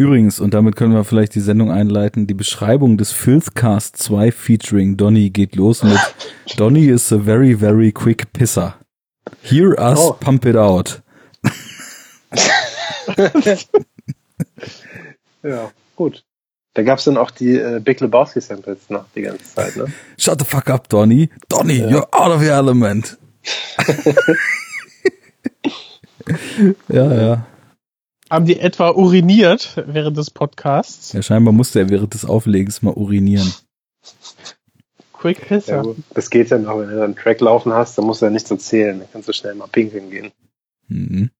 Übrigens, und damit können wir vielleicht die Sendung einleiten, die Beschreibung des Filthcast 2 featuring Donny geht los mit Donny is a very, very quick pisser. Hear us oh. pump it out. ja, gut. Da gab's dann auch die äh, Big Lebowski Samples noch die ganze Zeit, ne? Shut the fuck up, Donny. Donny, ja. you're out of your element. ja, ja. Haben die etwa uriniert während des Podcasts? Ja, scheinbar musste er während des Auflegens mal urinieren. Quick Pisser. Ja, das geht ja noch, wenn du einen Track laufen hast, dann musst du ja nichts erzählen. Dann kannst du schnell mal pinkeln gehen. Mhm.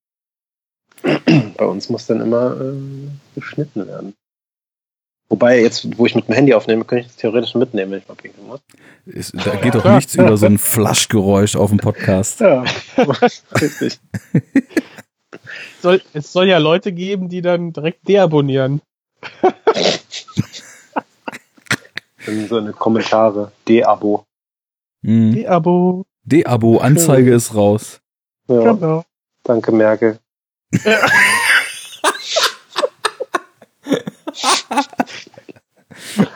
Bei uns muss dann immer äh, geschnitten werden. Wobei, jetzt, wo ich mit dem Handy aufnehme, könnte ich das theoretisch mitnehmen, wenn ich mal pinkeln muss. Ist, da geht doch nichts über so ein Flaschgeräusch auf dem Podcast. Ja, richtig. soll, es soll ja Leute geben, die dann direkt deabonnieren. so eine Kommentare. De-Abo. Mhm. De-Abo. De-Abo, Anzeige ist raus. Ja. Genau. Danke, Merkel. Ja.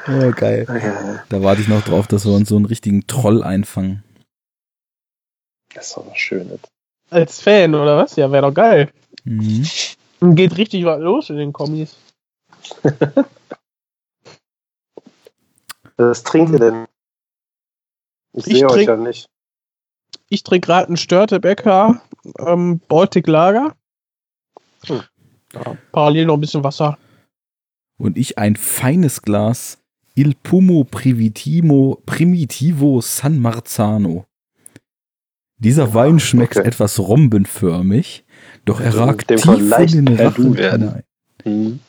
oh, geil. Da warte ich noch drauf, dass wir uns so einen richtigen Troll einfangen. Das ist doch was Schönes. Als Fan, oder was? Ja, wäre doch geil. Mhm. Geht richtig was los in den Kommis. was trinkt ihr denn? Ich, ich sehe euch ja nicht. Ich trinke gerade einen Störtebecker ähm, Baltic Lager. Hm. Ja, parallel noch ein bisschen Wasser. Und ich ein feines Glas Il Pumo Primitivo, Primitivo San Marzano. Dieser Wein schmeckt okay. etwas rombenförmig, doch er ragt tief von den Rachen hinein. Mhm.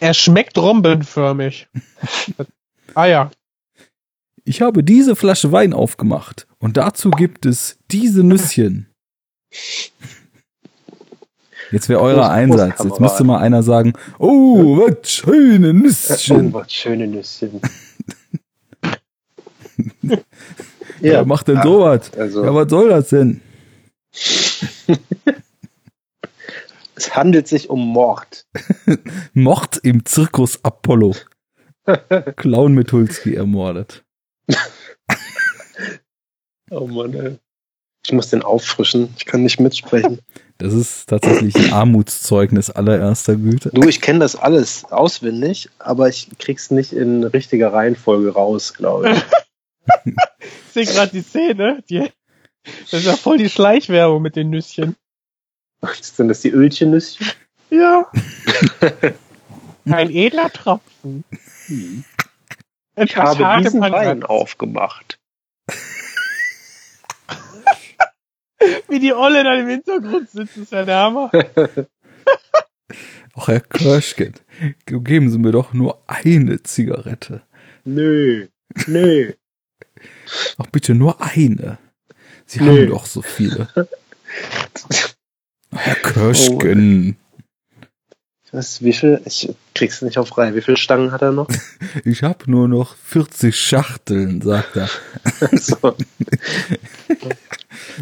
Er schmeckt rombenförmig. ah ja. Ich habe diese Flasche Wein aufgemacht und dazu gibt es diese Nüsschen. Jetzt wäre euer Einsatz. Jetzt müsste mal einer sagen, oh, was schöne Nüsschen. Oh, was schöne Nüsschen. Ja, Wer macht denn sowas? Also. Ja, was soll das denn? es handelt sich um Mord. Mord im Zirkus Apollo. Clown Mitulski ermordet. oh Mann, ey. Ich muss den auffrischen. Ich kann nicht mitsprechen. Das ist tatsächlich ein Armutszeugnis allererster Güte. Du, ich kenne das alles auswendig, aber ich krieg's nicht in richtiger Reihenfolge raus, glaube ich. Ich sehe gerade die Szene. Die, das ist ja voll die Schleichwerbung mit den Nüsschen. Sind das die Ölchennüsschen? Ja. Ein edler Tropfen. Hm. Ich habe diesen Wein aufgemacht. Wie die Olle da im Hintergrund sitzt, ist ja der Hammer. Ach, Herr Kirschken, geben Sie mir doch nur eine Zigarette. Nö, nö. Ach, bitte nur eine. Sie nö. haben doch so viele. Herr Kirschken. Was, wie viel? Ich krieg's nicht auf Reihe. Wie viele Stangen hat er noch? Ich habe nur noch 40 Schachteln, sagt er. so.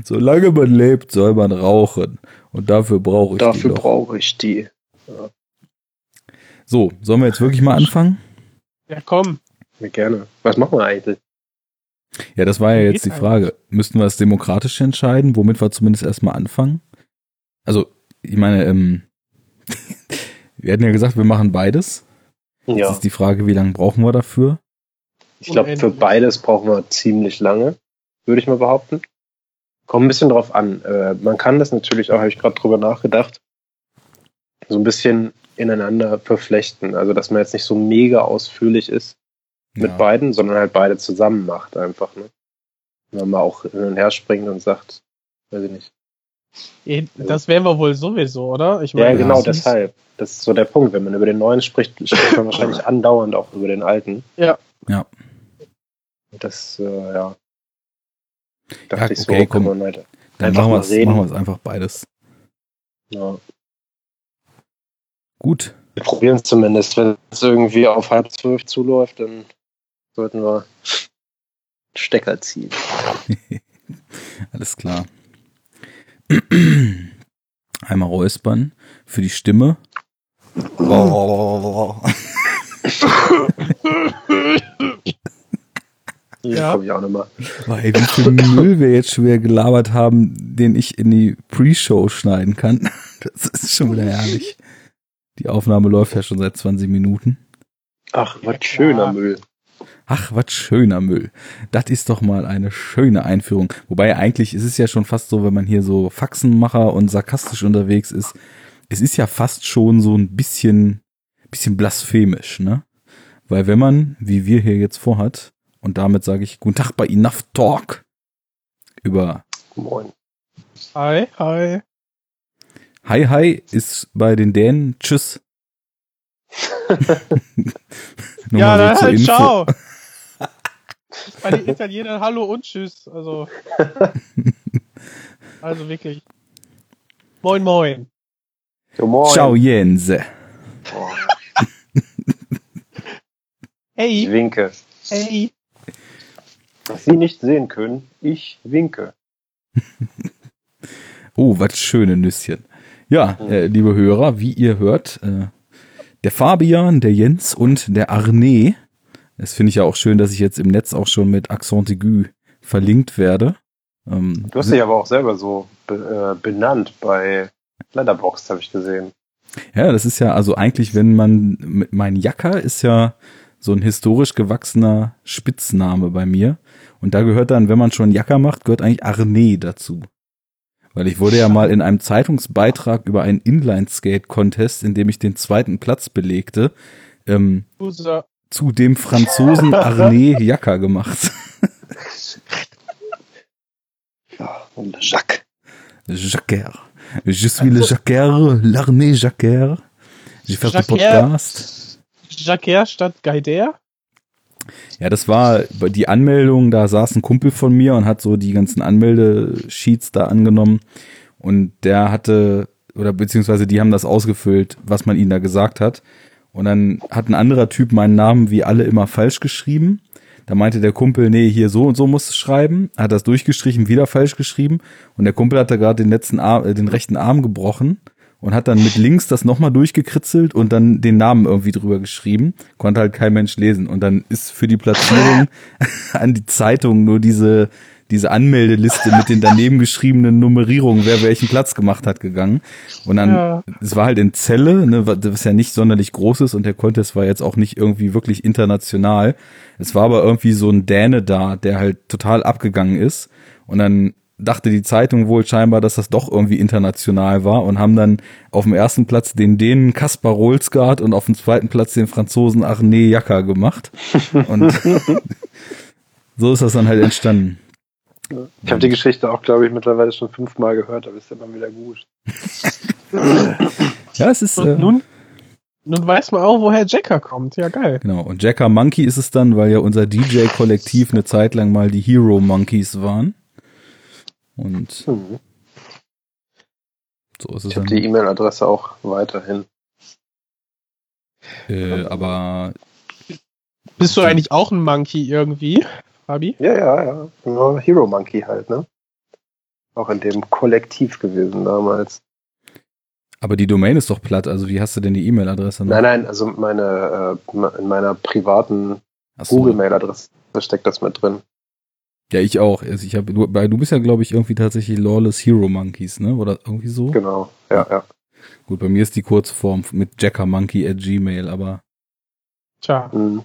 Solange man lebt, soll man rauchen. Und dafür brauche ich dafür die. Dafür brauche ich die. Ja. So, sollen wir jetzt wirklich mal anfangen? Ja, komm. Ja, gerne. Was machen wir eigentlich? Ja, das war ja jetzt die Frage. Müssten wir es demokratisch entscheiden, womit wir zumindest erstmal anfangen? Also, ich meine, ähm, wir hatten ja gesagt, wir machen beides. Ja. Jetzt ist die Frage, wie lange brauchen wir dafür? Ich glaube, für beides brauchen wir ziemlich lange, würde ich mal behaupten. Kommt ein bisschen drauf an. Äh, man kann das natürlich auch, habe ich gerade drüber nachgedacht, so ein bisschen ineinander verflechten. Also, dass man jetzt nicht so mega ausführlich ist mit ja. beiden, sondern halt beide zusammen macht einfach. Ne? Wenn man auch hin und her springt und sagt, weiß ich nicht, das wären wir wohl sowieso, oder? Ich meine, ja, genau, deshalb. Das ist so der Punkt. Wenn man über den neuen spricht, spricht man wahrscheinlich andauernd auch über den alten. Ja. Ja. Das, äh, ja. Dachte ja, ich so, okay, komm, man halt dann machen wir es einfach beides. Ja. Gut. Wir probieren es zumindest. Wenn es irgendwie auf halb zwölf zuläuft, dann sollten wir Stecker ziehen. Alles klar. Einmal räuspern für die Stimme. Ja, ja. ich auch nochmal. Weil wie viel Müll wir jetzt schon wieder gelabert haben, den ich in die Pre-Show schneiden kann. Das ist schon wieder herrlich. Die Aufnahme läuft ja schon seit 20 Minuten. Ach, was schöner Müll. Ach, was schöner Müll. Das ist doch mal eine schöne Einführung. Wobei eigentlich ist es ja schon fast so, wenn man hier so Faxenmacher und sarkastisch unterwegs ist, es ist ja fast schon so ein bisschen, bisschen blasphemisch, ne? Weil wenn man, wie wir hier jetzt vorhat, und damit sage ich Guten Tag bei Enough Talk über Moin. Hi, hi. Hi, hi ist bei den Dänen Tschüss. ja, dann so halt ciao. bei den Italienern Hallo und Tschüss. Also, also wirklich. Moin, moin. So, moin. Ciao, Jense. Oh. hey. Ich winke. Hey. Was Sie nicht sehen können, ich winke. oh, was schöne Nüsschen. Ja, äh, liebe Hörer, wie ihr hört, äh, der Fabian, der Jens und der Arne. Das finde ich ja auch schön, dass ich jetzt im Netz auch schon mit Accent aigu verlinkt werde. Ähm, du hast dich aber auch selber so be äh, benannt bei Letterboxd, habe ich gesehen. Ja, das ist ja, also eigentlich, wenn man, mein Jacker ist ja so ein historisch gewachsener Spitzname bei mir. Und da gehört dann, wenn man schon Jacker macht, gehört eigentlich Arne dazu. Weil ich wurde ja mal in einem Zeitungsbeitrag über einen Inline-Skate-Contest, in dem ich den zweiten Platz belegte, ähm, zu dem Franzosen Arne Jacker gemacht. ja, und Jacques. Jacquer. Je suis le Jacquer, l'Arne Jacquer. J'ai fait le Podcast. Jacquer statt Gaider? Ja, das war die Anmeldung, da saß ein Kumpel von mir und hat so die ganzen Anmeldesheets da angenommen und der hatte, oder beziehungsweise die haben das ausgefüllt, was man ihnen da gesagt hat. Und dann hat ein anderer Typ meinen Namen wie alle immer falsch geschrieben. Da meinte der Kumpel, nee, hier so und so musst du schreiben. Hat das durchgestrichen, wieder falsch geschrieben. Und der Kumpel hat da gerade den letzten Arm, äh, den rechten Arm gebrochen und hat dann mit links das nochmal durchgekritzelt und dann den Namen irgendwie drüber geschrieben. Konnte halt kein Mensch lesen. Und dann ist für die Platzierung an die Zeitung nur diese, diese Anmeldeliste mit den daneben geschriebenen Nummerierungen, wer welchen Platz gemacht hat, gegangen. Und dann, ja. es war halt in Celle, ne, was ja nicht sonderlich groß ist und der Contest war jetzt auch nicht irgendwie wirklich international. Es war aber irgendwie so ein Däne da, der halt total abgegangen ist. Und dann dachte die Zeitung wohl scheinbar, dass das doch irgendwie international war und haben dann auf dem ersten Platz den Dänen Kaspar Rolsgaard und auf dem zweiten Platz den Franzosen Arne Jacker gemacht. Und so ist das dann halt entstanden. Ich habe die Geschichte auch, glaube ich, mittlerweile schon fünfmal gehört, aber ist immer wieder gut. ja, es ist. Äh, nun, nun weiß man auch, woher Jacker kommt. Ja, geil. Genau. Und Jacker Monkey ist es dann, weil ja unser DJ-Kollektiv eine Zeit lang mal die Hero Monkeys waren. Und mhm. so ist es. Ich habe die E-Mail-Adresse auch weiterhin. Äh, aber bist du eigentlich auch ein Monkey irgendwie, Fabi? Ja, ja, ja. Nur Hero Monkey halt, ne? Auch in dem Kollektiv gewesen damals. Aber die Domain ist doch platt, also wie hast du denn die E-Mail-Adresse? Nein, nein, also meine, äh, in meiner privaten so. Google-Mail-Adresse steckt das mit drin. Ja, ich auch. Also ich habe, du, du bist ja, glaube ich, irgendwie tatsächlich Lawless Hero Monkeys, ne? Oder irgendwie so? Genau, ja, ja. Gut, bei mir ist die Kurzform mit Jackermonkey at Gmail, aber. Tja. Mhm.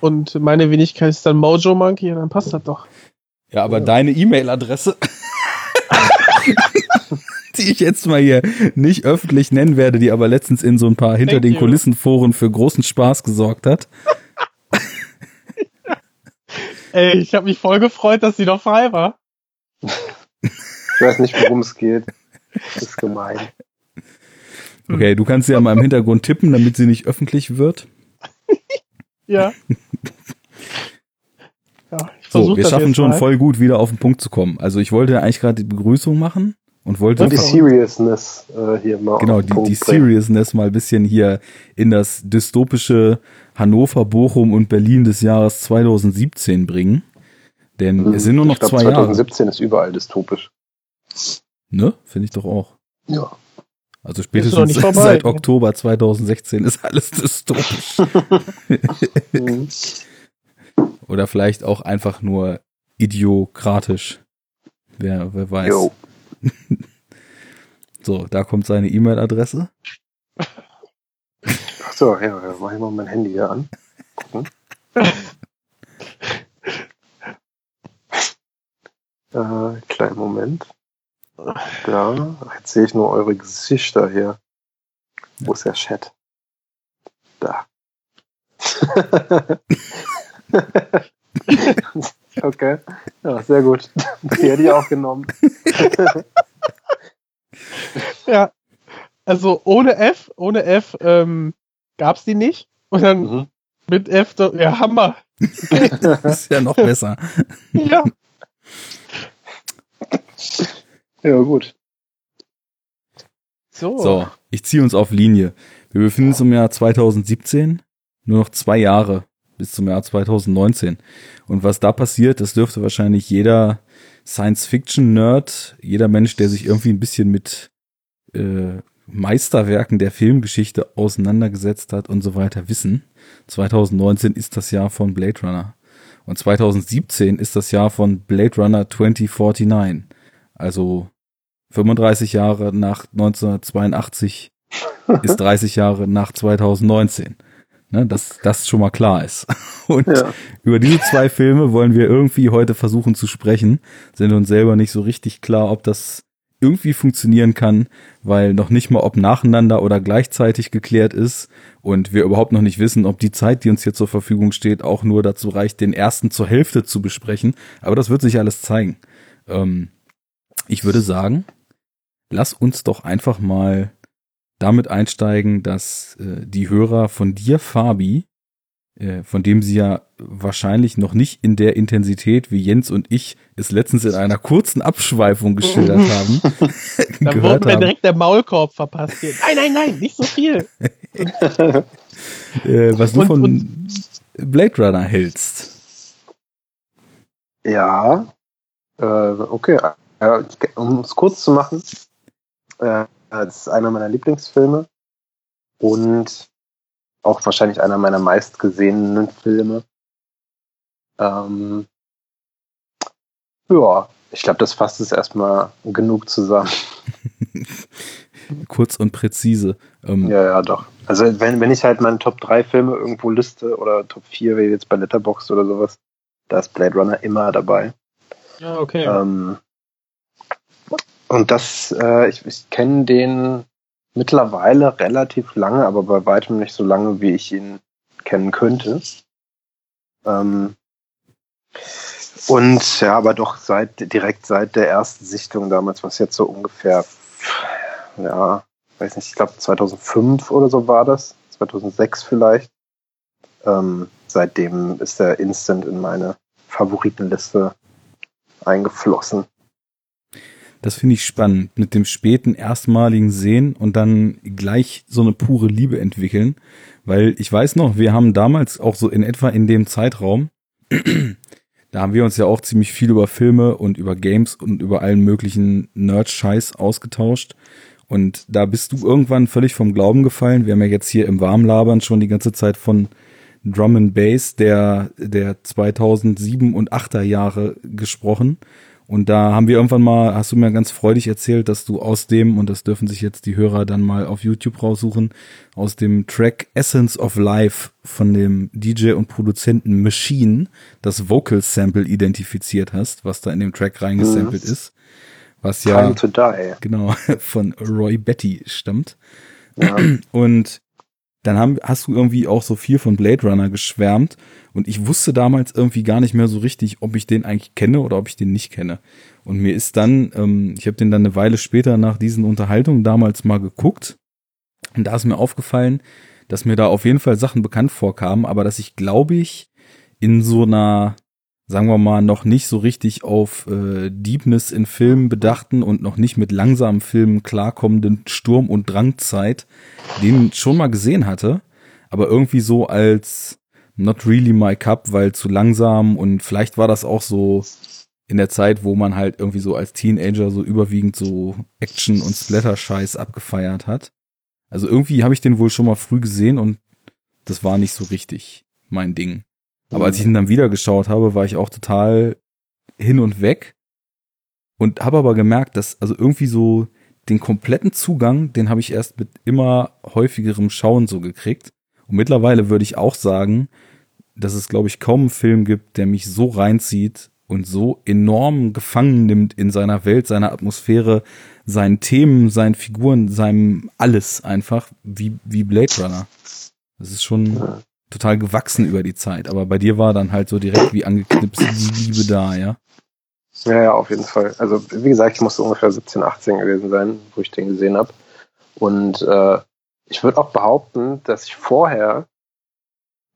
Und meine Wenigkeit ist dann Mojo Monkey, dann passt das doch. Ja, aber ja. deine E-Mail-Adresse, die ich jetzt mal hier nicht öffentlich nennen werde, die aber letztens in so ein paar hinter Thank den Kulissen Foren für großen Spaß gesorgt hat. Ey, ich habe mich voll gefreut, dass sie doch frei war. Ich weiß nicht, worum es geht. Das ist gemein. Okay, du kannst sie ja mal im Hintergrund tippen, damit sie nicht öffentlich wird. ja. ja so, wir schaffen schon mal. voll gut, wieder auf den Punkt zu kommen. Also ich wollte eigentlich gerade die Begrüßung machen und wollte und die Seriousness äh, hier mal genau die, die Seriousness mal ein bisschen hier in das dystopische Hannover, Bochum und Berlin des Jahres 2017 bringen. Denn hm, es sind nur noch glaub, zwei 2017 Jahre. 2017 ist überall dystopisch. Ne? Finde ich doch auch. Ja. Also spätestens seit Oktober 2016 ist alles dystopisch. Oder vielleicht auch einfach nur idiokratisch. Wer, wer weiß. Jo. so, da kommt seine E-Mail-Adresse. Ach so, ja, ja, mach ich mal mein Handy hier an. Gucken. äh, kleinen Moment. Da, jetzt sehe ich nur eure Gesichter hier. Wo ist der Chat? Da. okay. Ja, sehr gut. Die hätte ich auch genommen. ja. Also ohne F, ohne F ähm, gab's die nicht. Und dann mhm. mit F, ja, Hammer. ist ja noch besser. ja. Ja, gut. So. so, ich ziehe uns auf Linie. Wir befinden uns im Jahr 2017, nur noch zwei Jahre bis zum Jahr 2019. Und was da passiert, das dürfte wahrscheinlich jeder Science-Fiction-Nerd, jeder Mensch, der sich irgendwie ein bisschen mit äh, Meisterwerken der Filmgeschichte auseinandergesetzt hat und so weiter wissen. 2019 ist das Jahr von Blade Runner. Und 2017 ist das Jahr von Blade Runner 2049. Also 35 Jahre nach 1982 ist 30 Jahre nach 2019. Ne, dass das schon mal klar ist. Und ja. über diese zwei Filme wollen wir irgendwie heute versuchen zu sprechen, sind uns selber nicht so richtig klar, ob das irgendwie funktionieren kann, weil noch nicht mal ob nacheinander oder gleichzeitig geklärt ist und wir überhaupt noch nicht wissen, ob die Zeit, die uns hier zur Verfügung steht, auch nur dazu reicht, den ersten zur Hälfte zu besprechen. Aber das wird sich alles zeigen. Ähm, ich würde sagen, lass uns doch einfach mal damit einsteigen, dass äh, die Hörer von dir, Fabi, äh, von dem sie ja wahrscheinlich noch nicht in der Intensität wie Jens und ich es letztens in einer kurzen Abschweifung geschildert haben. da wurde mir direkt der Maulkorb verpasst. Hier. Nein, nein, nein, nicht so viel. äh, was du und, von und, Blade Runner hältst. Ja, äh, okay. Um es kurz zu machen, äh, das ist einer meiner Lieblingsfilme und auch wahrscheinlich einer meiner meistgesehenen Filme. Ähm, ja, ich glaube, das fasst es erstmal genug zusammen. Kurz und präzise. Ähm, ja, ja, doch. Also wenn, wenn ich halt meine Top 3 Filme irgendwo liste oder Top 4, wie jetzt bei Letterboxd oder sowas, da ist Blade Runner immer dabei. Ja, okay. Ähm, und das, äh, ich, ich kenne den mittlerweile relativ lange, aber bei weitem nicht so lange, wie ich ihn kennen könnte. Ähm, und ja, aber doch seit direkt seit der ersten Sichtung damals, was jetzt so ungefähr, ja, weiß nicht, ich glaube 2005 oder so war das, 2006 vielleicht. Ähm, seitdem ist er instant in meine Favoritenliste eingeflossen. Das finde ich spannend, mit dem späten erstmaligen Sehen und dann gleich so eine pure Liebe entwickeln. Weil ich weiß noch, wir haben damals auch so in etwa in dem Zeitraum, da haben wir uns ja auch ziemlich viel über Filme und über Games und über allen möglichen Nerd-Scheiß ausgetauscht. Und da bist du irgendwann völlig vom Glauben gefallen. Wir haben ja jetzt hier im Warmlabern schon die ganze Zeit von Drum and Bass der, der 2007 und 8er Jahre gesprochen. Und da haben wir irgendwann mal, hast du mir ganz freudig erzählt, dass du aus dem, und das dürfen sich jetzt die Hörer dann mal auf YouTube raussuchen, aus dem Track Essence of Life von dem DJ und Produzenten Machine das Vocal Sample identifiziert hast, was da in dem Track reingesampelt mhm. ist. Was ja, Time to die. genau, von Roy Betty stammt. Ja. Und dann haben, hast du irgendwie auch so viel von Blade Runner geschwärmt und ich wusste damals irgendwie gar nicht mehr so richtig, ob ich den eigentlich kenne oder ob ich den nicht kenne. Und mir ist dann, ähm, ich habe den dann eine Weile später nach diesen Unterhaltungen damals mal geguckt und da ist mir aufgefallen, dass mir da auf jeden Fall Sachen bekannt vorkamen, aber dass ich glaube ich in so einer sagen wir mal, noch nicht so richtig auf äh, Deepness in Filmen bedachten und noch nicht mit langsamen Filmen klarkommenden Sturm- und Drangzeit, den schon mal gesehen hatte, aber irgendwie so als not really my cup, weil zu langsam und vielleicht war das auch so in der Zeit, wo man halt irgendwie so als Teenager so überwiegend so Action- und Splatter-Scheiß abgefeiert hat. Also irgendwie habe ich den wohl schon mal früh gesehen und das war nicht so richtig mein Ding. Aber als ich ihn dann wieder geschaut habe, war ich auch total hin und weg und habe aber gemerkt, dass also irgendwie so den kompletten Zugang, den habe ich erst mit immer häufigerem Schauen so gekriegt. Und mittlerweile würde ich auch sagen, dass es, glaube ich, kaum einen Film gibt, der mich so reinzieht und so enorm gefangen nimmt in seiner Welt, seiner Atmosphäre, seinen Themen, seinen Figuren, seinem alles einfach, wie, wie Blade Runner. Das ist schon total gewachsen über die Zeit. Aber bei dir war dann halt so direkt wie angeknipst die Liebe da, ja? Ja, ja, auf jeden Fall. Also, wie gesagt, ich musste ungefähr 17, 18 gewesen sein, wo ich den gesehen habe. Und äh, ich würde auch behaupten, dass ich vorher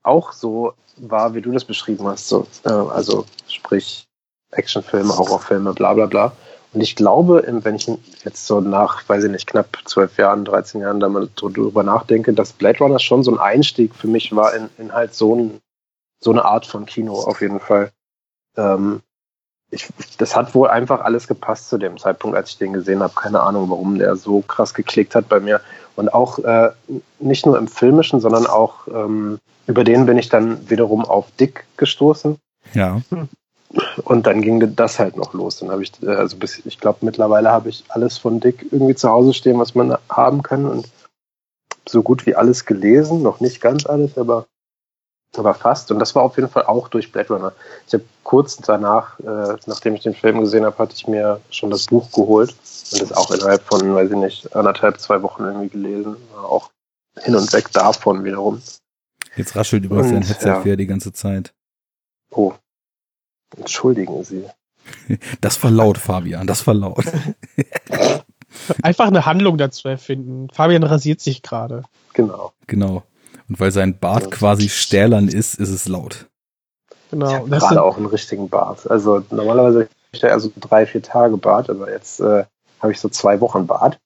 auch so war, wie du das beschrieben hast. So, äh, also sprich Actionfilme, Horrorfilme, bla bla bla. Und ich glaube, wenn ich jetzt so nach, weiß ich nicht, knapp zwölf Jahren, 13 Jahren da mal drüber nachdenke, dass Blade Runner schon so ein Einstieg für mich war in, in halt so, ein, so eine Art von Kino auf jeden Fall. Ähm, ich, das hat wohl einfach alles gepasst zu dem Zeitpunkt, als ich den gesehen habe. Keine Ahnung, warum der so krass geklickt hat bei mir. Und auch äh, nicht nur im Filmischen, sondern auch ähm, über den bin ich dann wiederum auf Dick gestoßen. Ja. Und dann ging das halt noch los. Dann habe ich, äh, also bis, ich glaube, mittlerweile habe ich alles von Dick irgendwie zu Hause stehen, was man haben kann. Und so gut wie alles gelesen. Noch nicht ganz alles, aber, aber fast. Und das war auf jeden Fall auch durch Blade Runner. Ich habe kurz danach, äh, nachdem ich den Film gesehen habe, hatte ich mir schon das Buch geholt. Und das auch innerhalb von, weiß ich nicht, anderthalb, zwei Wochen irgendwie gelesen. War auch hin und weg davon wiederum. Jetzt raschelt über sein Headset ja. die ganze Zeit. Oh. Entschuldigen Sie. Das war laut, Fabian, das war laut. Einfach eine Handlung dazu erfinden. Fabian rasiert sich gerade. Genau. Genau. Und weil sein Bart quasi stählern ist, ist es laut. Genau. Ich habe gerade auch einen richtigen Bart. Also normalerweise habe ich da also drei, vier Tage Bart, aber jetzt äh, habe ich so zwei Wochen Bart.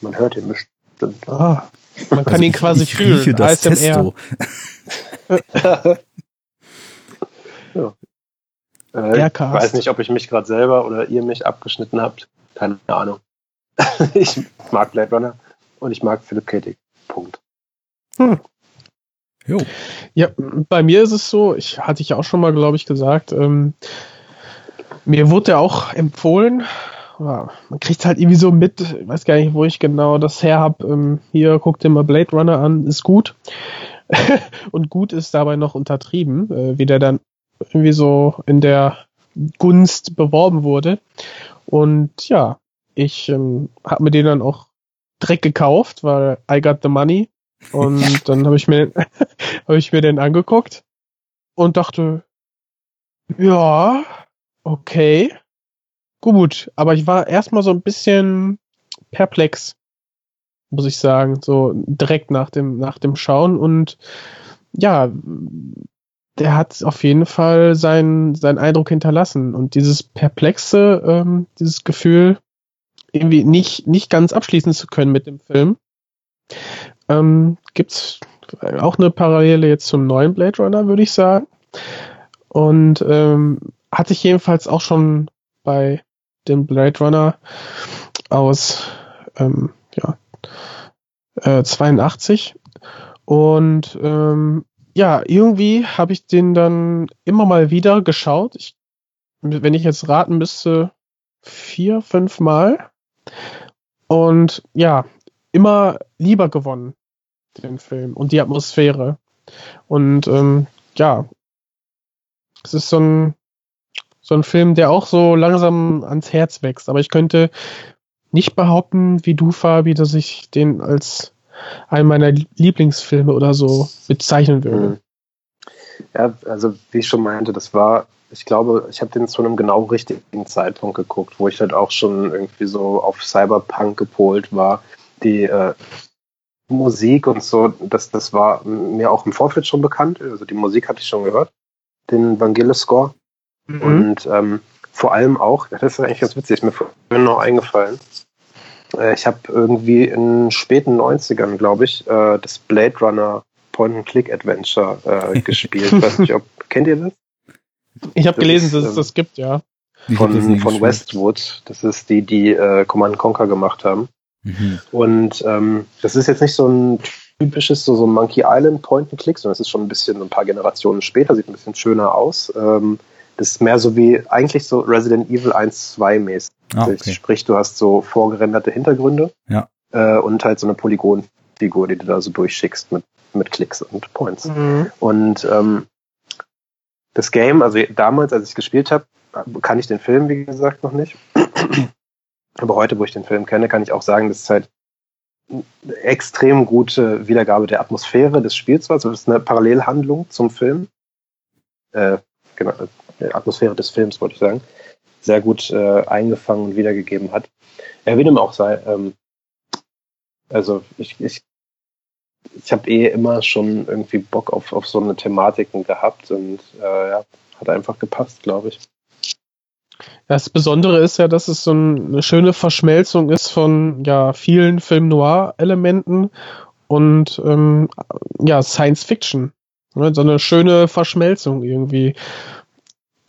Man hört ihn bestimmt. Ah, man kann also ihn quasi ich, ich fühlen. Rieche das ASMR. Testo. ja. Äh, ich weiß nicht, ob ich mich gerade selber oder ihr mich abgeschnitten habt. Keine Ahnung. ich mag Blade Runner und ich mag Philip K. Dick. Punkt. Hm. Jo. Ja, bei mir ist es so, ich hatte ich auch schon mal, glaube ich, gesagt, ähm, mir wurde ja auch empfohlen, man kriegt halt irgendwie so mit, ich weiß gar nicht, wo ich genau das her habe. Ähm, hier, guck dir mal Blade Runner an, ist gut. und gut ist dabei noch untertrieben, äh, wie der dann irgendwie so in der Gunst beworben wurde. Und ja, ich ähm, habe mir den dann auch direkt gekauft, weil I got the money. Und dann habe ich mir habe ich mir den angeguckt und dachte, ja, okay, gut. Aber ich war erstmal so ein bisschen perplex, muss ich sagen, so direkt nach dem nach dem Schauen und ja, der hat auf jeden Fall seinen, seinen Eindruck hinterlassen. Und dieses Perplexe, ähm, dieses Gefühl, irgendwie nicht, nicht ganz abschließen zu können mit dem Film, ähm, gibt's auch eine Parallele jetzt zum neuen Blade Runner, würde ich sagen. Und ähm, hatte ich jedenfalls auch schon bei dem Blade Runner aus ähm, ja, äh, 82. Und ähm, ja, irgendwie habe ich den dann immer mal wieder geschaut. Ich, wenn ich jetzt raten müsste, vier, fünf Mal. Und ja, immer lieber gewonnen, den Film und die Atmosphäre. Und ähm, ja, es ist so ein, so ein Film, der auch so langsam ans Herz wächst. Aber ich könnte nicht behaupten, wie du, Fabi, dass ich den als einen meiner Lieblingsfilme oder so bezeichnen würde. Hm. Ja, also wie ich schon meinte, das war, ich glaube, ich habe den zu einem genau richtigen Zeitpunkt geguckt, wo ich halt auch schon irgendwie so auf Cyberpunk gepolt war. Die äh, Musik und so, das, das war mir auch im Vorfeld schon bekannt. Also die Musik hatte ich schon gehört, den Vangelis-Score. Mhm. Und ähm, vor allem auch, das ist eigentlich ganz witzig, ist mir vorhin noch eingefallen, ich habe irgendwie in späten 90ern, glaube ich, äh, das Blade Runner Point-and-Click-Adventure äh, gespielt. weiß nicht, ob, kennt ihr das? Ich habe gelesen, dass es ähm, das gibt, ja. von, von Westwood. Das ist die, die äh, Command Conquer gemacht haben. Mhm. Und ähm, das ist jetzt nicht so ein typisches so, so Monkey Island Point-and-Click, sondern es ist schon ein bisschen ein paar Generationen später, sieht ein bisschen schöner aus. Ähm, das ist mehr so wie eigentlich so Resident Evil 1, 2 mäßig. Ah, okay. Sprich, du hast so vorgerenderte Hintergründe ja. äh, und halt so eine Polygonfigur, die du da so durchschickst mit, mit Klicks und Points. Mhm. Und ähm, das Game, also damals, als ich gespielt habe, kann ich den Film, wie gesagt, noch nicht. Aber heute, wo ich den Film kenne, kann ich auch sagen, das ist halt eine extrem gute Wiedergabe der Atmosphäre des Spiels war. Also das ist eine Parallelhandlung zum Film. Äh, genau, Atmosphäre des Films, wollte ich sagen. Sehr gut äh, eingefangen und wiedergegeben hat. Er will ihm auch sein. Ähm, also ich, ich, ich habe eh immer schon irgendwie Bock auf, auf so eine Thematiken gehabt und äh, ja, hat einfach gepasst, glaube ich. Das Besondere ist ja, dass es so eine schöne Verschmelzung ist von ja, vielen Film-Noir-Elementen und ähm, ja, Science-Fiction. Ne? So eine schöne Verschmelzung irgendwie.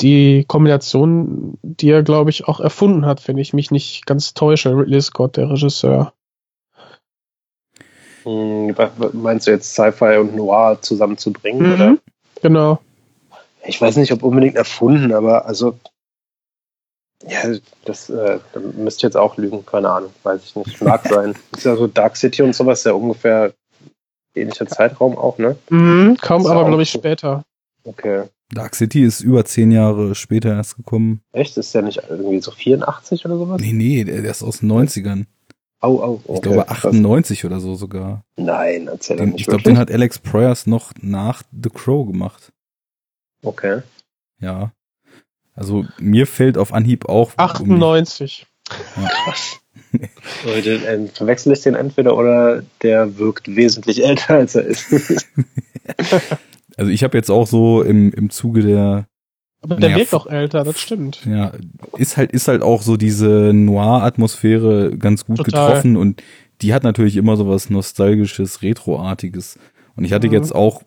Die Kombination, die er, glaube ich, auch erfunden hat, wenn ich mich nicht ganz täusche, Ridley Scott, der Regisseur. Hm, meinst du jetzt Sci-Fi und Noir zusammenzubringen, mhm, oder? Genau. Ich weiß nicht, ob unbedingt erfunden, aber also ja, das äh, da müsste jetzt auch lügen, keine Ahnung, weiß ich nicht. Mag sein. Ist ja so Dark City und sowas, ja ungefähr ähnlicher Zeitraum auch, ne? Mhm, kaum, aber glaube ich später. Okay. Dark City ist über zehn Jahre später erst gekommen. Echt? Ist der nicht irgendwie so 84 oder sowas? Nee, nee, der, der ist aus den 90ern. Au, au, okay. Ich glaube 98 krass. oder so sogar. Nein, erzähl den, nicht Ich glaube, den hat Alex Proyas noch nach The Crow gemacht. Okay. Ja. Also mir fällt auf Anhieb auch. 98. Um ja. Leute, äh, verwechsel ich den entweder oder der wirkt wesentlich älter als er ist. also ich habe jetzt auch so im, im Zuge der. Aber der wirkt doch älter, das stimmt. Ja, ist halt, ist halt auch so diese Noir-Atmosphäre ganz gut Total. getroffen und die hat natürlich immer so was Nostalgisches, Retroartiges. Und ich hatte mhm. jetzt auch,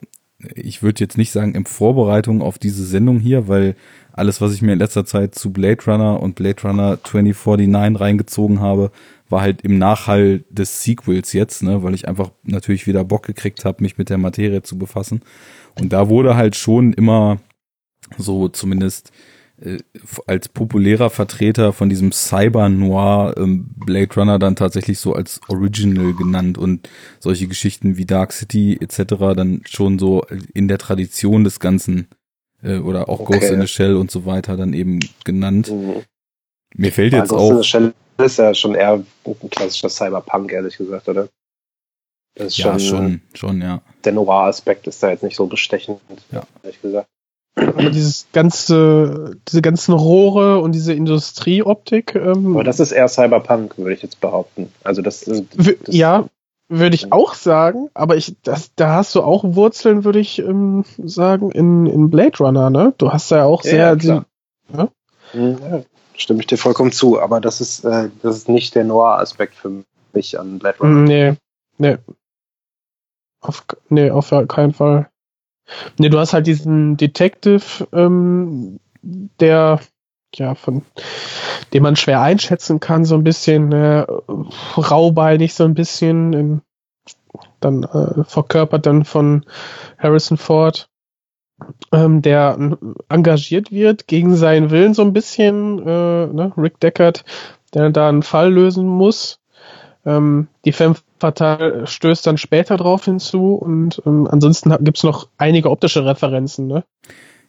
ich würde jetzt nicht sagen, in Vorbereitung auf diese Sendung hier, weil alles, was ich mir in letzter Zeit zu Blade Runner und Blade Runner 2049 reingezogen habe, war halt im Nachhall des Sequels jetzt, ne, weil ich einfach natürlich wieder Bock gekriegt habe, mich mit der Materie zu befassen. Und da wurde halt schon immer so zumindest äh, als populärer Vertreter von diesem Cyber Noir ähm, Blade Runner dann tatsächlich so als Original genannt und solche Geschichten wie Dark City etc. dann schon so in der Tradition des Ganzen äh, oder auch okay. Ghost in the Shell und so weiter dann eben genannt. Mhm. Mir fällt jetzt Ghost auch. In the Shell ist ja schon eher ein klassischer Cyberpunk, ehrlich gesagt, oder? Das ist ja, schon, schon, schon, ja. Der Noir-Aspekt ist da jetzt nicht so bestechend, ja. ehrlich gesagt. Aber dieses ganze, diese ganzen Rohre und diese Industrieoptik. Ähm, Aber das ist eher Cyberpunk, würde ich jetzt behaupten. Also das, das ja, würde ich auch sagen, aber ich, das, da hast du auch Wurzeln, würde ich ähm, sagen, in, in Blade Runner, ne? Du hast da ja auch sehr. Ja, die, ja? ja, stimme ich dir vollkommen zu, aber das ist, äh, das ist nicht der Noir-Aspekt für mich an Blade Runner. Nee, nee. Auf, nee, auf keinen Fall. Nee, du hast halt diesen Detective, ähm, der ja, von dem man schwer einschätzen kann, so ein bisschen äh, raubeinig, so ein bisschen, in, dann äh, verkörpert dann von Harrison Ford, ähm, der engagiert wird gegen seinen Willen so ein bisschen, äh, ne? Rick Deckard, der da einen Fall lösen muss. Ähm, die Femme Fatale stößt dann später drauf hinzu und ähm, ansonsten gibt's noch einige optische Referenzen, ne?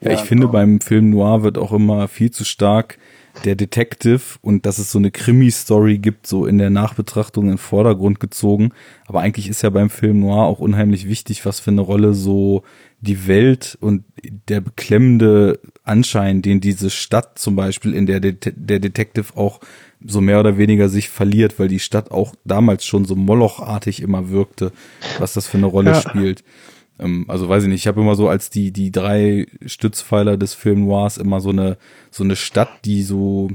Ja, ich ja, finde, genau. beim Film Noir wird auch immer viel zu stark der Detective und dass es so eine Krimi-Story gibt, so in der Nachbetrachtung in den Vordergrund gezogen. Aber eigentlich ist ja beim Film Noir auch unheimlich wichtig, was für eine Rolle so die Welt und der beklemmende Anschein, den diese Stadt zum Beispiel, in der Det der Detective auch so mehr oder weniger sich verliert, weil die Stadt auch damals schon so molochartig immer wirkte, was das für eine Rolle ja. spielt. Ähm, also weiß ich nicht, ich habe immer so als die, die drei Stützpfeiler des Film Noirs immer so eine, so eine Stadt, die so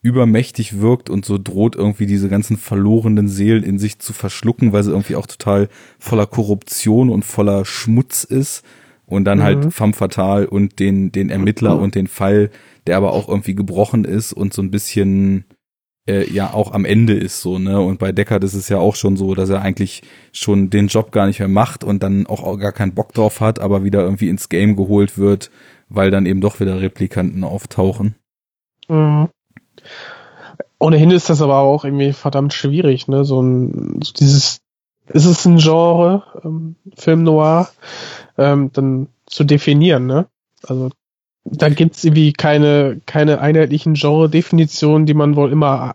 übermächtig wirkt und so droht irgendwie diese ganzen verlorenen Seelen in sich zu verschlucken, weil sie irgendwie auch total voller Korruption und voller Schmutz ist. und dann halt mhm. halt femme fatale und den, den Ermittler und den Fall, der aber auch irgendwie gebrochen ist und so ein bisschen äh, ja auch am Ende ist so, ne? Und bei Deckard ist es ja auch schon so, dass er eigentlich schon den Job gar nicht mehr macht und dann auch gar keinen Bock drauf hat, aber wieder irgendwie ins Game geholt wird, weil dann eben doch wieder Replikanten auftauchen. Mhm. Ohnehin ist das aber auch irgendwie verdammt schwierig, ne? So ein so dieses ist es ein Genre, ähm, Film Noir, ähm, dann zu definieren, ne? Also da gibt's irgendwie keine, keine einheitlichen Genre-Definitionen, die man wohl immer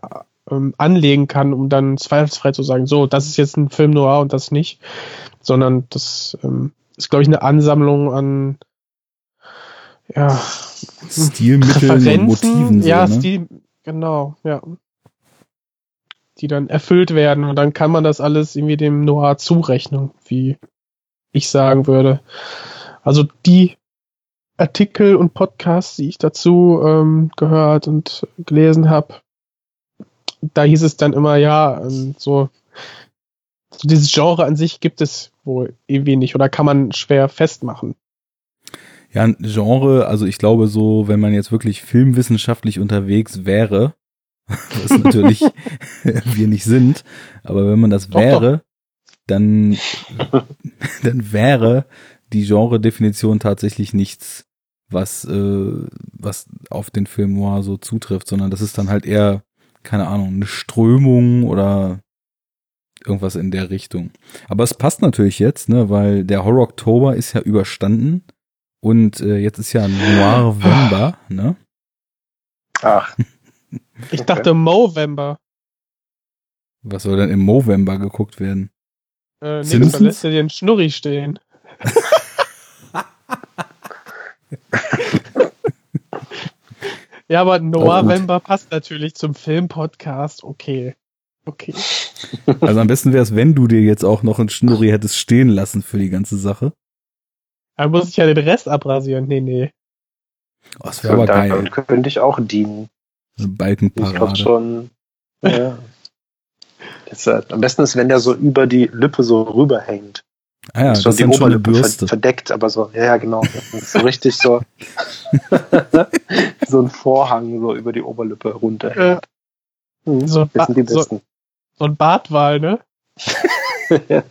ähm, anlegen kann, um dann zweifelsfrei zu sagen, so, das ist jetzt ein Film noir und das nicht. Sondern das ähm, ist, glaube ich, eine Ansammlung an ja, Stilmitteln und Motiven. So, ja, ne? Stil, genau, ja. Die dann erfüllt werden und dann kann man das alles irgendwie dem Noir zurechnen, wie ich sagen würde. Also die Artikel und Podcasts, die ich dazu ähm, gehört und gelesen habe, da hieß es dann immer, ja, ähm, so, so dieses Genre an sich gibt es wohl irgendwie nicht oder kann man schwer festmachen. Ja, ein Genre, also ich glaube so, wenn man jetzt wirklich filmwissenschaftlich unterwegs wäre, was natürlich wir nicht sind, aber wenn man das doch, wäre, doch. dann dann wäre die Genre-Definition tatsächlich nichts was, äh, was auf den Film Noir so zutrifft, sondern das ist dann halt eher, keine Ahnung, eine Strömung oder irgendwas in der Richtung. Aber es passt natürlich jetzt, ne, weil der Horror Oktober ist ja überstanden und äh, jetzt ist ja Noir November, ne? Ach. Ich dachte Movember. Was soll denn im Movember geguckt werden? Äh, da lässt er den Schnurri stehen. ja, aber November passt natürlich zum Filmpodcast. Okay. Okay. Also am besten wäre es, wenn du dir jetzt auch noch ein Schnurri hättest stehen lassen für die ganze Sache. Dann muss ich ja den Rest abrasieren. Nee, nee. Oh, das wäre aber geil. könnte ich auch dienen. Eine Balkenparade. Ich glaube schon. Ja. Das, äh, am besten ist, wenn der so über die Lippe so rüberhängt. Ah ja, so das die ist Bürste. verdeckt, aber so, ja, genau. so richtig so, so ein Vorhang so über die Oberlippe runter. Ja. Mhm, so, ein sind die besten. So, so ein Bartwal, ne?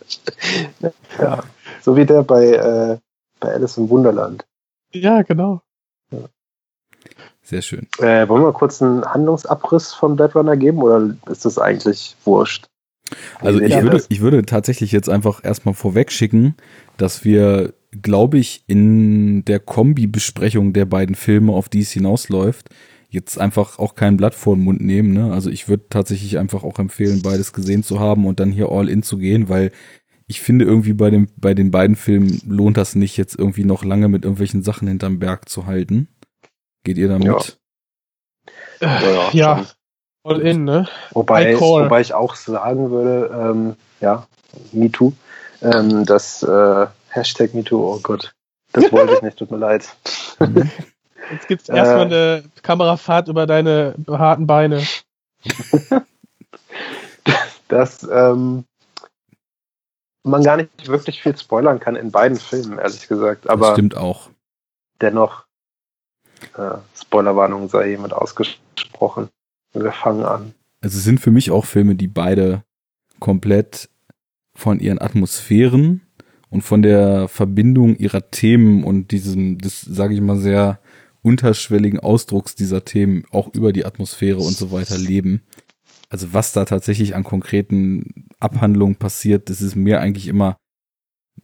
ja. So wie der bei, äh, bei Alice im Wunderland. Ja, genau. Ja. Sehr schön. Äh, wollen wir kurz einen Handlungsabriss von Dead Runner geben oder ist das eigentlich wurscht? Also ich würde, ich würde tatsächlich jetzt einfach erstmal vorweg schicken, dass wir, glaube ich, in der Kombi-Besprechung der beiden Filme, auf die es hinausläuft, jetzt einfach auch kein Blatt vor den Mund nehmen. Ne? Also ich würde tatsächlich einfach auch empfehlen, beides gesehen zu haben und dann hier all in zu gehen, weil ich finde irgendwie bei dem, bei den beiden Filmen lohnt das nicht, jetzt irgendwie noch lange mit irgendwelchen Sachen hinterm Berg zu halten. Geht ihr damit? Ja, ja, ja All in, ne? Wobei, wobei ich auch sagen würde, ähm, ja, MeToo, ähm, das äh, Hashtag MeToo, oh Gott, das wollte ich nicht, tut mir leid. Jetzt gibt's erstmal äh, eine Kamerafahrt über deine harten Beine. dass ähm, man gar nicht wirklich viel spoilern kann in beiden Filmen, ehrlich gesagt. Aber das stimmt auch. Dennoch, äh, Spoilerwarnung sei jemand ausgesprochen. Wir fangen an. Also es sind für mich auch Filme, die beide komplett von ihren Atmosphären und von der Verbindung ihrer Themen und diesem, das sage ich mal sehr unterschwelligen Ausdrucks dieser Themen auch über die Atmosphäre und so weiter leben. Also was da tatsächlich an konkreten Abhandlungen passiert, das ist mir eigentlich immer,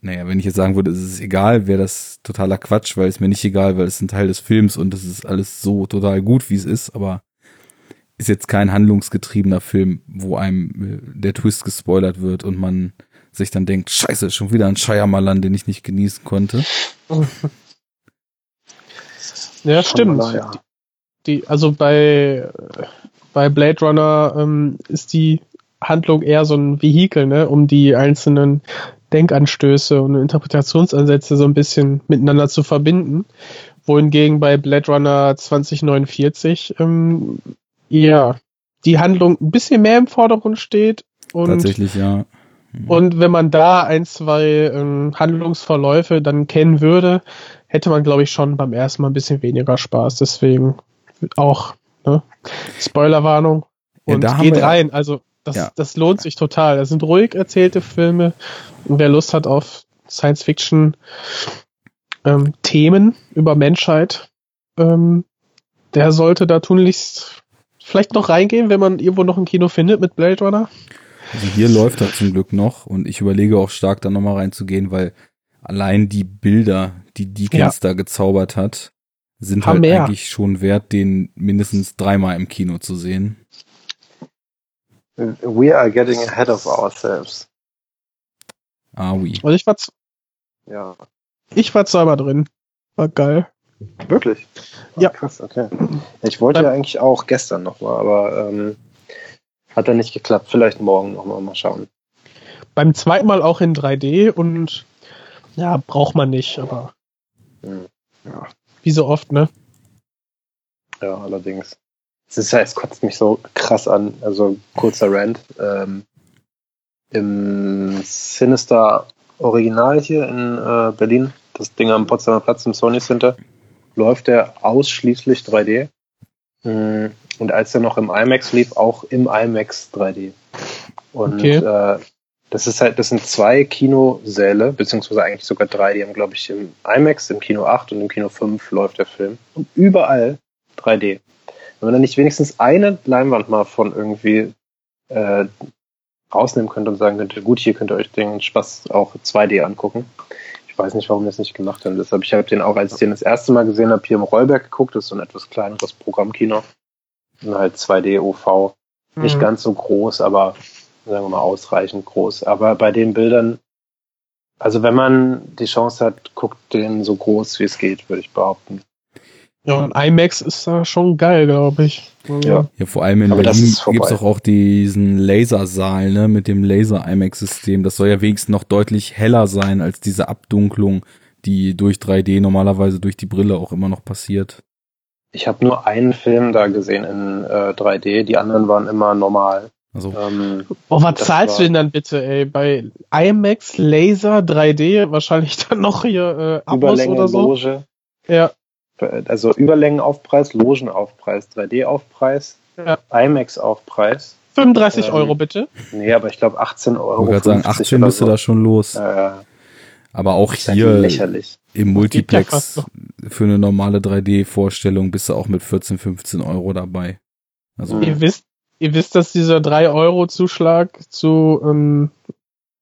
naja, wenn ich jetzt sagen würde, es ist egal, wäre das totaler Quatsch, weil es mir nicht egal, weil es ein Teil des Films und es ist alles so total gut, wie es ist, aber ist jetzt kein handlungsgetriebener Film, wo einem äh, der Twist gespoilert wird und man sich dann denkt, scheiße, schon wieder ein Shyamalan, den ich nicht genießen konnte. ja, stimmt. Ja. Die, also bei, bei Blade Runner ähm, ist die Handlung eher so ein Vehikel, ne, um die einzelnen Denkanstöße und Interpretationsansätze so ein bisschen miteinander zu verbinden. Wohingegen bei Blade Runner 2049 ähm, ja, die Handlung ein bisschen mehr im Vordergrund steht. Und Tatsächlich, ja. Mhm. Und wenn man da ein, zwei ähm, Handlungsverläufe dann kennen würde, hätte man, glaube ich, schon beim ersten Mal ein bisschen weniger Spaß. Deswegen auch ne? Spoilerwarnung. Und ja, geht rein. Also das, ja. das lohnt sich total. Das sind ruhig erzählte Filme. Und wer Lust hat auf Science-Fiction ähm, Themen über Menschheit, ähm, der sollte da tunlichst vielleicht noch reingehen, wenn man irgendwo noch ein Kino findet mit Blade Runner. Also hier läuft er zum Glück noch und ich überlege auch stark da nochmal reinzugehen, weil allein die Bilder, die Deakins ja. da gezaubert hat, sind Haben halt mehr. eigentlich schon wert, den mindestens dreimal im Kino zu sehen. We are getting ahead of ourselves. Ah, oui. Also ich war, ja. ich war zweimal drin. War geil. Wirklich? Oh, ja. Krass, okay. Ich wollte ja eigentlich auch gestern nochmal, aber ähm, hat dann nicht geklappt. Vielleicht morgen nochmal mal schauen. Beim zweiten Mal auch in 3D und ja, braucht man nicht, aber hm. ja, wie so oft, ne? Ja, allerdings. Es ist ja, es kotzt mich so krass an. Also kurzer Rant. Ähm, Im Sinister Original hier in äh, Berlin, das Ding am Potsdamer Platz im Sony Center, läuft der ausschließlich 3D. Mm, und als er noch im IMAX lief, auch im IMAX 3D. Und okay. äh, das ist halt, das sind zwei Kinosäle, beziehungsweise eigentlich sogar drei, die haben, glaube ich, im IMAX, im Kino 8 und im Kino 5 läuft der Film. Und überall 3D. Wenn man dann nicht wenigstens eine Leinwand mal von irgendwie äh, rausnehmen könnte und sagen könnte, gut, hier könnt ihr euch den Spaß auch 2D angucken. Ich weiß nicht, warum wir das nicht gemacht haben. Deshalb, ich habe den auch, als ich den das erste Mal gesehen habe, hier im Rollberg geguckt. Das ist so ein etwas kleineres Programmkino. Und halt 2D OV. Mhm. Nicht ganz so groß, aber sagen wir mal ausreichend groß. Aber bei den Bildern, also wenn man die Chance hat, guckt den so groß wie es geht, würde ich behaupten. Ja, und IMAX ist da schon geil, glaube ich. Ja. ja, vor allem in Aber Berlin gibt es doch auch diesen Lasersaal, ne, mit dem Laser-IMAX-System. Das soll ja wenigstens noch deutlich heller sein als diese Abdunklung, die durch 3D normalerweise durch die Brille auch immer noch passiert. Ich habe nur einen Film da gesehen in äh, 3D, die anderen waren immer normal. Also, ähm, oh, was zahlst du denn dann bitte, ey? Bei IMAX, Laser, 3D, wahrscheinlich dann noch hier äh, Abos oder so? Loge. Ja. Also Überlängenaufpreis, Logenaufpreis, 3D-Aufpreis, ja. IMAX-Aufpreis. 35 ähm, Euro bitte? Nee, aber ich glaube 18 Euro. Ich würde sagen, 18 müsste so. da schon los. Äh, aber auch hier lächerlich. im Multiplex für eine normale 3D-Vorstellung bist du auch mit 14, 15 Euro dabei. Also, ihr wisst, ihr wisst, dass dieser 3-Euro-Zuschlag zu, ähm,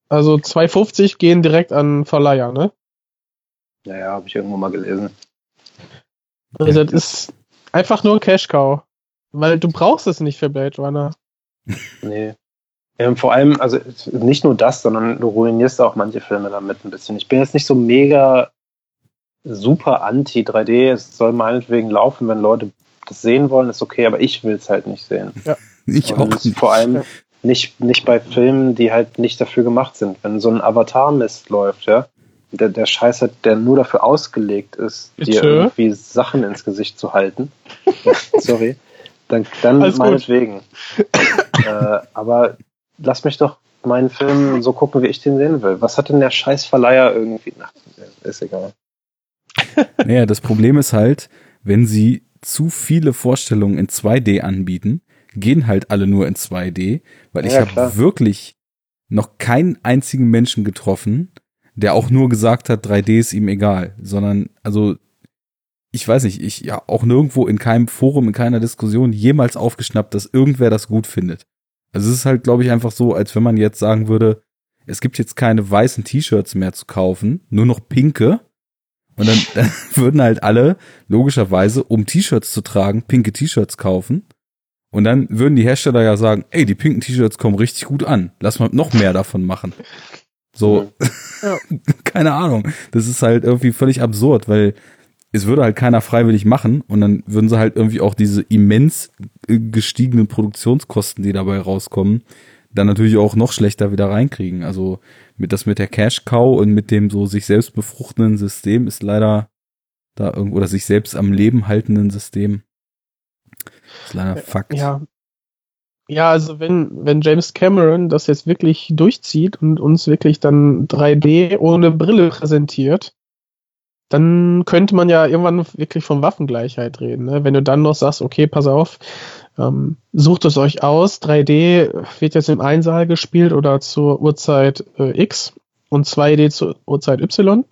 also 2,50 gehen direkt an Verleiher, ne? Ja, ja, habe ich irgendwo mal gelesen. Also das ist einfach nur Cash-Cow. Weil du brauchst es nicht für Blade Runner. Nee. Ähm, vor allem, also nicht nur das, sondern du ruinierst auch manche Filme damit ein bisschen. Ich bin jetzt nicht so mega super anti 3D. Es soll meinetwegen laufen, wenn Leute das sehen wollen, ist okay, aber ich will es halt nicht sehen. Ja. Ich auch nicht. Vor allem nicht, nicht bei Filmen, die halt nicht dafür gemacht sind. Wenn so ein Avatar-Mist läuft, ja, der, der Scheiß hat, der nur dafür ausgelegt ist, Bitte? dir irgendwie Sachen ins Gesicht zu halten. Sorry. Dann, dann meinetwegen. äh, aber lass mich doch meinen Film so gucken, wie ich den sehen will. Was hat denn der Scheißverleiher irgendwie? Ach, ist egal. Naja, das Problem ist halt, wenn sie zu viele Vorstellungen in 2D anbieten, gehen halt alle nur in 2D, weil ich ja, habe wirklich noch keinen einzigen Menschen getroffen, der auch nur gesagt hat, 3D ist ihm egal, sondern also ich weiß nicht, ich ja auch nirgendwo in keinem Forum, in keiner Diskussion jemals aufgeschnappt, dass irgendwer das gut findet. Also es ist halt, glaube ich, einfach so, als wenn man jetzt sagen würde, es gibt jetzt keine weißen T-Shirts mehr zu kaufen, nur noch pinke. Und dann, dann würden halt alle logischerweise, um T-Shirts zu tragen, pinke T-Shirts kaufen. Und dann würden die Hersteller ja sagen, ey, die pinken T-Shirts kommen richtig gut an. Lass mal noch mehr davon machen. So, ja. keine Ahnung. Das ist halt irgendwie völlig absurd, weil es würde halt keiner freiwillig machen und dann würden sie halt irgendwie auch diese immens äh, gestiegenen Produktionskosten, die dabei rauskommen, dann natürlich auch noch schlechter wieder reinkriegen. Also mit das mit der Cash Cow und mit dem so sich selbst befruchtenden System ist leider da irgendwo oder sich selbst am Leben haltenden System ist leider Fakt. Ja. Ja, also wenn, wenn James Cameron das jetzt wirklich durchzieht und uns wirklich dann 3D ohne Brille präsentiert, dann könnte man ja irgendwann wirklich von Waffengleichheit reden. Ne? Wenn du dann noch sagst, okay, pass auf, ähm, sucht es euch aus, 3D wird jetzt im Einsaal gespielt oder zur Uhrzeit äh, X und 2D zur Uhrzeit Y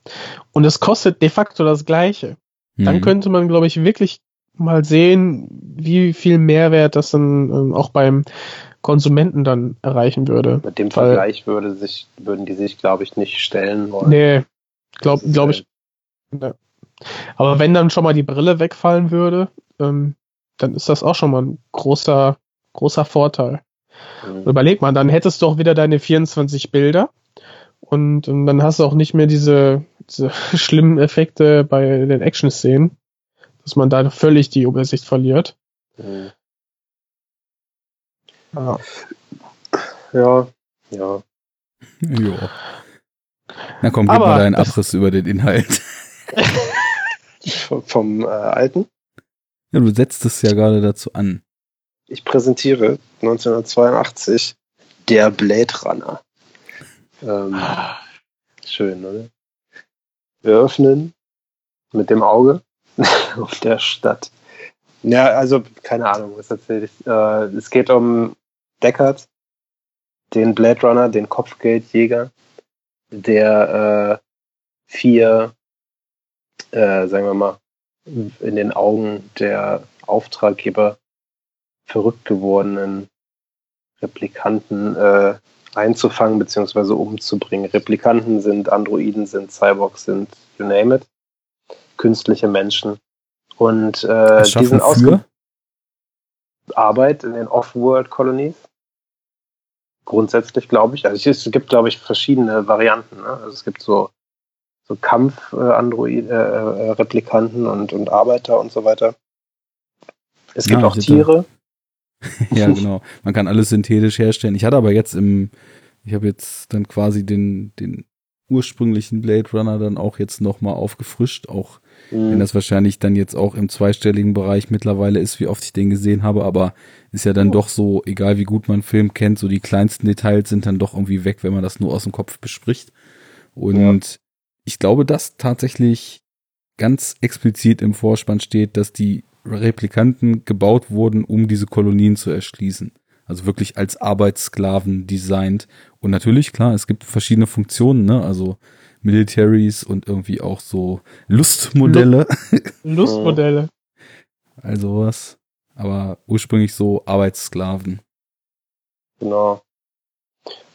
und es kostet de facto das gleiche. Mhm. Dann könnte man, glaube ich, wirklich mal sehen, wie viel Mehrwert das dann ähm, auch beim Konsumenten dann erreichen würde. Mit dem Weil, Vergleich würde sich, würden die sich, glaube ich, nicht stellen wollen. Nee, glaube glaub ich. Ne. Aber wenn dann schon mal die Brille wegfallen würde, ähm, dann ist das auch schon mal ein großer, großer Vorteil. Mhm. Überleg mal, dann hättest du auch wieder deine 24 Bilder und, und dann hast du auch nicht mehr diese, diese schlimmen Effekte bei den Action-Szenen dass man da völlig die Übersicht verliert. Mhm. Ja. Ja, ja. Ja. Na komm, gib Aber mal deinen Abriss über den Inhalt. vom äh, alten? Ja, du setzt es ja gerade dazu an. Ich präsentiere 1982 der Blade Runner. Ähm, schön, oder? Wir öffnen mit dem Auge auf der Stadt. Ja, also keine Ahnung, was erzähle ich. Äh, es geht um Deckard, den Blade Runner, den Kopfgeldjäger, der äh, vier, äh, sagen wir mal, in den Augen der Auftraggeber verrückt gewordenen Replikanten äh, einzufangen bzw. umzubringen. Replikanten sind Androiden, sind Cyborgs, sind you name it künstliche Menschen. Und äh, die sind ausge Arbeit in den Off-World-Colonies. Grundsätzlich glaube ich. Also es gibt, glaube ich, verschiedene Varianten. Ne? Also es gibt so, so Kampf-Android-Replikanten äh, äh, und, und Arbeiter und so weiter. Es gibt ja, auch Tiere. ja, genau. Man kann alles synthetisch herstellen. Ich hatte aber jetzt im, ich habe jetzt dann quasi den, den ursprünglichen Blade Runner dann auch jetzt nochmal aufgefrischt, auch Mhm. Wenn das wahrscheinlich dann jetzt auch im zweistelligen Bereich mittlerweile ist, wie oft ich den gesehen habe, aber ist ja dann oh. doch so, egal wie gut man einen Film kennt, so die kleinsten Details sind dann doch irgendwie weg, wenn man das nur aus dem Kopf bespricht. Und ja. ich glaube, dass tatsächlich ganz explizit im Vorspann steht, dass die Replikanten gebaut wurden, um diese Kolonien zu erschließen. Also wirklich als Arbeitssklaven designt. Und natürlich, klar, es gibt verschiedene Funktionen, ne? Also Militaries und irgendwie auch so Lustmodelle. Lustmodelle. also was. Aber ursprünglich so Arbeitssklaven. Genau.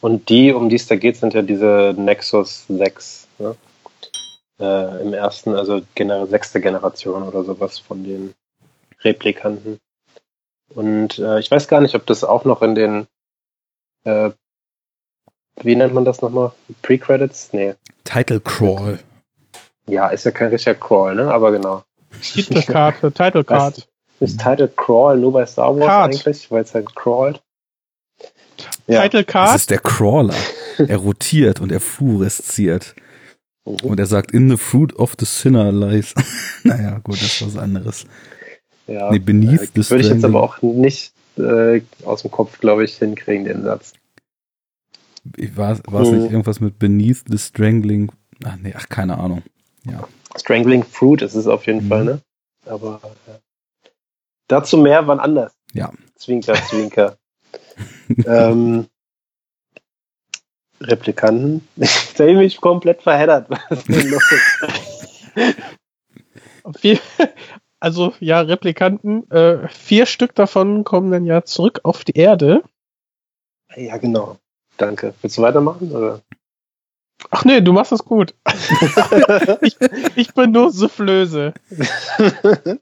Und die, um die es da geht, sind ja diese Nexus 6. Ne? Äh, Im ersten, also gener sechste Generation oder sowas von den Replikanten. Und äh, ich weiß gar nicht, ob das auch noch in den äh, wie nennt man das nochmal? Pre-Credits? Nee. Title Crawl. Ja, ist ja kein richtiger Crawl, ne? Aber genau. Titelkarte, Title Card. Ist Title Crawl nur bei Star Wars Card. eigentlich, weil es halt crawlt? Ja. Title Card? Das ist der Crawler. er rotiert und er fluoresziert. Mhm. Und er sagt, in the fruit of the sinner lies. naja, gut, das ist was anderes. Ja, nee, beneath äh, the Würde ich jetzt aber auch nicht äh, aus dem Kopf, glaube ich, hinkriegen, den Satz war, war es nicht hm. irgendwas mit Beneath the Strangling? Ach nee, ach, keine Ahnung. Ja. Strangling Fruit ist es auf jeden mhm. Fall, ne? Aber ja. dazu mehr wann anders. Ja. Zwinker, Zwinker. ähm, Replikanten. Ich sehe mich komplett verheddert. Was ist denn los? also ja, Replikanten, äh, vier Stück davon kommen dann ja zurück auf die Erde. Ja, genau. Danke. Willst du weitermachen? Oder? Ach nee, du machst das gut. ich, ich, bin nur Soufflöse.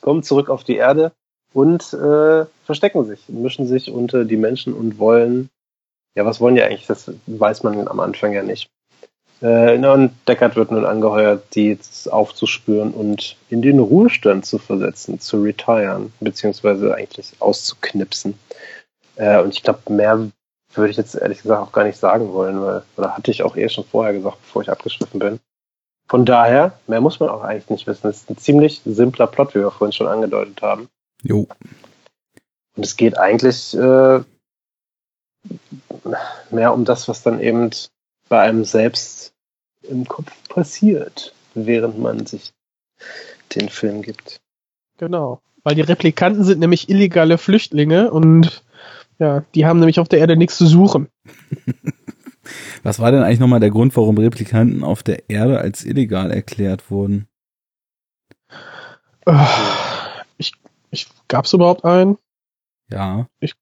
Kommen zurück auf die Erde und äh, verstecken sich, mischen sich unter die Menschen und wollen, ja, was wollen die eigentlich? Das weiß man am Anfang ja nicht. Äh, und Deckard wird nun angeheuert, die aufzuspüren und in den Ruhestand zu versetzen, zu retiren, beziehungsweise eigentlich auszuknipsen. Äh, und ich glaube, mehr würde ich jetzt ehrlich gesagt auch gar nicht sagen wollen, weil, oder hatte ich auch eh schon vorher gesagt, bevor ich abgeschliffen bin. Von daher, mehr muss man auch eigentlich nicht wissen. Es ist ein ziemlich simpler Plot, wie wir vorhin schon angedeutet haben. Jo. Und es geht eigentlich äh, mehr um das, was dann eben bei einem selbst im Kopf passiert, während man sich den Film gibt. Genau, weil die Replikanten sind nämlich illegale Flüchtlinge und ja, die haben nämlich auf der Erde nichts zu suchen. Was war denn eigentlich nochmal der Grund, warum Replikanten auf der Erde als illegal erklärt wurden? Ich, ich gab's überhaupt einen? Ja. Ich,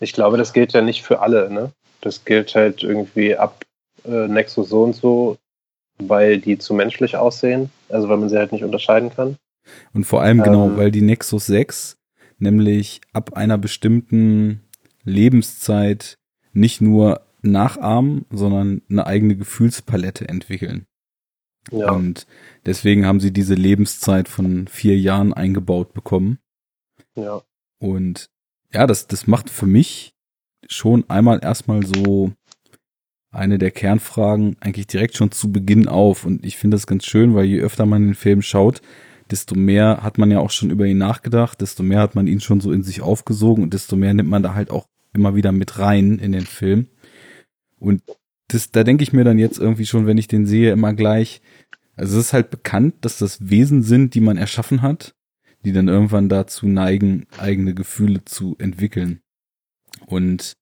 ich glaube, das gilt ja nicht für alle, ne? Das gilt halt irgendwie ab äh, Nexus so und so, weil die zu menschlich aussehen, also weil man sie halt nicht unterscheiden kann. Und vor allem genau, ähm, genau, weil die Nexus 6 nämlich ab einer bestimmten Lebenszeit nicht nur nachahmen, sondern eine eigene Gefühlspalette entwickeln. Ja. Und deswegen haben sie diese Lebenszeit von vier Jahren eingebaut bekommen. Ja. Und ja, das, das macht für mich schon einmal erstmal so eine der Kernfragen eigentlich direkt schon zu Beginn auf. Und ich finde das ganz schön, weil je öfter man den Film schaut, desto mehr hat man ja auch schon über ihn nachgedacht, desto mehr hat man ihn schon so in sich aufgesogen und desto mehr nimmt man da halt auch immer wieder mit rein in den Film. Und das, da denke ich mir dann jetzt irgendwie schon, wenn ich den sehe, immer gleich, also es ist halt bekannt, dass das Wesen sind, die man erschaffen hat, die dann irgendwann dazu neigen, eigene Gefühle zu entwickeln. Und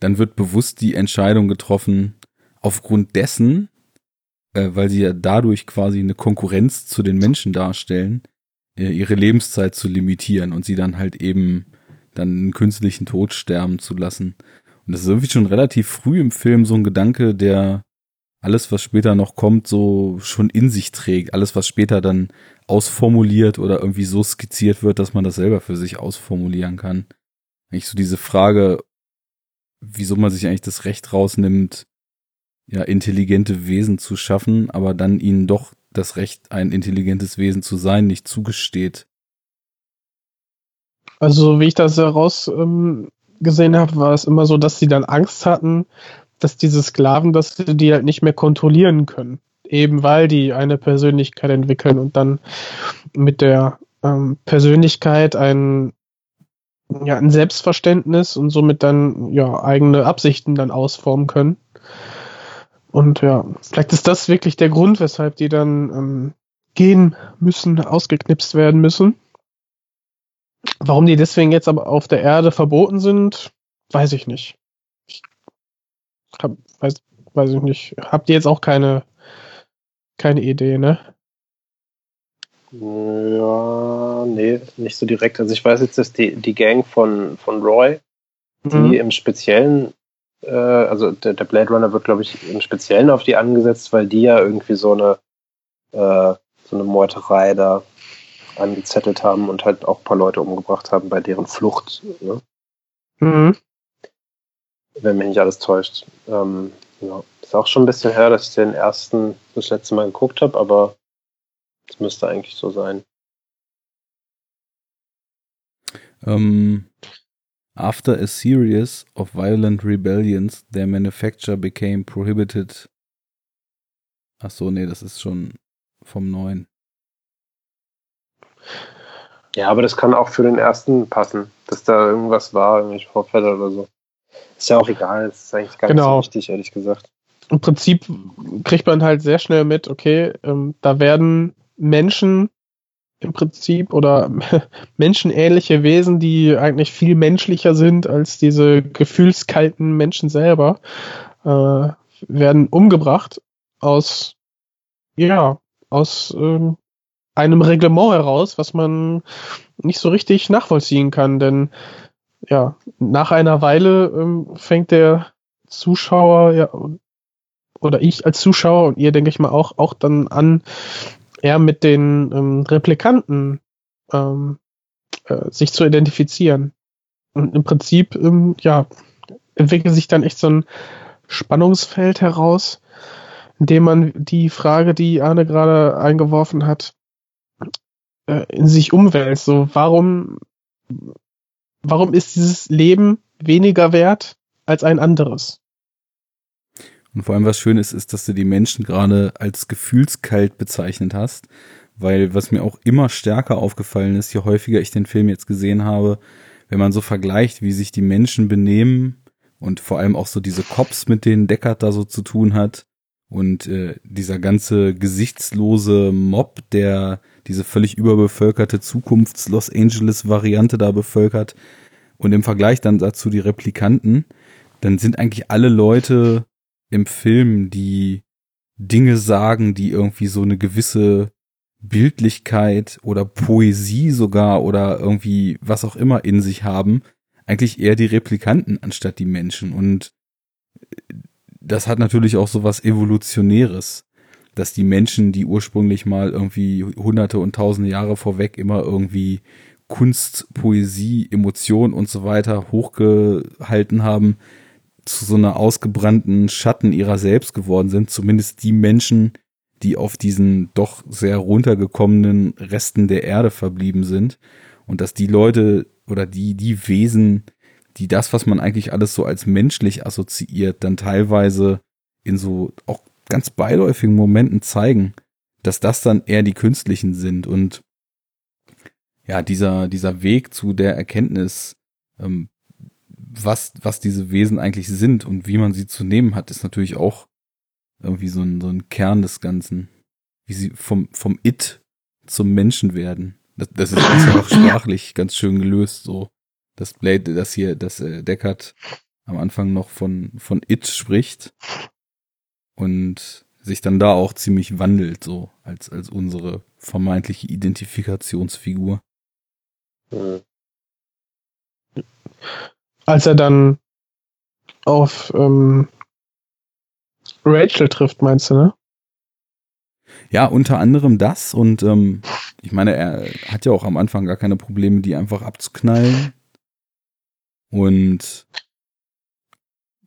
dann wird bewusst die Entscheidung getroffen, aufgrund dessen, äh, weil sie ja dadurch quasi eine Konkurrenz zu den Menschen darstellen, äh, ihre Lebenszeit zu limitieren und sie dann halt eben dann einen künstlichen Tod sterben zu lassen. Und das ist irgendwie schon relativ früh im Film so ein Gedanke, der alles, was später noch kommt, so schon in sich trägt. Alles, was später dann ausformuliert oder irgendwie so skizziert wird, dass man das selber für sich ausformulieren kann. Eigentlich so diese Frage, wieso man sich eigentlich das Recht rausnimmt, ja, intelligente Wesen zu schaffen, aber dann ihnen doch das Recht, ein intelligentes Wesen zu sein, nicht zugesteht. Also, wie ich das herausgesehen ähm, habe, war es immer so, dass sie dann Angst hatten, dass diese Sklaven, dass sie die halt nicht mehr kontrollieren können. Eben weil die eine Persönlichkeit entwickeln und dann mit der ähm, Persönlichkeit ein, ja, ein Selbstverständnis und somit dann ja eigene Absichten dann ausformen können. Und ja, vielleicht ist das wirklich der Grund, weshalb die dann ähm, gehen müssen, ausgeknipst werden müssen. Warum die deswegen jetzt aber auf der Erde verboten sind, weiß ich nicht. Ich hab, weiß, weiß ich nicht. Habt ihr jetzt auch keine, keine Idee, ne? Ja, nee, nicht so direkt. Also ich weiß jetzt, dass die, die Gang von, von Roy, die mhm. im Speziellen, äh, also der, der Blade Runner wird, glaube ich, im Speziellen auf die angesetzt, weil die ja irgendwie so eine, äh, so eine Meuterei da angezettelt haben und halt auch ein paar Leute umgebracht haben bei deren Flucht. Ne? Mhm. Wenn mich nicht alles täuscht. Ähm, ja. Ist auch schon ein bisschen her, dass ich den ersten das letzte Mal geguckt habe, aber es müsste eigentlich so sein. Ähm, after a series of violent rebellions, their manufacture became prohibited. Ach so, nee, das ist schon vom neuen. Ja, aber das kann auch für den ersten passen, dass da irgendwas war, irgendwelche Vorfälle oder so. Ist ja auch egal, das ist eigentlich gar genau. nicht so wichtig, ehrlich gesagt. Im Prinzip kriegt man halt sehr schnell mit, okay, ähm, da werden Menschen im Prinzip oder menschenähnliche Wesen, die eigentlich viel menschlicher sind als diese gefühlskalten Menschen selber, äh, werden umgebracht aus, ja, aus ähm, einem Reglement heraus, was man nicht so richtig nachvollziehen kann, denn ja, nach einer Weile ähm, fängt der Zuschauer ja oder ich als Zuschauer und ihr denke ich mal auch auch dann an eher mit den ähm, Replikanten ähm, äh, sich zu identifizieren und im Prinzip ähm, ja entwickelt sich dann echt so ein Spannungsfeld heraus, in dem man die Frage, die Arne gerade eingeworfen hat, äh, in sich umwälzt. So, warum, warum ist dieses Leben weniger wert als ein anderes? Und vor allem was schön ist, ist, dass du die Menschen gerade als gefühlskalt bezeichnet hast, weil was mir auch immer stärker aufgefallen ist, je häufiger ich den Film jetzt gesehen habe, wenn man so vergleicht, wie sich die Menschen benehmen und vor allem auch so diese Cops, mit denen Deckard da so zu tun hat und äh, dieser ganze gesichtslose Mob, der diese völlig überbevölkerte Zukunfts-Los Angeles-Variante da bevölkert. Und im Vergleich dann dazu die Replikanten, dann sind eigentlich alle Leute im Film, die Dinge sagen, die irgendwie so eine gewisse Bildlichkeit oder Poesie sogar oder irgendwie was auch immer in sich haben, eigentlich eher die Replikanten anstatt die Menschen. Und das hat natürlich auch so was Evolutionäres, dass die Menschen, die ursprünglich mal irgendwie hunderte und tausende Jahre vorweg immer irgendwie Kunst, Poesie, Emotion und so weiter hochgehalten haben, zu so einer ausgebrannten Schatten ihrer selbst geworden sind, zumindest die Menschen, die auf diesen doch sehr runtergekommenen Resten der Erde verblieben sind. Und dass die Leute oder die die Wesen, die das, was man eigentlich alles so als menschlich assoziiert, dann teilweise in so auch ganz beiläufigen Momenten zeigen, dass das dann eher die künstlichen sind. Und ja, dieser, dieser Weg zu der Erkenntnis, ähm, was, was diese Wesen eigentlich sind und wie man sie zu nehmen hat, ist natürlich auch irgendwie so ein, so ein Kern des Ganzen. Wie sie vom, vom It zum Menschen werden. Das, das ist einfach sprachlich ganz schön gelöst, so. Das Blade, das hier, das äh, Deckard am Anfang noch von, von It spricht und sich dann da auch ziemlich wandelt, so, als, als unsere vermeintliche Identifikationsfigur. Als er dann auf ähm, Rachel trifft, meinst du, ne? Ja, unter anderem das und ähm, ich meine, er hat ja auch am Anfang gar keine Probleme, die einfach abzuknallen. Und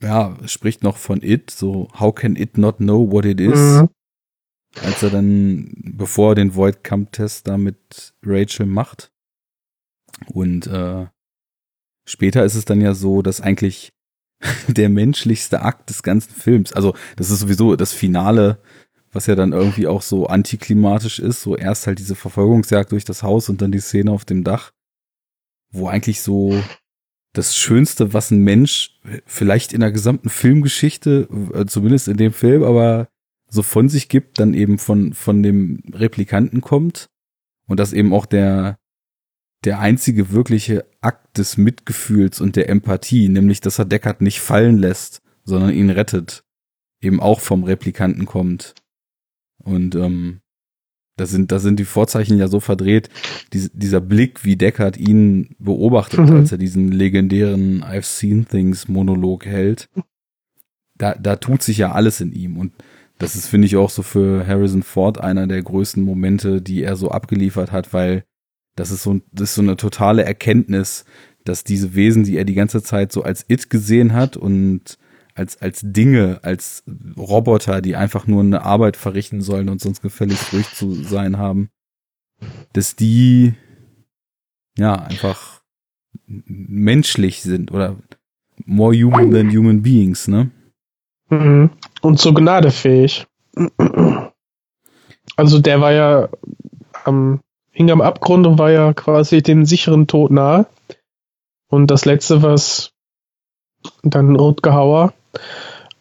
ja, spricht noch von it, so how can it not know what it is? Mhm. Als er dann, bevor er den Void Camp Test da mit Rachel macht. Und äh, später ist es dann ja so, dass eigentlich der menschlichste Akt des ganzen Films. Also, das ist sowieso das Finale, was ja dann irgendwie auch so antiklimatisch ist. So erst halt diese Verfolgungsjagd durch das Haus und dann die Szene auf dem Dach, wo eigentlich so das Schönste, was ein Mensch vielleicht in der gesamten Filmgeschichte, äh, zumindest in dem Film, aber so von sich gibt, dann eben von, von dem Replikanten kommt. Und dass eben auch der, der einzige wirkliche Akt des Mitgefühls und der Empathie, nämlich dass er Deckard nicht fallen lässt, sondern ihn rettet, eben auch vom Replikanten kommt. Und ähm, da sind, da sind die Vorzeichen ja so verdreht. Dies, dieser Blick, wie Deckard ihn beobachtet, mhm. als er diesen legendären I've seen things Monolog hält. Da, da tut sich ja alles in ihm. Und das ist, finde ich, auch so für Harrison Ford einer der größten Momente, die er so abgeliefert hat, weil das ist so, das ist so eine totale Erkenntnis, dass diese Wesen, die er die ganze Zeit so als It gesehen hat und als, als Dinge, als Roboter, die einfach nur eine Arbeit verrichten sollen und sonst gefälligst ruhig zu sein haben, dass die ja einfach menschlich sind oder more human than human beings, ne? Mhm. Und zur Gnade fähig. Also der war ja am hing am Abgrund und war ja quasi dem sicheren Tod nahe. Und das letzte, was dann Rutger Hauer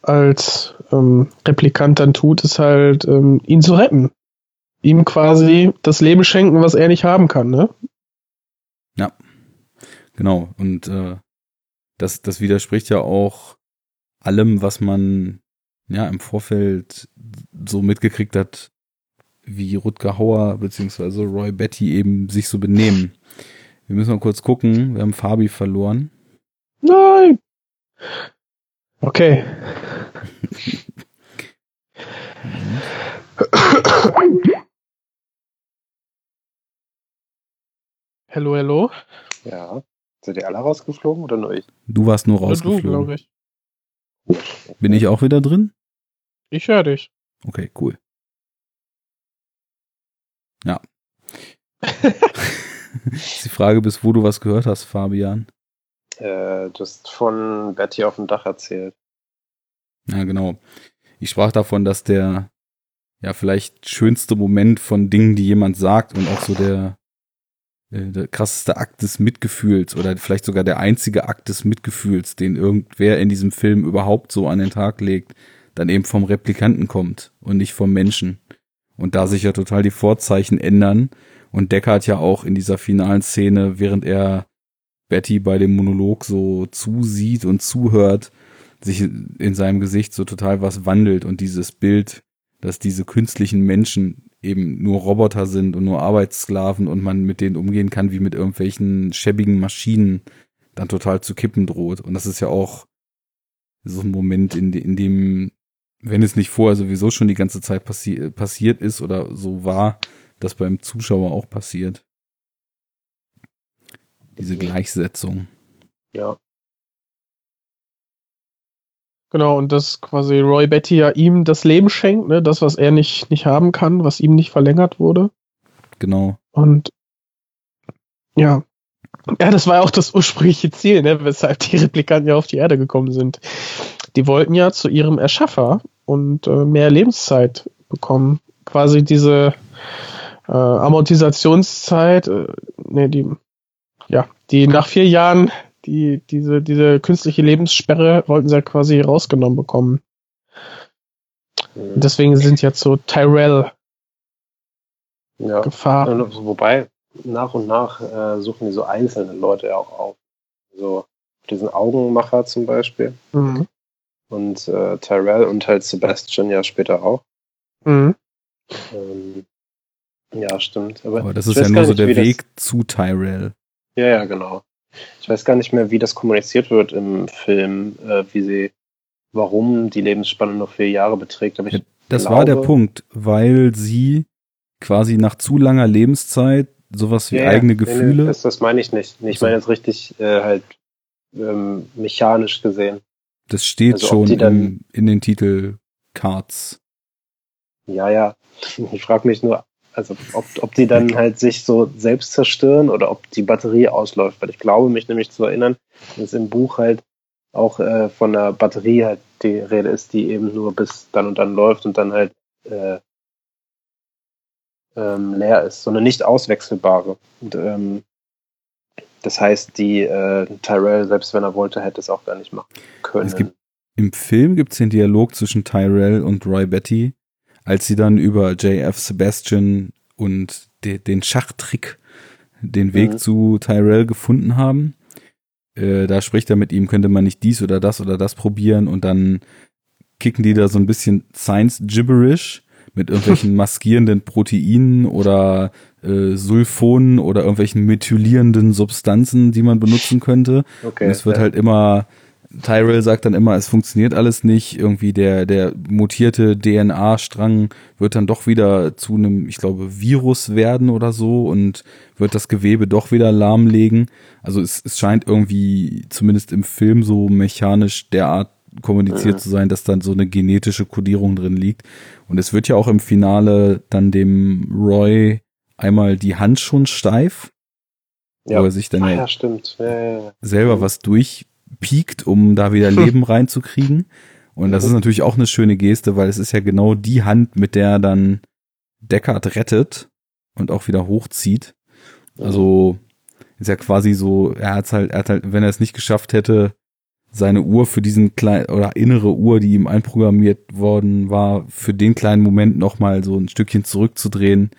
als ähm, Replikant dann tut, ist halt, ähm, ihn zu retten. Ihm quasi das Leben schenken, was er nicht haben kann, ne? Ja, genau. Und äh, das, das widerspricht ja auch allem, was man ja im Vorfeld so mitgekriegt hat, wie Rutger Hauer bzw. Roy Betty eben sich so benehmen. Wir müssen mal kurz gucken. Wir haben Fabi verloren. Nein! Okay. Hallo, hallo. Ja. Seid ihr alle rausgeflogen oder nur ich? Du warst nur rausgeflogen. Du, ich. Bin ich auch wieder drin? Ich höre dich. Okay, cool. Ja. die Frage bis, wo du was gehört hast, Fabian. Äh, du hast von Betty auf dem Dach erzählt. Ja, genau. Ich sprach davon, dass der, ja, vielleicht schönste Moment von Dingen, die jemand sagt und auch so der, der krasseste Akt des Mitgefühls oder vielleicht sogar der einzige Akt des Mitgefühls, den irgendwer in diesem Film überhaupt so an den Tag legt, dann eben vom Replikanten kommt und nicht vom Menschen. Und da sich ja total die Vorzeichen ändern und Deckard ja auch in dieser finalen Szene, während er Betty bei dem Monolog so zusieht und zuhört, sich in seinem Gesicht so total was wandelt und dieses Bild, dass diese künstlichen Menschen eben nur Roboter sind und nur Arbeitssklaven und man mit denen umgehen kann wie mit irgendwelchen schäbigen Maschinen, dann total zu kippen droht. Und das ist ja auch so ein Moment, in, in dem, wenn es nicht vorher sowieso schon die ganze Zeit passi passiert ist oder so war, das beim Zuschauer auch passiert. Diese Gleichsetzung. Ja. Genau, und dass quasi Roy Betty ja ihm das Leben schenkt, ne? das, was er nicht, nicht haben kann, was ihm nicht verlängert wurde. Genau. Und ja. Ja, das war ja auch das ursprüngliche Ziel, ne? weshalb die Replikanten ja auf die Erde gekommen sind. Die wollten ja zu ihrem Erschaffer und äh, mehr Lebenszeit bekommen. Quasi diese äh, Amortisationszeit, äh, ne, die, ja, die nach vier Jahren die, diese, diese künstliche Lebenssperre wollten sie ja quasi rausgenommen bekommen. Mhm. Deswegen sind jetzt so Tyrell ja. gefahren. Wobei, nach und nach äh, suchen die so einzelne Leute auch auf. So diesen Augenmacher zum Beispiel. Mhm. Und äh, Tyrell und halt Sebastian ja später auch. Mhm. Ähm, ja, stimmt. Aber, Aber das ist ja nur so der Weg zu Tyrell. Ja, ja, genau. Ich weiß gar nicht mehr, wie das kommuniziert wird im Film, äh, wie sie, warum die Lebensspanne nur vier Jahre beträgt. Aber ja, das glaube, war der Punkt, weil sie quasi nach zu langer Lebenszeit sowas wie ja, eigene Gefühle. Nee, das, das meine ich nicht. Ich meine jetzt richtig äh, halt ähm, mechanisch gesehen. Das steht also, schon in, in den Titelcards. Ja, ja. Ich frage mich nur, also ob, ob die dann halt sich so selbst zerstören oder ob die Batterie ausläuft. Weil ich glaube, mich nämlich zu erinnern, dass im Buch halt auch äh, von der Batterie halt die Rede ist, die eben nur bis dann und dann läuft und dann halt äh, ähm, leer ist, sondern nicht auswechselbare. Und, ähm, das heißt, die äh, Tyrell, selbst wenn er wollte, hätte es auch gar nicht machen können. Gibt, Im Film gibt es den Dialog zwischen Tyrell und Roy Betty, als sie dann über JF Sebastian und de, den Schachtrick den Weg mhm. zu Tyrell gefunden haben. Äh, da spricht er mit ihm, könnte man nicht dies oder das oder das probieren und dann kicken die da so ein bisschen Science Gibberish mit irgendwelchen maskierenden Proteinen oder äh, Sulfonen oder irgendwelchen methylierenden Substanzen, die man benutzen könnte. Okay, und es wird ja. halt immer Tyrell sagt dann immer, es funktioniert alles nicht. Irgendwie der, der mutierte DNA-Strang wird dann doch wieder zu einem, ich glaube, Virus werden oder so und wird das Gewebe doch wieder lahmlegen. Also es, es scheint irgendwie, zumindest im Film, so mechanisch derart kommuniziert mhm. zu sein, dass dann so eine genetische Kodierung drin liegt. Und es wird ja auch im Finale dann dem Roy einmal die Hand schon steif, ja. wo er sich dann ah, ja, ja, selber was durch piekt, um da wieder Leben reinzukriegen. Und das ist natürlich auch eine schöne Geste, weil es ist ja genau die Hand, mit der er dann Deckard rettet und auch wieder hochzieht. Also ist ja quasi so, er hat halt, er hat halt, wenn er es nicht geschafft hätte, seine Uhr für diesen kleinen oder innere Uhr, die ihm einprogrammiert worden war, für den kleinen Moment nochmal so ein Stückchen zurückzudrehen,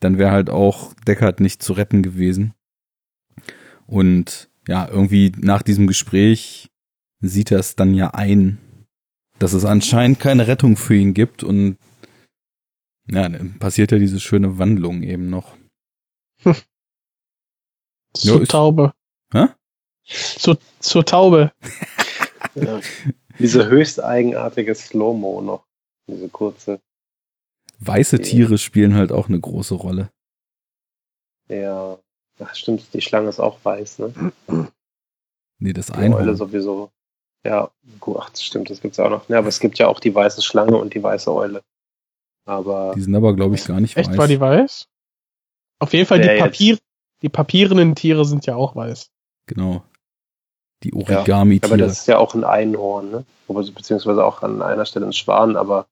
dann wäre halt auch Deckard nicht zu retten gewesen. Und ja, irgendwie nach diesem Gespräch sieht er es dann ja ein, dass es anscheinend keine Rettung für ihn gibt und ja, dann passiert ja diese schöne Wandlung eben noch. Hm. Zur ja, Taube. Hä? Zur, zur Taube. ja. Diese höchst eigenartige Slow-Mo noch. Diese kurze. Weiße Tiere spielen halt auch eine große Rolle. Ja. Ach, stimmt, die Schlange ist auch weiß, ne? Nee, das eine. Eule sowieso. Ja, gut, ach, stimmt, das gibt's auch noch. Ja, aber es gibt ja auch die weiße Schlange und die weiße Eule. Aber. Die sind aber, glaube ich, gar nicht echt weiß. Echt, war die weiß? Auf jeden Fall, die, Papier, die papierenden Tiere sind ja auch weiß. Genau. Die Origami-Tiere. Ja, aber das ist ja auch ein Einhorn, ne? Beziehungsweise auch an einer Stelle ein Schwan, aber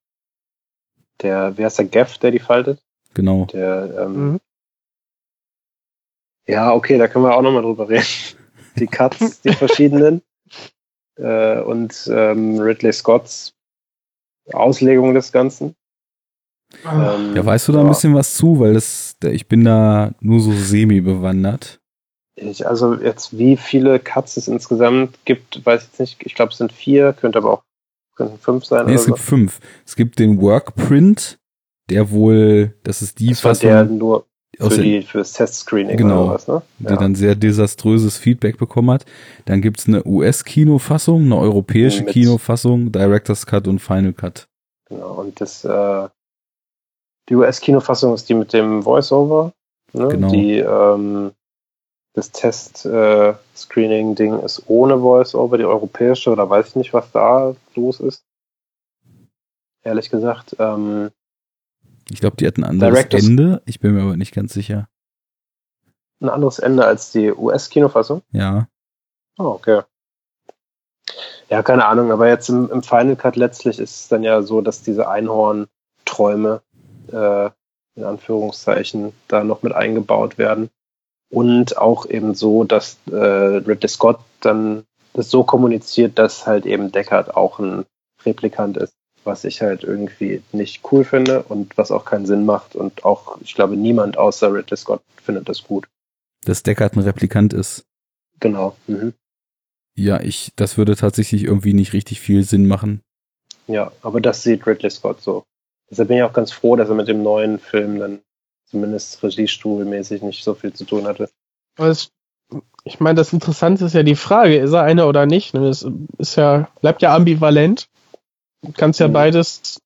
der, wer ist der Gaff, der die faltet? Genau. Der, ähm, mhm. Ja, okay, da können wir auch nochmal drüber reden. Die Cuts, die verschiedenen. Äh, und ähm, Ridley Scotts Auslegung des Ganzen. Ähm, ja, weißt du da ein bisschen was zu? Weil das, ich bin da nur so semi bewandert. Ich, also jetzt, wie viele Cuts es insgesamt gibt, weiß ich jetzt nicht. Ich glaube, es sind vier, könnte aber auch könnten fünf sein. Nee, es gibt fünf. Es gibt den Workprint, der wohl, das ist die das Fassung. Der nur für, die, fürs Testscreening genau, oder was, ne? Ja. Die dann sehr desaströses Feedback bekommen hat. Dann gibt's eine US-Kinofassung, eine europäische Mit, Kinofassung, Director's Cut und Final Cut. Genau, und das, äh, die US-Kinofassung ist die mit dem Voice-Over. Ne? Genau. Die, ähm, das Test-Screening-Ding äh, ist ohne Voice-Over, die europäische, oder weiß ich nicht, was da los ist. Ehrlich gesagt. Ähm, ich glaube, die hatten ein anderes Directors Ende. Ich bin mir aber nicht ganz sicher. Ein anderes Ende als die US-Kinofassung? Ja. Oh, okay. Ja, keine Ahnung, aber jetzt im, im, Final Cut letztlich ist es dann ja so, dass diese Einhorn-Träume äh, in Anführungszeichen da noch mit eingebaut werden. Und auch eben so, dass äh, Ridley Scott dann das so kommuniziert, dass halt eben Deckard auch ein Replikant ist was ich halt irgendwie nicht cool finde und was auch keinen Sinn macht und auch, ich glaube, niemand außer Ridley Scott findet das gut. Dass Deckard ein Replikant ist. Genau. Mhm. Ja, ich, das würde tatsächlich irgendwie nicht richtig viel Sinn machen. Ja, aber das sieht Ridley Scott so. Deshalb bin ich auch ganz froh, dass er mit dem neuen Film dann zumindest regiestuhlmäßig nicht so viel zu tun hatte. Es, ich meine, das Interessante ist ja die Frage, ist er einer oder nicht? Das ist ja, bleibt ja ambivalent. Du kannst ja mhm. beides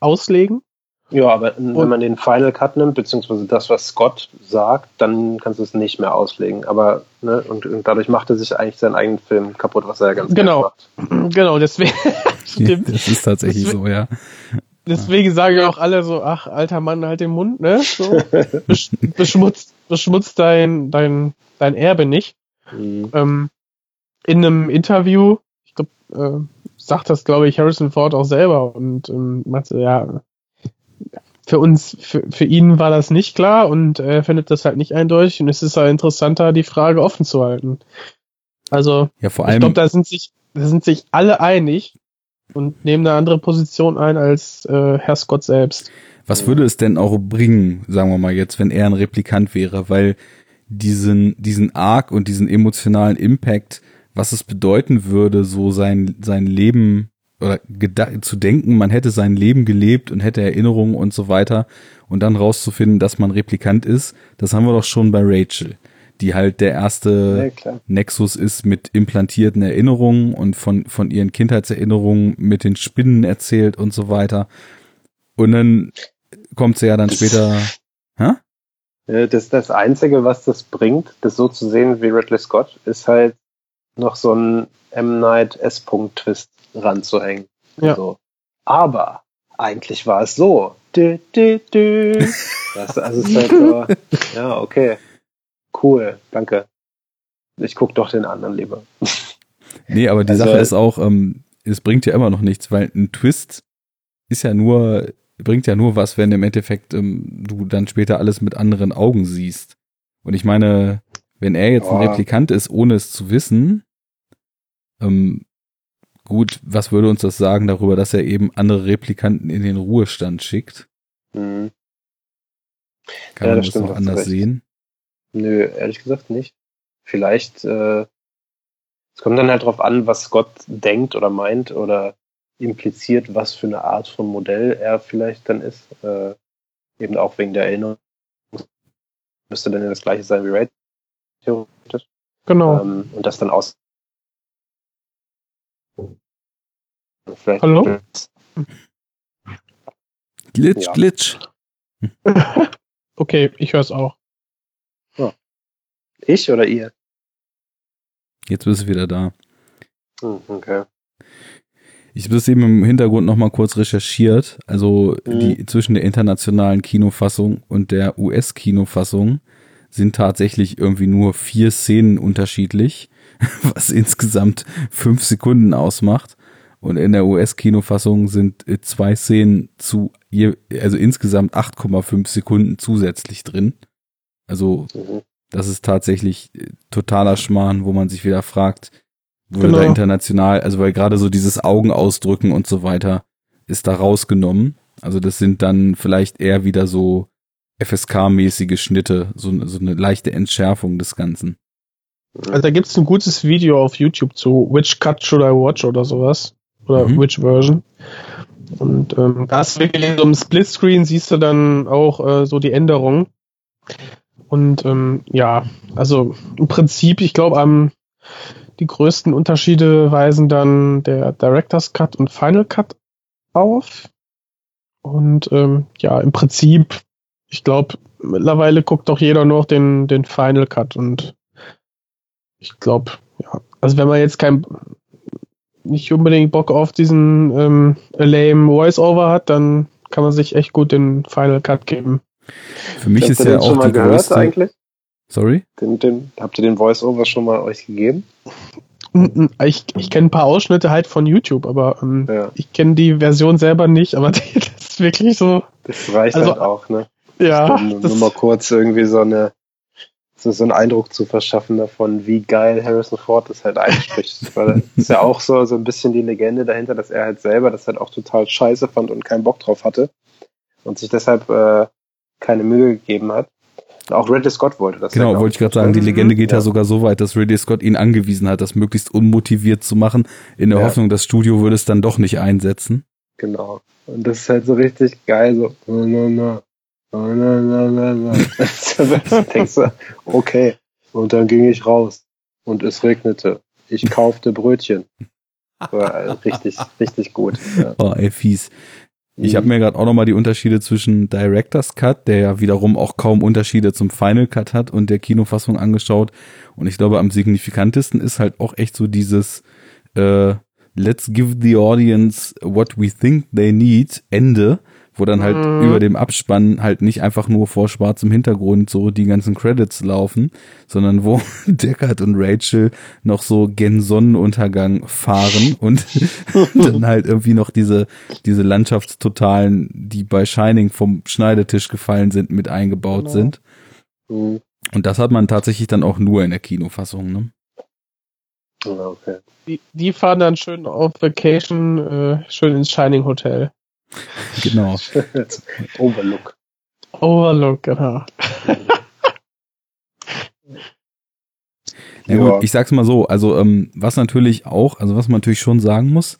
auslegen. Ja, aber und wenn man den Final Cut nimmt, beziehungsweise das, was Scott sagt, dann kannst du es nicht mehr auslegen. Aber, ne, und, und dadurch macht er sich eigentlich seinen eigenen Film kaputt, was er ja ganz genau. macht. Genau, deswegen. stimmt. Das ist tatsächlich deswegen, so, ja. Deswegen sagen auch alle so, ach, alter Mann, halt den Mund, ne? So, besch beschmutzt, beschmutzt dein, dein, dein Erbe nicht. Mhm. Ähm, in einem Interview, ich glaube, äh, sagt das, glaube ich, Harrison Ford auch selber und ähm, meinte, ja, für uns, für, für ihn war das nicht klar und er findet das halt nicht eindeutig und es ist halt interessanter, die Frage offen zu halten. Also, ja, vor allem, ich glaube, da sind sich, da sind sich alle einig und nehmen eine andere Position ein als äh, Herr Scott selbst. Was würde es denn auch bringen, sagen wir mal jetzt, wenn er ein Replikant wäre, weil diesen, diesen Arc und diesen emotionalen Impact was es bedeuten würde, so sein, sein Leben oder zu denken, man hätte sein Leben gelebt und hätte Erinnerungen und so weiter und dann rauszufinden, dass man Replikant ist, das haben wir doch schon bei Rachel, die halt der erste ja, Nexus ist mit implantierten Erinnerungen und von, von ihren Kindheitserinnerungen mit den Spinnen erzählt und so weiter. Und dann kommt sie ja dann das, später. Hä? Das, das Einzige, was das bringt, das so zu sehen wie Ridley Scott, ist halt, noch so einen M. Night S-Punkt-Twist ranzuhängen. Ja. So. Aber eigentlich war es so. Du, du, du. Das, also ist halt so, ja, okay. Cool, danke. Ich guck doch den anderen lieber. Nee, aber die also, Sache ist auch, ähm, es bringt ja immer noch nichts, weil ein Twist ist ja nur, bringt ja nur was, wenn im Endeffekt ähm, du dann später alles mit anderen Augen siehst. Und ich meine, wenn er jetzt oh. ein Replikant ist, ohne es zu wissen, ähm, gut, was würde uns das sagen darüber, dass er eben andere Replikanten in den Ruhestand schickt? Mhm. Kann ja, man das, das noch anders sehen? Nö, ehrlich gesagt nicht. Vielleicht, äh, es kommt dann halt drauf an, was Gott denkt oder meint oder impliziert, was für eine Art von Modell er vielleicht dann ist. Äh, eben auch wegen der Erinnerung. Müsste dann ja das gleiche sein wie Raid, theoretisch. Genau. Ähm, und das dann aus Vielleicht Hallo? Glitch, ja. Glitch. okay, ich höre es auch. Ja. Ich oder ihr? Jetzt bist du wieder da. Hm, okay. Ich habe das eben im Hintergrund nochmal kurz recherchiert. Also mhm. die zwischen der internationalen Kinofassung und der US-Kinofassung sind tatsächlich irgendwie nur vier Szenen unterschiedlich, was insgesamt fünf Sekunden ausmacht. Und in der US-Kinofassung sind äh, zwei Szenen zu je, also insgesamt 8,5 Sekunden zusätzlich drin. Also mhm. das ist tatsächlich äh, totaler Schmarrn, wo man sich wieder fragt, wurde genau. da international, also weil gerade so dieses Augenausdrücken und so weiter ist da rausgenommen. Also das sind dann vielleicht eher wieder so FSK-mäßige Schnitte, so, so eine leichte Entschärfung des Ganzen. Also da gibt's ein gutes Video auf YouTube zu Which Cut Should I Watch oder sowas. Oder mhm. Which Version. Und ähm, da ist wirklich in so einem Splitscreen siehst du dann auch äh, so die Änderungen. Und ähm, ja, also im Prinzip, ich glaube, am die größten Unterschiede weisen dann der Director's Cut und Final Cut auf. Und ähm, ja, im Prinzip, ich glaube, mittlerweile guckt doch jeder noch den, den Final Cut und ich glaube, ja. Also wenn man jetzt kein nicht unbedingt Bock auf diesen ähm, lame Voice-Over hat, dann kann man sich echt gut den Final Cut geben. Für mich habt ist ja auch die größte... Eigentlich? Sorry? Den, den, habt ihr den Voice-Over schon mal euch gegeben? Ich, ich kenne ein paar Ausschnitte halt von YouTube, aber ähm, ja. ich kenne die Version selber nicht, aber das ist wirklich so. Das reicht also, halt auch, ne? Ja. Nur, nur mal kurz irgendwie so eine so, so einen Eindruck zu verschaffen davon, wie geil Harrison Ford das halt einspricht. Weil das ist ja auch so, so ein bisschen die Legende dahinter, dass er halt selber das halt auch total scheiße fand und keinen Bock drauf hatte und sich deshalb äh, keine Mühe gegeben hat. Auch Ridley Scott wollte das. Genau, wollte ich gerade sagen, die Legende geht ja. ja sogar so weit, dass Ridley Scott ihn angewiesen hat, das möglichst unmotiviert zu machen, in der ja. Hoffnung, das Studio würde es dann doch nicht einsetzen. Genau. Und das ist halt so richtig geil, so, denkst du, okay. Und dann ging ich raus und es regnete. Ich kaufte Brötchen. War richtig, richtig gut. Ja. Oh, ey, fies. Ich habe mhm. mir gerade auch nochmal die Unterschiede zwischen Director's Cut, der ja wiederum auch kaum Unterschiede zum Final Cut hat, und der Kinofassung angeschaut. Und ich glaube, am signifikantesten ist halt auch echt so dieses äh, Let's give the audience what we think they need Ende, wo dann halt mhm. über dem Abspann halt nicht einfach nur vor schwarzem Hintergrund so die ganzen Credits laufen, sondern wo Deckard und Rachel noch so gen Sonnenuntergang fahren und dann halt irgendwie noch diese, diese Landschaftstotalen, die bei Shining vom Schneidetisch gefallen sind, mit eingebaut genau. sind. Mhm. Und das hat man tatsächlich dann auch nur in der Kinofassung, ne? Okay. Die, die fahren dann schön auf Vacation, äh, schön ins Shining Hotel. Genau. Overlook. Overlook, genau. Ja gut, ich sag's mal so, also ähm, was natürlich auch, also was man natürlich schon sagen muss,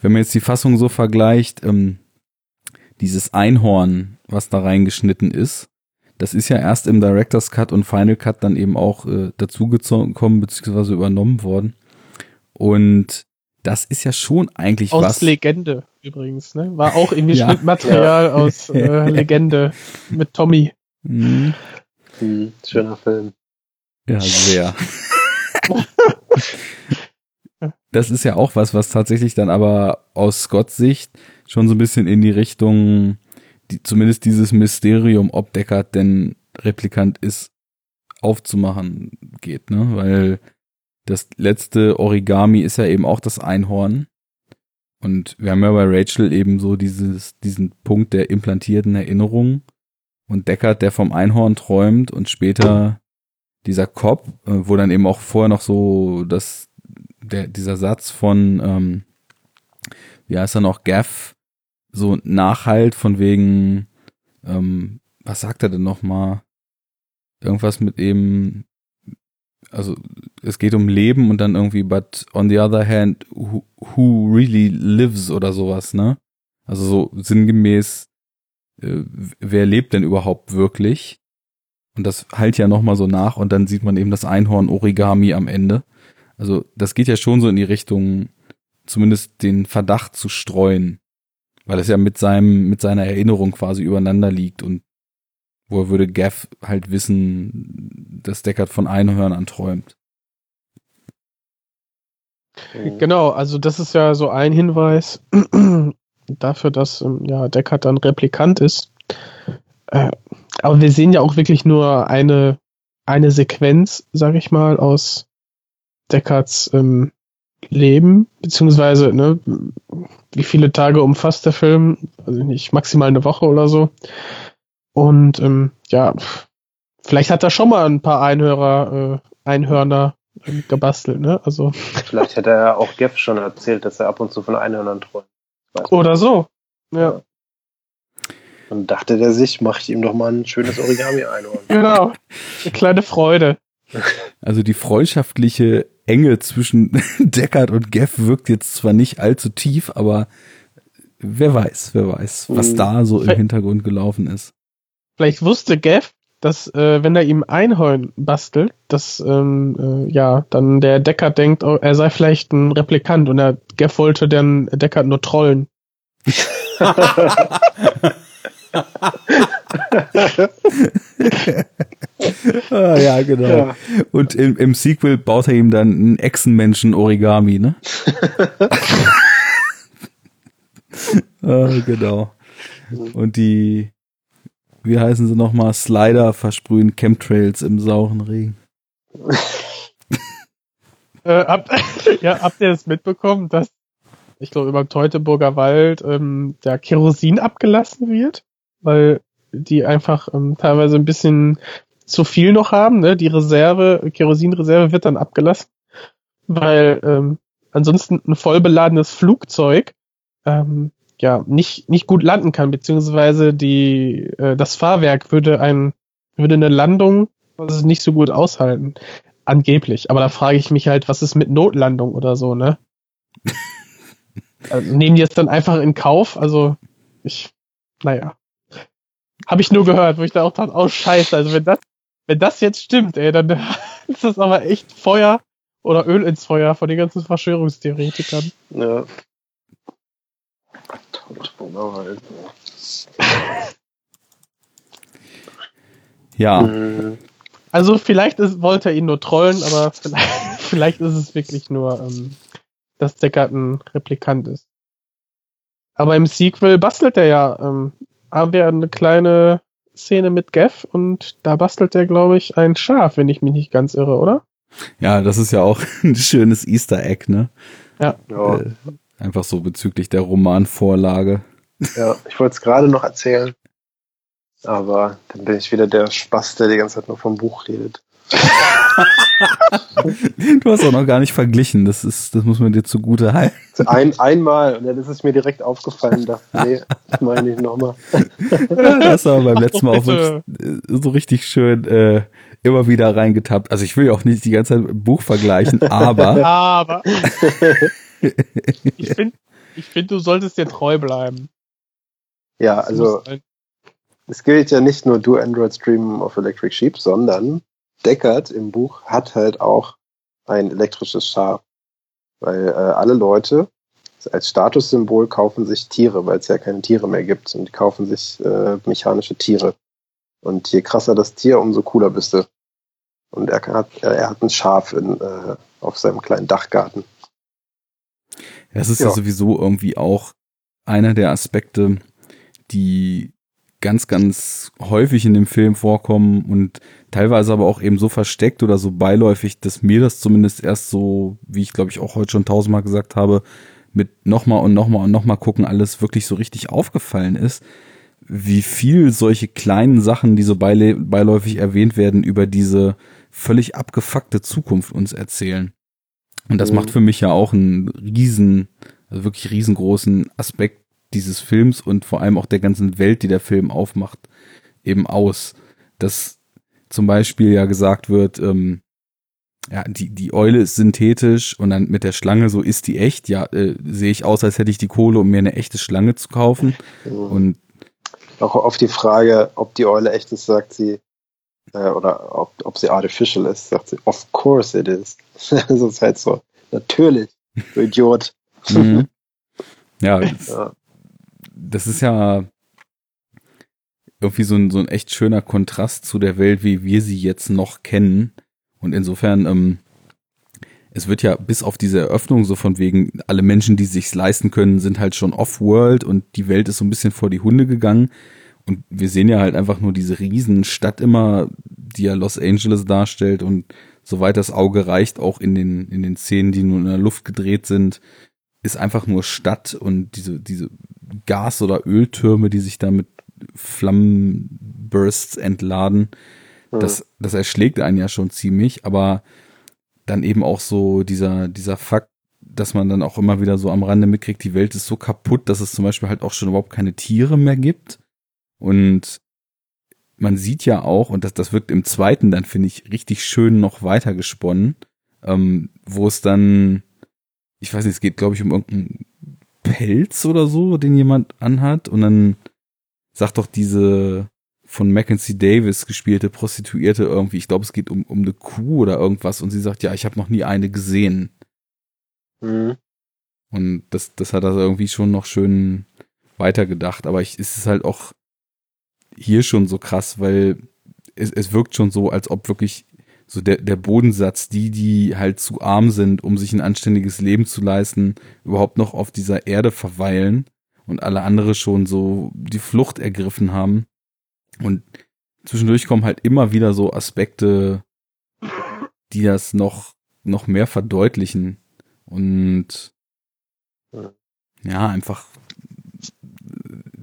wenn man jetzt die Fassung so vergleicht, ähm, dieses Einhorn, was da reingeschnitten ist, das ist ja erst im Director's Cut und Final Cut dann eben auch äh, dazugekommen bzw. übernommen worden. Und das ist ja schon eigentlich aus was. Legende übrigens, ne? War auch irgendwie ja. Material ja. aus äh, Legende mit Tommy. Mhm. Mhm, schöner Film. Ja, sehr. das ist ja auch was, was tatsächlich dann aber aus Scotts Sicht schon so ein bisschen in die Richtung, die, zumindest dieses Mysterium, ob Deckard denn Replikant ist, aufzumachen geht, ne? Weil das letzte Origami ist ja eben auch das Einhorn. Und wir haben ja bei Rachel eben so dieses, diesen Punkt der implantierten Erinnerung. Und Deckard, der vom Einhorn träumt und später dieser Cop, äh, wo dann eben auch vorher noch so das, der, dieser Satz von, ähm, wie heißt er noch, Gaff, so nachhalt von wegen, ähm, was sagt er denn nochmal? Irgendwas mit eben, also es geht um Leben und dann irgendwie, but on the other hand, who, who really lives oder sowas, ne? Also so sinngemäß, äh, wer lebt denn überhaupt wirklich? Und das halt ja nochmal so nach und dann sieht man eben das Einhorn-Origami am Ende. Also das geht ja schon so in die Richtung, zumindest den Verdacht zu streuen, weil es ja mit seinem, mit seiner Erinnerung quasi übereinander liegt und Woher würde Gav halt wissen, dass Deckard von Einhörnern träumt? Genau, also das ist ja so ein Hinweis dafür, dass ähm, ja, Deckard dann Replikant ist. Äh, aber wir sehen ja auch wirklich nur eine, eine Sequenz, sag ich mal, aus Deckards ähm, leben, beziehungsweise, ne, wie viele Tage umfasst der Film? Also nicht, maximal eine Woche oder so. Und ähm, ja, vielleicht hat er schon mal ein paar Einhörer, äh, Einhörner ähm, gebastelt, ne? Also. Vielleicht hat er ja auch Geff schon erzählt, dass er ab und zu von Einhörnern träumt. Oder so. Ja. Dann dachte der sich, mach ich ihm doch mal ein schönes Origami-Einhorn. Genau. Eine kleine Freude. Also die freundschaftliche Enge zwischen Deckard und Geff wirkt jetzt zwar nicht allzu tief, aber wer weiß, wer weiß, was mhm. da so im Hintergrund gelaufen ist. Vielleicht wusste Geff, dass äh, wenn er ihm Einhorn bastelt, dass ähm, äh, ja dann der Deckard denkt, oh, er sei vielleicht ein Replikant und er Geff wollte dann Deckard nur trollen. ah, ja, genau. Ja. Und im, im, Sequel baut er ihm dann einen Echsenmenschen-Origami, ne? ah, genau. Und die, wie heißen sie nochmal, Slider versprühen Chemtrails im sauren Regen. äh, habt, ja, habt ihr das mitbekommen, dass ich glaube, über Teutoburger Wald ähm, der Kerosin abgelassen wird? Weil die einfach ähm, teilweise ein bisschen zu viel noch haben. Ne? Die Reserve, Kerosinreserve wird dann abgelassen, weil ähm, ansonsten ein vollbeladenes Flugzeug ähm, ja nicht nicht gut landen kann, beziehungsweise die äh, das Fahrwerk würde ein würde eine Landung also nicht so gut aushalten, angeblich. Aber da frage ich mich halt, was ist mit Notlandung oder so, ne? also, nehmen die jetzt dann einfach in Kauf? Also ich, naja. Habe ich nur gehört, wo ich da auch dachte, oh scheiße, also wenn das, wenn das jetzt stimmt, ey, dann ist das aber echt Feuer oder Öl ins Feuer von den ganzen Verschwörungstheoretikern. Ja. Ja. Mhm. Also vielleicht ist, wollte er ihn nur trollen, aber vielleicht, vielleicht ist es wirklich nur, ähm, dass Deckard ein Replikant ist. Aber im Sequel bastelt er ja ähm, haben wir eine kleine Szene mit Gav und da bastelt er, glaube ich, ein Schaf, wenn ich mich nicht ganz irre, oder? Ja, das ist ja auch ein schönes Easter Egg, ne? Ja. ja. Äh, einfach so bezüglich der Romanvorlage. Ja, ich wollte es gerade noch erzählen. Aber dann bin ich wieder der Spaß, der die ganze Zeit nur vom Buch redet. du hast auch noch gar nicht verglichen, das ist, das muss man dir zugute halten. Ein, einmal, und dann ist es mir direkt aufgefallen, dachte, nee, das meine ich nochmal. das war beim letzten Mal auch wirklich so richtig schön äh, immer wieder reingetappt. Also ich will ja auch nicht die ganze Zeit ein Buch vergleichen, aber. aber. ich finde, ich find, du solltest dir treu bleiben. Ja, also. Es gilt ja nicht nur Do Android Stream of Electric Sheep, sondern Deckard im Buch hat halt auch ein elektrisches Schaf. Weil äh, alle Leute als Statussymbol kaufen sich Tiere, weil es ja keine Tiere mehr gibt und die kaufen sich äh, mechanische Tiere. Und je krasser das Tier, umso cooler bist du. Und er hat, er hat ein Schaf in, äh, auf seinem kleinen Dachgarten. Das ist ja. ja sowieso irgendwie auch einer der Aspekte, die ganz, ganz häufig in dem Film vorkommen und teilweise aber auch eben so versteckt oder so beiläufig, dass mir das zumindest erst so, wie ich glaube ich auch heute schon tausendmal gesagt habe, mit nochmal und nochmal und nochmal gucken alles wirklich so richtig aufgefallen ist, wie viel solche kleinen Sachen, die so beiläufig erwähnt werden, über diese völlig abgefuckte Zukunft uns erzählen. Und das mhm. macht für mich ja auch einen riesen, also wirklich riesengroßen Aspekt dieses Films und vor allem auch der ganzen Welt, die der Film aufmacht, eben aus. Dass zum Beispiel ja gesagt wird, ähm, ja, die, die Eule ist synthetisch und dann mit der Schlange so ist die echt. Ja, äh, sehe ich aus, als hätte ich die Kohle, um mir eine echte Schlange zu kaufen. Mhm. Und auch auf die Frage, ob die Eule echt ist, sagt sie, äh, oder ob, ob sie artificial ist, sagt sie, of course it is. das ist halt so, natürlich, du Idiot. Mhm. Ja, ja, das ist ja irgendwie so ein, so ein echt schöner Kontrast zu der Welt, wie wir sie jetzt noch kennen. Und insofern, ähm, es wird ja bis auf diese Eröffnung so von wegen, alle Menschen, die sich's leisten können, sind halt schon off-world und die Welt ist so ein bisschen vor die Hunde gegangen. Und wir sehen ja halt einfach nur diese riesen Stadt immer, die ja Los Angeles darstellt und soweit das Auge reicht, auch in den, in den Szenen, die nur in der Luft gedreht sind, ist einfach nur Stadt und diese, diese Gas- oder Öltürme, die sich da mit Flammenbursts entladen. Mhm. Das, das erschlägt einen ja schon ziemlich, aber dann eben auch so dieser, dieser Fakt, dass man dann auch immer wieder so am Rande mitkriegt, die Welt ist so kaputt, dass es zum Beispiel halt auch schon überhaupt keine Tiere mehr gibt. Und man sieht ja auch, und das, das wirkt im zweiten dann, finde ich, richtig schön noch weiter gesponnen, ähm, wo es dann, ich weiß nicht, es geht, glaube ich, um irgendeinen Pelz oder so, den jemand anhat. Und dann sagt doch diese von Mackenzie Davis gespielte Prostituierte irgendwie, ich glaube, es geht um, um eine Kuh oder irgendwas. Und sie sagt, ja, ich habe noch nie eine gesehen. Mhm. Und das, das hat er irgendwie schon noch schön weitergedacht. Aber ich, es ist halt auch hier schon so krass, weil es, es wirkt schon so, als ob wirklich so der, der Bodensatz, die, die halt zu arm sind, um sich ein anständiges Leben zu leisten, überhaupt noch auf dieser Erde verweilen und alle andere schon so die Flucht ergriffen haben. Und zwischendurch kommen halt immer wieder so Aspekte, die das noch, noch mehr verdeutlichen und ja, einfach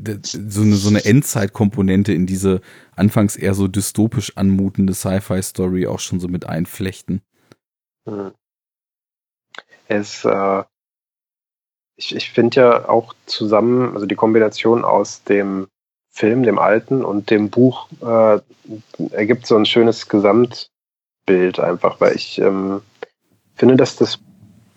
so eine, so eine Endzeitkomponente in diese anfangs eher so dystopisch anmutende Sci-Fi-Story auch schon so mit einflechten. Hm. Es, äh, ich, ich finde ja auch zusammen, also die Kombination aus dem Film, dem alten und dem Buch äh, ergibt so ein schönes Gesamtbild einfach, weil ich ähm, finde, dass das,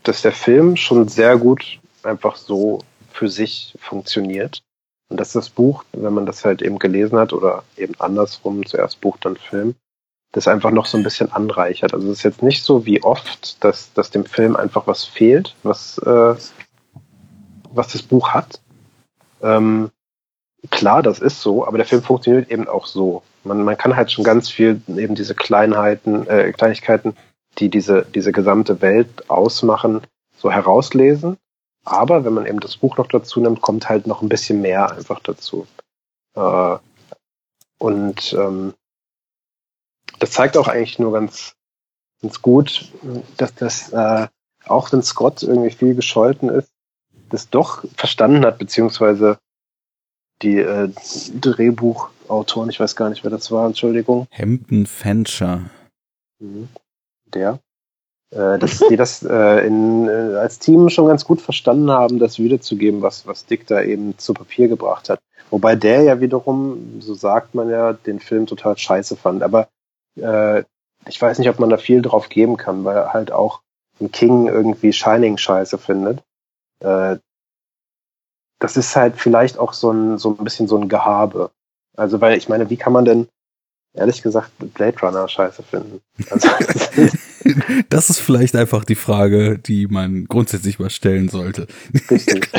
dass der Film schon sehr gut einfach so für sich funktioniert. Und dass das Buch, wenn man das halt eben gelesen hat oder eben andersrum, zuerst Buch, dann Film, das einfach noch so ein bisschen anreichert. Also es ist jetzt nicht so wie oft, dass, dass dem Film einfach was fehlt, was, äh, was das Buch hat. Ähm, klar, das ist so, aber der Film funktioniert eben auch so. Man, man kann halt schon ganz viel eben diese Kleinheiten, äh, Kleinigkeiten, die diese, diese gesamte Welt ausmachen, so herauslesen. Aber wenn man eben das Buch noch dazu nimmt, kommt halt noch ein bisschen mehr einfach dazu. Äh, und ähm, das zeigt auch eigentlich nur ganz, ganz gut, dass das, äh, auch wenn Scott irgendwie viel gescholten ist, das doch verstanden hat, beziehungsweise die äh, Drehbuchautoren, ich weiß gar nicht, wer das war, Entschuldigung. Hampton Fancher. Mhm. Der dass die das äh, in, äh, als Team schon ganz gut verstanden haben, das wiederzugeben, was, was Dick da eben zu Papier gebracht hat. Wobei der ja wiederum, so sagt man ja, den Film total scheiße fand. Aber äh, ich weiß nicht, ob man da viel drauf geben kann, weil er halt auch ein King irgendwie Shining scheiße findet. Äh, das ist halt vielleicht auch so ein, so ein bisschen so ein Gehabe. Also, weil ich meine, wie kann man denn ehrlich gesagt Blade Runner scheiße finden. Also, das ist vielleicht einfach die Frage, die man grundsätzlich mal stellen sollte. Richtig.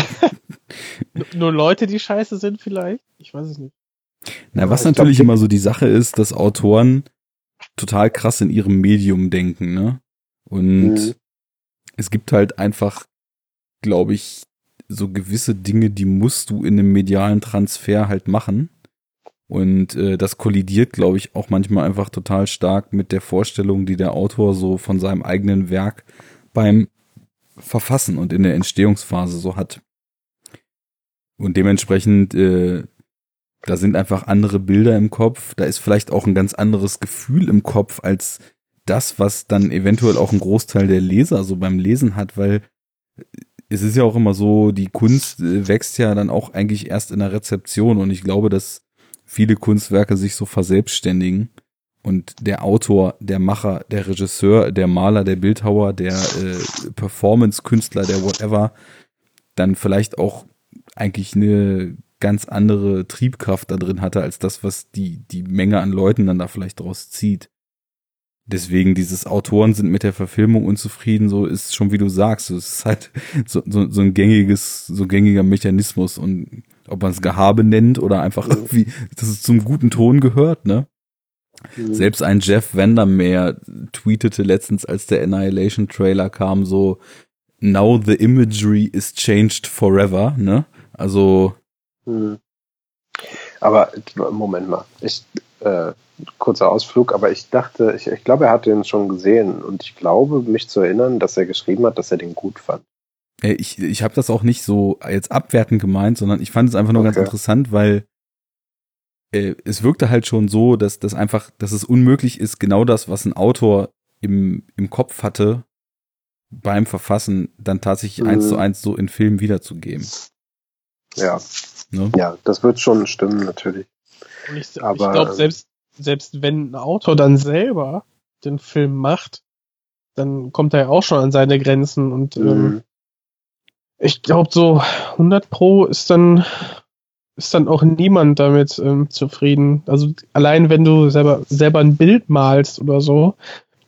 Nur Leute, die scheiße sind vielleicht? Ich weiß es nicht. Na, was natürlich immer so die Sache ist, dass Autoren total krass in ihrem Medium denken, ne? Und mhm. es gibt halt einfach, glaube ich, so gewisse Dinge, die musst du in einem medialen Transfer halt machen. Und äh, das kollidiert, glaube ich, auch manchmal einfach total stark mit der Vorstellung, die der Autor so von seinem eigenen Werk beim Verfassen und in der Entstehungsphase so hat. Und dementsprechend, äh, da sind einfach andere Bilder im Kopf, da ist vielleicht auch ein ganz anderes Gefühl im Kopf als das, was dann eventuell auch ein Großteil der Leser so beim Lesen hat, weil es ist ja auch immer so, die Kunst äh, wächst ja dann auch eigentlich erst in der Rezeption und ich glaube, dass viele Kunstwerke sich so verselbstständigen und der Autor, der Macher, der Regisseur, der Maler, der Bildhauer, der äh, Performance-Künstler, der whatever, dann vielleicht auch eigentlich eine ganz andere Triebkraft da drin hatte, als das, was die, die Menge an Leuten dann da vielleicht draus zieht. Deswegen dieses Autoren sind mit der Verfilmung unzufrieden, so ist schon wie du sagst, es ist halt so, so, so ein gängiges, so gängiger Mechanismus und ob man es Gehabe nennt oder einfach irgendwie, dass es zum guten Ton gehört, ne? Mhm. Selbst ein Jeff Vandermeer tweetete letztens, als der Annihilation Trailer kam, so Now the imagery is changed forever, ne? Also. Mhm. Aber Moment mal, ich, äh, kurzer Ausflug, aber ich dachte, ich, ich glaube, er hat den schon gesehen und ich glaube, mich zu erinnern, dass er geschrieben hat, dass er den gut fand. Ich, ich habe das auch nicht so jetzt abwertend gemeint, sondern ich fand es einfach nur okay. ganz interessant, weil äh, es wirkte halt schon so, dass das einfach, dass es unmöglich ist, genau das, was ein Autor im, im Kopf hatte, beim Verfassen dann tatsächlich mhm. eins zu eins so in Filmen wiederzugeben. Ja. Ne? Ja, das wird schon stimmen, natürlich. Ich, ich glaube, selbst, selbst wenn ein Autor dann selber den Film macht, dann kommt er ja auch schon an seine Grenzen und mhm. ähm, ich glaube, so 100 Pro ist dann ist dann auch niemand damit ähm, zufrieden. Also allein wenn du selber selber ein Bild malst oder so,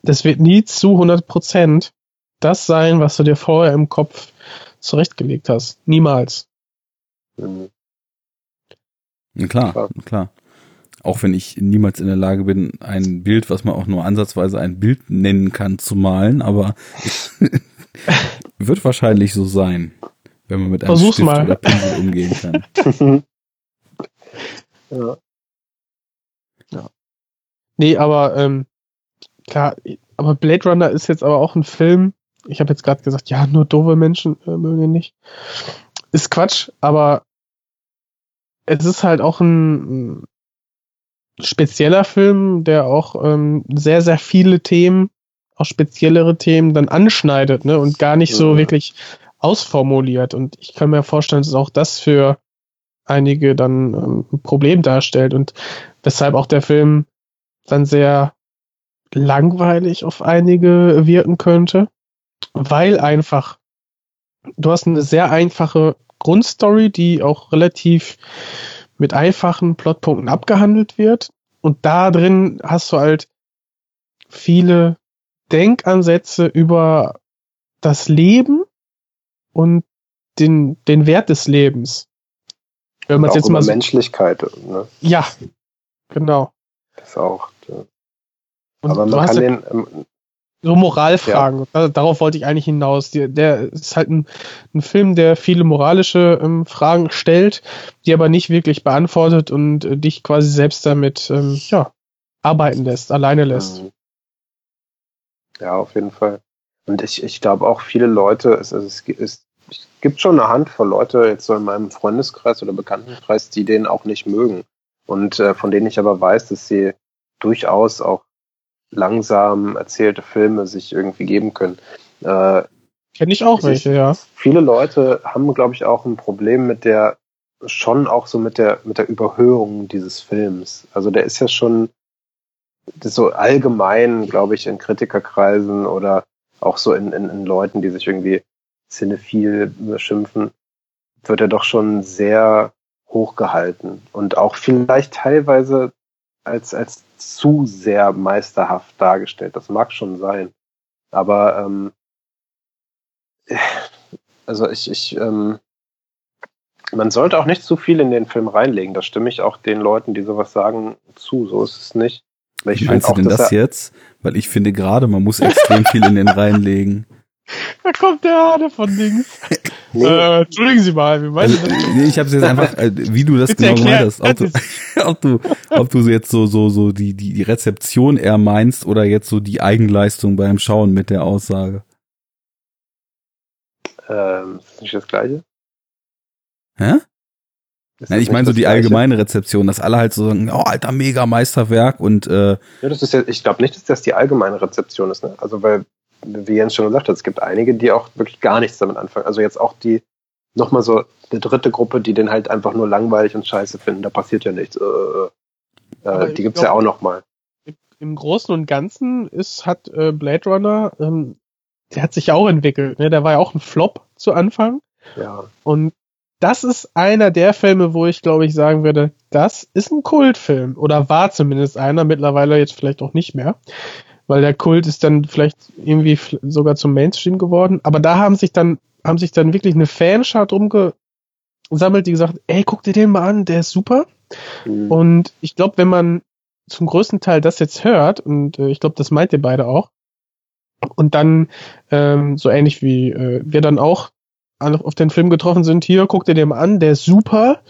das wird nie zu 100 Prozent das sein, was du dir vorher im Kopf zurechtgelegt hast. Niemals. Mhm. Klar, klar. Auch wenn ich niemals in der Lage bin, ein Bild, was man auch nur ansatzweise ein Bild nennen kann, zu malen, aber wird wahrscheinlich so sein, wenn man mit einem Versuch's Stift mal. oder Pinsel umgehen kann. ja. ja. Nee, aber ähm, klar, aber Blade Runner ist jetzt aber auch ein Film. Ich habe jetzt gerade gesagt, ja, nur doofe Menschen äh, mögen ihn nicht. Ist Quatsch, aber es ist halt auch ein, spezieller Film, der auch ähm, sehr, sehr viele Themen, auch speziellere Themen dann anschneidet, ne, und gar nicht so wirklich ausformuliert. Und ich kann mir vorstellen, dass auch das für einige dann ähm, ein Problem darstellt und weshalb auch der Film dann sehr langweilig auf einige wirken könnte, weil einfach du hast eine sehr einfache Grundstory, die auch relativ mit einfachen Plotpunkten abgehandelt wird. Und da drin hast du halt viele Denkansätze über das Leben und den, den Wert des Lebens. Wenn man jetzt mal so, Menschlichkeit, ne? Ja, genau. Das auch. Ja. Aber man kann den, so Moralfragen. Ja. Darauf wollte ich eigentlich hinaus. Der, der ist halt ein, ein, Film, der viele moralische ähm, Fragen stellt, die aber nicht wirklich beantwortet und äh, dich quasi selbst damit ähm, ja, arbeiten lässt, alleine lässt. Mhm. Ja, auf jeden Fall. Und ich, ich glaube auch viele Leute, es, also es, es, es gibt schon eine Handvoll Leute jetzt so in meinem Freundeskreis oder Bekanntenkreis, die den auch nicht mögen. Und äh, von denen ich aber weiß, dass sie durchaus auch langsam erzählte Filme sich irgendwie geben können. Äh, Kenne ich auch welche, ja. Viele Leute haben, glaube ich, auch ein Problem mit der, schon auch so mit der, mit der Überhöhung dieses Films. Also der ist ja schon so allgemein, glaube ich, in Kritikerkreisen oder auch so in, in, in Leuten, die sich irgendwie cinephil beschimpfen, wird er doch schon sehr hochgehalten und auch vielleicht teilweise als, als zu sehr meisterhaft dargestellt. Das mag schon sein. Aber ähm, also ich, ich ähm, man sollte auch nicht zu viel in den Film reinlegen. Da stimme ich auch den Leuten, die sowas sagen, zu. So ist es nicht. Wie meinst du denn das jetzt? Weil ich finde gerade, man muss extrem viel in den reinlegen. Da kommt der Hade von links. Nee. Äh, entschuldigen Sie mal, wie meinst also, du das? Nee, ich habe jetzt einfach, äh, wie du das Bitte genau gemeint hast. Ob du, ob du, ob du jetzt so, so, so die, die, die Rezeption eher meinst oder jetzt so die Eigenleistung beim Schauen mit der Aussage. Ähm, ist das nicht das Gleiche? Hä? Nein, ich meine so die Gleiche? allgemeine Rezeption, dass alle halt so sagen, oh, alter Mega-Meisterwerk und äh, ja, das ist ja, ich glaube nicht, dass das die allgemeine Rezeption ist, ne? Also weil wie Jens schon gesagt hat, es gibt einige, die auch wirklich gar nichts damit anfangen. Also jetzt auch die, nochmal so eine dritte Gruppe, die den halt einfach nur langweilig und scheiße finden, da passiert ja nichts. Äh, äh, die gibt's glaub, ja auch nochmal. Im Großen und Ganzen ist, hat äh, Blade Runner, ähm, der hat sich ja auch entwickelt, ne? Der war ja auch ein Flop zu Anfang. Ja. Und das ist einer der Filme, wo ich glaube ich sagen würde, das ist ein Kultfilm. Oder war zumindest einer, mittlerweile jetzt vielleicht auch nicht mehr weil der Kult ist dann vielleicht irgendwie sogar zum Mainstream geworden. Aber da haben sich dann, haben sich dann wirklich eine Fanschar drum gesammelt, die gesagt, ey, guck dir den mal an, der ist super. Mhm. Und ich glaube, wenn man zum größten Teil das jetzt hört, und äh, ich glaube, das meint ihr beide auch, und dann ähm, so ähnlich wie äh, wir dann auch auf den Film getroffen sind, hier, guck dir den mal an, der ist super,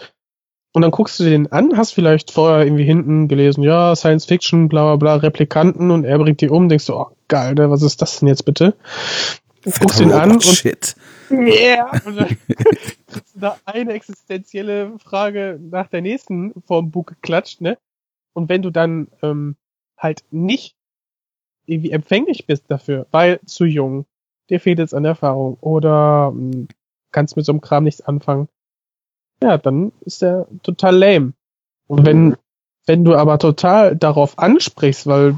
und dann guckst du den an, hast vielleicht vorher irgendwie hinten gelesen, ja, Science Fiction, bla bla bla, Replikanten und er bringt die um, denkst du, oh geil, ne, was ist das denn jetzt bitte? Du guckst ihn an und Shit. Yeah! Und dann kriegst du da eine existenzielle Frage nach der nächsten vorm Bug geklatscht, ne? Und wenn du dann ähm, halt nicht irgendwie empfänglich bist dafür, weil zu jung, dir fehlt es an Erfahrung oder mh, hm, kannst mit so einem Kram nichts anfangen, ja, dann ist der total lame. Und wenn, wenn du aber total darauf ansprichst, weil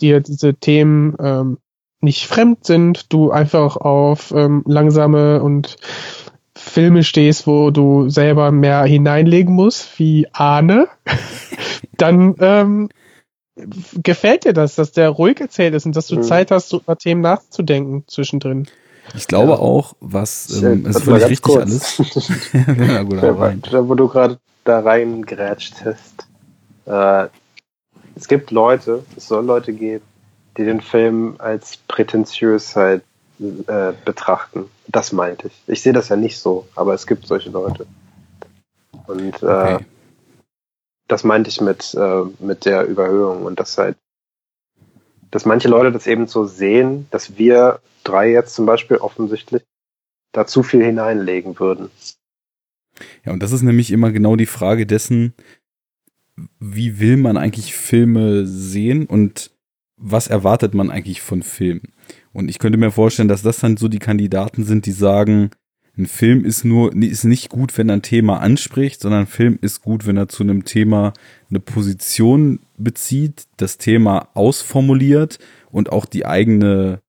dir diese Themen ähm, nicht fremd sind, du einfach auf ähm, langsame und Filme stehst, wo du selber mehr hineinlegen musst, wie Ahne, dann ähm, gefällt dir das, dass der ruhig erzählt ist und dass du mhm. Zeit hast, über Themen nachzudenken zwischendrin. Ich glaube ja. auch, was ähm, ist völlig richtig kurz. alles. ja, gut. Da, wo du gerade da reingrätscht hast. Äh, es gibt Leute, es soll Leute geben, die den Film als prätentiös halt äh, betrachten. Das meinte ich. Ich sehe das ja nicht so, aber es gibt solche Leute. Und äh, okay. das meinte ich mit, äh, mit der Überhöhung und das halt, dass manche Leute das eben so sehen, dass wir drei jetzt zum Beispiel offensichtlich da zu viel hineinlegen würden. Ja, und das ist nämlich immer genau die Frage dessen, wie will man eigentlich Filme sehen und was erwartet man eigentlich von Filmen? Und ich könnte mir vorstellen, dass das dann so die Kandidaten sind, die sagen, ein Film ist nur, ist nicht gut, wenn er ein Thema anspricht, sondern ein Film ist gut, wenn er zu einem Thema eine Position bezieht, das Thema ausformuliert und auch die eigene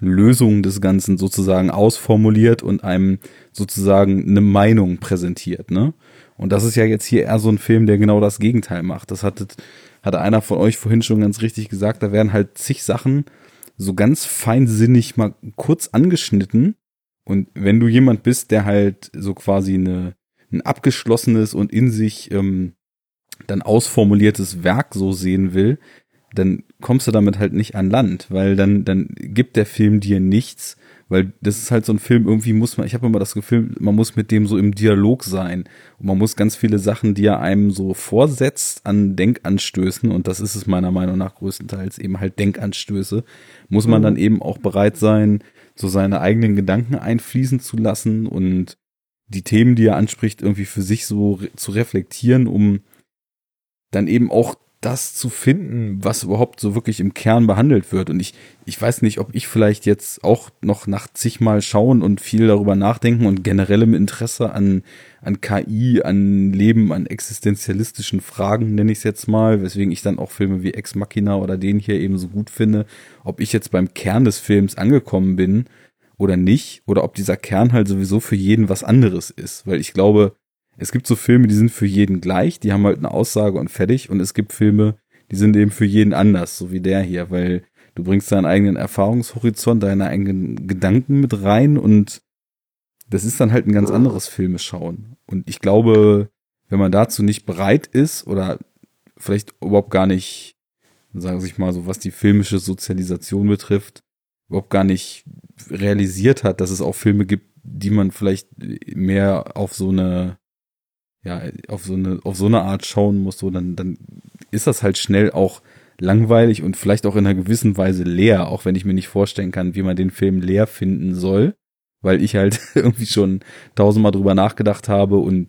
Lösung des Ganzen sozusagen ausformuliert und einem sozusagen eine Meinung präsentiert, ne? Und das ist ja jetzt hier eher so ein Film, der genau das Gegenteil macht. Das hatte, hatte einer von euch vorhin schon ganz richtig gesagt, da werden halt zig Sachen so ganz feinsinnig mal kurz angeschnitten. Und wenn du jemand bist, der halt so quasi eine, ein abgeschlossenes und in sich ähm, dann ausformuliertes Werk so sehen will, dann kommst du damit halt nicht an Land, weil dann, dann gibt der Film dir nichts, weil das ist halt so ein Film, irgendwie muss man, ich habe immer das Gefühl, man muss mit dem so im Dialog sein und man muss ganz viele Sachen, die er einem so vorsetzt, an Denkanstößen und das ist es meiner Meinung nach größtenteils eben halt Denkanstöße, muss man mhm. dann eben auch bereit sein, so seine eigenen Gedanken einfließen zu lassen und die Themen, die er anspricht, irgendwie für sich so zu reflektieren, um dann eben auch das zu finden, was überhaupt so wirklich im Kern behandelt wird. Und ich, ich weiß nicht, ob ich vielleicht jetzt auch noch nach zigmal schauen und viel darüber nachdenken und generellem Interesse an, an KI, an Leben, an existenzialistischen Fragen, nenne ich es jetzt mal, weswegen ich dann auch Filme wie Ex Machina oder den hier eben so gut finde, ob ich jetzt beim Kern des Films angekommen bin oder nicht, oder ob dieser Kern halt sowieso für jeden was anderes ist. Weil ich glaube, es gibt so Filme, die sind für jeden gleich, die haben halt eine Aussage und fertig. Und es gibt Filme, die sind eben für jeden anders, so wie der hier, weil du bringst deinen eigenen Erfahrungshorizont, deine eigenen Gedanken mit rein und das ist dann halt ein ganz anderes Filme schauen. Und ich glaube, wenn man dazu nicht bereit ist oder vielleicht überhaupt gar nicht, sagen wir mal so, was die filmische Sozialisation betrifft, überhaupt gar nicht realisiert hat, dass es auch Filme gibt, die man vielleicht mehr auf so eine ja, auf so eine, auf so eine Art schauen muss, so, dann, dann ist das halt schnell auch langweilig und vielleicht auch in einer gewissen Weise leer, auch wenn ich mir nicht vorstellen kann, wie man den Film leer finden soll, weil ich halt irgendwie schon tausendmal drüber nachgedacht habe und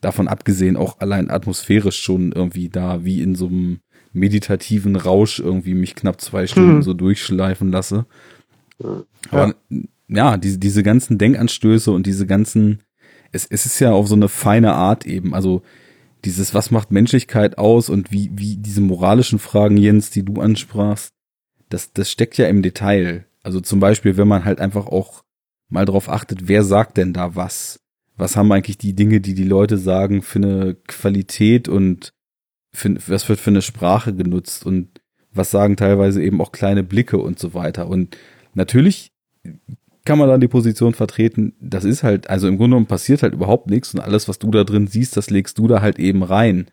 davon abgesehen auch allein atmosphärisch schon irgendwie da wie in so einem meditativen Rausch irgendwie mich knapp zwei Stunden hm. so durchschleifen lasse. Ja. Aber ja, diese, diese ganzen Denkanstöße und diese ganzen es, es ist ja auf so eine feine Art eben. Also dieses, was macht Menschlichkeit aus und wie, wie diese moralischen Fragen, Jens, die du ansprachst, das, das steckt ja im Detail. Also zum Beispiel, wenn man halt einfach auch mal drauf achtet, wer sagt denn da was? Was haben eigentlich die Dinge, die die Leute sagen, für eine Qualität und für, was wird für eine Sprache genutzt und was sagen teilweise eben auch kleine Blicke und so weiter. Und natürlich kann man dann die Position vertreten, das ist halt, also im Grunde genommen passiert halt überhaupt nichts und alles, was du da drin siehst, das legst du da halt eben rein.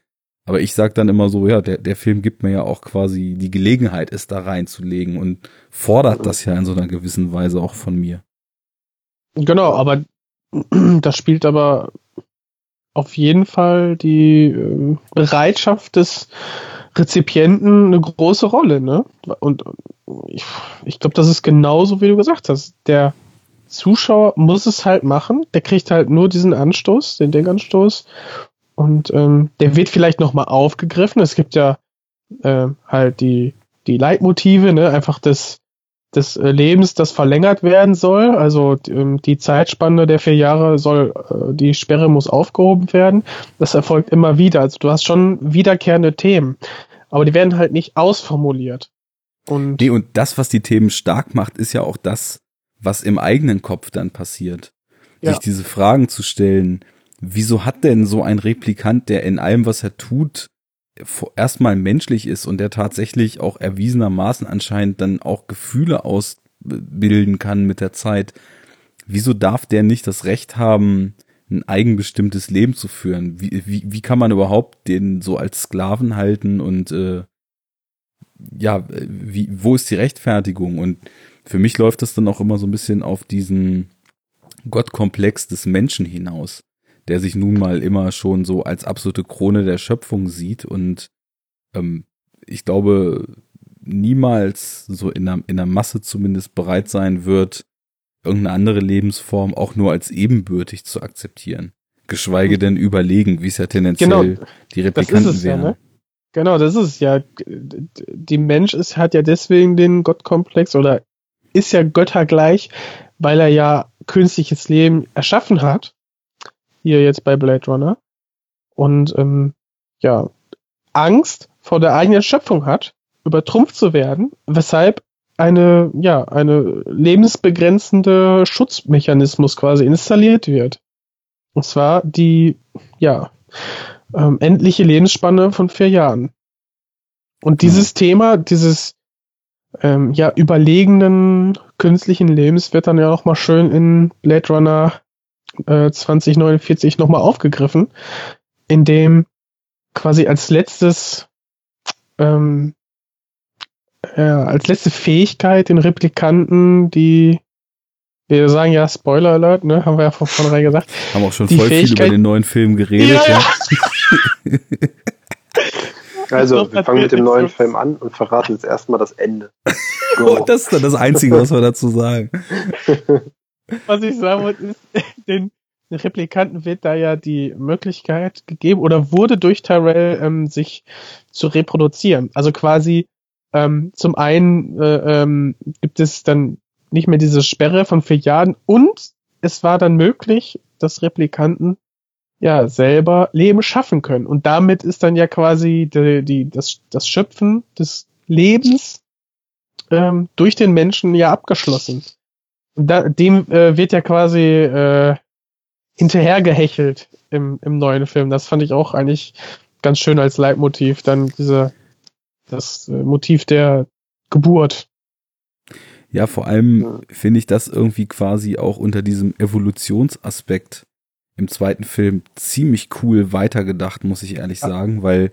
Aber ich sag dann immer so, ja, der, der Film gibt mir ja auch quasi die Gelegenheit, es da reinzulegen und fordert das ja in so einer gewissen Weise auch von mir. Genau, aber das spielt aber auf jeden Fall die äh, Bereitschaft des Rezipienten eine große Rolle, ne? Und ich, ich glaube, das ist genauso, wie du gesagt hast. Der Zuschauer muss es halt machen. Der kriegt halt nur diesen Anstoß, den Denkanstoß. Und ähm, der wird vielleicht nochmal aufgegriffen. Es gibt ja äh, halt die, die Leitmotive, ne? Einfach das, des äh, Lebens, das verlängert werden soll. Also ähm, die Zeitspanne der vier Jahre soll, äh, die Sperre muss aufgehoben werden. Das erfolgt immer wieder. Also du hast schon wiederkehrende Themen, aber die werden halt nicht ausformuliert. Und, nee, und das, was die Themen stark macht, ist ja auch das, was im eigenen Kopf dann passiert. Ja. Sich diese Fragen zu stellen, wieso hat denn so ein Replikant, der in allem, was er tut, erstmal menschlich ist und der tatsächlich auch erwiesenermaßen anscheinend dann auch Gefühle ausbilden kann mit der Zeit, wieso darf der nicht das Recht haben, ein eigenbestimmtes Leben zu führen? Wie, wie, wie kann man überhaupt den so als Sklaven halten und äh, ja, wie, wo ist die Rechtfertigung? Und für mich läuft das dann auch immer so ein bisschen auf diesen Gottkomplex des Menschen hinaus der sich nun mal immer schon so als absolute Krone der Schöpfung sieht und ähm, ich glaube niemals so in der, in der Masse zumindest bereit sein wird, irgendeine andere Lebensform auch nur als ebenbürtig zu akzeptieren. Geschweige denn überlegen, wie es ja tendenziell genau, die Replikanten wären. Ja, ne? Genau, das ist ja, die Mensch ist, hat ja deswegen den Gottkomplex oder ist ja göttergleich, weil er ja künstliches Leben erschaffen hat hier jetzt bei Blade Runner. Und ähm, ja, Angst vor der eigenen Schöpfung hat, übertrumpft zu werden, weshalb eine, ja, eine lebensbegrenzende Schutzmechanismus quasi installiert wird. Und zwar die, ja, ähm, endliche Lebensspanne von vier Jahren. Und dieses mhm. Thema, dieses ähm, ja, überlegenen künstlichen Lebens wird dann ja auch mal schön in Blade Runner äh, 2049 nochmal aufgegriffen, in dem quasi als letztes ähm, äh, als letzte Fähigkeit den Replikanten, die wir sagen ja Spoiler Alert, ne, haben wir ja von vornherein gesagt. Haben auch schon voll viel über den neuen Film geredet, ja. ja. Also, wir fangen mit dem neuen Film an und verraten jetzt erstmal das Ende. Oh, das ist dann das Einzige, was wir dazu sagen. Was ich sagen wollte, ist, den, den Replikanten wird da ja die Möglichkeit gegeben oder wurde durch Tyrell ähm, sich zu reproduzieren. Also quasi ähm, zum einen äh, ähm, gibt es dann nicht mehr diese Sperre von vier Jahren und es war dann möglich, dass Replikanten ja selber Leben schaffen können. Und damit ist dann ja quasi die, die, das, das Schöpfen des Lebens ähm, durch den Menschen ja abgeschlossen da, dem äh, wird ja quasi äh, hinterhergehechelt im, im neuen Film. Das fand ich auch eigentlich ganz schön als Leitmotiv. Dann diese, das äh, Motiv der Geburt. Ja, vor allem finde ich das irgendwie quasi auch unter diesem Evolutionsaspekt im zweiten Film ziemlich cool weitergedacht, muss ich ehrlich sagen, weil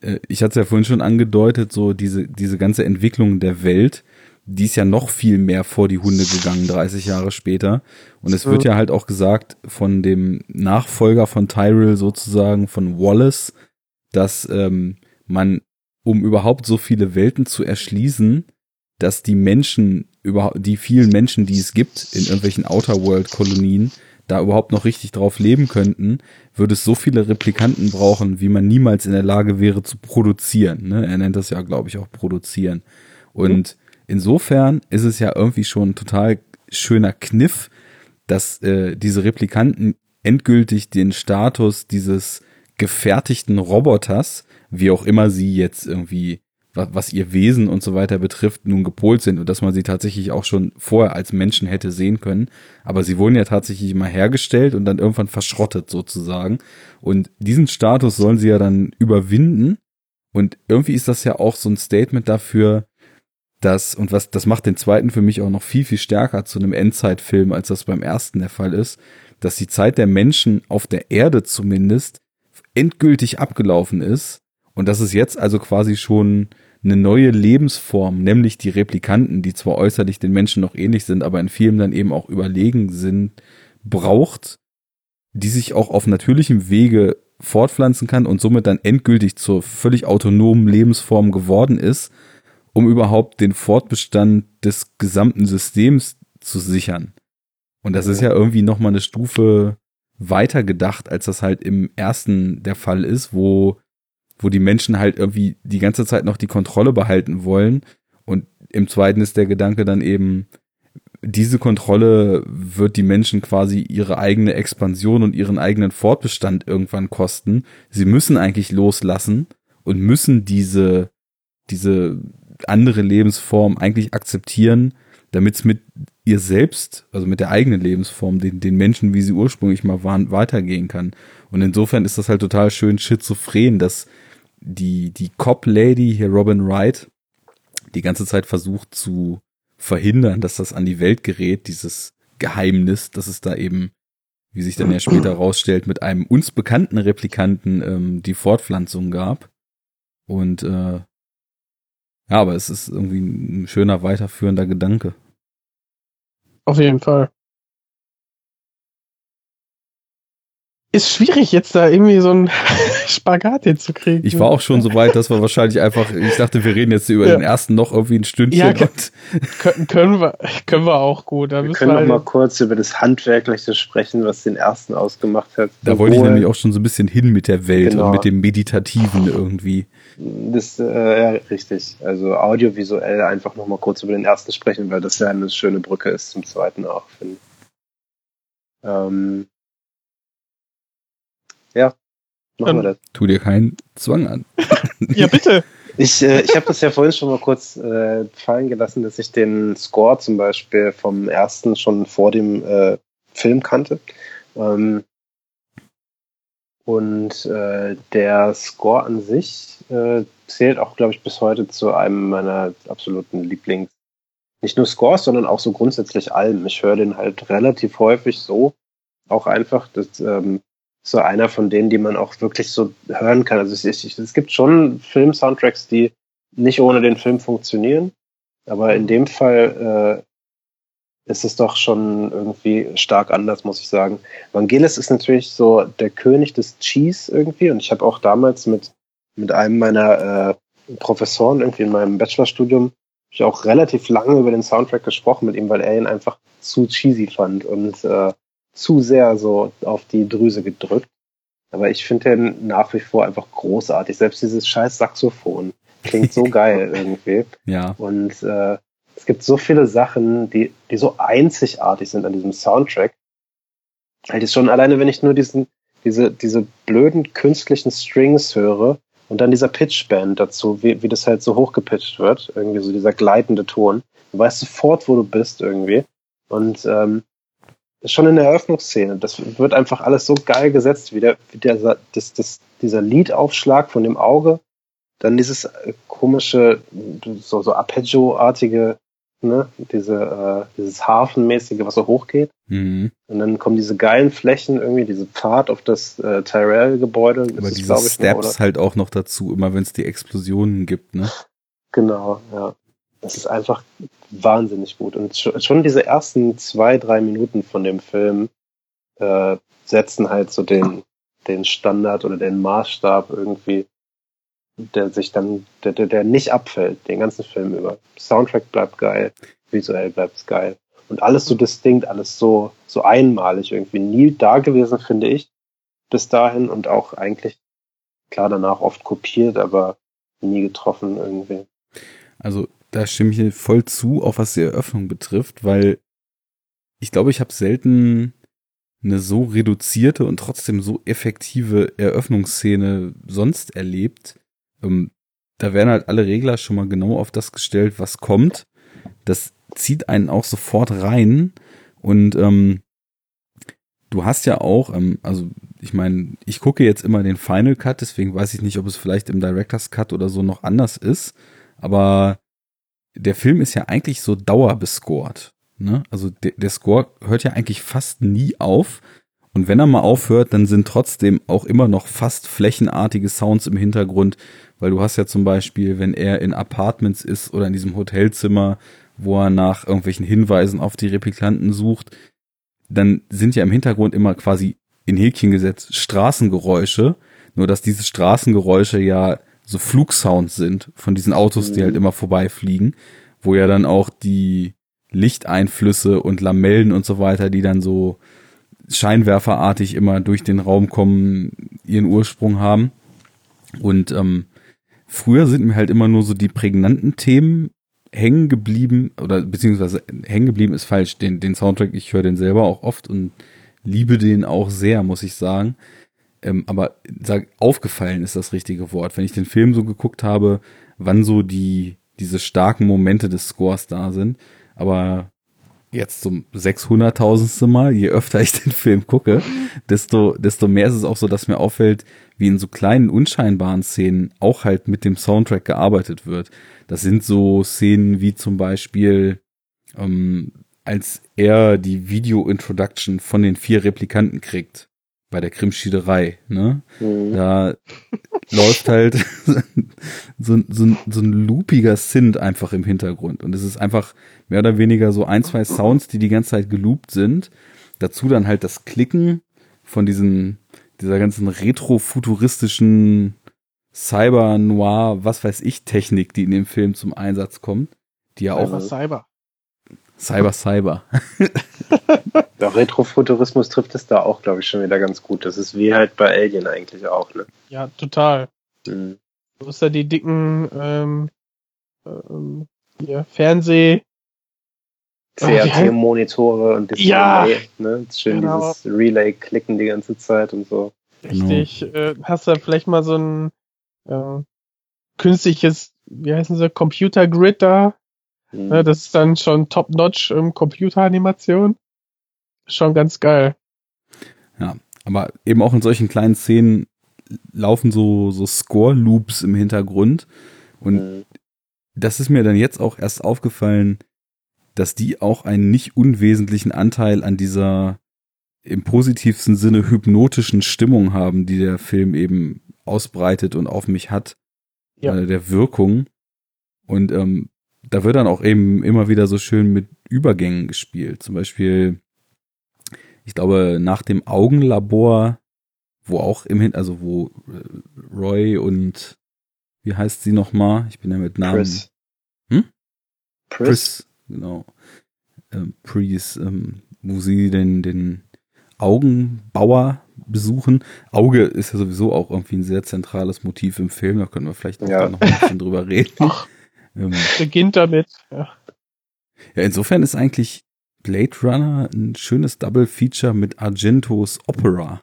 äh, ich hatte es ja vorhin schon angedeutet, so diese, diese ganze Entwicklung der Welt die ist ja noch viel mehr vor die Hunde gegangen, 30 Jahre später. Und es wird ja halt auch gesagt von dem Nachfolger von Tyrell sozusagen, von Wallace, dass ähm, man, um überhaupt so viele Welten zu erschließen, dass die Menschen, überhaupt, die vielen Menschen, die es gibt in irgendwelchen Outer World Kolonien, da überhaupt noch richtig drauf leben könnten, würde es so viele Replikanten brauchen, wie man niemals in der Lage wäre zu produzieren. Ne? Er nennt das ja, glaube ich, auch produzieren. Und Insofern ist es ja irgendwie schon ein total schöner Kniff, dass äh, diese Replikanten endgültig den Status dieses gefertigten Roboters, wie auch immer sie jetzt irgendwie, was, ihr Wesen und so weiter betrifft, nun gepolt sind und dass man sie tatsächlich auch schon vorher als Menschen hätte sehen können. Aber sie wurden ja tatsächlich immer hergestellt und dann irgendwann verschrottet sozusagen. Und diesen Status sollen sie ja dann überwinden. Und irgendwie ist das ja auch so ein Statement dafür, dass, und was, das macht den zweiten für mich auch noch viel, viel stärker zu einem Endzeitfilm, als das beim ersten der Fall ist, dass die Zeit der Menschen auf der Erde zumindest endgültig abgelaufen ist und dass es jetzt also quasi schon eine neue Lebensform, nämlich die Replikanten, die zwar äußerlich den Menschen noch ähnlich sind, aber in vielen dann eben auch überlegen sind, braucht, die sich auch auf natürlichem Wege fortpflanzen kann und somit dann endgültig zur völlig autonomen Lebensform geworden ist, um überhaupt den Fortbestand des gesamten Systems zu sichern. Und das ist ja irgendwie nochmal eine Stufe weiter gedacht, als das halt im ersten der Fall ist, wo, wo die Menschen halt irgendwie die ganze Zeit noch die Kontrolle behalten wollen. Und im zweiten ist der Gedanke dann eben, diese Kontrolle wird die Menschen quasi ihre eigene Expansion und ihren eigenen Fortbestand irgendwann kosten. Sie müssen eigentlich loslassen und müssen diese, diese andere Lebensform eigentlich akzeptieren, damit es mit ihr selbst, also mit der eigenen Lebensform, den, den Menschen, wie sie ursprünglich mal waren, weitergehen kann. Und insofern ist das halt total schön schizophren, dass die, die Cop-Lady hier Robin Wright die ganze Zeit versucht zu verhindern, dass das an die Welt gerät, dieses Geheimnis, dass es da eben, wie sich dann ja später rausstellt, mit einem uns bekannten Replikanten ähm, die Fortpflanzung gab. Und äh, ja, aber es ist irgendwie ein schöner weiterführender Gedanke. Auf jeden Fall. Ist schwierig, jetzt da irgendwie so ein Spagat hinzukriegen. Ich war auch schon so weit, dass wir wahrscheinlich einfach, ich dachte, wir reden jetzt über ja. den ersten noch irgendwie ein Stündchen. Ja, können, können, wir, können wir auch gut. Da wir können wir halt noch mal kurz über das Handwerkliche sprechen, was den ersten ausgemacht hat. Da wollte ich nämlich auch schon so ein bisschen hin mit der Welt genau. und mit dem Meditativen irgendwie. Das, äh, ja, richtig. Also audiovisuell einfach noch mal kurz über den ersten sprechen, weil das ja eine schöne Brücke ist zum zweiten auch, finde ich. Ähm, ja, machen wir das. Tu dir keinen Zwang an. ja, bitte. Ich, äh, ich habe das ja vorhin schon mal kurz äh, fallen gelassen, dass ich den Score zum Beispiel vom ersten schon vor dem äh, Film kannte. Ähm, und äh, der Score an sich äh, zählt auch, glaube ich, bis heute zu einem meiner absoluten Lieblings. Nicht nur Scores, sondern auch so grundsätzlich Alben. Ich höre den halt relativ häufig so. Auch einfach, dass ähm, so einer von denen, die man auch wirklich so hören kann. Also es, es, es gibt schon Film-Soundtracks, die nicht ohne den Film funktionieren, aber in dem Fall äh, ist es doch schon irgendwie stark anders, muss ich sagen. Vangelis ist natürlich so der König des Cheese irgendwie und ich habe auch damals mit, mit einem meiner äh, Professoren irgendwie in meinem Bachelorstudium ich auch relativ lange über den Soundtrack gesprochen mit ihm, weil er ihn einfach zu cheesy fand und äh, zu sehr so auf die Drüse gedrückt. Aber ich finde den nach wie vor einfach großartig. Selbst dieses scheiß Saxophon klingt so geil irgendwie. Ja. Und äh, es gibt so viele Sachen, die, die so einzigartig sind an diesem Soundtrack. Halt ist schon alleine, wenn ich nur diesen, diese, diese blöden künstlichen Strings höre und dann dieser Pitchband dazu, wie, wie das halt so hochgepitcht wird, irgendwie so dieser gleitende Ton. Du weißt sofort, wo du bist irgendwie. Und ähm, schon in der Eröffnungsszene. Das wird einfach alles so geil gesetzt, wie, der, wie der, das, das, dieser Liedaufschlag von dem Auge, dann dieses äh, komische, so, so Arpeggio-artige, ne, diese, äh, dieses Hafenmäßige, was so hochgeht. Mhm. Und dann kommen diese geilen Flächen irgendwie, diese Pfad auf das äh, Tyrell-Gebäude. Aber diese Steps halt auch noch dazu, immer wenn es die Explosionen gibt, ne? Genau, ja. Das ist einfach wahnsinnig gut. Und schon diese ersten zwei, drei Minuten von dem Film äh, setzen halt so den, den Standard oder den Maßstab irgendwie, der sich dann, der, der, der nicht abfällt, den ganzen Film über. Soundtrack bleibt geil, visuell bleibt es geil. Und alles so distinkt, alles so, so einmalig irgendwie. Nie da gewesen, finde ich, bis dahin und auch eigentlich, klar, danach oft kopiert, aber nie getroffen irgendwie. Also da stimme ich voll zu, auch was die Eröffnung betrifft, weil ich glaube, ich habe selten eine so reduzierte und trotzdem so effektive Eröffnungsszene sonst erlebt. Ähm, da werden halt alle Regler schon mal genau auf das gestellt, was kommt. Das zieht einen auch sofort rein und ähm, du hast ja auch, ähm, also ich meine, ich gucke jetzt immer den Final Cut, deswegen weiß ich nicht, ob es vielleicht im Director's Cut oder so noch anders ist, aber der Film ist ja eigentlich so dauerbescored. Ne? Also der, der Score hört ja eigentlich fast nie auf. Und wenn er mal aufhört, dann sind trotzdem auch immer noch fast flächenartige Sounds im Hintergrund, weil du hast ja zum Beispiel, wenn er in Apartments ist oder in diesem Hotelzimmer, wo er nach irgendwelchen Hinweisen auf die Replikanten sucht, dann sind ja im Hintergrund immer quasi in Häkchen gesetzt Straßengeräusche, nur dass diese Straßengeräusche ja so Flugsounds sind von diesen Autos, die halt mhm. immer vorbeifliegen, wo ja dann auch die Lichteinflüsse und Lamellen und so weiter, die dann so scheinwerferartig immer durch den Raum kommen, ihren Ursprung haben. Und ähm, früher sind mir halt immer nur so die prägnanten Themen hängen geblieben, oder beziehungsweise hängen geblieben ist falsch. Den, den Soundtrack, ich höre den selber auch oft und liebe den auch sehr, muss ich sagen. Ähm, aber sag, aufgefallen ist das richtige Wort. Wenn ich den Film so geguckt habe, wann so die, diese starken Momente des Scores da sind. Aber jetzt zum 600.000. Mal, je öfter ich den Film gucke, desto, desto mehr ist es auch so, dass mir auffällt, wie in so kleinen, unscheinbaren Szenen auch halt mit dem Soundtrack gearbeitet wird. Das sind so Szenen wie zum Beispiel, ähm, als er die Video-Introduction von den vier Replikanten kriegt bei der Krimschiederei, ne? Mhm. Da läuft halt so, so, so ein loopiger Synth einfach im Hintergrund. Und es ist einfach mehr oder weniger so ein, zwei Sounds, die die ganze Zeit geloopt sind. Dazu dann halt das Klicken von diesen, dieser ganzen retro-futuristischen Cyber-Noir, was weiß ich, Technik, die in dem Film zum Einsatz kommt. Die ja Cyber, auch. Cyber. Cyber, Cyber. Der Retrofuturismus trifft es da auch, glaube ich, schon wieder ganz gut. Das ist wie halt bei Alien eigentlich auch, ne? Ja, total. Mhm. Du hast ja die dicken ähm, ähm, hier, Fernseh. CRT-Monitore und Display, ja, ne? Schön genau. dieses Relay-Klicken die ganze Zeit und so. Richtig. Genau. Äh, hast du vielleicht mal so ein äh, künstliches, wie heißen sie, Computer-Grid da? Mhm. Ne, das ist dann schon top-notch im Computeranimation. Schon ganz geil. Ja, aber eben auch in solchen kleinen Szenen laufen so, so Score-Loops im Hintergrund. Und mhm. das ist mir dann jetzt auch erst aufgefallen, dass die auch einen nicht unwesentlichen Anteil an dieser im positivsten Sinne hypnotischen Stimmung haben, die der Film eben ausbreitet und auf mich hat. Ja. Äh, der Wirkung. Und ähm, da wird dann auch eben immer wieder so schön mit Übergängen gespielt. Zum Beispiel, ich glaube, nach dem Augenlabor, wo auch im Hin, also wo äh, Roy und wie heißt sie nochmal? Ich bin ja mit Namen. Chris. Hm? Chris. Chris genau. Ähm, Priest, ähm, wo sie den, den Augenbauer besuchen. Auge ist ja sowieso auch irgendwie ein sehr zentrales Motiv im Film, da können wir vielleicht auch ja. noch ein bisschen drüber reden. Ach, ähm, Beginnt damit. Ja. ja, insofern ist eigentlich Blade Runner ein schönes Double Feature mit Argentos Opera.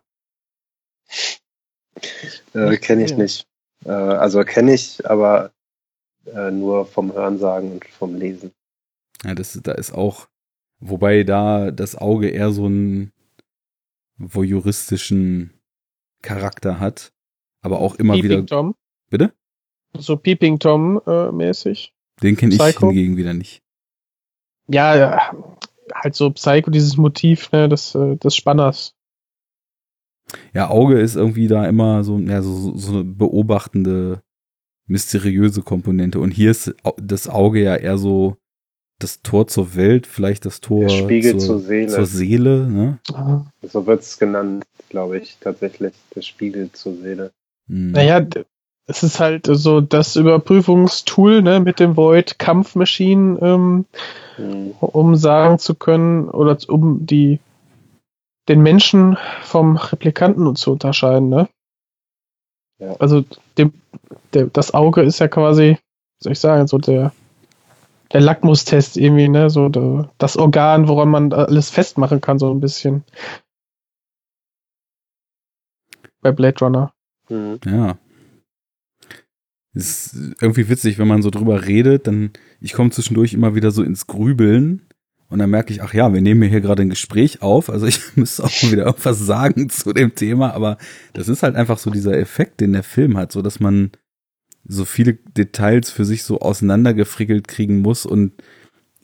Äh, kenne ich nicht. Äh, also kenne ich, aber äh, nur vom Hörensagen und vom Lesen. Ja, das, da ist auch, wobei da das Auge eher so einen voyeuristischen Charakter hat, aber auch immer Peeping wieder. Tom? Bitte? So Peeping Tom äh, mäßig. Den kenne ich hingegen wieder nicht. Ja, halt so Psycho, dieses Motiv, ne, des, äh, des Spanners. Ja, Auge ist irgendwie da immer so, ja, so, so eine beobachtende, mysteriöse Komponente. Und hier ist das Auge ja eher so das Tor zur Welt, vielleicht das Tor Der Spiegel zur, zur Seele. Zur Seele ne? So wird es genannt, glaube ich, tatsächlich. Der Spiegel zur Seele. Hm. Naja, es ist halt so das Überprüfungstool ne, mit dem Void Kampfmaschinen, ähm, mhm. um sagen zu können oder um die den Menschen vom Replikanten zu unterscheiden. Ne? Ja. Also dem, der, das Auge ist ja quasi, wie soll ich sagen, so der der Lackmustest irgendwie, ne, so der, das Organ, woran man alles festmachen kann, so ein bisschen. Bei Blade Runner. Mhm. Ja, ist irgendwie witzig, wenn man so drüber redet, dann ich komme zwischendurch immer wieder so ins Grübeln und dann merke ich, ach ja, wir nehmen hier gerade ein Gespräch auf, also ich müsste auch wieder irgendwas sagen zu dem Thema, aber das ist halt einfach so dieser Effekt, den der Film hat, so dass man so viele Details für sich so auseinandergefrickelt kriegen muss und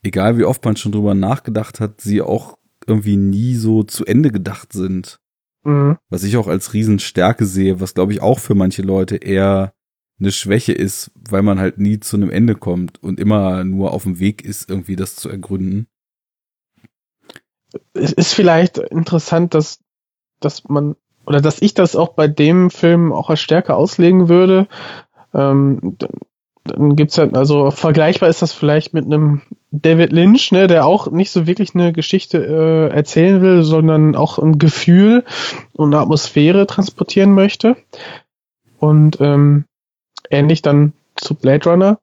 egal wie oft man schon drüber nachgedacht hat, sie auch irgendwie nie so zu Ende gedacht sind. Mhm. Was ich auch als Riesenstärke sehe, was glaube ich auch für manche Leute eher eine Schwäche ist, weil man halt nie zu einem Ende kommt und immer nur auf dem Weg ist, irgendwie das zu ergründen. Es ist vielleicht interessant, dass dass man, oder dass ich das auch bei dem Film auch als Stärke auslegen würde. Ähm, dann gibt's halt, also vergleichbar ist das vielleicht mit einem David Lynch, ne, der auch nicht so wirklich eine Geschichte äh, erzählen will, sondern auch ein Gefühl und eine Atmosphäre transportieren möchte. Und ähm, ähnlich dann zu Blade Runner.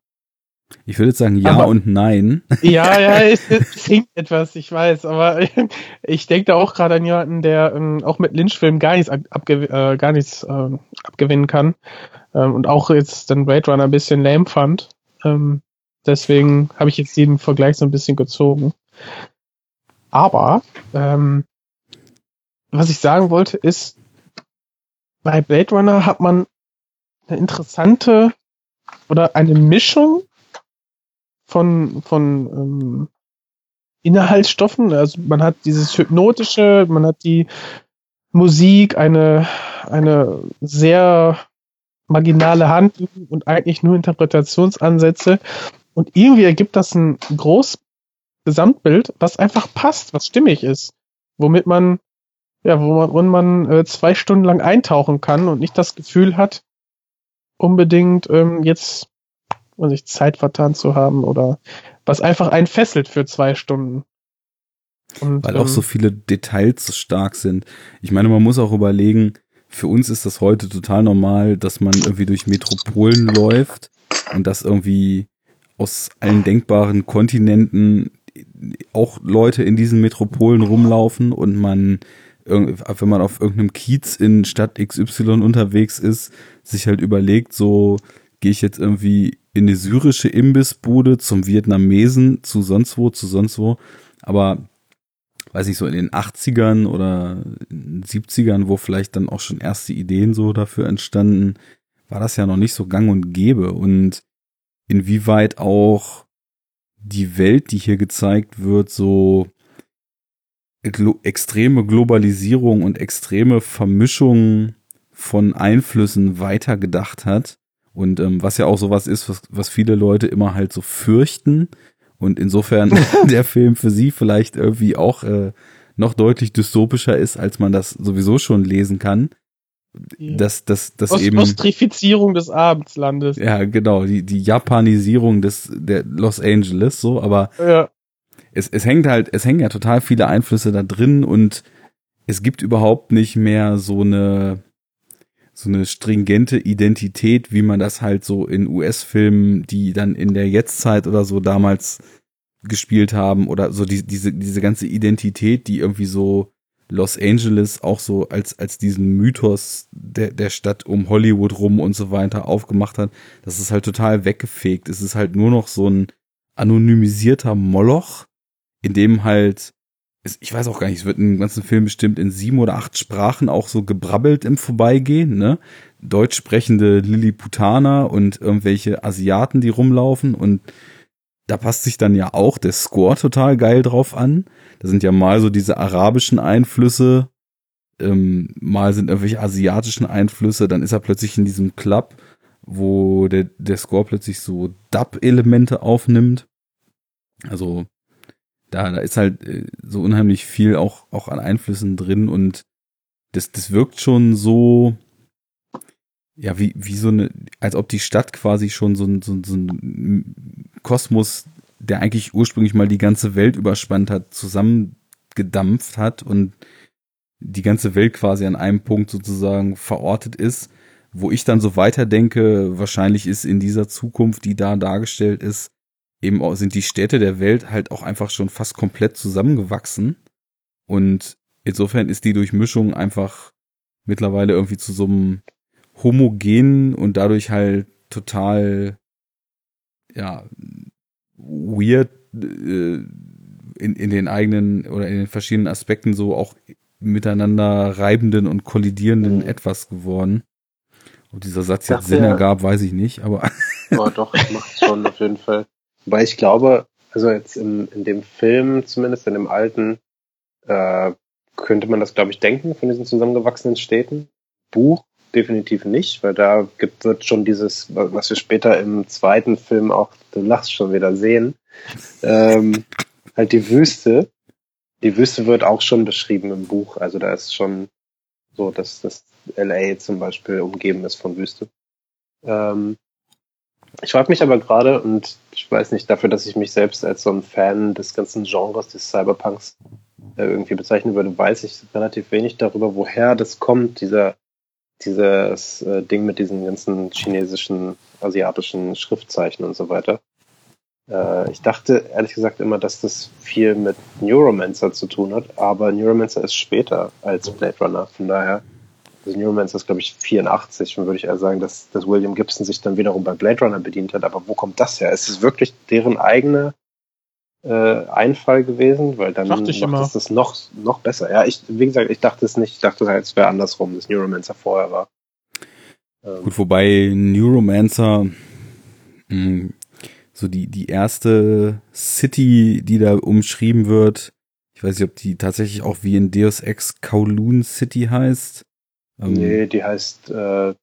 Ich würde sagen ja aber, und nein. Ja, ja, es, es klingt etwas, ich weiß, aber ich denke da auch gerade an jemanden, der ähm, auch mit Lynch-Filmen gar nichts, abge äh, gar nichts äh, abgewinnen kann ähm, und auch jetzt den Blade Runner ein bisschen lame fand. Ähm, deswegen habe ich jetzt den Vergleich so ein bisschen gezogen. Aber ähm, was ich sagen wollte ist, bei Blade Runner hat man eine interessante oder eine Mischung von, von ähm, Inhaltsstoffen. Also man hat dieses Hypnotische, man hat die Musik, eine, eine sehr marginale Handlung und eigentlich nur Interpretationsansätze. Und irgendwie ergibt das ein großes Gesamtbild, was einfach passt, was stimmig ist. Womit man, ja, wo man, äh, zwei Stunden lang eintauchen kann und nicht das Gefühl hat, unbedingt ähm, jetzt um sich Zeit vertan zu haben oder was einfach einen fesselt für zwei Stunden. Und, Weil auch ähm, so viele Details so stark sind. Ich meine, man muss auch überlegen, für uns ist das heute total normal, dass man irgendwie durch Metropolen läuft und dass irgendwie aus allen denkbaren Kontinenten auch Leute in diesen Metropolen rumlaufen und man, wenn man auf irgendeinem Kiez in Stadt XY unterwegs ist, sich halt überlegt, so gehe ich jetzt irgendwie in eine syrische Imbissbude zum Vietnamesen, zu sonst wo, zu sonst wo. Aber weiß ich so in den 80ern oder 70ern, wo vielleicht dann auch schon erste Ideen so dafür entstanden, war das ja noch nicht so gang und gäbe. Und inwieweit auch die Welt, die hier gezeigt wird, so glo extreme Globalisierung und extreme Vermischung von Einflüssen weitergedacht hat. Und ähm, was ja auch sowas ist, was, was viele Leute immer halt so fürchten. Und insofern der Film für sie vielleicht irgendwie auch äh, noch deutlich dystopischer ist, als man das sowieso schon lesen kann. Ja. Das, das, das Ost eben. Ostrifizierung des Abendslandes. Ja, genau, die, die Japanisierung des, der Los Angeles, so, aber ja. Es, es hängt halt, es hängen ja total viele Einflüsse da drin und es gibt überhaupt nicht mehr so eine, so eine stringente Identität, wie man das halt so in US-Filmen, die dann in der Jetztzeit oder so damals gespielt haben oder so die, diese, diese ganze Identität, die irgendwie so Los Angeles auch so als, als diesen Mythos der, der Stadt um Hollywood rum und so weiter aufgemacht hat, das ist halt total weggefegt. Es ist halt nur noch so ein anonymisierter Moloch, in dem halt ich weiß auch gar nicht, es wird im ganzen Film bestimmt in sieben oder acht Sprachen auch so gebrabbelt im Vorbeigehen, ne? Deutsch sprechende Lilliputaner und irgendwelche Asiaten, die rumlaufen und da passt sich dann ja auch der Score total geil drauf an. Da sind ja mal so diese arabischen Einflüsse, ähm, mal sind irgendwelche asiatischen Einflüsse, dann ist er plötzlich in diesem Club, wo der, der Score plötzlich so Dub-Elemente aufnimmt. Also da, da ist halt äh, so unheimlich viel auch, auch an Einflüssen drin und das, das wirkt schon so, ja, wie, wie so eine, als ob die Stadt quasi schon so ein, so, so ein Kosmos, der eigentlich ursprünglich mal die ganze Welt überspannt hat, zusammengedampft hat und die ganze Welt quasi an einem Punkt sozusagen verortet ist, wo ich dann so weiterdenke, wahrscheinlich ist in dieser Zukunft, die da dargestellt ist, eben auch, sind die Städte der Welt halt auch einfach schon fast komplett zusammengewachsen. Und insofern ist die Durchmischung einfach mittlerweile irgendwie zu so einem homogenen und dadurch halt total, ja, weird äh, in, in den eigenen oder in den verschiedenen Aspekten so auch miteinander reibenden und kollidierenden mhm. etwas geworden. Ob dieser Satz jetzt Sinn ergab, weiß ich nicht, aber. Ja, doch, macht schon auf jeden Fall. Weil ich glaube, also jetzt in, in dem Film, zumindest in dem alten, äh, könnte man das, glaube ich, denken von diesen zusammengewachsenen Städten. Buch definitiv nicht, weil da gibt wird schon dieses, was wir später im zweiten Film auch, du lachst schon wieder sehen, ähm, halt die Wüste. Die Wüste wird auch schon beschrieben im Buch, also da ist schon So, dass das LA zum Beispiel umgeben ist von Wüste. Ähm, ich frage mich aber gerade, und ich weiß nicht, dafür, dass ich mich selbst als so ein Fan des ganzen Genres des Cyberpunks äh, irgendwie bezeichnen würde, weiß ich relativ wenig darüber, woher das kommt, dieser, dieses äh, Ding mit diesen ganzen chinesischen, asiatischen Schriftzeichen und so weiter. Äh, ich dachte ehrlich gesagt immer, dass das viel mit Neuromancer zu tun hat, aber Neuromancer ist später als Blade Runner, von daher also Neuromancer ist, glaube ich, 84. Und würde ich eher sagen, dass, dass William Gibson sich dann wiederum bei Blade Runner bedient hat. Aber wo kommt das her? Ist es wirklich deren eigene äh, Einfall gewesen? Weil dann macht es das noch, noch besser. Ja, ich, wie gesagt, ich dachte es nicht. Ich dachte halt, es wäre andersrum, dass Neuromancer vorher war. Ähm. Gut, wobei Neuromancer mh, hm, so die, die erste City, die da umschrieben wird, ich weiß nicht, ob die tatsächlich auch wie in Deus Ex Kowloon City heißt. Ähm, nee, die heißt, äh,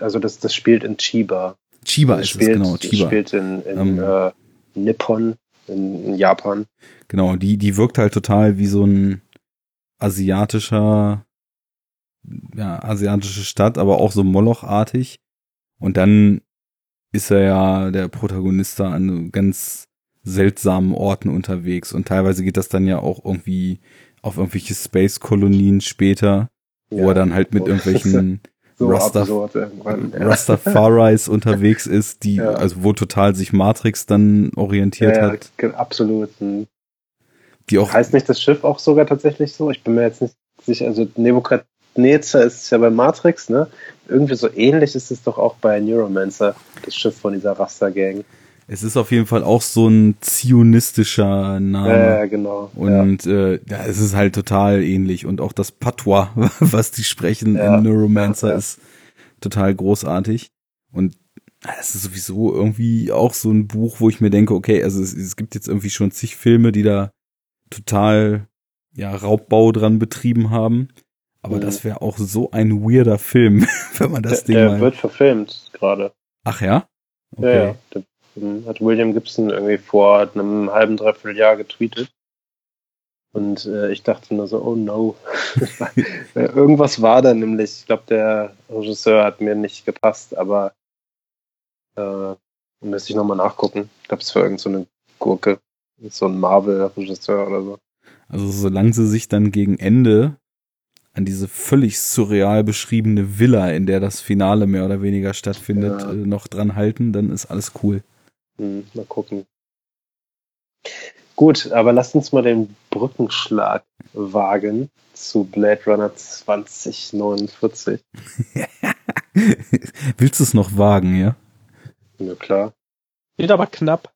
also das, das spielt in Chiba. Chiba das ist spielt, es, genau. Chiba. spielt in, in ähm, äh, Nippon, in, in, Japan. Genau, die, die wirkt halt total wie so ein asiatischer, ja, asiatische Stadt, aber auch so Molochartig. Und dann ist er ja der Protagonist da an ganz seltsamen Orten unterwegs. Und teilweise geht das dann ja auch irgendwie auf irgendwelche Space-Kolonien später wo er dann halt mit irgendwelchen so Rastaf ja. Rastafaris unterwegs ist, die, also wo total sich Matrix dann orientiert ja, hat. Absolut. Die auch heißt nicht das Schiff auch sogar tatsächlich so? Ich bin mir jetzt nicht sicher. Also Nebukadnezar ist es ja bei Matrix, ne? Irgendwie so ähnlich ist es doch auch bei Neuromancer, das Schiff von dieser Raster-Gang. Es ist auf jeden Fall auch so ein zionistischer Name. Ja, genau. Und ja. Äh, ja, es ist halt total ähnlich. Und auch das Patois, was die sprechen ja. in Neuromancer, ist total großartig. Und es ist sowieso irgendwie auch so ein Buch, wo ich mir denke, okay, also es, es gibt jetzt irgendwie schon zig Filme, die da total ja, Raubbau dran betrieben haben. Aber mhm. das wäre auch so ein weirder Film, wenn man das der, Ding Der wird verfilmt gerade. Ach ja? Okay. Ja, ja. Hat William Gibson irgendwie vor einem halben, dreiviertel Jahr getweetet. Und äh, ich dachte nur so, oh no. Irgendwas war da nämlich. Ich glaube, der Regisseur hat mir nicht gepasst, aber äh, müsste ich nochmal nachgucken. Ich glaube, es war irgend so eine Gurke. So ein Marvel-Regisseur oder so. Also solange sie sich dann gegen Ende an diese völlig surreal beschriebene Villa, in der das Finale mehr oder weniger stattfindet, ja. äh, noch dran halten, dann ist alles cool. Hm, mal gucken. Gut, aber lasst uns mal den Brückenschlag wagen zu Blade Runner 2049. Willst du es noch wagen, ja? Ja, klar. Geht aber knapp.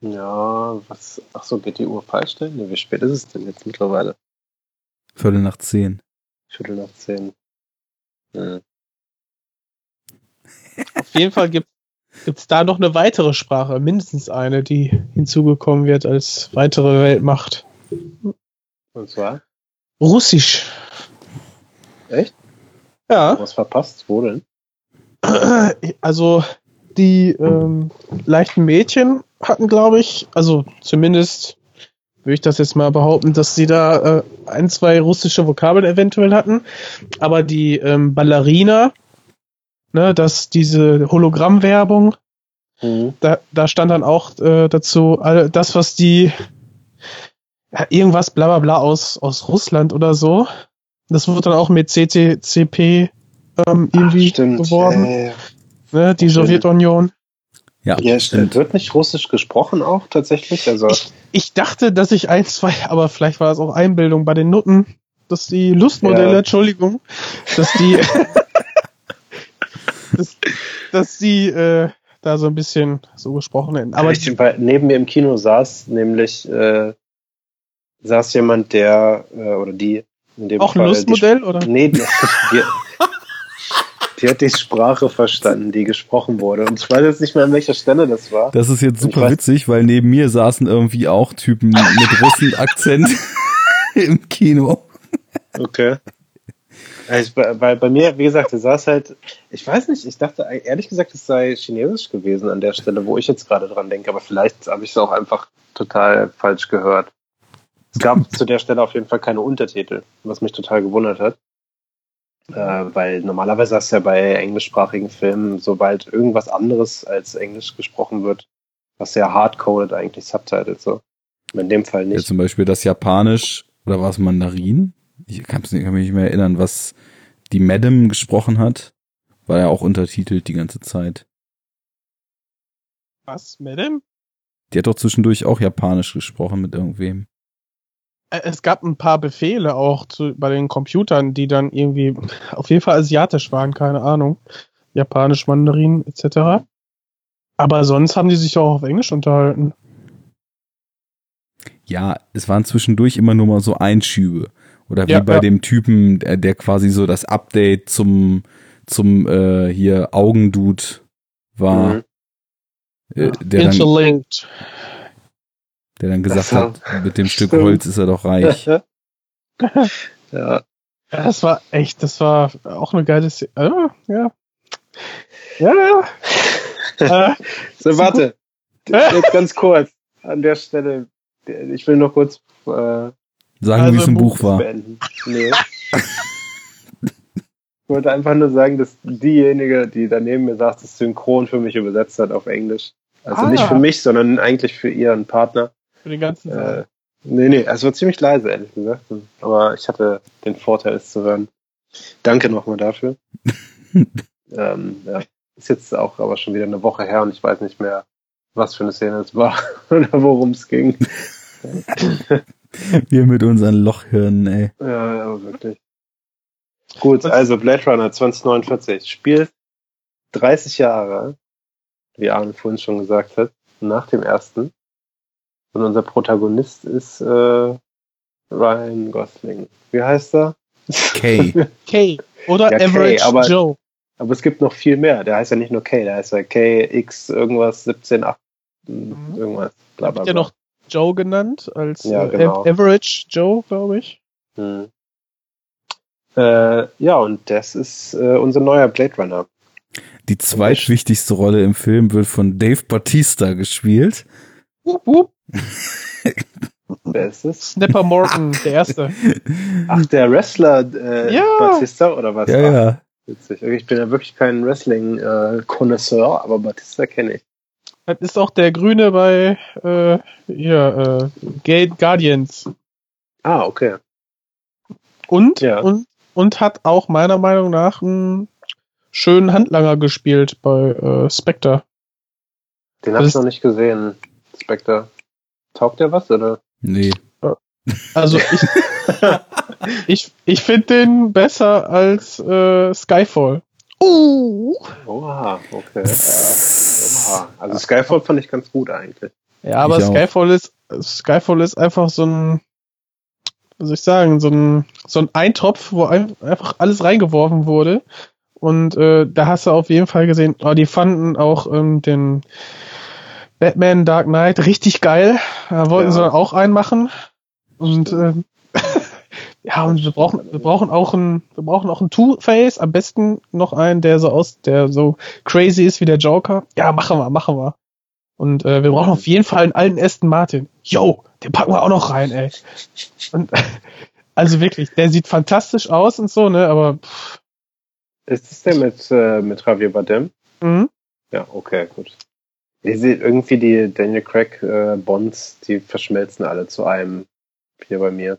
Ja, was. Ach so, geht die Uhr falsch stellen? Ja, wie spät ist es denn jetzt mittlerweile? Viertel nach zehn. Viertel nach zehn. Hm. Auf jeden Fall gibt Gibt es da noch eine weitere Sprache, mindestens eine, die hinzugekommen wird als weitere Weltmacht? Und zwar? Russisch. Echt? Ja. Was verpasst? Wo denn? Also, die ähm, leichten Mädchen hatten, glaube ich, also zumindest würde ich das jetzt mal behaupten, dass sie da äh, ein, zwei russische Vokabeln eventuell hatten. Aber die ähm, Ballerina ne, dass diese Hologrammwerbung, mhm. da, da stand dann auch äh, dazu, all das, was die ja, irgendwas bla bla bla aus, aus Russland oder so. Das wurde dann auch mit CCCP ähm, irgendwie Ach, geworden. Äh, ne, die Sowjetunion. Ja, ja stimmt. Wird nicht Russisch gesprochen auch tatsächlich? Also ich, ich dachte, dass ich ein, zwei, aber vielleicht war es auch Einbildung bei den Nutten, dass die Lustmodelle, ja. Entschuldigung, dass die dass, dass sie äh, da so ein bisschen so gesprochen hätten. Aber ich, neben mir im Kino saß nämlich äh, saß jemand, der äh, oder die in dem auch Fall, ein Lustmodell die, oder? Nee, die, die, die, hat die Sprache verstanden, die gesprochen wurde. Und ich weiß jetzt nicht mehr, an welcher Stelle das war. Das ist jetzt super witzig, weil neben mir saßen irgendwie auch Typen mit Russen-Akzent im Kino. Okay. Also, weil bei mir, wie gesagt, saß halt, ich weiß nicht, ich dachte ehrlich gesagt, es sei chinesisch gewesen an der Stelle, wo ich jetzt gerade dran denke, aber vielleicht habe ich es auch einfach total falsch gehört. Es gab zu der Stelle auf jeden Fall keine Untertitel, was mich total gewundert hat. Äh, weil normalerweise hast du ja bei englischsprachigen Filmen, sobald irgendwas anderes als Englisch gesprochen wird, was ja hardcoded eigentlich Subtitles so. In dem Fall nicht. Ja, zum Beispiel das Japanisch oder war es Mandarin? Ich kann, mich nicht mehr erinnern, was die Madam gesprochen hat. War ja auch untertitelt die ganze Zeit. Was, Madam? Die hat doch zwischendurch auch Japanisch gesprochen mit irgendwem. Es gab ein paar Befehle auch zu, bei den Computern, die dann irgendwie auf jeden Fall asiatisch waren, keine Ahnung. Japanisch, Mandarin etc. Aber sonst haben die sich auch auf Englisch unterhalten. Ja, es waren zwischendurch immer nur mal so Einschübe. Oder wie ja, bei ja. dem Typen, der, der, quasi so das Update zum, zum äh, hier Augendude war. Mhm. Äh, der Interlinked. Dann, der dann gesagt hat, mit dem Stück Holz ist er doch reich. ja. Das war echt, das war auch eine geile Szene. Äh, ja. Ja. äh, so, warte. Jetzt ganz kurz. An der Stelle. Ich will noch kurz äh, sagen, also wie es im Buch, Buch war. Beenden. Nee. ich wollte einfach nur sagen, dass diejenige, die daneben mir saß, das synchron für mich übersetzt hat auf Englisch. Also ah. nicht für mich, sondern eigentlich für ihren Partner. Für den ganzen Saal. Äh, nee, nee, es war ziemlich leise, ehrlich gesagt. Aber ich hatte den Vorteil, es zu hören. Danke nochmal dafür. ähm, ja. Ist jetzt auch aber schon wieder eine Woche her und ich weiß nicht mehr, was für eine Szene es war oder worum es ging. Wir mit unseren Lochhirnen, ey. Ja, ja, wirklich. Gut, also Blade Runner 2049 spielt 30 Jahre, wie Arne vorhin schon gesagt hat, nach dem ersten. Und unser Protagonist ist äh, Ryan Gosling. Wie heißt er? Kay. Kay. Oder ja, Average Kay, aber, Joe. Aber es gibt noch viel mehr. Der heißt ja nicht nur Kay, der heißt ja KX irgendwas 17, 8, mhm. irgendwas. Bla, bla, bla. ja noch Joe genannt als ja, äh, genau. Average Joe, glaube ich. Hm. Äh, ja, und das ist äh, unser neuer Blade Runner. Die zweitwichtigste Rolle im Film wird von Dave Batista gespielt. Wup, wup. Wer ist es? Snapper Morgan, der erste. Ach, der Wrestler äh, ja. Batista oder was? Ja, ja. Witzig. Ich bin ja wirklich kein Wrestling-Konnoisseur, äh, aber Batista kenne ich. Das ist auch der Grüne bei äh, hier, äh, Guardians. Ah, okay. Und, ja. und, und hat auch meiner Meinung nach einen schönen Handlanger gespielt bei äh, Spectre. Den habe ich noch nicht gesehen, Spectre. Taugt der was, oder? Nee. Also ich, ich, ich finde den besser als äh, Skyfall. Uh. Oha, okay. Also Skyfall fand ich ganz gut eigentlich. Ja, aber Skyfall ist, Skyfall ist einfach so ein, was soll ich sagen, so ein, so ein Eintopf, wo einfach alles reingeworfen wurde. Und äh, da hast du auf jeden Fall gesehen, oh, die fanden auch ähm, den, Batman Dark Knight richtig geil. Da wollten ja. sie auch einen machen. Und ähm, ja, und wir brauchen, wir brauchen auch einen, wir brauchen auch einen Two-Face, am besten noch einen, der so aus, der so crazy ist wie der Joker. Ja, machen wir, machen wir. Und äh, wir brauchen auf jeden Fall einen alten Aston Martin. Yo, den packen wir auch noch rein, ey. Und, also wirklich, der sieht fantastisch aus und so, ne, aber. Pff. Ist das der mit, äh, mit Javier Bardem? Mhm. Ja, okay, gut. Irgendwie die Daniel Craig äh, Bonds, die verschmelzen alle zu einem hier bei mir.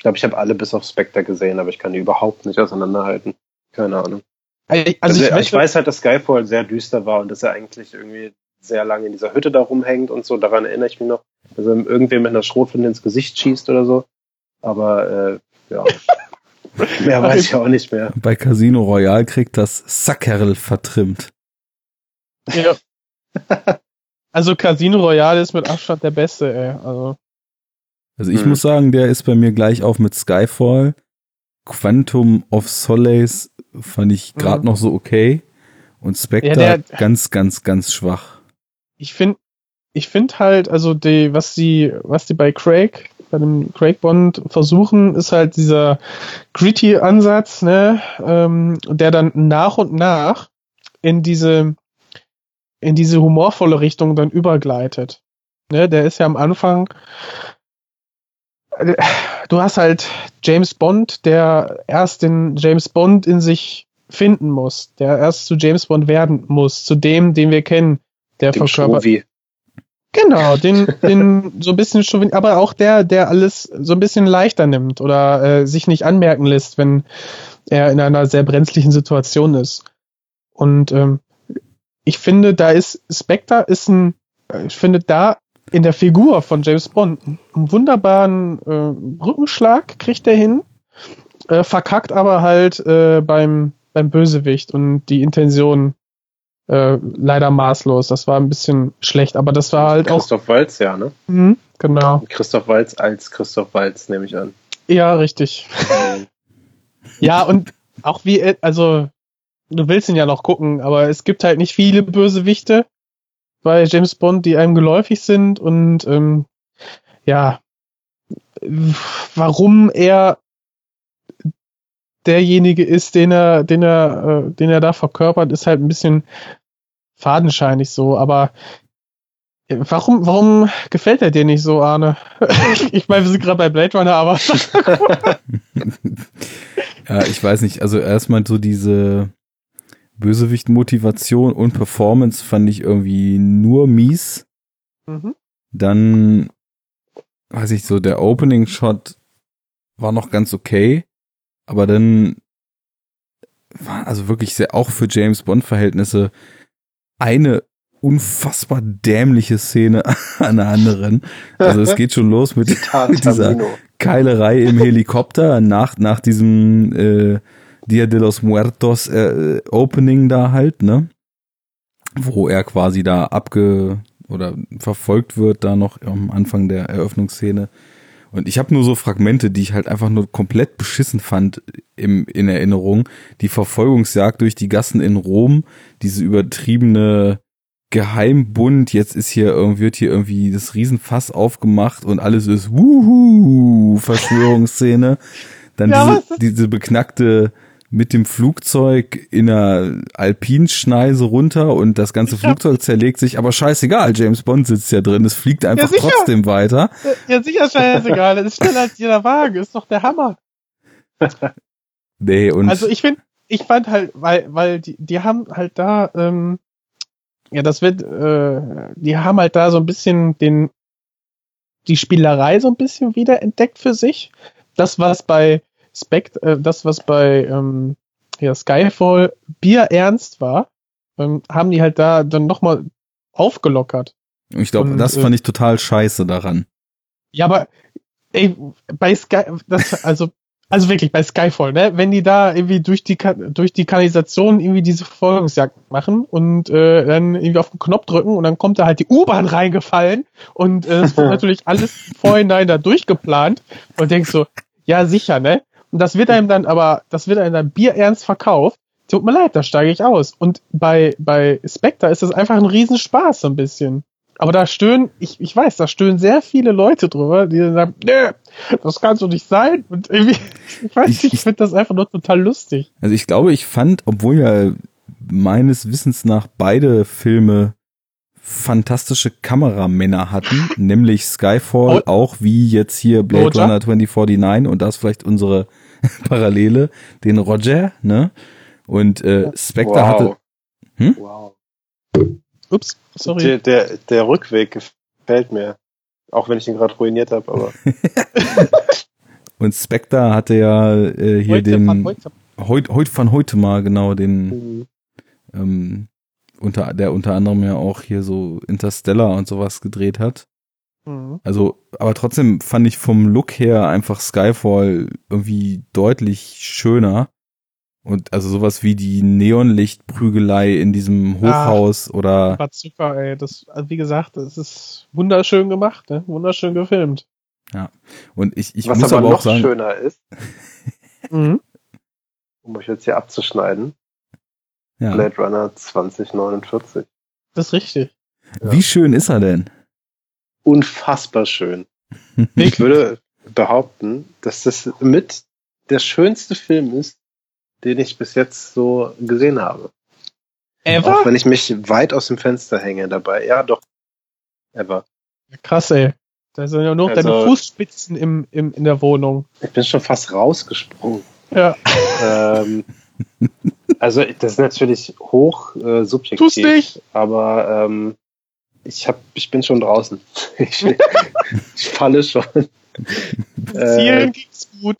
Ich glaube, ich habe alle bis auf Spectre gesehen, aber ich kann die überhaupt nicht auseinanderhalten. Keine Ahnung. Also, also ich, ich, weiß halt, dass Skyfall sehr düster war und dass er eigentlich irgendwie sehr lange in dieser Hütte da rumhängt und so. Daran erinnere ich mich noch. Also irgendwer mit einer Schrotflinte ins Gesicht schießt oder so. Aber äh, ja. mehr weiß ich auch nicht mehr. Bei Casino Royale kriegt das Sackerl vertrimmt. Ja. also Casino Royale ist mit Abstand der beste, ey. Also, also ich hm. muss sagen, der ist bei mir gleich auf mit Skyfall. Quantum of Solace fand ich gerade hm. noch so okay. Und Spectre ja, der, ganz, ganz, ganz schwach. Ich finde, ich finde halt, also die, was die, was die bei Craig, bei dem Craig Bond versuchen, ist halt dieser gritty Ansatz, ne, ähm, der dann nach und nach in diese in diese humorvolle Richtung dann übergleitet. Ne, der ist ja am Anfang du hast halt James Bond, der erst den James Bond in sich finden muss, der erst zu James Bond werden muss, zu dem, den wir kennen, der dem verkörpert. Schrovi. Genau, den, den so ein bisschen schon, aber auch der, der alles so ein bisschen leichter nimmt oder äh, sich nicht anmerken lässt, wenn er in einer sehr brenzlichen Situation ist. Und ähm, ich finde, da ist Spectre ist ein, ich finde da in der Figur von James Bond einen wunderbaren äh, Rückenschlag kriegt er hin, äh, verkackt aber halt äh, beim beim Bösewicht und die Intention äh, leider maßlos. Das war ein bisschen schlecht, aber das war halt Christoph auch. Christoph Walz, ja, ne? Mhm, genau. Christoph Walz als Christoph Walz, nehme ich an. Ja, richtig. ja, und auch wie, also, du willst ihn ja noch gucken, aber es gibt halt nicht viele Bösewichte bei James Bond, die einem geläufig sind und ähm, ja, warum er derjenige ist, den er, den er, äh, den er da verkörpert, ist halt ein bisschen fadenscheinig so, aber äh, warum, warum gefällt er dir nicht so, Arne? ich meine, wir sind gerade bei Blade Runner, aber. ja, ich weiß nicht, also erstmal so diese Bösewicht-Motivation und Performance fand ich irgendwie nur mies. Mhm. Dann, weiß ich so, der Opening-Shot war noch ganz okay. Aber dann war also wirklich sehr, auch für James Bond-Verhältnisse, eine unfassbar dämliche Szene an der anderen. Also es geht schon los mit, mit dieser Keilerei im Helikopter nach, nach diesem äh, Dia de los Muertos äh, Opening da halt, ne? Wo er quasi da abge oder verfolgt wird, da noch am Anfang der Eröffnungsszene. Und ich habe nur so Fragmente, die ich halt einfach nur komplett beschissen fand im, in Erinnerung. Die Verfolgungsjagd durch die Gassen in Rom, diese übertriebene Geheimbund, jetzt ist hier irgendwie, wird hier irgendwie das Riesenfass aufgemacht und alles ist wuhu, Verschwörungsszene. Dann ja, diese, diese beknackte mit dem Flugzeug in einer Alpinschneise runter und das ganze Flugzeug zerlegt sich, aber scheißegal, James Bond sitzt ja drin, es fliegt einfach ja, trotzdem weiter. Ja, sicher scheißegal, das ist schneller als jeder Wagen, ist doch der Hammer. Nee, und also ich finde, ich fand halt, weil, weil die, die haben halt da, ähm, ja, das wird, äh, die haben halt da so ein bisschen den, die Spielerei so ein bisschen wieder entdeckt für sich. Das, was bei Spect, äh, das, was bei ähm, ja, Skyfall bierernst war, ähm, haben die halt da dann nochmal aufgelockert. Ich glaube, das fand äh, ich total scheiße daran. Ja, aber ey, bei Sky, das, also, also wirklich bei Skyfall, ne, wenn die da irgendwie durch die durch die Kanalisation irgendwie diese Verfolgungsjagd machen und äh, dann irgendwie auf den Knopf drücken und dann kommt da halt die U-Bahn reingefallen und äh, es wird natürlich alles vorhinein da durchgeplant und denkst so, ja sicher, ne? Und das wird einem dann aber, das wird einem dann bierernst verkauft. Tut mir leid, da steige ich aus. Und bei, bei Spectre ist das einfach ein Riesenspaß, so ein bisschen. Aber da stöhnen, ich, ich weiß, da stöhnen sehr viele Leute drüber, die dann sagen, nö, das kann so nicht sein. Und irgendwie, ich weiß nicht, ich finde das einfach nur total lustig. Also ich glaube, ich fand, obwohl ja meines Wissens nach beide Filme fantastische Kameramänner hatten, nämlich Skyfall, oh. auch wie jetzt hier Blade Roger? Runner 2049 und das vielleicht unsere Parallele, den Roger, ne? Und äh, Spectre wow. hatte. Hm? Wow. Ups, sorry. Der, der, der Rückweg gefällt mir. Auch wenn ich ihn gerade ruiniert habe, aber. und Spectre hatte ja äh, hier heute den. Von heute. Heut, heut von heute mal, genau, den. Mhm. Ähm, unter, der unter anderem ja auch hier so Interstellar und sowas gedreht hat. Mhm. Also, aber trotzdem fand ich vom Look her einfach Skyfall irgendwie deutlich schöner. Und also sowas wie die Neonlichtprügelei in diesem Hochhaus ja, oder. Bazooka, ey. Das, also wie gesagt, das ist wunderschön gemacht, ne? Wunderschön gefilmt. Ja. Und ich, ich Was muss aber, aber auch sagen. schöner ist, mhm. um euch jetzt hier abzuschneiden, ja. Blade Runner 2049. Das ist richtig. Ja. Wie schön ist er denn? Unfassbar schön. ich würde behaupten, dass das mit der schönste Film ist, den ich bis jetzt so gesehen habe. Ever? Auch wenn ich mich weit aus dem Fenster hänge dabei. Ja, doch. Ever. Krass, ey. Da sind ja nur also, deine Fußspitzen im, im, in der Wohnung. Ich bin schon fast rausgesprungen. Ja. Ähm, also das ist natürlich hoch äh, subjektiv. Tust nicht. Aber ähm, ich, hab, ich bin schon draußen. ich, ich falle schon. Zielen äh, geht's gut.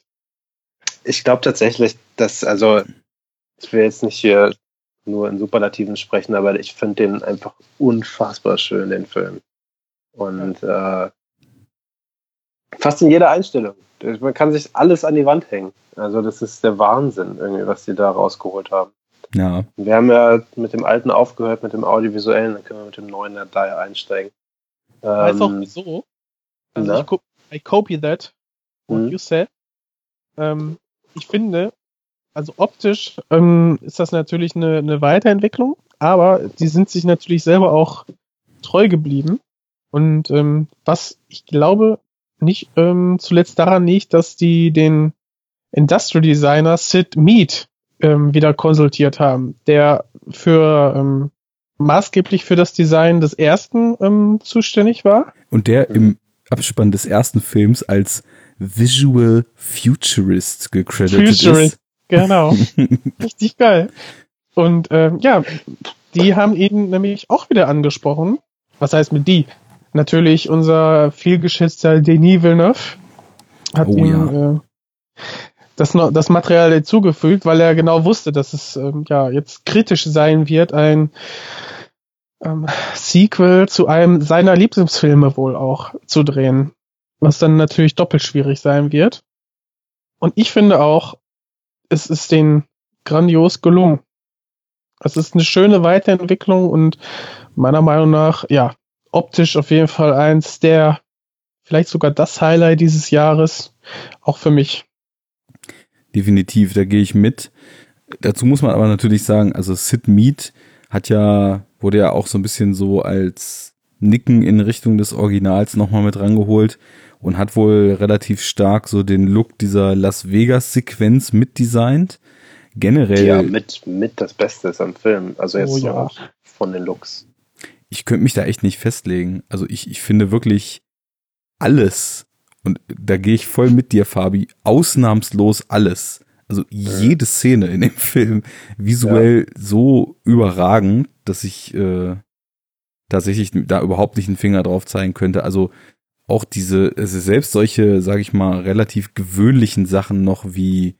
Ich glaube tatsächlich, dass, also, ich will jetzt nicht hier nur in Superlativen sprechen, aber ich finde den einfach unfassbar schön, den Film. Und äh, fast in jeder Einstellung. Man kann sich alles an die Wand hängen. Also das ist der Wahnsinn, irgendwie, was die da rausgeholt haben. Ja. Wir haben ja mit dem alten aufgehört, mit dem Audiovisuellen, dann können wir mit dem neuen da einsteigen. Weiß ähm, auch wieso. Also na? ich I copy that, what hm. you said. Ähm, ich finde, also optisch ähm, ist das natürlich eine, eine Weiterentwicklung, aber die sind sich natürlich selber auch treu geblieben. Und ähm, was ich glaube, nicht ähm, zuletzt daran liegt, dass die den Industrial Designer Sid Mead ähm, wieder konsultiert haben, der für ähm, maßgeblich für das Design des ersten ähm, zuständig war. Und der im Abspann des ersten Films als Visual Futurist gecredited Futurist, ist. Genau. Richtig geil. Und ähm, ja, die haben ihn nämlich auch wieder angesprochen. Was heißt mit die? Natürlich unser vielgeschätzter Denis Villeneuve hat oh, ihm ja. äh, das, das Material hinzugefügt, weil er genau wusste, dass es ähm, ja jetzt kritisch sein wird, ein ähm, Sequel zu einem seiner Lieblingsfilme wohl auch zu drehen, was dann natürlich doppelt schwierig sein wird. Und ich finde auch, es ist den grandios gelungen. Es ist eine schöne Weiterentwicklung und meiner Meinung nach, ja, optisch auf jeden Fall eins der, vielleicht sogar das Highlight dieses Jahres, auch für mich. Definitiv, da gehe ich mit. Dazu muss man aber natürlich sagen, also Sid Mead hat ja, wurde ja auch so ein bisschen so als Nicken in Richtung des Originals nochmal mit rangeholt und hat wohl relativ stark so den Look dieser Las Vegas Sequenz mitdesignt. Generell. Ja, mit, mit das Beste ist am Film. Also jetzt oh, ja. von den Looks ich könnte mich da echt nicht festlegen. Also ich, ich finde wirklich alles, und da gehe ich voll mit dir, Fabi, ausnahmslos alles. Also jede Szene in dem Film visuell ja. so überragend, dass ich äh, tatsächlich da überhaupt nicht einen Finger drauf zeigen könnte. Also auch diese, also selbst solche, sage ich mal, relativ gewöhnlichen Sachen noch wie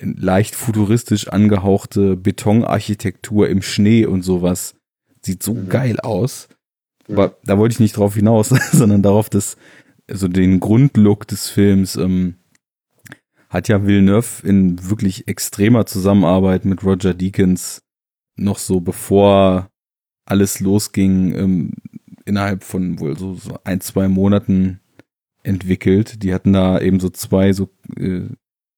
leicht futuristisch angehauchte Betonarchitektur im Schnee und sowas Sieht so mhm. geil aus. Aber da wollte ich nicht drauf hinaus, sondern darauf, dass also den Grundlook des Films ähm, hat ja Villeneuve in wirklich extremer Zusammenarbeit mit Roger Deakins noch so bevor alles losging, ähm, innerhalb von wohl so, so ein, zwei Monaten entwickelt. Die hatten da eben so zwei so äh,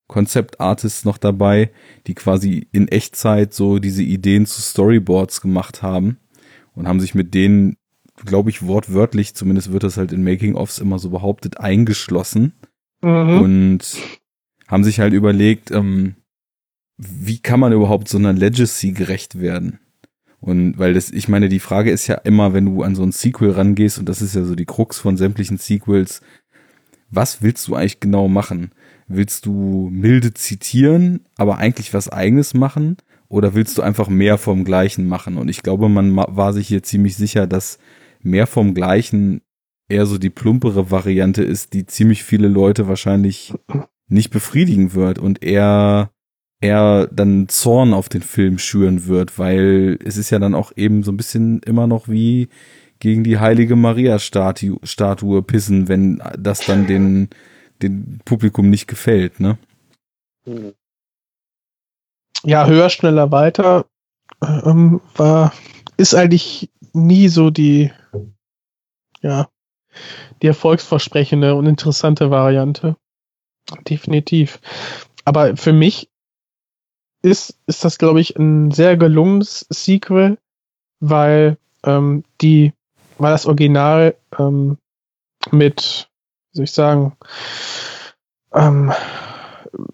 Concept Artists noch dabei, die quasi in Echtzeit so diese Ideen zu Storyboards gemacht haben und haben sich mit denen, glaube ich, wortwörtlich, zumindest wird das halt in Making-ofs immer so behauptet, eingeschlossen mhm. und haben sich halt überlegt, ähm, wie kann man überhaupt so einer Legacy gerecht werden? Und weil das, ich meine, die Frage ist ja immer, wenn du an so ein Sequel rangehst, und das ist ja so die Krux von sämtlichen Sequels, was willst du eigentlich genau machen? Willst du milde zitieren, aber eigentlich was eigenes machen? Oder willst du einfach mehr vom Gleichen machen? Und ich glaube, man war sich hier ziemlich sicher, dass mehr vom Gleichen eher so die plumpere Variante ist, die ziemlich viele Leute wahrscheinlich nicht befriedigen wird und eher eher dann Zorn auf den Film schüren wird, weil es ist ja dann auch eben so ein bisschen immer noch wie gegen die heilige Maria-Statue Statue pissen, wenn das dann den, den Publikum nicht gefällt, ne? Mhm ja, höher, schneller, weiter ähm, war, ist eigentlich nie so die, ja, die erfolgsversprechende und interessante Variante. Definitiv. Aber für mich ist, ist das, glaube ich, ein sehr gelungenes Sequel, weil ähm, die, weil das Original ähm, mit, wie soll ich sagen, ähm,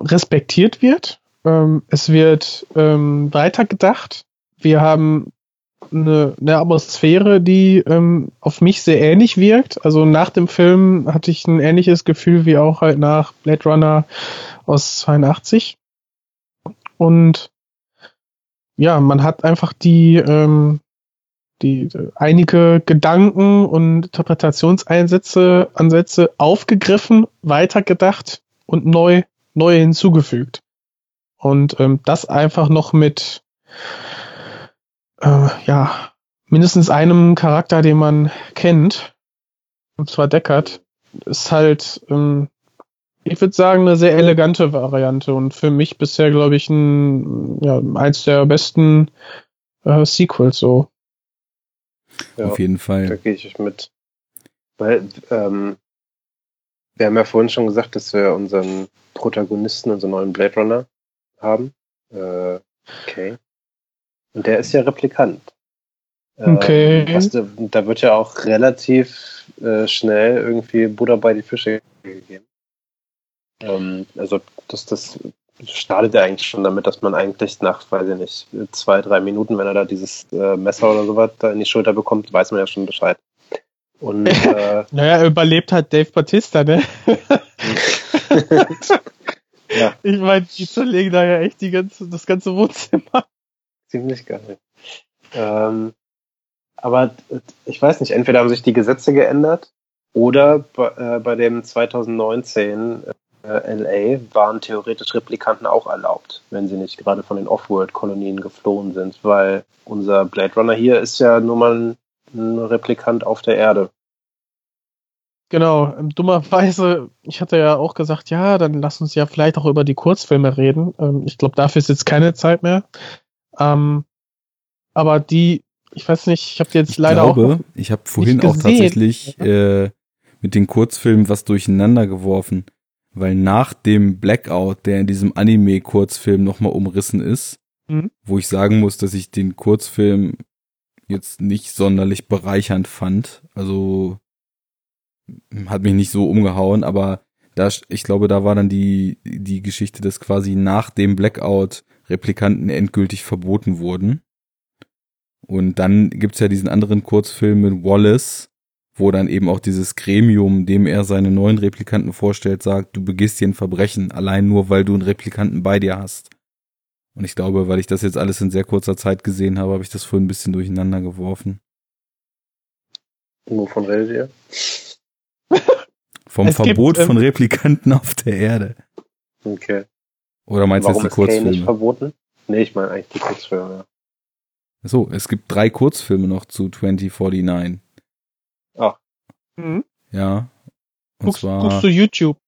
respektiert wird ähm, es wird ähm, weitergedacht. Wir haben eine, eine Atmosphäre, die ähm, auf mich sehr ähnlich wirkt. Also nach dem Film hatte ich ein ähnliches Gefühl wie auch halt nach Blade Runner aus 82. Und ja, man hat einfach die, ähm, die einige Gedanken und Interpretationseinsätze, Ansätze aufgegriffen, weitergedacht und neu, neu hinzugefügt. Und ähm, das einfach noch mit äh, ja, mindestens einem Charakter, den man kennt, und zwar Deckard, ist halt, ähm, ich würde sagen, eine sehr elegante Variante und für mich bisher, glaube ich, ein, ja, eins der besten äh, Sequels so. Ja, Auf jeden Fall. Da gehe ich mit. Weil, ähm, wir haben ja vorhin schon gesagt, dass wir unseren Protagonisten, unseren neuen Blade Runner haben. Äh, okay. Und der ist ja Replikant. Ähm, okay. Was, da wird ja auch relativ äh, schnell irgendwie Buddha bei die Fische gegeben. Ähm, also das, das startet ja eigentlich schon damit, dass man eigentlich nach, weiß ich nicht, zwei, drei Minuten, wenn er da dieses äh, Messer oder sowas da in die Schulter bekommt, weiß man ja schon Bescheid. Und, äh, naja, er überlebt halt Dave Batista, ne? ja. Ich meine, die zerlegen da ja echt die ganze, das ganze Wohnzimmer ziemlich geil. Ähm, aber ich weiß nicht, entweder haben sich die Gesetze geändert oder bei, äh, bei dem 2019 äh, LA waren theoretisch Replikanten auch erlaubt, wenn sie nicht gerade von den Off-World-Kolonien geflohen sind, weil unser Blade Runner hier ist ja nur mal ein, ein Replikant auf der Erde. Genau, ähm, dummerweise, ich hatte ja auch gesagt, ja, dann lass uns ja vielleicht auch über die Kurzfilme reden. Ähm, ich glaube, dafür ist jetzt keine Zeit mehr. Ähm, aber die, ich weiß nicht, ich habe jetzt ich leider glaube, auch. Ich habe vorhin auch tatsächlich äh, mit den Kurzfilmen was durcheinander geworfen, weil nach dem Blackout, der in diesem Anime-Kurzfilm nochmal umrissen ist, mhm. wo ich sagen muss, dass ich den Kurzfilm jetzt nicht sonderlich bereichernd fand. Also hat mich nicht so umgehauen, aber da, ich glaube, da war dann die, die Geschichte, dass quasi nach dem Blackout Replikanten endgültig verboten wurden. Und dann gibt's ja diesen anderen Kurzfilm mit Wallace, wo dann eben auch dieses Gremium, dem er seine neuen Replikanten vorstellt, sagt, du begehst hier ein Verbrechen, allein nur weil du einen Replikanten bei dir hast. Und ich glaube, weil ich das jetzt alles in sehr kurzer Zeit gesehen habe, habe ich das vorhin ein bisschen durcheinander geworfen. Wovon redet ihr? Vom es Verbot gibt, ähm, von Replikanten auf der Erde. Okay. Oder meinst du jetzt die Kurzfilme? nicht verboten? Nee, ich meine eigentlich die Kurzfilme. So, es gibt drei Kurzfilme noch zu 2049. Ach. Mhm. Ja. Und guckst, zwar. Guckst du YouTube?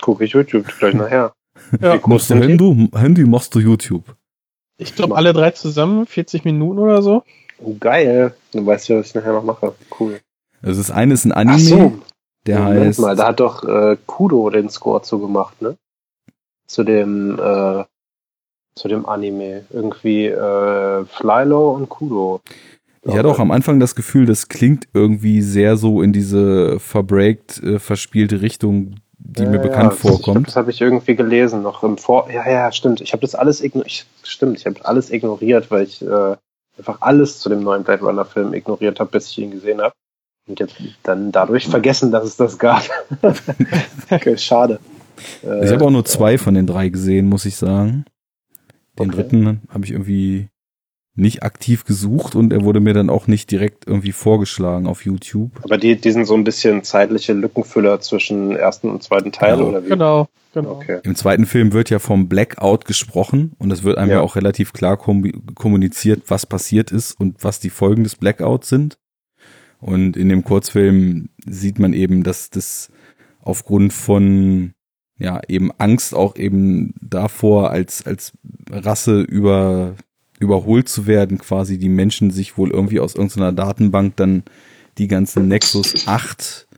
Guck ich YouTube gleich nachher. ja. Machst du Handy, Handy machst du YouTube. Ich glaube alle drei zusammen, 40 Minuten oder so. Oh, geil. Du weißt ja, was ich nachher noch mache. Cool. Also das eine ist ein Anime. Ach so. Der Moment heißt. mal, da hat doch äh, Kudo den Score zugemacht, ne? zu dem äh, zu dem Anime. Irgendwie äh, Flylo und Kudo. Ich hatte auch am Anfang das Gefühl, das klingt irgendwie sehr so in diese verbreakt, äh, verspielte Richtung, die ja, mir bekannt ja, vorkommt. Ich, das habe ich irgendwie gelesen noch im Vor. Ja, ja, stimmt. Ich habe das alles ignoriert. Stimmt, ich habe alles ignoriert, weil ich äh, einfach alles zu dem neuen Blade Runner Film ignoriert habe, bis ich ihn gesehen habe. Und jetzt dann dadurch vergessen, dass es das gab. okay, schade ich habe auch nur zwei von den drei gesehen, muss ich sagen. Den okay. dritten habe ich irgendwie nicht aktiv gesucht und er wurde mir dann auch nicht direkt irgendwie vorgeschlagen auf YouTube. Aber die, die sind so ein bisschen zeitliche Lückenfüller zwischen ersten und zweiten Teil genau. oder wie? Genau, genau. Okay. Im zweiten Film wird ja vom Blackout gesprochen und es wird einem ja, ja auch relativ klar kommuniziert, was passiert ist und was die Folgen des Blackouts sind. Und in dem Kurzfilm sieht man eben, dass das aufgrund von ja, eben Angst auch eben davor, als, als Rasse über, überholt zu werden, quasi die Menschen sich wohl irgendwie aus irgendeiner Datenbank dann die ganzen Nexus 8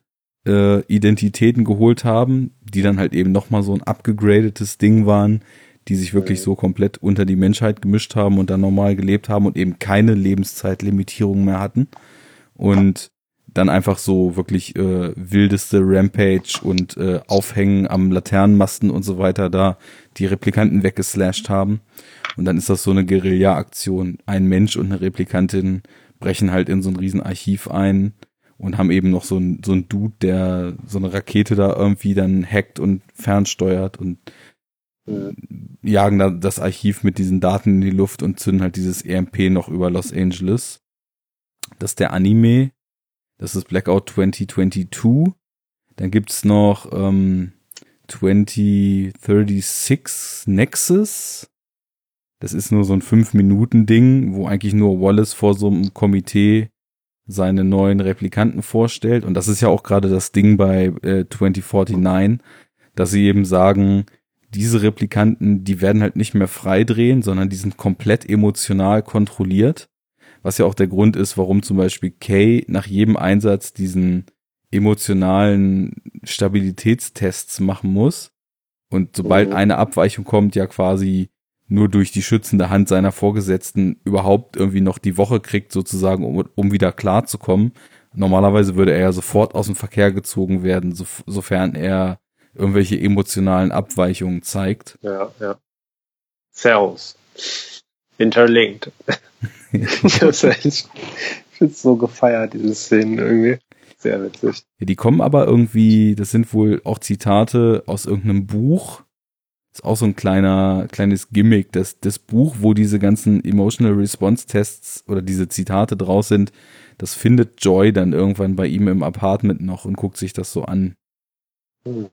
äh, Identitäten geholt haben, die dann halt eben nochmal so ein abgegradetes Ding waren, die sich wirklich so komplett unter die Menschheit gemischt haben und dann normal gelebt haben und eben keine Lebenszeitlimitierung mehr hatten. Und dann einfach so wirklich äh, wildeste Rampage und äh, Aufhängen am Laternenmasten und so weiter da die Replikanten weggeslasht haben. Und dann ist das so eine Guerilla-Aktion. Ein Mensch und eine Replikantin brechen halt in so ein Riesenarchiv ein und haben eben noch so ein, so ein Dude, der so eine Rakete da irgendwie dann hackt und fernsteuert und mhm. jagen da das Archiv mit diesen Daten in die Luft und zünden halt dieses EMP noch über Los Angeles. Das ist der Anime. Das ist Blackout 2022. Dann gibt's noch ähm, 2036 Nexus. Das ist nur so ein 5-Minuten-Ding, wo eigentlich nur Wallace vor so einem Komitee seine neuen Replikanten vorstellt. Und das ist ja auch gerade das Ding bei äh, 2049, dass sie eben sagen, diese Replikanten, die werden halt nicht mehr freidrehen, sondern die sind komplett emotional kontrolliert. Was ja auch der Grund ist, warum zum Beispiel Kay nach jedem Einsatz diesen emotionalen Stabilitätstests machen muss. Und sobald mhm. eine Abweichung kommt, ja quasi nur durch die schützende Hand seiner Vorgesetzten überhaupt irgendwie noch die Woche kriegt, sozusagen, um, um wieder klarzukommen. Normalerweise würde er ja sofort aus dem Verkehr gezogen werden, so, sofern er irgendwelche emotionalen Abweichungen zeigt. Ja, ja. Cells. Interlinked. ich hab's so gefeiert, diese Szenen irgendwie. Sehr witzig. Ja, die kommen aber irgendwie, das sind wohl auch Zitate aus irgendeinem Buch. Ist auch so ein kleiner, kleines Gimmick, dass das Buch, wo diese ganzen Emotional Response Tests oder diese Zitate draus sind, das findet Joy dann irgendwann bei ihm im Apartment noch und guckt sich das so an. Hm.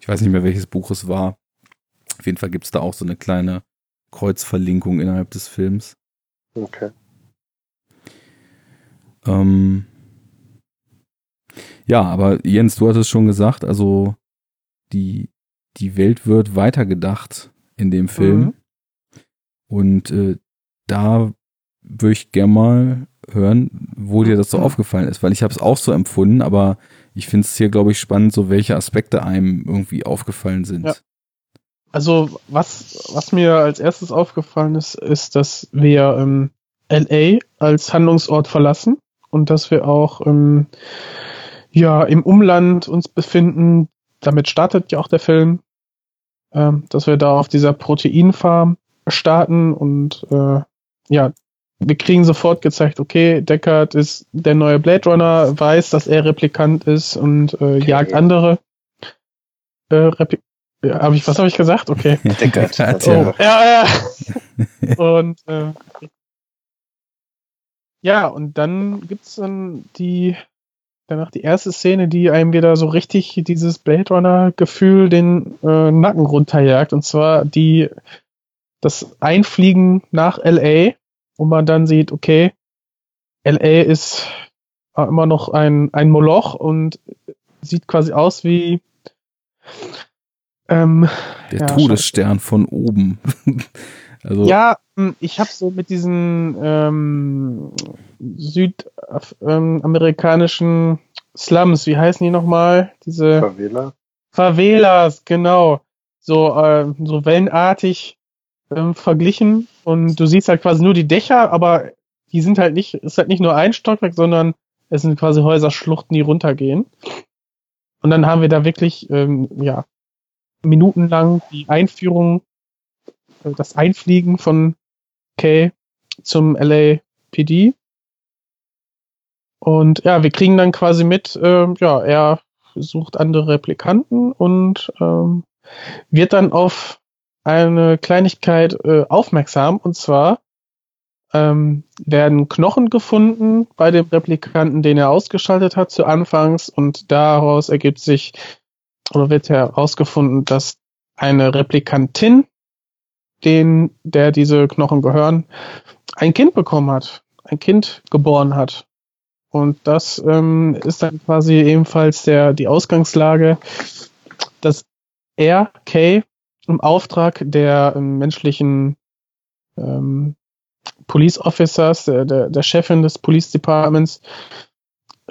Ich weiß nicht mehr, welches Buch es war. Auf jeden Fall gibt es da auch so eine kleine Kreuzverlinkung innerhalb des Films. Okay. Ähm, ja, aber Jens, du hattest schon gesagt, also die, die Welt wird weitergedacht in dem Film. Mhm. Und äh, da würde ich gerne mal hören, wo dir das so aufgefallen ist, weil ich habe es auch so empfunden, aber ich finde es hier, glaube ich, spannend, so welche Aspekte einem irgendwie aufgefallen sind. Ja. Also was, was mir als erstes aufgallen ist, ist, dass wir ähm, LA als Handlungsort verlassen und dass wir auch ähm, ja im Umland uns befinden. Damit startet ja auch der Film, ähm, dass wir da auf dieser Proteinfarm starten und äh, ja wir kriegen sofort gezeigt, okay, Deckard ist der neue Blade Runner, weiß, dass er Replikant ist und äh, jagt andere. Äh, Repli ja, hab ich, was habe ich gesagt? Okay. Deckard. oh, ja, ja. und äh, ja, und dann gibt's dann die danach die erste Szene, die einem wieder so richtig dieses Blade Runner Gefühl den äh, Nacken runterjagt und zwar die das Einfliegen nach LA wo man dann sieht, okay, LA ist immer noch ein, ein Moloch und sieht quasi aus wie ähm, der ja, Todesstern von oben. also ja, hm, ich habe so mit diesen ähm, südamerikanischen ähm, Slums, wie heißen die nochmal? Diese Favela. Favelas, genau. So, äh, so wellenartig ähm, verglichen und du siehst halt quasi nur die Dächer, aber die sind halt nicht, ist halt nicht nur ein Stockwerk, sondern es sind quasi Häuserschluchten, die runtergehen. Und dann haben wir da wirklich, ähm, ja, minutenlang die Einführung, äh, das Einfliegen von Kay zum LAPD. Und ja, wir kriegen dann quasi mit, äh, ja, er sucht andere Replikanten und ähm, wird dann auf eine Kleinigkeit äh, aufmerksam und zwar ähm, werden Knochen gefunden bei dem Replikanten, den er ausgeschaltet hat zu Anfangs und daraus ergibt sich oder wird herausgefunden, dass eine Replikantin, den der diese Knochen gehören, ein Kind bekommen hat, ein Kind geboren hat. Und das ähm, ist dann quasi ebenfalls der die Ausgangslage, dass er, Kay, im Auftrag der ähm, menschlichen ähm, Police Officers, der, der, der Chefin des Police Departments,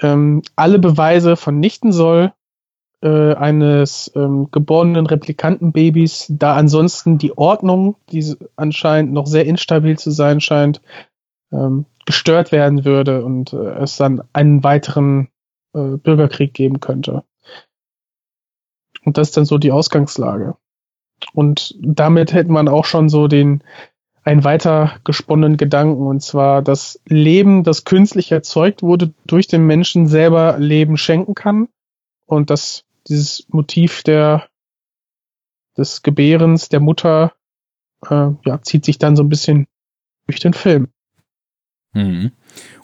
ähm, alle Beweise vernichten soll äh, eines ähm, geborenen Replikantenbabys, da ansonsten die Ordnung, die anscheinend noch sehr instabil zu sein scheint, ähm, gestört werden würde und äh, es dann einen weiteren äh, Bürgerkrieg geben könnte. Und das ist dann so die Ausgangslage. Und damit hätte man auch schon so den einen weiter gesponnenen Gedanken und zwar das Leben, das künstlich erzeugt wurde, durch den Menschen selber Leben schenken kann und dass dieses Motiv der des Gebärens der Mutter äh, ja, zieht sich dann so ein bisschen durch den Film. Mhm.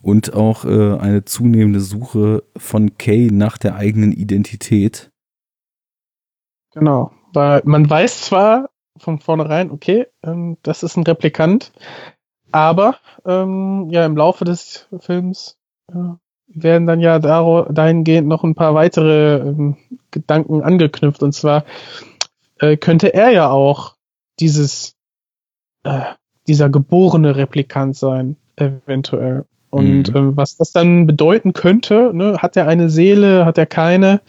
Und auch äh, eine zunehmende Suche von Kay nach der eigenen Identität. Genau, weil man weiß zwar von vornherein, okay, ähm, das ist ein Replikant, aber ähm, ja, im Laufe des Films äh, werden dann ja dahingehend noch ein paar weitere ähm, Gedanken angeknüpft. Und zwar äh, könnte er ja auch dieses äh, dieser geborene Replikant sein, eventuell. Und mhm. ähm, was das dann bedeuten könnte, ne, hat er eine Seele, hat er keine,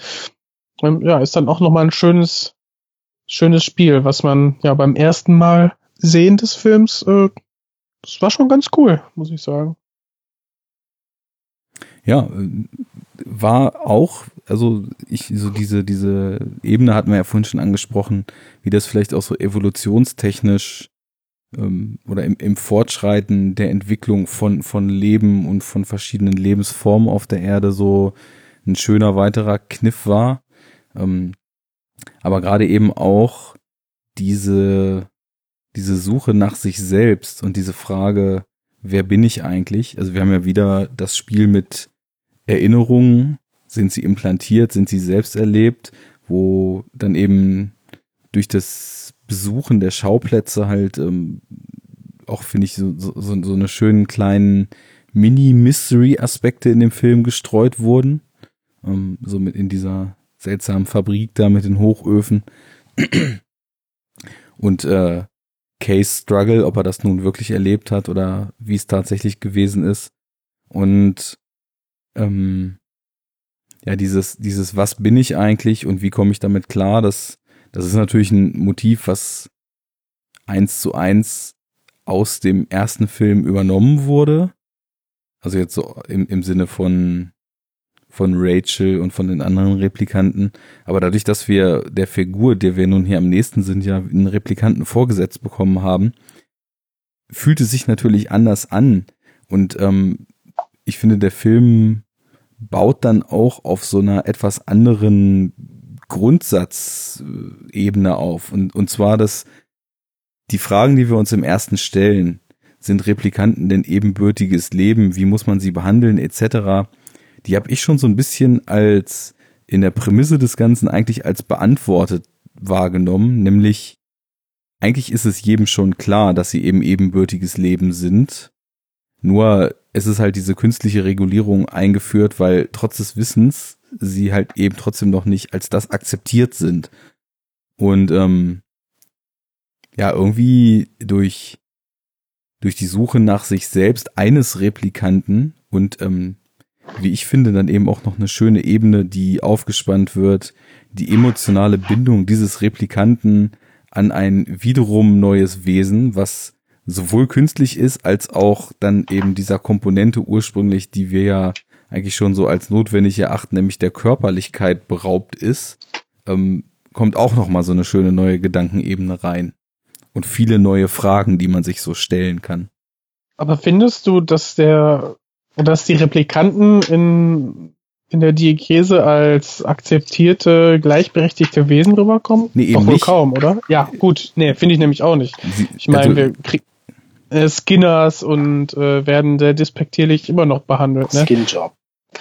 ähm, ja, ist dann auch nochmal ein schönes, schönes Spiel, was man ja beim ersten Mal sehen des Films, äh, das war schon ganz cool, muss ich sagen. Ja, äh, war auch, also ich, so diese, diese Ebene hatten wir ja vorhin schon angesprochen, wie das vielleicht auch so evolutionstechnisch ähm, oder im, im Fortschreiten der Entwicklung von, von Leben und von verschiedenen Lebensformen auf der Erde so ein schöner weiterer Kniff war. Ähm, aber gerade eben auch diese, diese Suche nach sich selbst und diese Frage, wer bin ich eigentlich? Also wir haben ja wieder das Spiel mit Erinnerungen, sind sie implantiert, sind sie selbst erlebt, wo dann eben durch das Besuchen der Schauplätze halt ähm, auch, finde ich, so, so, so eine schönen kleinen Mini-Mystery-Aspekte in dem Film gestreut wurden. Ähm, so mit in dieser seltsamen Fabrik da mit den Hochöfen. Und äh, Case Struggle, ob er das nun wirklich erlebt hat oder wie es tatsächlich gewesen ist. Und ähm, ja, dieses, dieses, was bin ich eigentlich und wie komme ich damit klar, das das ist natürlich ein Motiv, was eins zu eins aus dem ersten Film übernommen wurde. Also jetzt so im, im Sinne von, von Rachel und von den anderen Replikanten. Aber dadurch, dass wir der Figur, der wir nun hier am nächsten sind, ja einen Replikanten vorgesetzt bekommen haben, fühlt es sich natürlich anders an. Und ähm, ich finde, der Film baut dann auch auf so einer etwas anderen Grundsatzebene auf. Und, und zwar, dass die Fragen, die wir uns im ersten stellen, sind Replikanten denn ebenbürtiges Leben? Wie muss man sie behandeln, etc. Die habe ich schon so ein bisschen als in der Prämisse des Ganzen eigentlich als beantwortet wahrgenommen, nämlich eigentlich ist es jedem schon klar, dass sie eben ebenbürtiges Leben sind. Nur es ist halt diese künstliche Regulierung eingeführt, weil trotz des Wissens sie halt eben trotzdem noch nicht als das akzeptiert sind. Und ähm, ja, irgendwie durch, durch die Suche nach sich selbst eines Replikanten und ähm, wie ich finde, dann eben auch noch eine schöne Ebene, die aufgespannt wird, die emotionale Bindung dieses Replikanten an ein wiederum neues Wesen, was sowohl künstlich ist, als auch dann eben dieser Komponente ursprünglich, die wir ja eigentlich schon so als notwendig erachten, nämlich der Körperlichkeit beraubt ist, ähm, kommt auch noch mal so eine schöne neue Gedankenebene rein und viele neue Fragen, die man sich so stellen kann. Aber findest du, dass der, dass die Replikanten in in der Diekese als akzeptierte, gleichberechtigte Wesen rüberkommen? Nee, eben Doch wohl nicht. kaum, oder? Ja, gut. Nee, finde ich nämlich auch nicht. Sie, ich meine, also, wir kriegen äh, Skinners und äh, werden sehr despektierlich immer noch behandelt. Ne? Skinjob.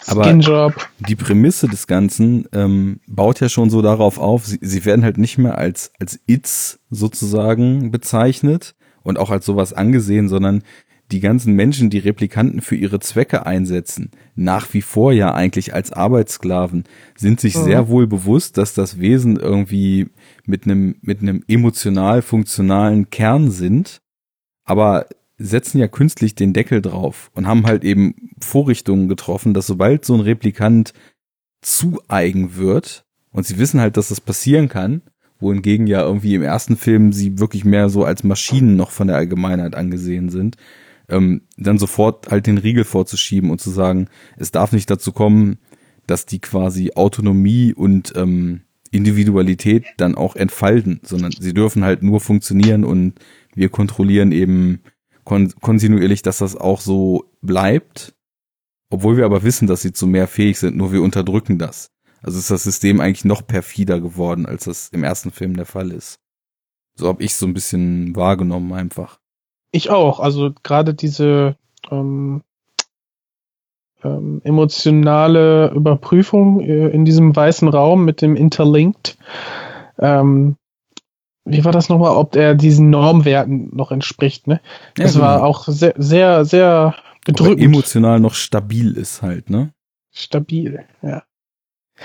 Aber Skinjob. die Prämisse des Ganzen ähm, baut ja schon so darauf auf, sie, sie werden halt nicht mehr als, als Its sozusagen bezeichnet und auch als sowas angesehen, sondern die ganzen Menschen, die Replikanten für ihre Zwecke einsetzen, nach wie vor ja eigentlich als Arbeitssklaven, sind sich mhm. sehr wohl bewusst, dass das Wesen irgendwie mit einem, mit einem emotional funktionalen Kern sind, aber setzen ja künstlich den Deckel drauf und haben halt eben Vorrichtungen getroffen, dass sobald so ein Replikant zu eigen wird und sie wissen halt, dass das passieren kann, wohingegen ja irgendwie im ersten Film sie wirklich mehr so als Maschinen noch von der Allgemeinheit angesehen sind, ähm, dann sofort halt den Riegel vorzuschieben und zu sagen, es darf nicht dazu kommen, dass die quasi Autonomie und ähm, Individualität dann auch entfalten, sondern sie dürfen halt nur funktionieren und wir kontrollieren eben kon kontinuierlich, dass das auch so bleibt. Obwohl wir aber wissen, dass sie zu mehr fähig sind, nur wir unterdrücken das. Also ist das System eigentlich noch perfider geworden, als das im ersten Film der Fall ist. So habe ich so ein bisschen wahrgenommen einfach. Ich auch. Also gerade diese ähm, ähm, emotionale Überprüfung äh, in diesem weißen Raum mit dem Interlinked. Ähm, wie war das nochmal, ob er diesen Normwerten noch entspricht, ne? Ja, das genau. war auch sehr, sehr, sehr bedrückend. Emotional noch stabil ist halt, ne? Stabil, ja.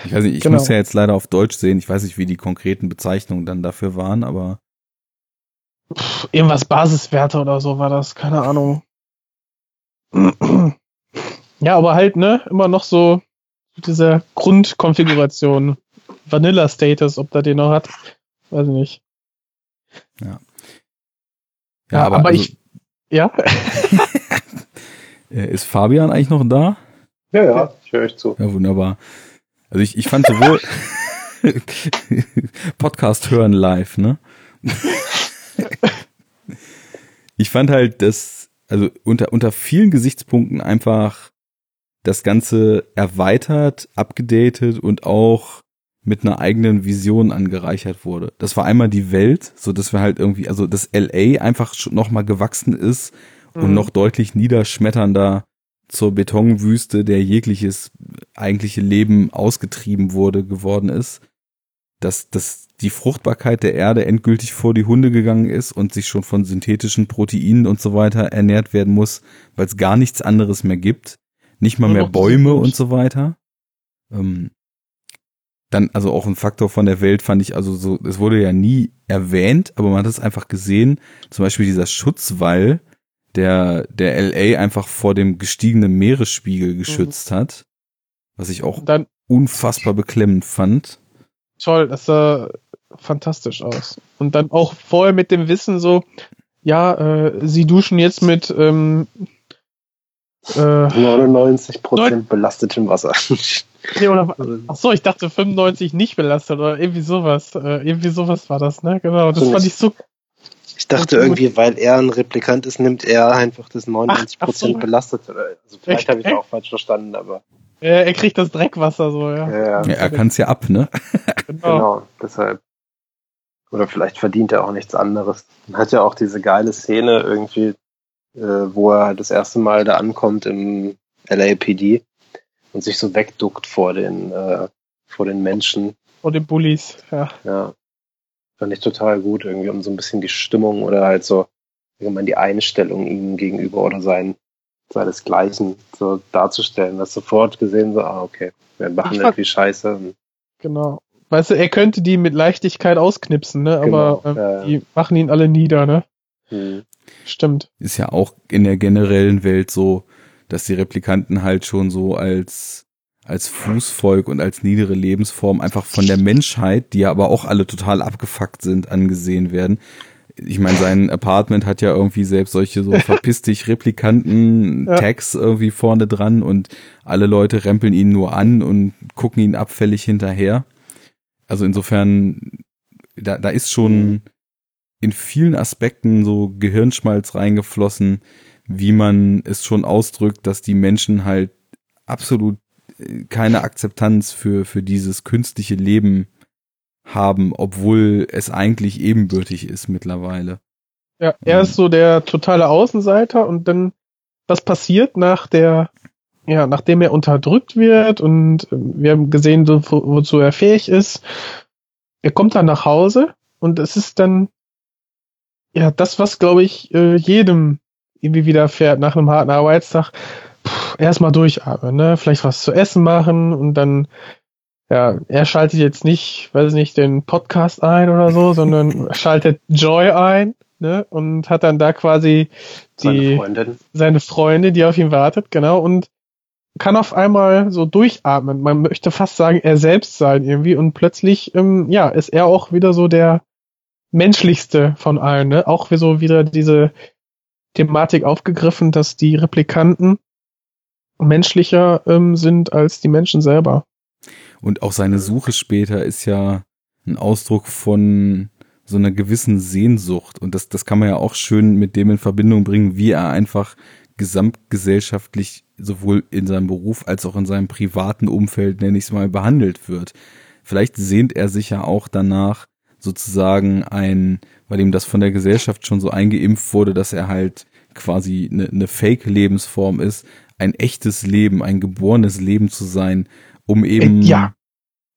Ich weiß nicht, ich genau. muss ja jetzt leider auf Deutsch sehen. Ich weiß nicht, wie die konkreten Bezeichnungen dann dafür waren, aber. Pff, irgendwas Basiswerte oder so war das, keine Ahnung. Ja, aber halt, ne, immer noch so diese Grundkonfiguration. Vanilla Status, ob da den noch hat, weiß ich nicht. Ja. Ja, ja aber, aber also, ich. Ja. Äh, ist Fabian eigentlich noch da? Ja, ja, ich höre euch zu. Ja, wunderbar. Also ich, ich fand sowohl Podcast hören live, ne? ich fand halt das, also unter, unter vielen Gesichtspunkten einfach das Ganze erweitert, abgedatet und auch mit einer eigenen Vision angereichert wurde. Das war einmal die Welt, so dass wir halt irgendwie, also das LA einfach schon nochmal gewachsen ist mhm. und noch deutlich niederschmetternder zur Betonwüste, der jegliches eigentliche Leben ausgetrieben wurde, geworden ist. Dass, dass die Fruchtbarkeit der Erde endgültig vor die Hunde gegangen ist und sich schon von synthetischen Proteinen und so weiter ernährt werden muss, weil es gar nichts anderes mehr gibt nicht mal mehr Bäume und so weiter. Ähm, dann, also auch ein Faktor von der Welt fand ich, also so, es wurde ja nie erwähnt, aber man hat es einfach gesehen, zum Beispiel dieser Schutzwall, der, der LA einfach vor dem gestiegenen Meeresspiegel mhm. geschützt mhm. hat, was ich auch dann, unfassbar beklemmend fand. Toll, das sah fantastisch aus. Und dann auch vorher mit dem Wissen so, ja, äh, sie duschen jetzt mit ähm, äh, 99 Prozent belastetem Wasser. nee, oder, ach so, ich dachte 95 nicht belastet oder irgendwie sowas. Äh, irgendwie sowas war das, ne? Genau, das fand ich so. Ich dachte irgendwie, weil er ein Replikant ist, nimmt er einfach das 99 Prozent so. belastet. Also vielleicht habe ich auch falsch verstanden, aber. Er, er kriegt das Dreckwasser so, ja. ja, ja. ja er kann es ja ab, ne? genau. genau, deshalb. Oder vielleicht verdient er auch nichts anderes. Man hat ja auch diese geile Szene irgendwie, äh, wo er das erste Mal da ankommt im LAPD und sich so wegduckt vor den, äh, vor den Menschen. Vor den Bullies, ja. Ja. Fand ich total gut, irgendwie, um so ein bisschen die Stimmung oder halt so, man die Einstellung ihm gegenüber oder sein, seinesgleichen so darzustellen. Das sofort gesehen, so, ah, okay, wir machen irgendwie Scheiße. Genau. Weißt du, er könnte die mit Leichtigkeit ausknipsen, ne? Aber genau, äh, ja, die machen ihn alle nieder, ne? Hm. Stimmt. Ist ja auch in der generellen Welt so, dass die Replikanten halt schon so als als Fußvolk und als niedere Lebensform einfach von der Menschheit, die ja aber auch alle total abgefuckt sind, angesehen werden. Ich meine, sein Apartment hat ja irgendwie selbst solche so verpiss dich Replikanten-Tags ja. irgendwie vorne dran und alle Leute rempeln ihn nur an und gucken ihn abfällig hinterher. Also insofern, da, da ist schon in vielen Aspekten so Gehirnschmalz reingeflossen, wie man es schon ausdrückt, dass die Menschen halt absolut äh, keine Akzeptanz für, für dieses künstliche Leben haben, obwohl es eigentlich ebenbürtig ist mittlerweile. Ja, er ist so der totale Außenseiter und dann, was passiert nach der, ja, nachdem er unterdrückt wird und äh, wir haben gesehen, wozu er fähig ist, er kommt dann nach Hause und es ist dann ja, das, was, glaube ich, äh, jedem irgendwie widerfährt nach einem harten Arbeitstag, erstmal durchatmen, ne? Vielleicht was zu essen machen und dann, ja, er schaltet jetzt nicht, weiß nicht, den Podcast ein oder so, sondern schaltet Joy ein, ne? Und hat dann da quasi die, seine Freundin. seine Freundin, die auf ihn wartet, genau, und kann auf einmal so durchatmen. Man möchte fast sagen, er selbst sein irgendwie und plötzlich, ähm, ja, ist er auch wieder so der, menschlichste von allen, ne? Auch so wieder diese Thematik aufgegriffen, dass die Replikanten menschlicher ähm, sind als die Menschen selber. Und auch seine Suche später ist ja ein Ausdruck von so einer gewissen Sehnsucht. Und das, das kann man ja auch schön mit dem in Verbindung bringen, wie er einfach gesamtgesellschaftlich sowohl in seinem Beruf als auch in seinem privaten Umfeld, nenne ich es mal, behandelt wird. Vielleicht sehnt er sich ja auch danach, sozusagen ein, weil ihm das von der Gesellschaft schon so eingeimpft wurde, dass er halt quasi eine, eine Fake-Lebensform ist, ein echtes Leben, ein geborenes Leben zu sein, um eben ja.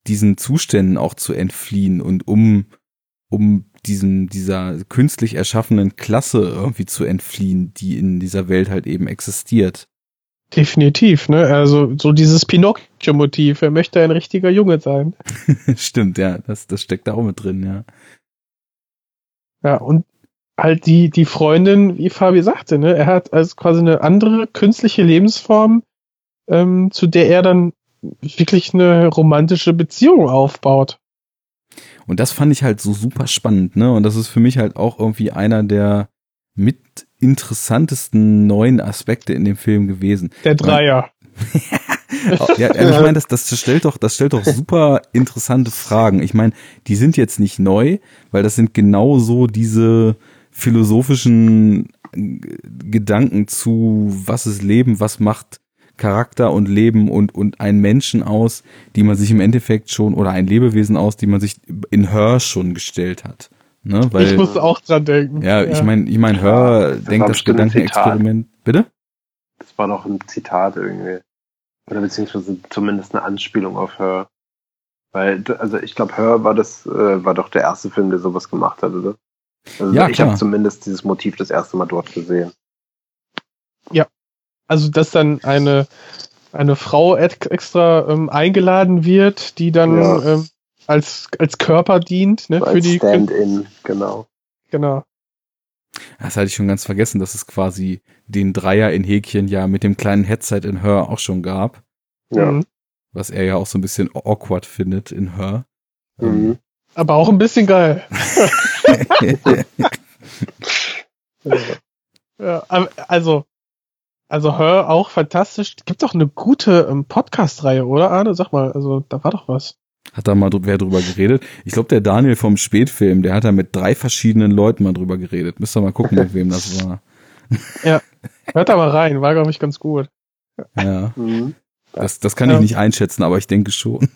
diesen Zuständen auch zu entfliehen und um, um diesen, dieser künstlich erschaffenen Klasse irgendwie zu entfliehen, die in dieser Welt halt eben existiert. Definitiv, ne? Also so dieses Pinocchio-Motiv, er möchte ein richtiger Junge sein. Stimmt, ja, das, das steckt da auch mit drin, ja. Ja, und halt die, die Freundin, wie Fabi sagte, ne, er hat also quasi eine andere künstliche Lebensform, ähm, zu der er dann wirklich eine romantische Beziehung aufbaut. Und das fand ich halt so super spannend, ne? Und das ist für mich halt auch irgendwie einer der mit interessantesten neuen Aspekte in dem Film gewesen. Der Dreier. ja, ich meine, das, das stellt doch, das stellt doch super interessante Fragen. Ich meine, die sind jetzt nicht neu, weil das sind genau so diese philosophischen Gedanken zu, was ist Leben, was macht Charakter und Leben und, und einen Menschen aus, die man sich im Endeffekt schon, oder ein Lebewesen aus, die man sich in Her schon gestellt hat. Ne? Weil, ich muss auch dran denken. Ja, ja. ich meine, ich mein, Hör ja, denkt das Gedankenexperiment. Bitte? Das war noch ein Zitat irgendwie. Oder beziehungsweise zumindest eine Anspielung auf Hör. Weil, also ich glaube, Hör war das, äh, war doch der erste Film, der sowas gemacht hat, oder? Also ja, ich habe zumindest dieses Motiv das erste Mal dort gesehen. Ja. Also, dass dann eine, eine Frau extra ähm, eingeladen wird, die dann ja. ähm, als, als Körper dient, ne? So für die Stand-in, genau. Genau. Das hatte ich schon ganz vergessen, dass es quasi den Dreier in Häkchen ja mit dem kleinen Headset in Her auch schon gab. Ja. Mhm. Was er ja auch so ein bisschen awkward findet in Her. Ähm, mhm. Aber auch ein bisschen geil. ja, also, also Her auch fantastisch. Gibt doch eine gute ähm, Podcast-Reihe, oder Arne? Sag mal, also da war doch was. Hat da mal wer drüber geredet? Ich glaube, der Daniel vom Spätfilm, der hat da mit drei verschiedenen Leuten mal drüber geredet. Müsst ihr mal gucken, mit wem das war. Ja, hört da mal rein, war, glaube ich, ganz gut. Ja. Mhm. Das, das kann ja. ich nicht einschätzen, aber ich denke schon.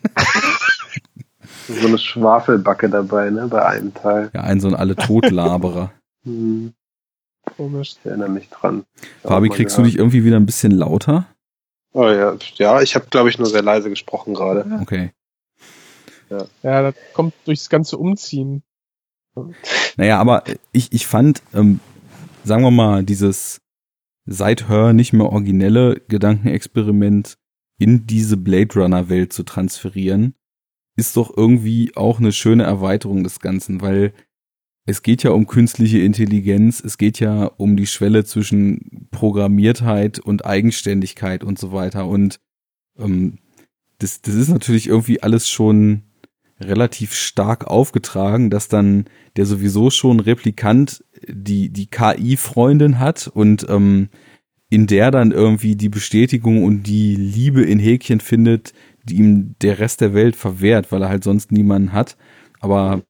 so eine Schwafelbacke dabei, ne, bei einem Teil. Ja, ein so ein alle Totlaberer. mhm. Komisch. Ich erinnere mich dran. Fabi, kriegst du dich irgendwie wieder ein bisschen lauter? Oh ja, ja, ich habe, glaube ich, nur sehr leise gesprochen gerade. Okay. Ja. ja, das kommt durchs ganze Umziehen. Naja, aber ich, ich fand, ähm, sagen wir mal, dieses seit Her nicht mehr originelle Gedankenexperiment in diese Blade Runner Welt zu transferieren, ist doch irgendwie auch eine schöne Erweiterung des Ganzen, weil es geht ja um künstliche Intelligenz, es geht ja um die Schwelle zwischen Programmiertheit und Eigenständigkeit und so weiter. Und ähm, das, das ist natürlich irgendwie alles schon relativ stark aufgetragen, dass dann der sowieso schon Replikant die, die KI-Freundin hat und ähm, in der dann irgendwie die Bestätigung und die Liebe in Häkchen findet, die ihm der Rest der Welt verwehrt, weil er halt sonst niemanden hat. Aber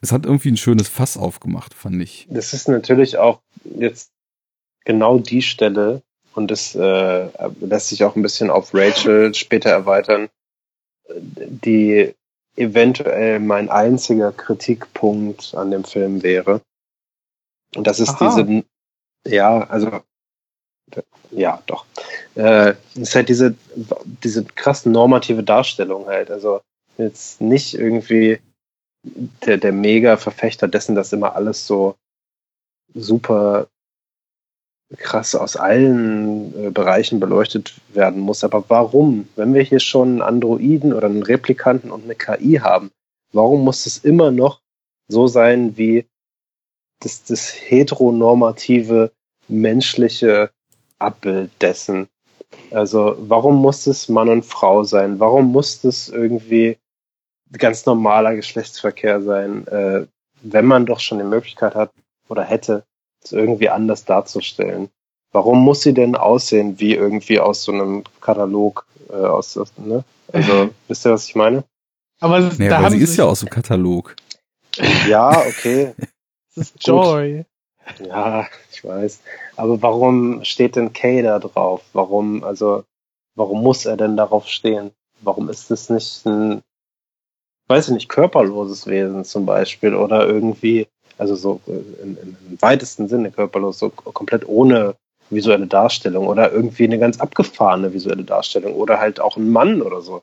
es hat irgendwie ein schönes Fass aufgemacht, fand ich. Das ist natürlich auch jetzt genau die Stelle, und das äh, lässt sich auch ein bisschen auf Rachel später erweitern, die eventuell mein einziger Kritikpunkt an dem Film wäre. Und das ist Aha. diese, ja, also, ja, doch. Äh, ist halt diese, diese krass normative Darstellung halt. Also, jetzt nicht irgendwie der, der mega Verfechter dessen, dass immer alles so super krass aus allen äh, Bereichen beleuchtet werden muss. Aber warum? Wenn wir hier schon einen Androiden oder einen Replikanten und eine KI haben, warum muss es immer noch so sein wie das, das heteronormative menschliche Abbild dessen? Also warum muss es Mann und Frau sein? Warum muss es irgendwie ganz normaler Geschlechtsverkehr sein, äh, wenn man doch schon die Möglichkeit hat oder hätte, irgendwie anders darzustellen. Warum muss sie denn aussehen wie irgendwie aus so einem Katalog? Äh, aus, ne? Also, wisst ihr, was ich meine? Aber naja, da haben sie ist ja aus dem Katalog. Ja, okay. Das ist Joy. Ja, ich weiß. Aber warum steht denn Kay da drauf? Warum, also, warum muss er denn darauf stehen? Warum ist es nicht ein, weiß ich nicht, körperloses Wesen zum Beispiel oder irgendwie, also so im, im weitesten Sinne körperlos, so komplett ohne visuelle Darstellung oder irgendwie eine ganz abgefahrene visuelle Darstellung oder halt auch ein Mann oder so.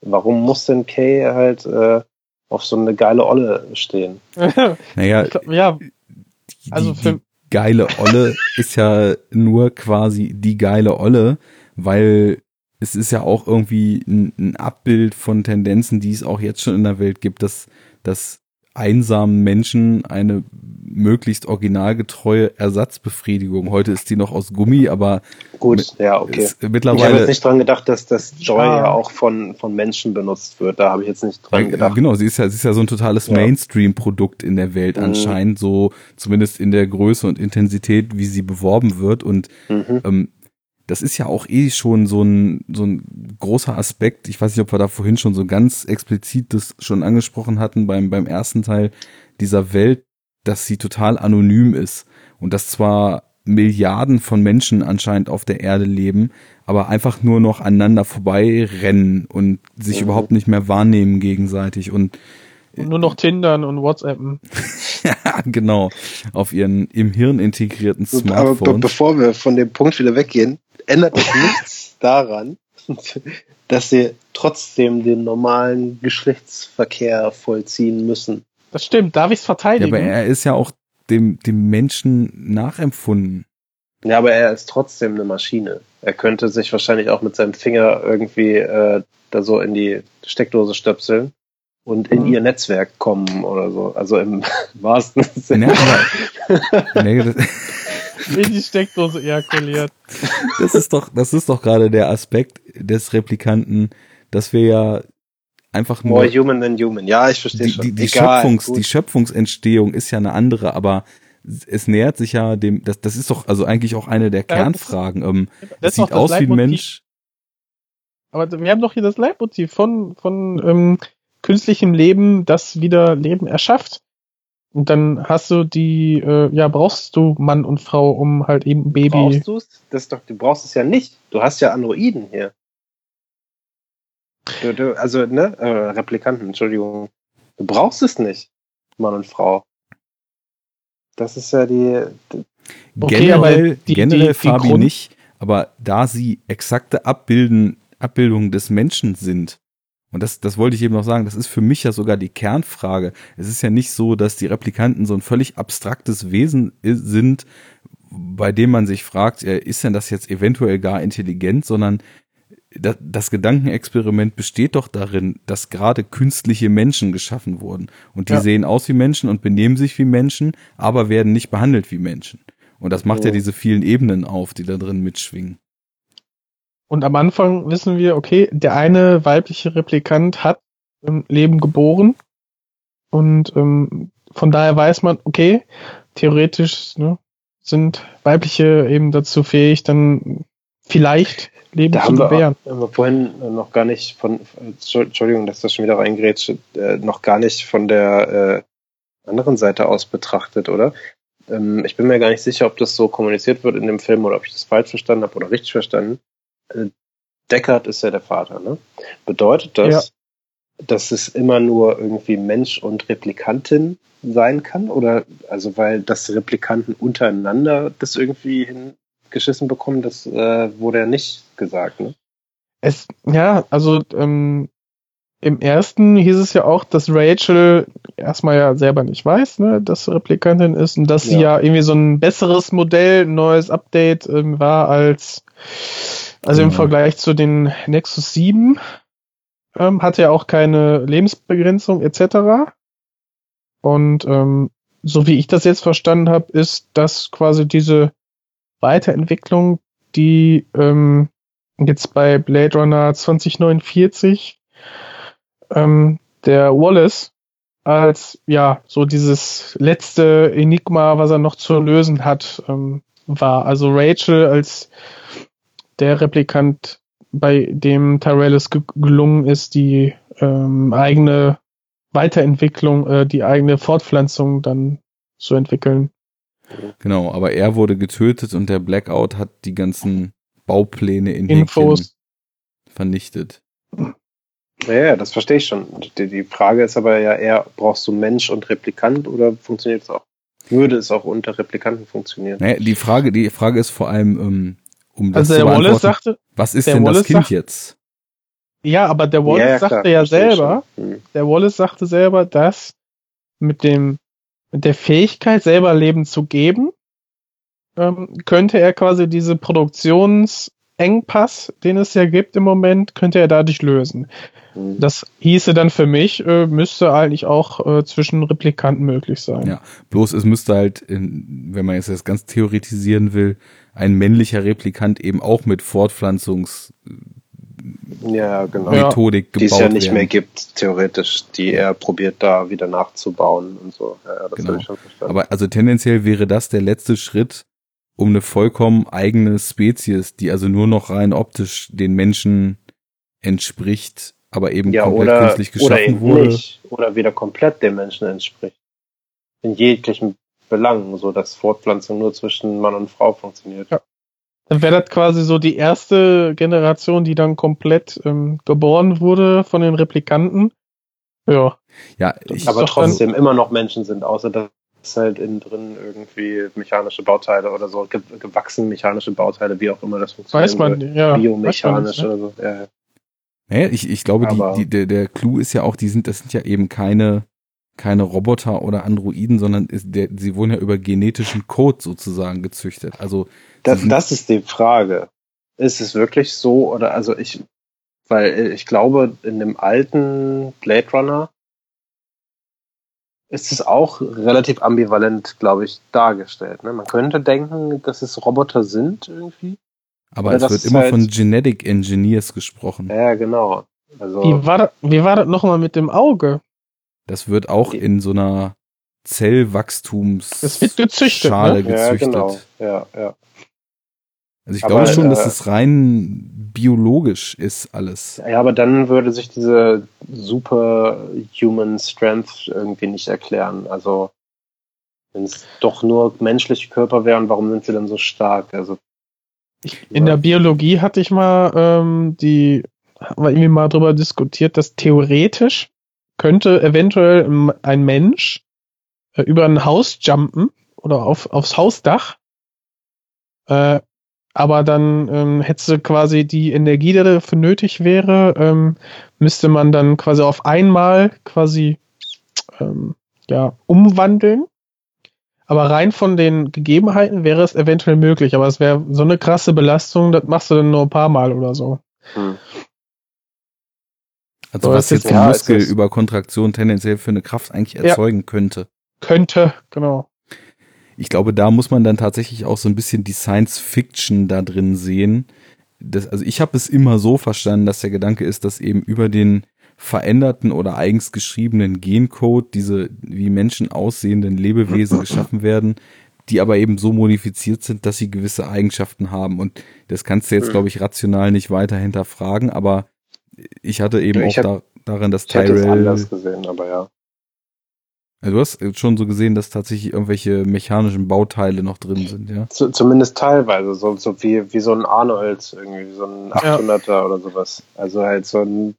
Warum muss denn Kay halt äh, auf so eine geile Olle stehen? naja, ja, also für, geile Olle ist ja nur quasi die geile Olle, weil es ist ja auch irgendwie ein, ein, Abbild von Tendenzen, die es auch jetzt schon in der Welt gibt, dass, dass einsamen Menschen eine möglichst originalgetreue Ersatzbefriedigung. Heute ist die noch aus Gummi, aber gut, ja, okay. Mittlerweile, ich habe jetzt nicht dran gedacht, dass das Joy ah. ja auch von, von Menschen benutzt wird. Da habe ich jetzt nicht dran gedacht. Genau, sie ist ja, sie ist ja so ein totales ja. Mainstream-Produkt in der Welt mhm. anscheinend, so zumindest in der Größe und Intensität, wie sie beworben wird. Und mhm. ähm, das ist ja auch eh schon so ein, so ein großer Aspekt. Ich weiß nicht, ob wir da vorhin schon so ganz explizit das schon angesprochen hatten beim, beim ersten Teil dieser Welt, dass sie total anonym ist und dass zwar Milliarden von Menschen anscheinend auf der Erde leben, aber einfach nur noch aneinander vorbeirennen und sich mhm. überhaupt nicht mehr wahrnehmen gegenseitig und, und nur noch Tindern und WhatsAppen. ja, genau. Auf ihren im Hirn integrierten Smartphones. Aber be bevor wir von dem Punkt wieder weggehen, ändert das nichts daran, dass sie trotzdem den normalen Geschlechtsverkehr vollziehen müssen. Das stimmt, darf ich es verteidigen? Ja, aber er ist ja auch dem, dem Menschen nachempfunden. Ja, aber er ist trotzdem eine Maschine. Er könnte sich wahrscheinlich auch mit seinem Finger irgendwie äh, da so in die Steckdose stöpseln und in mhm. ihr Netzwerk kommen oder so. Also im wahrsten Sinne. Nee, aber, nee, in die Steckdose ejakuliert. Das ist doch, das ist doch gerade der Aspekt des Replikanten, dass wir ja einfach nur. More human than human. Ja, ich verstehe die, schon. Die, die, Schöpfungs, die Schöpfungsentstehung ist ja eine andere, aber es nähert sich ja dem, das, das ist doch also eigentlich auch eine der Kernfragen. Ähm, das sieht aus wie ein Mensch. Aber wir haben doch hier das Leitmotiv von, von ähm, künstlichem Leben, das wieder Leben erschafft. Und dann hast du die, äh, ja, brauchst du Mann und Frau, um halt eben ein Baby. Brauchst du es? Das doch, du brauchst es ja nicht. Du hast ja Androiden hier. Du, du, also, ne, äh, Replikanten, Entschuldigung. Du brauchst es nicht, Mann und Frau. Das ist ja die. die okay, generell, die, generell die, Fabi nicht, aber da sie exakte Abbilden, Abbildungen des Menschen sind, und das, das wollte ich eben noch sagen, das ist für mich ja sogar die Kernfrage. Es ist ja nicht so, dass die Replikanten so ein völlig abstraktes Wesen sind, bei dem man sich fragt, ist denn das jetzt eventuell gar intelligent, sondern das, das Gedankenexperiment besteht doch darin, dass gerade künstliche Menschen geschaffen wurden. Und die ja. sehen aus wie Menschen und benehmen sich wie Menschen, aber werden nicht behandelt wie Menschen. Und das macht oh. ja diese vielen Ebenen auf, die da drin mitschwingen. Und am Anfang wissen wir, okay, der eine weibliche Replikant hat im Leben geboren. Und ähm, von daher weiß man, okay, theoretisch ne, sind weibliche eben dazu fähig, dann vielleicht Leben da zu gebären. Wir, haben wir vorhin noch gar nicht von, Entschuldigung, dass das schon wieder reingrätscht, äh, noch gar nicht von der äh, anderen Seite aus betrachtet, oder? Ähm, ich bin mir gar nicht sicher, ob das so kommuniziert wird in dem Film oder ob ich das falsch verstanden habe oder richtig verstanden. Deckard ist ja der Vater, ne? Bedeutet das, ja. dass es immer nur irgendwie Mensch und Replikantin sein kann? Oder also weil das Replikanten untereinander das irgendwie hingeschissen bekommen, das äh, wurde ja nicht gesagt, ne? Es, ja, also ähm, im ersten hieß es ja auch, dass Rachel erstmal ja selber nicht weiß, ne, dass Replikantin ist und dass ja. sie ja irgendwie so ein besseres Modell, ein neues Update ähm, war als also im mhm. Vergleich zu den Nexus 7 ähm, hat er auch keine Lebensbegrenzung etc. Und ähm, so wie ich das jetzt verstanden habe, ist das quasi diese Weiterentwicklung, die ähm, jetzt bei Blade Runner 2049 ähm, der Wallace als ja so dieses letzte Enigma, was er noch zu lösen hat, ähm, war. Also Rachel als der Replikant, bei dem Tyrell es gelungen ist, die ähm, eigene Weiterentwicklung, äh, die eigene Fortpflanzung dann zu entwickeln. Genau, aber er wurde getötet und der Blackout hat die ganzen Baupläne in Infos Häkchen vernichtet. Ja, das verstehe ich schon. Die, die Frage ist aber ja eher, brauchst du Mensch und Replikant oder funktioniert es auch? Würde es auch unter Replikanten funktionieren? Naja, die Frage, die Frage ist vor allem, ähm, um das also zu der Wallace sagte, was ist denn Wallace das Kind sagt, jetzt? Ja, aber der Wallace ja, ja, sagte ja selber, hm. der Wallace sagte selber, dass mit dem, mit der Fähigkeit, selber Leben zu geben, ähm, könnte er quasi diese Produktionsengpass, den es ja gibt im Moment, könnte er dadurch lösen. Das hieße dann für mich, äh, müsste eigentlich auch äh, zwischen Replikanten möglich sein. Ja, bloß es müsste halt, in, wenn man jetzt das ganz theoretisieren will, ein männlicher Replikant eben auch mit Fortpflanzungs ja, genau. Methodik ja. gebaut Die es ja nicht werden. mehr gibt, theoretisch, die er probiert da wieder nachzubauen und so. Ja, das genau. ich schon verstanden. Aber also tendenziell wäre das der letzte Schritt, um eine vollkommen eigene Spezies, die also nur noch rein optisch den Menschen entspricht, aber eben ja, komplett oder, künstlich geschaffen oder eben wurde. Nicht, oder wieder komplett dem Menschen entspricht. In jeglichen Belangen, so dass Fortpflanzung nur zwischen Mann und Frau funktioniert. Ja. Dann wäre das quasi so die erste Generation, die dann komplett ähm, geboren wurde von den Replikanten. Ja. Ja, ich aber trotzdem immer noch Menschen sind, außer dass halt innen drin irgendwie mechanische Bauteile oder so, ge gewachsen mechanische Bauteile, wie auch immer das funktioniert. Weiß man, ja. Biomechanisch man, oder so. Ja. Naja, ich, ich glaube, die, die, der, der Clou ist ja auch, die sind, das sind ja eben keine, keine Roboter oder Androiden, sondern ist der, sie wurden ja über genetischen Code sozusagen gezüchtet. Also das, das ist die Frage. Ist es wirklich so oder also ich, weil ich glaube, in dem alten Blade Runner ist es auch relativ ambivalent, glaube ich, dargestellt. Ne? Man könnte denken, dass es Roboter sind irgendwie. Aber oder es wird immer halt von Genetic Engineers gesprochen. Ja, genau. Also, wie war das, wie war das nochmal mit dem Auge? Das wird auch in so einer Zellwachstumsschale gezüchtet, ne? gezüchtet. Ja, genau. Ja, ja. Also ich aber, glaube schon, äh, dass es rein biologisch ist alles. Ja, aber dann würde sich diese super Human Strength irgendwie nicht erklären. Also wenn es doch nur menschliche Körper wären, warum sind sie dann so stark? Also in der Biologie hatte ich mal ähm, die, haben wir irgendwie mal drüber diskutiert, dass theoretisch könnte eventuell ein Mensch äh, über ein Haus jumpen oder auf, aufs Hausdach äh, aber dann ähm, hättest du quasi die Energie, die dafür nötig wäre, ähm, müsste man dann quasi auf einmal quasi ähm, ja, umwandeln. Aber rein von den Gegebenheiten wäre es eventuell möglich, aber es wäre so eine krasse Belastung, das machst du dann nur ein paar Mal oder so. Hm. Also so, was jetzt ein Muskel über Kontraktion tendenziell für eine Kraft eigentlich erzeugen ja. könnte. Könnte, genau ich glaube, da muss man dann tatsächlich auch so ein bisschen die Science Fiction da drin sehen. Das, also ich habe es immer so verstanden, dass der Gedanke ist, dass eben über den veränderten oder eigens geschriebenen Gencode diese wie Menschen aussehenden Lebewesen geschaffen werden, die aber eben so modifiziert sind, dass sie gewisse Eigenschaften haben. Und das kannst du jetzt, glaube ich, rational nicht weiter hinterfragen, aber ich hatte eben ich auch hab, da, darin, dass Tyrell. Ich hätte es anders gesehen, aber ja. Also du hast schon so gesehen, dass tatsächlich irgendwelche mechanischen Bauteile noch drin sind, ja? zumindest teilweise, so, so wie, wie so ein Arnold, irgendwie, so ein 800er ja. oder sowas. Also halt so ein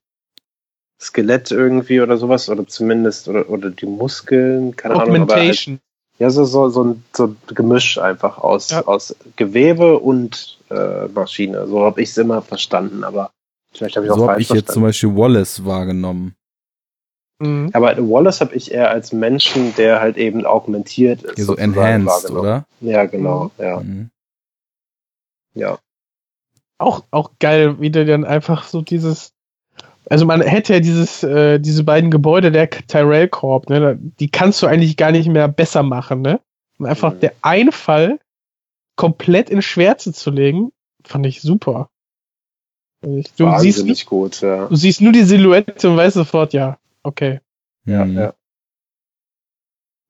Skelett irgendwie oder sowas, oder zumindest, oder, oder die Muskeln, keine Ahnung. Aber halt, ja, so, so, so, ein, so ein Gemisch einfach aus, ja. aus Gewebe und äh, Maschine. So habe ich es immer verstanden, aber vielleicht habe ich auch so falsch hab ich verstanden. jetzt zum Beispiel Wallace wahrgenommen. Mhm. Aber Wallace habe ich eher als Menschen, der halt eben augmentiert ist. Ja, so enhanced, oder? Ja, genau, mhm. ja. Mhm. Ja. Auch, auch geil, wie der dann einfach so dieses, also man hätte ja dieses, äh, diese beiden Gebäude der Tyrell Corp, ne, die kannst du eigentlich gar nicht mehr besser machen, ne? Und einfach mhm. der Einfall komplett in Schwärze zu legen, fand ich super. Also du, siehst, gut, ja. du siehst nur die Silhouette und weißt sofort, ja, Okay. Ja, mhm. ja.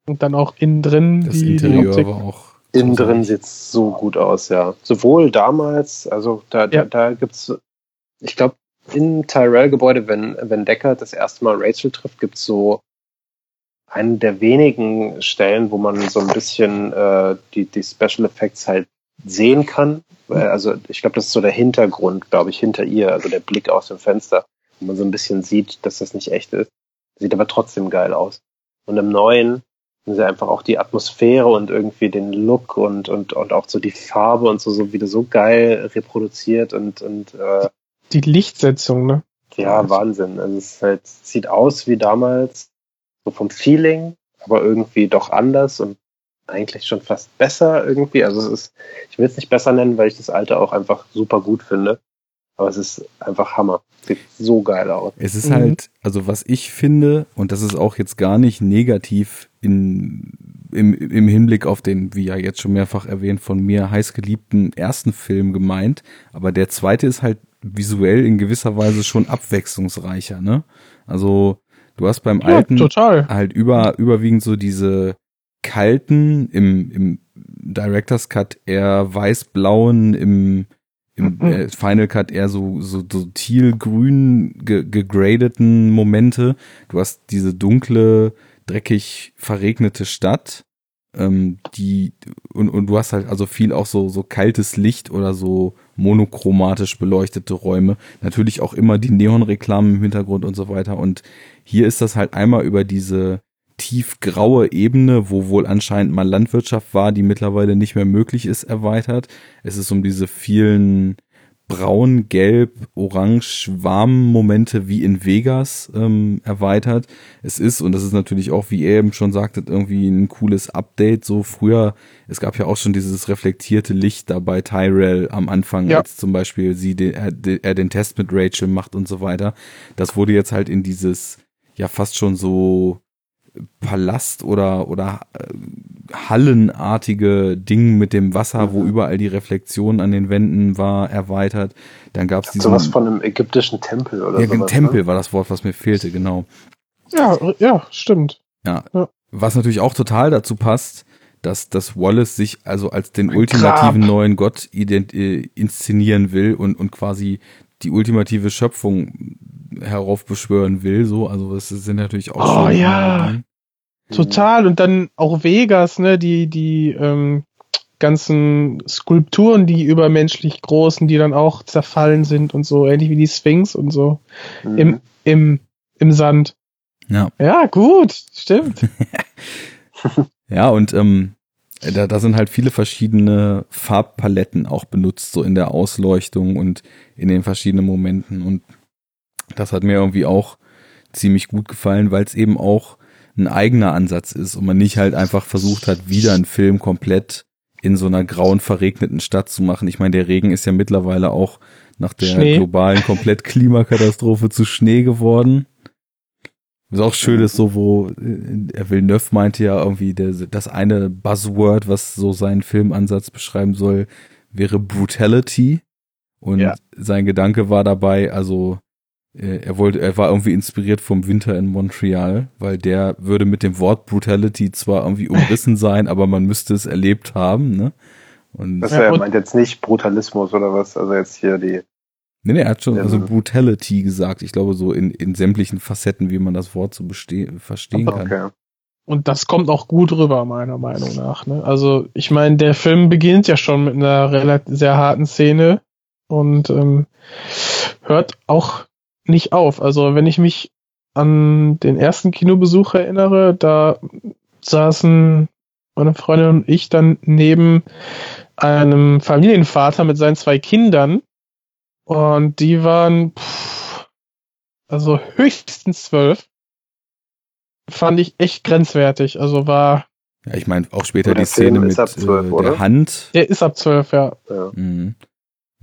Und dann auch innen drin das die, Interieur die war auch. Innen drin sieht es so gut aus, ja. Sowohl damals, also da, ja. da, da gibt's, ich glaube, im Tyrell-Gebäude, wenn, wenn Decker das erste Mal Rachel trifft, gibt's so eine der wenigen Stellen, wo man so ein bisschen äh, die, die Special Effects halt sehen kann. Also ich glaube, das ist so der Hintergrund, glaube ich, hinter ihr, also der Blick aus dem Fenster, wo man so ein bisschen sieht, dass das nicht echt ist. Sieht aber trotzdem geil aus. Und im Neuen sind sie einfach auch die Atmosphäre und irgendwie den Look und, und, und auch so die Farbe und so, so wieder so geil reproduziert und, und äh, die Lichtsetzung, ne? Ja, Wahnsinn. Also es halt, sieht aus wie damals, so vom Feeling, aber irgendwie doch anders und eigentlich schon fast besser irgendwie. Also es ist, ich will es nicht besser nennen, weil ich das alte auch einfach super gut finde. Aber es ist einfach Hammer. Sieht so geil aus. Es ist mhm. halt, also was ich finde, und das ist auch jetzt gar nicht negativ in, im, im Hinblick auf den, wie ja jetzt schon mehrfach erwähnt, von mir heißgeliebten ersten Film gemeint. Aber der zweite ist halt visuell in gewisser Weise schon abwechslungsreicher, ne? Also du hast beim ja, alten total. halt über, überwiegend so diese kalten, im, im Director's Cut eher weiß-blauen, im, im mhm. äh, Final Cut eher so, so, so tealgrün ge gegradeten Momente. Du hast diese dunkle, dreckig verregnete Stadt ähm, die und, und du hast halt also viel auch so so kaltes Licht oder so monochromatisch beleuchtete Räume. Natürlich auch immer die Neonreklamen im Hintergrund und so weiter. Und hier ist das halt einmal über diese tiefgraue Ebene, wo wohl anscheinend mal Landwirtschaft war, die mittlerweile nicht mehr möglich ist, erweitert. Es ist um diese vielen braun, gelb, orange, warmen Momente wie in Vegas ähm, erweitert. Es ist, und das ist natürlich auch, wie er eben schon sagte, irgendwie ein cooles Update. So früher, es gab ja auch schon dieses reflektierte Licht da bei Tyrell am Anfang, ja. als zum Beispiel sie den, er, er den Test mit Rachel macht und so weiter. Das wurde jetzt halt in dieses, ja fast schon so Palast oder, oder äh, hallenartige Ding mit dem Wasser, wo mhm. überall die Reflexion an den Wänden war, erweitert. Dann gab es diesen... Sowas von einem ägyptischen Tempel oder Ja, sowas, Tempel ne? war das Wort, was mir fehlte, genau. Ja, ja, stimmt. Ja. ja. Was natürlich auch total dazu passt, dass, dass Wallace sich also als den Ein ultimativen Grab. neuen Gott ident äh, inszenieren will und, und quasi die ultimative Schöpfung heraufbeschwören will, so, also das sind natürlich auch oh, schon ja. Total und dann auch Vegas, ne, die die ähm, ganzen Skulpturen, die übermenschlich großen, die dann auch zerfallen sind und so, ähnlich wie die Sphinx und so mhm. im im im Sand. Ja. Ja, gut, stimmt. ja, und ähm, da, da sind halt viele verschiedene Farbpaletten auch benutzt, so in der Ausleuchtung und in den verschiedenen Momenten. Und das hat mir irgendwie auch ziemlich gut gefallen, weil es eben auch ein eigener Ansatz ist und man nicht halt einfach versucht hat, wieder einen Film komplett in so einer grauen, verregneten Stadt zu machen. Ich meine, der Regen ist ja mittlerweile auch nach der Schnee. globalen komplett Klimakatastrophe zu Schnee geworden. Was auch schön ist, so wo er Villeneuve meinte ja irgendwie, der, das eine Buzzword, was so seinen Filmansatz beschreiben soll, wäre Brutality. Und ja. sein Gedanke war dabei, also äh, er wollte, er war irgendwie inspiriert vom Winter in Montreal, weil der würde mit dem Wort Brutality zwar irgendwie umrissen sein, aber man müsste es erlebt haben, ne? Und das er meint jetzt nicht Brutalismus oder was, also jetzt hier die. Nee, nee, er hat schon also Brutality gesagt. Ich glaube so in, in sämtlichen Facetten, wie man das Wort so verstehen kann. Okay. Und das kommt auch gut rüber, meiner Meinung nach. Ne? Also ich meine, der Film beginnt ja schon mit einer relativ sehr harten Szene und ähm, hört auch nicht auf. Also wenn ich mich an den ersten Kinobesuch erinnere, da saßen meine Freundin und ich dann neben einem Familienvater mit seinen zwei Kindern und die waren pff, also höchstens zwölf. Fand ich echt grenzwertig. Also war. Ja, ich meine auch später die Szene mit 12, äh, der Hand. Der ist ab zwölf, ja. ja. Mhm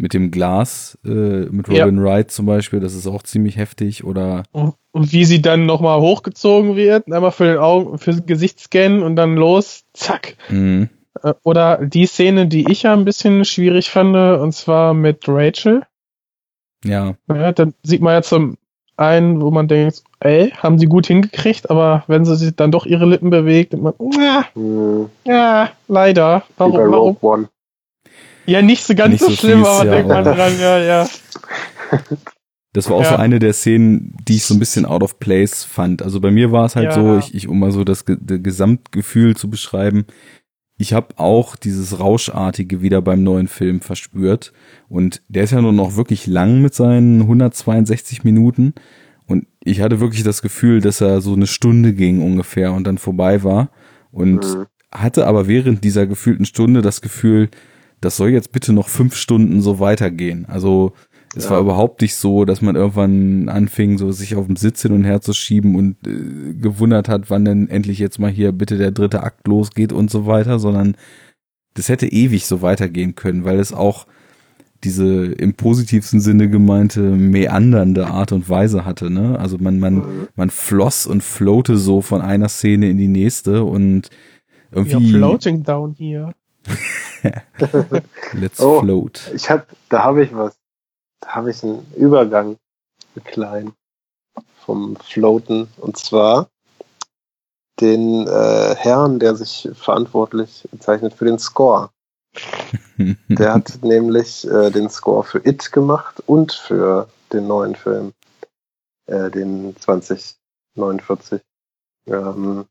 mit dem Glas, äh, mit Robin ja. Wright zum Beispiel, das ist auch ziemlich heftig. Oder und, und wie sie dann nochmal hochgezogen wird, einmal für den Augen, fürs Gesicht scannen und dann los, zack. Mhm. Äh, oder die Szene, die ich ja ein bisschen schwierig fand, und zwar mit Rachel. Ja. ja dann sieht man ja zum einen, wo man denkt, ey, haben sie gut hingekriegt, aber wenn sie sich dann doch ihre Lippen bewegt, man, ja, mhm. ja, leider. Warum? warum? Ja, nicht so ganz nicht so, so schlimm, fies, aber ja, denkt man dran, ja, ja. Das war auch ja. so eine der Szenen, die ich so ein bisschen out of place fand. Also bei mir war es halt ja. so, ich, ich, um mal so das, das Gesamtgefühl zu beschreiben, ich habe auch dieses Rauschartige wieder beim neuen Film verspürt. Und der ist ja nur noch wirklich lang mit seinen 162 Minuten. Und ich hatte wirklich das Gefühl, dass er so eine Stunde ging ungefähr und dann vorbei war. Und mhm. hatte aber während dieser gefühlten Stunde das Gefühl, das soll jetzt bitte noch fünf Stunden so weitergehen. Also es ja. war überhaupt nicht so, dass man irgendwann anfing, so sich auf dem Sitz hin und her zu schieben und äh, gewundert hat, wann denn endlich jetzt mal hier bitte der dritte Akt losgeht und so weiter, sondern das hätte ewig so weitergehen können, weil es auch diese im positivsten Sinne gemeinte meandernde Art und Weise hatte, ne? Also man, man, mhm. man floss und floate so von einer Szene in die nächste und irgendwie. You're floating down here. Let's oh, float. Ich hab, da habe ich was. Da habe ich einen Übergang, einen kleinen, vom Floaten. Und zwar den äh, Herrn, der sich verantwortlich zeichnet für den Score. der hat nämlich äh, den Score für It gemacht und für den neuen Film, äh, den 2049. Ähm,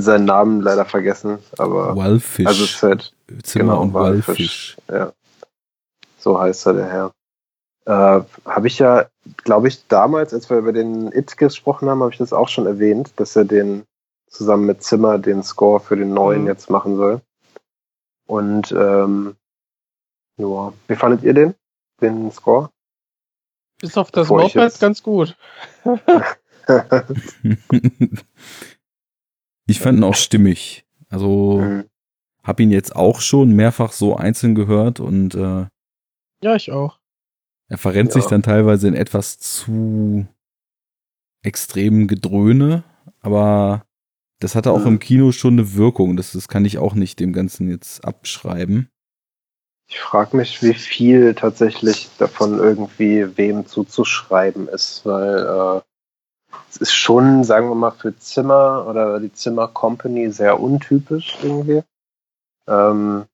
seinen Namen leider vergessen, aber Wildfish. Also es halt, Zimmer genau, und Wildfish. Ja. So heißt er, der Herr. Äh, habe ich ja, glaube ich, damals, als wir über den It gesprochen haben, habe ich das auch schon erwähnt, dass er den zusammen mit Zimmer den Score für den neuen mhm. jetzt machen soll. Und ähm, ja, wie fandet ihr den, den Score? Bis auf das Moped ganz gut. Ich fand ihn auch stimmig. Also mhm. hab ihn jetzt auch schon mehrfach so einzeln gehört und äh, ja, ich auch. Er verrennt ja. sich dann teilweise in etwas zu extremen Gedröhne, aber das hatte auch mhm. im Kino schon eine Wirkung. Das, das kann ich auch nicht dem Ganzen jetzt abschreiben. Ich frage mich, wie viel tatsächlich davon irgendwie wem zuzuschreiben ist, weil äh, es ist schon, sagen wir mal, für Zimmer oder die Zimmer Company sehr untypisch irgendwie. Ähm,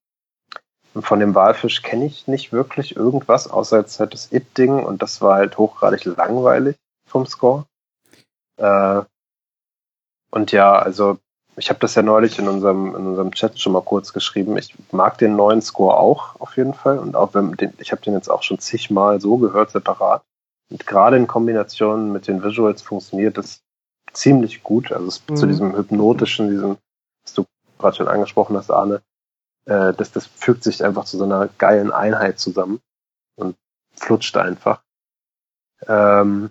von dem Walfisch kenne ich nicht wirklich irgendwas, außer jetzt halt das It-Ding und das war halt hochgradig langweilig vom Score. Äh, und ja, also ich habe das ja neulich in unserem, in unserem Chat schon mal kurz geschrieben. Ich mag den neuen Score auch auf jeden Fall und auch wenn den, ich habe den jetzt auch schon zigmal so gehört separat. Und gerade in Kombination mit den Visuals funktioniert das ziemlich gut. Also mhm. zu diesem hypnotischen, diesem, was du gerade schon angesprochen hast, Arne, äh, das, das fügt sich einfach zu so einer geilen Einheit zusammen und flutscht einfach. Ähm,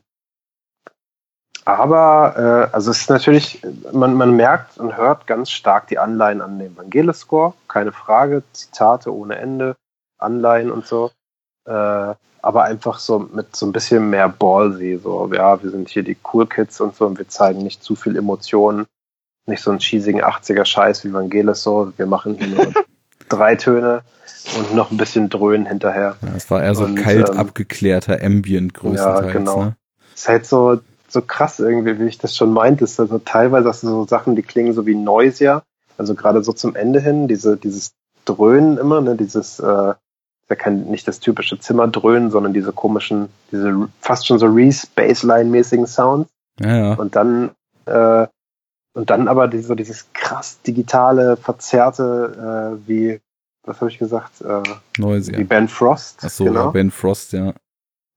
aber äh, also es ist natürlich, man, man merkt und hört ganz stark die Anleihen an den Vangelis-Score, keine Frage, Zitate ohne Ende, Anleihen und so. Äh, aber einfach so mit so ein bisschen mehr Ballsy, so, ja, wir sind hier die Cool Kids und so und wir zeigen nicht zu viel Emotionen, nicht so einen cheesigen 80er Scheiß wie Vangelis so, wir machen hier nur drei Töne und noch ein bisschen Dröhnen hinterher. Ja, es war eher so und, kalt ähm, abgeklärter Ambient größtenteils. Ja, genau. Ne? Es ist halt so, so krass irgendwie, wie ich das schon meinte. Ist also teilweise hast du so Sachen, die klingen so wie Noisia. Also gerade so zum Ende hin, diese, dieses Dröhnen immer, ne, dieses, äh, ja kein, nicht das typische Zimmerdröhnen, sondern diese komischen, diese fast schon so Reese-Baseline-mäßigen Sounds. Ja, ja. Und dann, äh, und dann aber so dieses krass digitale, verzerrte, äh, wie, was habe ich gesagt? Äh, ja. Wie Ben Frost. Ach so, genau. ja, Ben Frost, ja.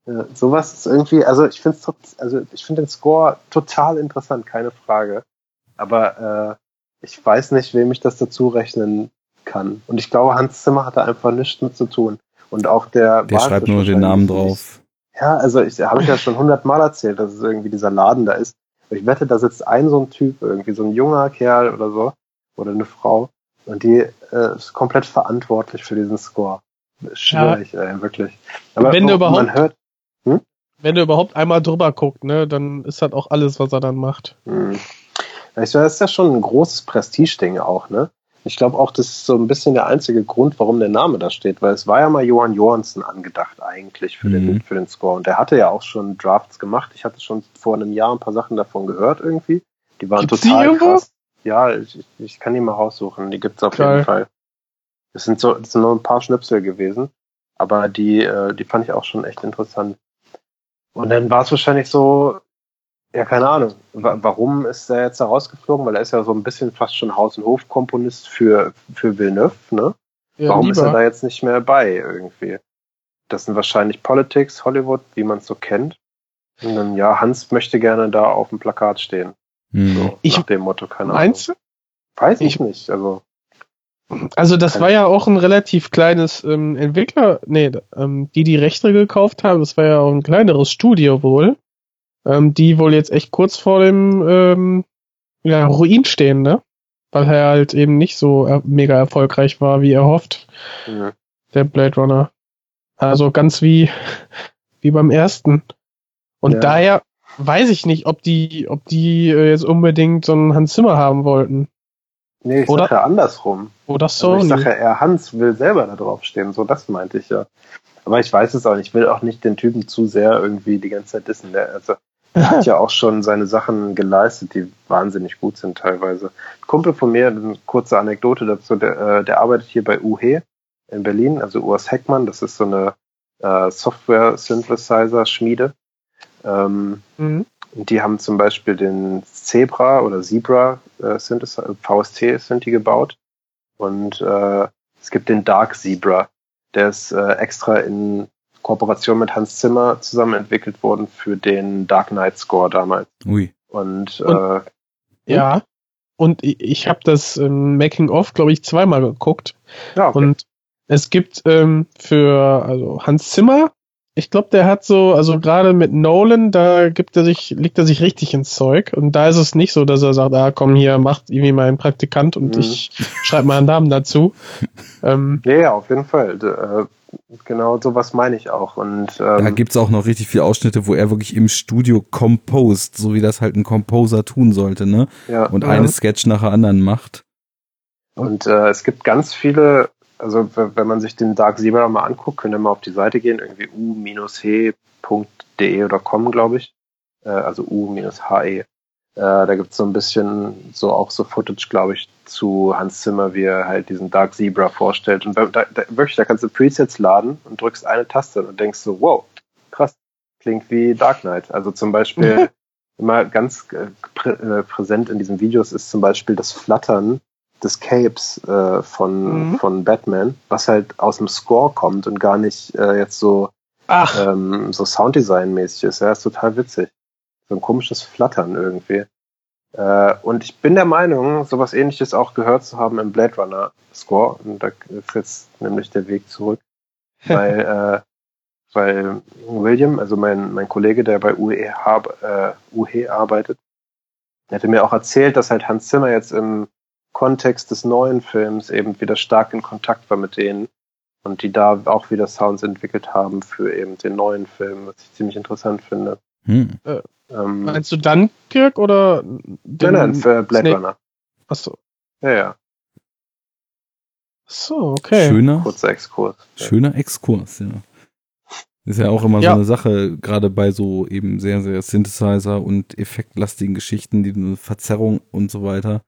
ja sowas ist irgendwie, also ich finde also ich finde den Score total interessant, keine Frage. Aber äh, ich weiß nicht, wem ich das dazu rechnen kann. Und ich glaube, Hans Zimmer hatte einfach nichts mit zu tun. Und auch der. Der schreibt nur den Namen drauf. Ja, also ich habe ich ja schon hundertmal erzählt, dass es irgendwie dieser Laden da ist. Ich wette, da sitzt ein so ein Typ, irgendwie so ein junger Kerl oder so, oder eine Frau, und die äh, ist komplett verantwortlich für diesen Score. Schwöre ja. ich, ey, wirklich. Aber wenn du überhaupt, man hört, hm? wenn du überhaupt einmal drüber guckt, ne, dann ist das auch alles, was er dann macht. Hm. Ich, das ist ja schon ein großes Prestige-Ding auch, ne? Ich glaube auch, das ist so ein bisschen der einzige Grund, warum der Name da steht, weil es war ja mal Johann Johansson angedacht eigentlich für, mhm. den, für den Score. Und der hatte ja auch schon Drafts gemacht. Ich hatte schon vor einem Jahr ein paar Sachen davon gehört irgendwie. Die waren Gibt's total krass. Ja, ich, ich kann die mal raussuchen. Die gibt's auf Geil. jeden Fall. Es sind so, es sind nur ein paar Schnipsel gewesen, aber die, äh, die fand ich auch schon echt interessant. Und dann war es wahrscheinlich so, ja, keine Ahnung. Warum ist er jetzt da rausgeflogen? Weil er ist ja so ein bisschen fast schon Haus- und Hofkomponist für, für Villeneuve, ne? Ja, Warum lieber. ist er da jetzt nicht mehr bei irgendwie? Das sind wahrscheinlich Politics, Hollywood, wie man es so kennt. Und dann, ja, Hans möchte gerne da auf dem Plakat stehen. Hm. So, ich, nach dem Motto, keine Ahnung. Meinst du? Weiß ich, ich nicht, also. Also das war ja auch ein relativ kleines ähm, Entwickler, nee, ähm, die die Rechte gekauft haben, das war ja auch ein kleineres Studio wohl, ähm, die wohl jetzt echt kurz vor dem ähm, ja, Ruin stehen, ne? Weil er halt eben nicht so er mega erfolgreich war, wie er hofft, mhm. der Blade Runner. Also ganz wie, wie beim ersten. Und ja. daher weiß ich nicht, ob die, ob die äh, jetzt unbedingt so einen Hans Zimmer haben wollten. Nee, ich Oder? sag ja andersrum. Oder so. Also ich sag ja eher, Hans will selber da drauf stehen. So, das meinte ich ja. Aber ich weiß es auch nicht. Ich will auch nicht den Typen zu sehr irgendwie die ganze Zeit dissen. Der, also, hat ja auch schon seine Sachen geleistet, die wahnsinnig gut sind teilweise. Ein Kumpel von mir, eine kurze Anekdote dazu, der, äh, der arbeitet hier bei UHE in Berlin, also Urs Heckmann. Das ist so eine äh, Software-Synthesizer-Schmiede. Ähm, mhm. Die haben zum Beispiel den Zebra oder Zebra äh, VST sind die gebaut. Und äh, es gibt den Dark Zebra. Der ist äh, extra in Kooperation mit Hans Zimmer zusammen entwickelt worden für den Dark Knight Score damals. Ui. Und, und äh, ja. Und ich habe das ähm, Making of, glaube ich, zweimal geguckt. Ja, okay. Und es gibt ähm, für also Hans Zimmer ich glaube, der hat so, also gerade mit Nolan, da gibt er sich, legt er sich richtig ins Zeug. Und da ist es nicht so, dass er sagt, ah, komm hier, macht irgendwie mein Praktikant und mhm. ich schreibe meinen Namen dazu. ähm, ja, ja, auf jeden Fall. Äh, genau sowas meine ich auch. Und ähm, da gibt's auch noch richtig viele Ausschnitte, wo er wirklich im Studio composed, so wie das halt ein Composer tun sollte, ne? Ja. Und ja. eine Sketch nach der anderen macht. Und äh, es gibt ganz viele also wenn man sich den Dark Zebra mal anguckt, könnt ihr mal auf die Seite gehen, irgendwie u-he.de oder com, glaube ich. Äh, also u-he. Äh, da gibt's so ein bisschen so auch so Footage, glaube ich, zu Hans Zimmer, wie er halt diesen Dark Zebra vorstellt. Und da, da, wirklich, da kannst du Presets laden und drückst eine Taste und denkst so, wow, krass, klingt wie Dark Knight. Also zum Beispiel immer ganz äh, prä äh, präsent in diesen Videos ist zum Beispiel das Flattern des Capes äh, von, mhm. von Batman, was halt aus dem Score kommt und gar nicht äh, jetzt so, ähm, so Sounddesign-mäßig ist. Ja, ist total witzig. So ein komisches Flattern irgendwie. Äh, und ich bin der Meinung, sowas ähnliches auch gehört zu haben im Blade Runner Score. Und da ist jetzt nämlich der Weg zurück. weil, äh, weil William, also mein, mein Kollege, der bei UE, äh, UE arbeitet, der hatte mir auch erzählt, dass halt Hans Zimmer jetzt im Kontext des neuen Films eben wieder stark in Kontakt war mit denen und die da auch wieder Sounds entwickelt haben für eben den neuen Film, was ich ziemlich interessant finde. Hm. Äh, ähm, meinst du Dunkirk oder den nein, nein, für Blade Snake? Runner. Achso. Ja, ja. So, okay. Schöner, Kurzer Exkurs. Schöner Exkurs, ja. Ist ja auch immer ja. so eine Sache, gerade bei so eben sehr, sehr Synthesizer und effektlastigen Geschichten, die Verzerrung und so weiter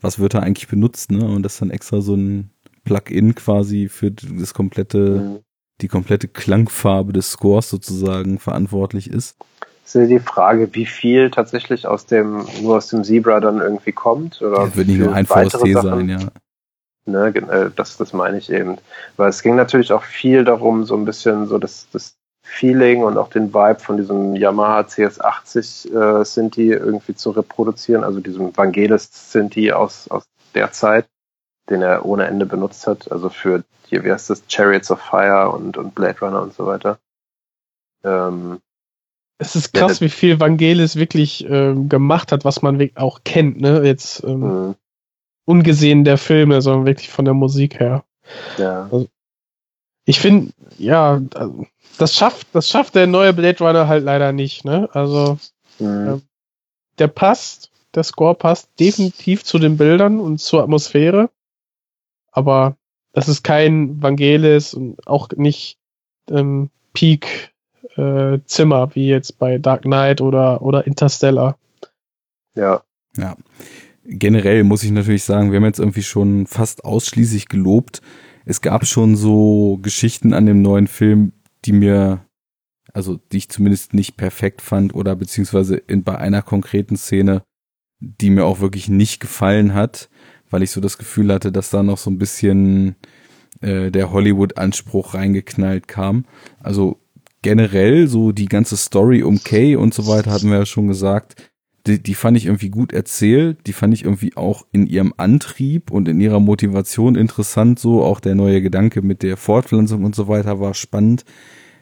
was wird da eigentlich benutzt, ne? Und das dann extra so ein Plugin quasi für das komplette, die komplette Klangfarbe des Scores sozusagen verantwortlich ist. Ist ja die Frage, wie viel tatsächlich aus dem, nur aus dem Zebra dann irgendwie kommt? Oder das wird nicht nur ein VST sein, ja. Ne, äh, das, das meine ich eben. Weil es ging natürlich auch viel darum, so ein bisschen so das, das Feeling und auch den Vibe von diesem Yamaha CS80 äh, Sinti irgendwie zu reproduzieren, also diesem Vangelis Sinti aus, aus der Zeit, den er ohne Ende benutzt hat, also für hier, wie heißt das, Chariots of Fire und, und Blade Runner und so weiter. Ähm, es ist krass, ja, wie viel Vangelis wirklich ähm, gemacht hat, was man auch kennt, ne? Jetzt ähm, mhm. ungesehen der Filme, sondern wirklich von der Musik her. Ja. Also, ich finde, ja, das schafft, das schafft der neue Blade Runner halt leider nicht, ne? Also mhm. äh, der passt, der Score passt definitiv zu den Bildern und zur Atmosphäre, aber das ist kein Vangelis und auch nicht ähm, Peak äh, Zimmer wie jetzt bei Dark Knight oder oder Interstellar. Ja. Ja. Generell muss ich natürlich sagen, wir haben jetzt irgendwie schon fast ausschließlich gelobt. Es gab schon so Geschichten an dem neuen Film, die mir also die ich zumindest nicht perfekt fand oder beziehungsweise in, bei einer konkreten Szene, die mir auch wirklich nicht gefallen hat, weil ich so das Gefühl hatte, dass da noch so ein bisschen äh, der Hollywood-Anspruch reingeknallt kam. Also generell so die ganze Story um Kay und so weiter hatten wir ja schon gesagt. Die, die fand ich irgendwie gut erzählt. Die fand ich irgendwie auch in ihrem Antrieb und in ihrer Motivation interessant. So auch der neue Gedanke mit der Fortpflanzung und so weiter war spannend.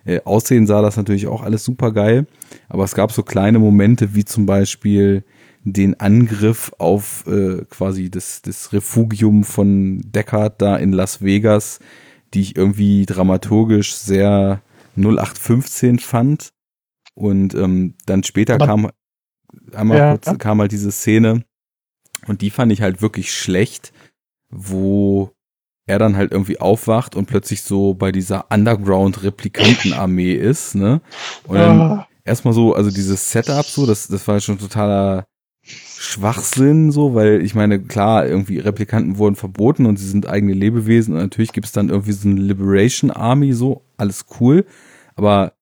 Äh, aussehen sah das natürlich auch alles super geil. Aber es gab so kleine Momente wie zum Beispiel den Angriff auf äh, quasi das, das Refugium von Deckard da in Las Vegas, die ich irgendwie dramaturgisch sehr 0815 fand. Und ähm, dann später Aber, kam einmal ja, kurz, kam halt diese Szene und die fand ich halt wirklich schlecht, wo er dann halt irgendwie aufwacht und plötzlich so bei dieser Underground-Replikantenarmee ist, ne? Und dann ah. erstmal so, also dieses Setup so, das, das war schon totaler Schwachsinn, so, weil ich meine, klar, irgendwie Replikanten wurden verboten und sie sind eigene Lebewesen und natürlich gibt es dann irgendwie so eine Liberation Army, so, alles cool, aber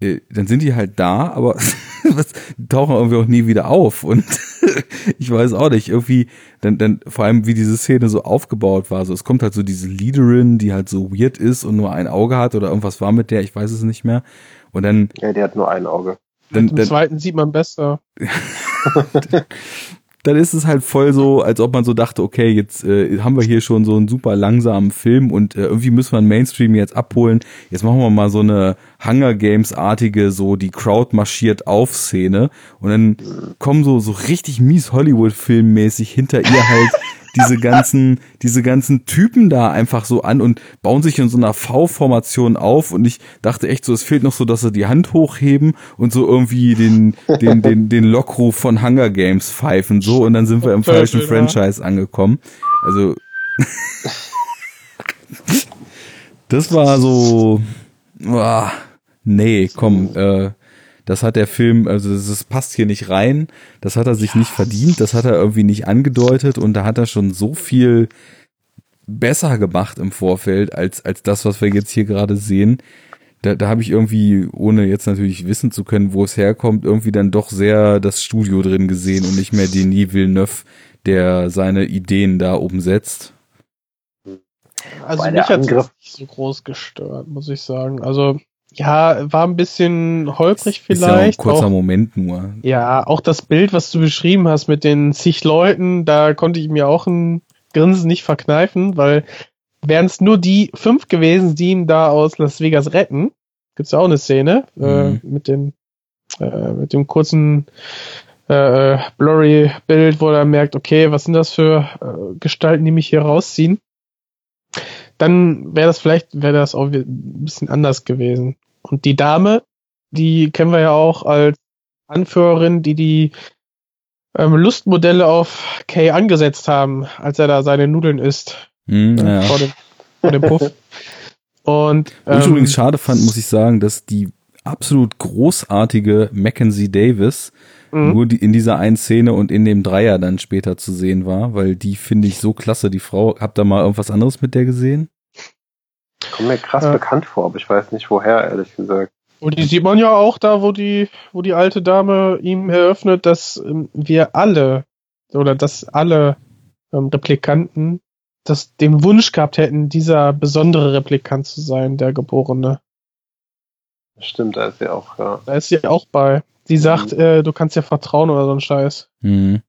dann sind die halt da, aber was, tauchen irgendwie auch nie wieder auf und ich weiß auch nicht, irgendwie, dann, dann vor allem wie diese Szene so aufgebaut war, so es kommt halt so diese Leaderin, die halt so weird ist und nur ein Auge hat oder irgendwas war mit der, ich weiß es nicht mehr und dann... Ja, die hat nur ein Auge. Dann, Im zweiten sieht man besser. dann ist es halt voll so, als ob man so dachte, okay, jetzt äh, haben wir hier schon so einen super langsamen Film und äh, irgendwie müssen wir einen Mainstream jetzt abholen. Jetzt machen wir mal so eine Hunger Games artige, so die Crowd marschiert auf Szene und dann kommen so so richtig mies Hollywood Filmmäßig hinter ihr halt diese ganzen, diese ganzen Typen da einfach so an und bauen sich in so einer V-Formation auf. Und ich dachte echt so, es fehlt noch so, dass sie die Hand hochheben und so irgendwie den, den, den, den Lockruf von Hunger Games pfeifen, so. Und dann sind wir im falschen Franchise angekommen. Also, das war so, oh, nee, komm, äh, das hat der Film, also das passt hier nicht rein, das hat er sich ja. nicht verdient, das hat er irgendwie nicht angedeutet und da hat er schon so viel besser gemacht im Vorfeld als, als das, was wir jetzt hier gerade sehen. Da, da habe ich irgendwie, ohne jetzt natürlich wissen zu können, wo es herkommt, irgendwie dann doch sehr das Studio drin gesehen und nicht mehr Denis Villeneuve, der seine Ideen da umsetzt. Also Bei mich hat es nicht so groß gestört, muss ich sagen. Also ja, war ein bisschen holprig vielleicht. Ist ja ein kurzer auch, Moment nur. Ja, auch das Bild, was du beschrieben hast mit den zig Leuten, da konnte ich mir auch ein Grinsen nicht verkneifen, weil wären es nur die fünf gewesen, die ihn da aus Las Vegas retten, gibt's ja auch eine Szene äh, mhm. äh, mit dem äh, mit dem kurzen äh, blurry Bild, wo er merkt, okay, was sind das für äh, Gestalten, die mich hier rausziehen? Dann wäre das vielleicht, wäre das auch ein bisschen anders gewesen. Und die Dame, die kennen wir ja auch als Anführerin, die die ähm, Lustmodelle auf Kay angesetzt haben, als er da seine Nudeln isst. Mm, ja. vor, dem, vor dem Puff. Und, ähm, ich übrigens schade fand, muss ich sagen, dass die absolut großartige Mackenzie Davis mhm. nur die, in dieser einen Szene und in dem Dreier dann später zu sehen war, weil die finde ich so klasse, die Frau. Habt ihr mal irgendwas anderes mit der gesehen? Kommt mir krass ja. bekannt vor, aber ich weiß nicht woher, ehrlich gesagt. Und die sieht man ja auch da, wo die, wo die alte Dame ihm eröffnet, dass ähm, wir alle oder dass alle ähm, Replikanten das den Wunsch gehabt hätten, dieser besondere Replikant zu sein, der Geborene. Stimmt, da ist sie auch, ja. Da ist sie auch bei. Die sagt, mhm. äh, du kannst ja vertrauen oder so ein Scheiß. Mhm.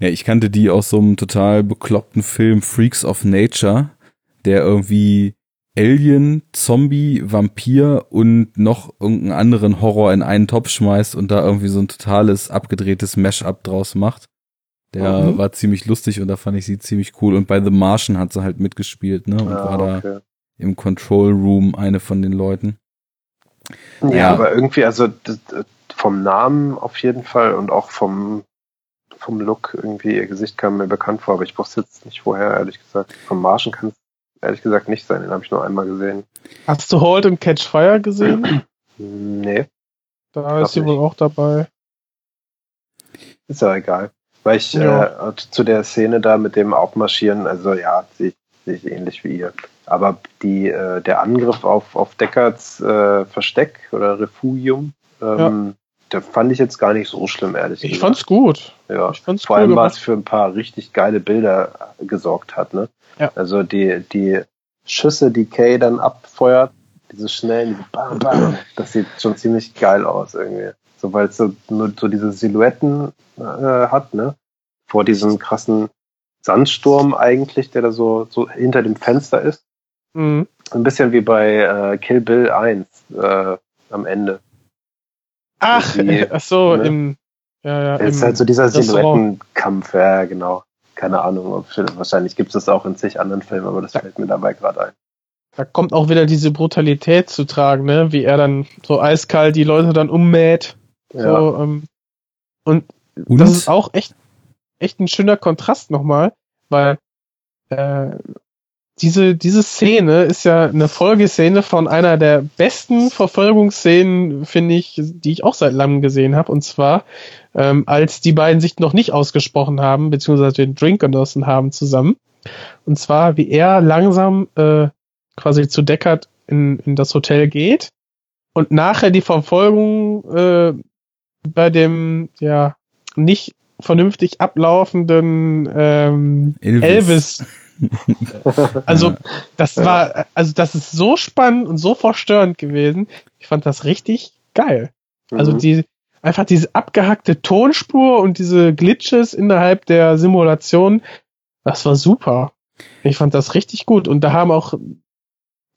Ja, ich kannte die aus so einem total bekloppten Film Freaks of Nature der irgendwie Alien, Zombie, Vampir und noch irgendeinen anderen Horror in einen Topf schmeißt und da irgendwie so ein totales abgedrehtes Mash-up draus macht. Der mhm. war ziemlich lustig und da fand ich sie ziemlich cool. Und bei The Martian hat sie halt mitgespielt, ne? Und ah, war okay. da im Control Room eine von den Leuten. Ja, ja. aber irgendwie, also vom Namen auf jeden Fall und auch vom, vom Look irgendwie, ihr Gesicht kam mir bekannt vor, aber ich wusste jetzt nicht woher, ehrlich gesagt. Vom Martian kann es ehrlich gesagt nicht sein. Den habe ich nur einmal gesehen. Hast du Hold und Catch Fire gesehen? nee. Da ist sie wohl auch dabei. Ist ja egal. Weil ich ja. äh, zu der Szene da mit dem Aufmarschieren, also ja, sehe ich ähnlich wie ihr. Aber die, äh, der Angriff auf, auf Deckards äh, Versteck oder Refugium, ähm, ja. der fand ich jetzt gar nicht so schlimm, ehrlich gesagt. Ich fand's gut. Ja, ich fand's vor allem, was für ein paar richtig geile Bilder gesorgt hat, ne? Ja. Also die, die Schüsse, die Kay dann abfeuert, diese schnellen, Bam, Bam, das sieht schon ziemlich geil aus irgendwie. So, weil es so, nur so diese Silhouetten äh, hat, ne? Vor diesem krassen Sandsturm eigentlich, der da so, so hinter dem Fenster ist. Mhm. Ein bisschen wie bei äh, Kill Bill 1 äh, am Ende. Ach, die, ach so, ne? im, ja, ja, es ist halt so dieser Silhouettenkampf, ja, genau. Keine Ahnung, ob, wahrscheinlich gibt es das auch in zig anderen Filmen, aber das ja. fällt mir dabei gerade ein. Da kommt auch wieder diese Brutalität zu tragen, ne? Wie er dann so eiskalt die Leute dann ummäht. Ja. So, ähm, und, und, das ist auch echt, echt ein schöner Kontrast nochmal, weil äh, diese, diese Szene ist ja eine Folgeszene von einer der besten Verfolgungsszenen, finde ich, die ich auch seit langem gesehen habe. Und zwar, ähm, als die beiden sich noch nicht ausgesprochen haben, beziehungsweise den Drink genossen haben zusammen. Und zwar, wie er langsam äh, quasi zu Deckard in, in das Hotel geht und nachher die Verfolgung äh, bei dem ja nicht vernünftig ablaufenden ähm, Elvis. Elvis. also das war, also das ist so spannend und so verstörend gewesen. Ich fand das richtig geil. Also mhm. die einfach diese abgehackte Tonspur und diese Glitches innerhalb der Simulation, das war super. Ich fand das richtig gut und da haben auch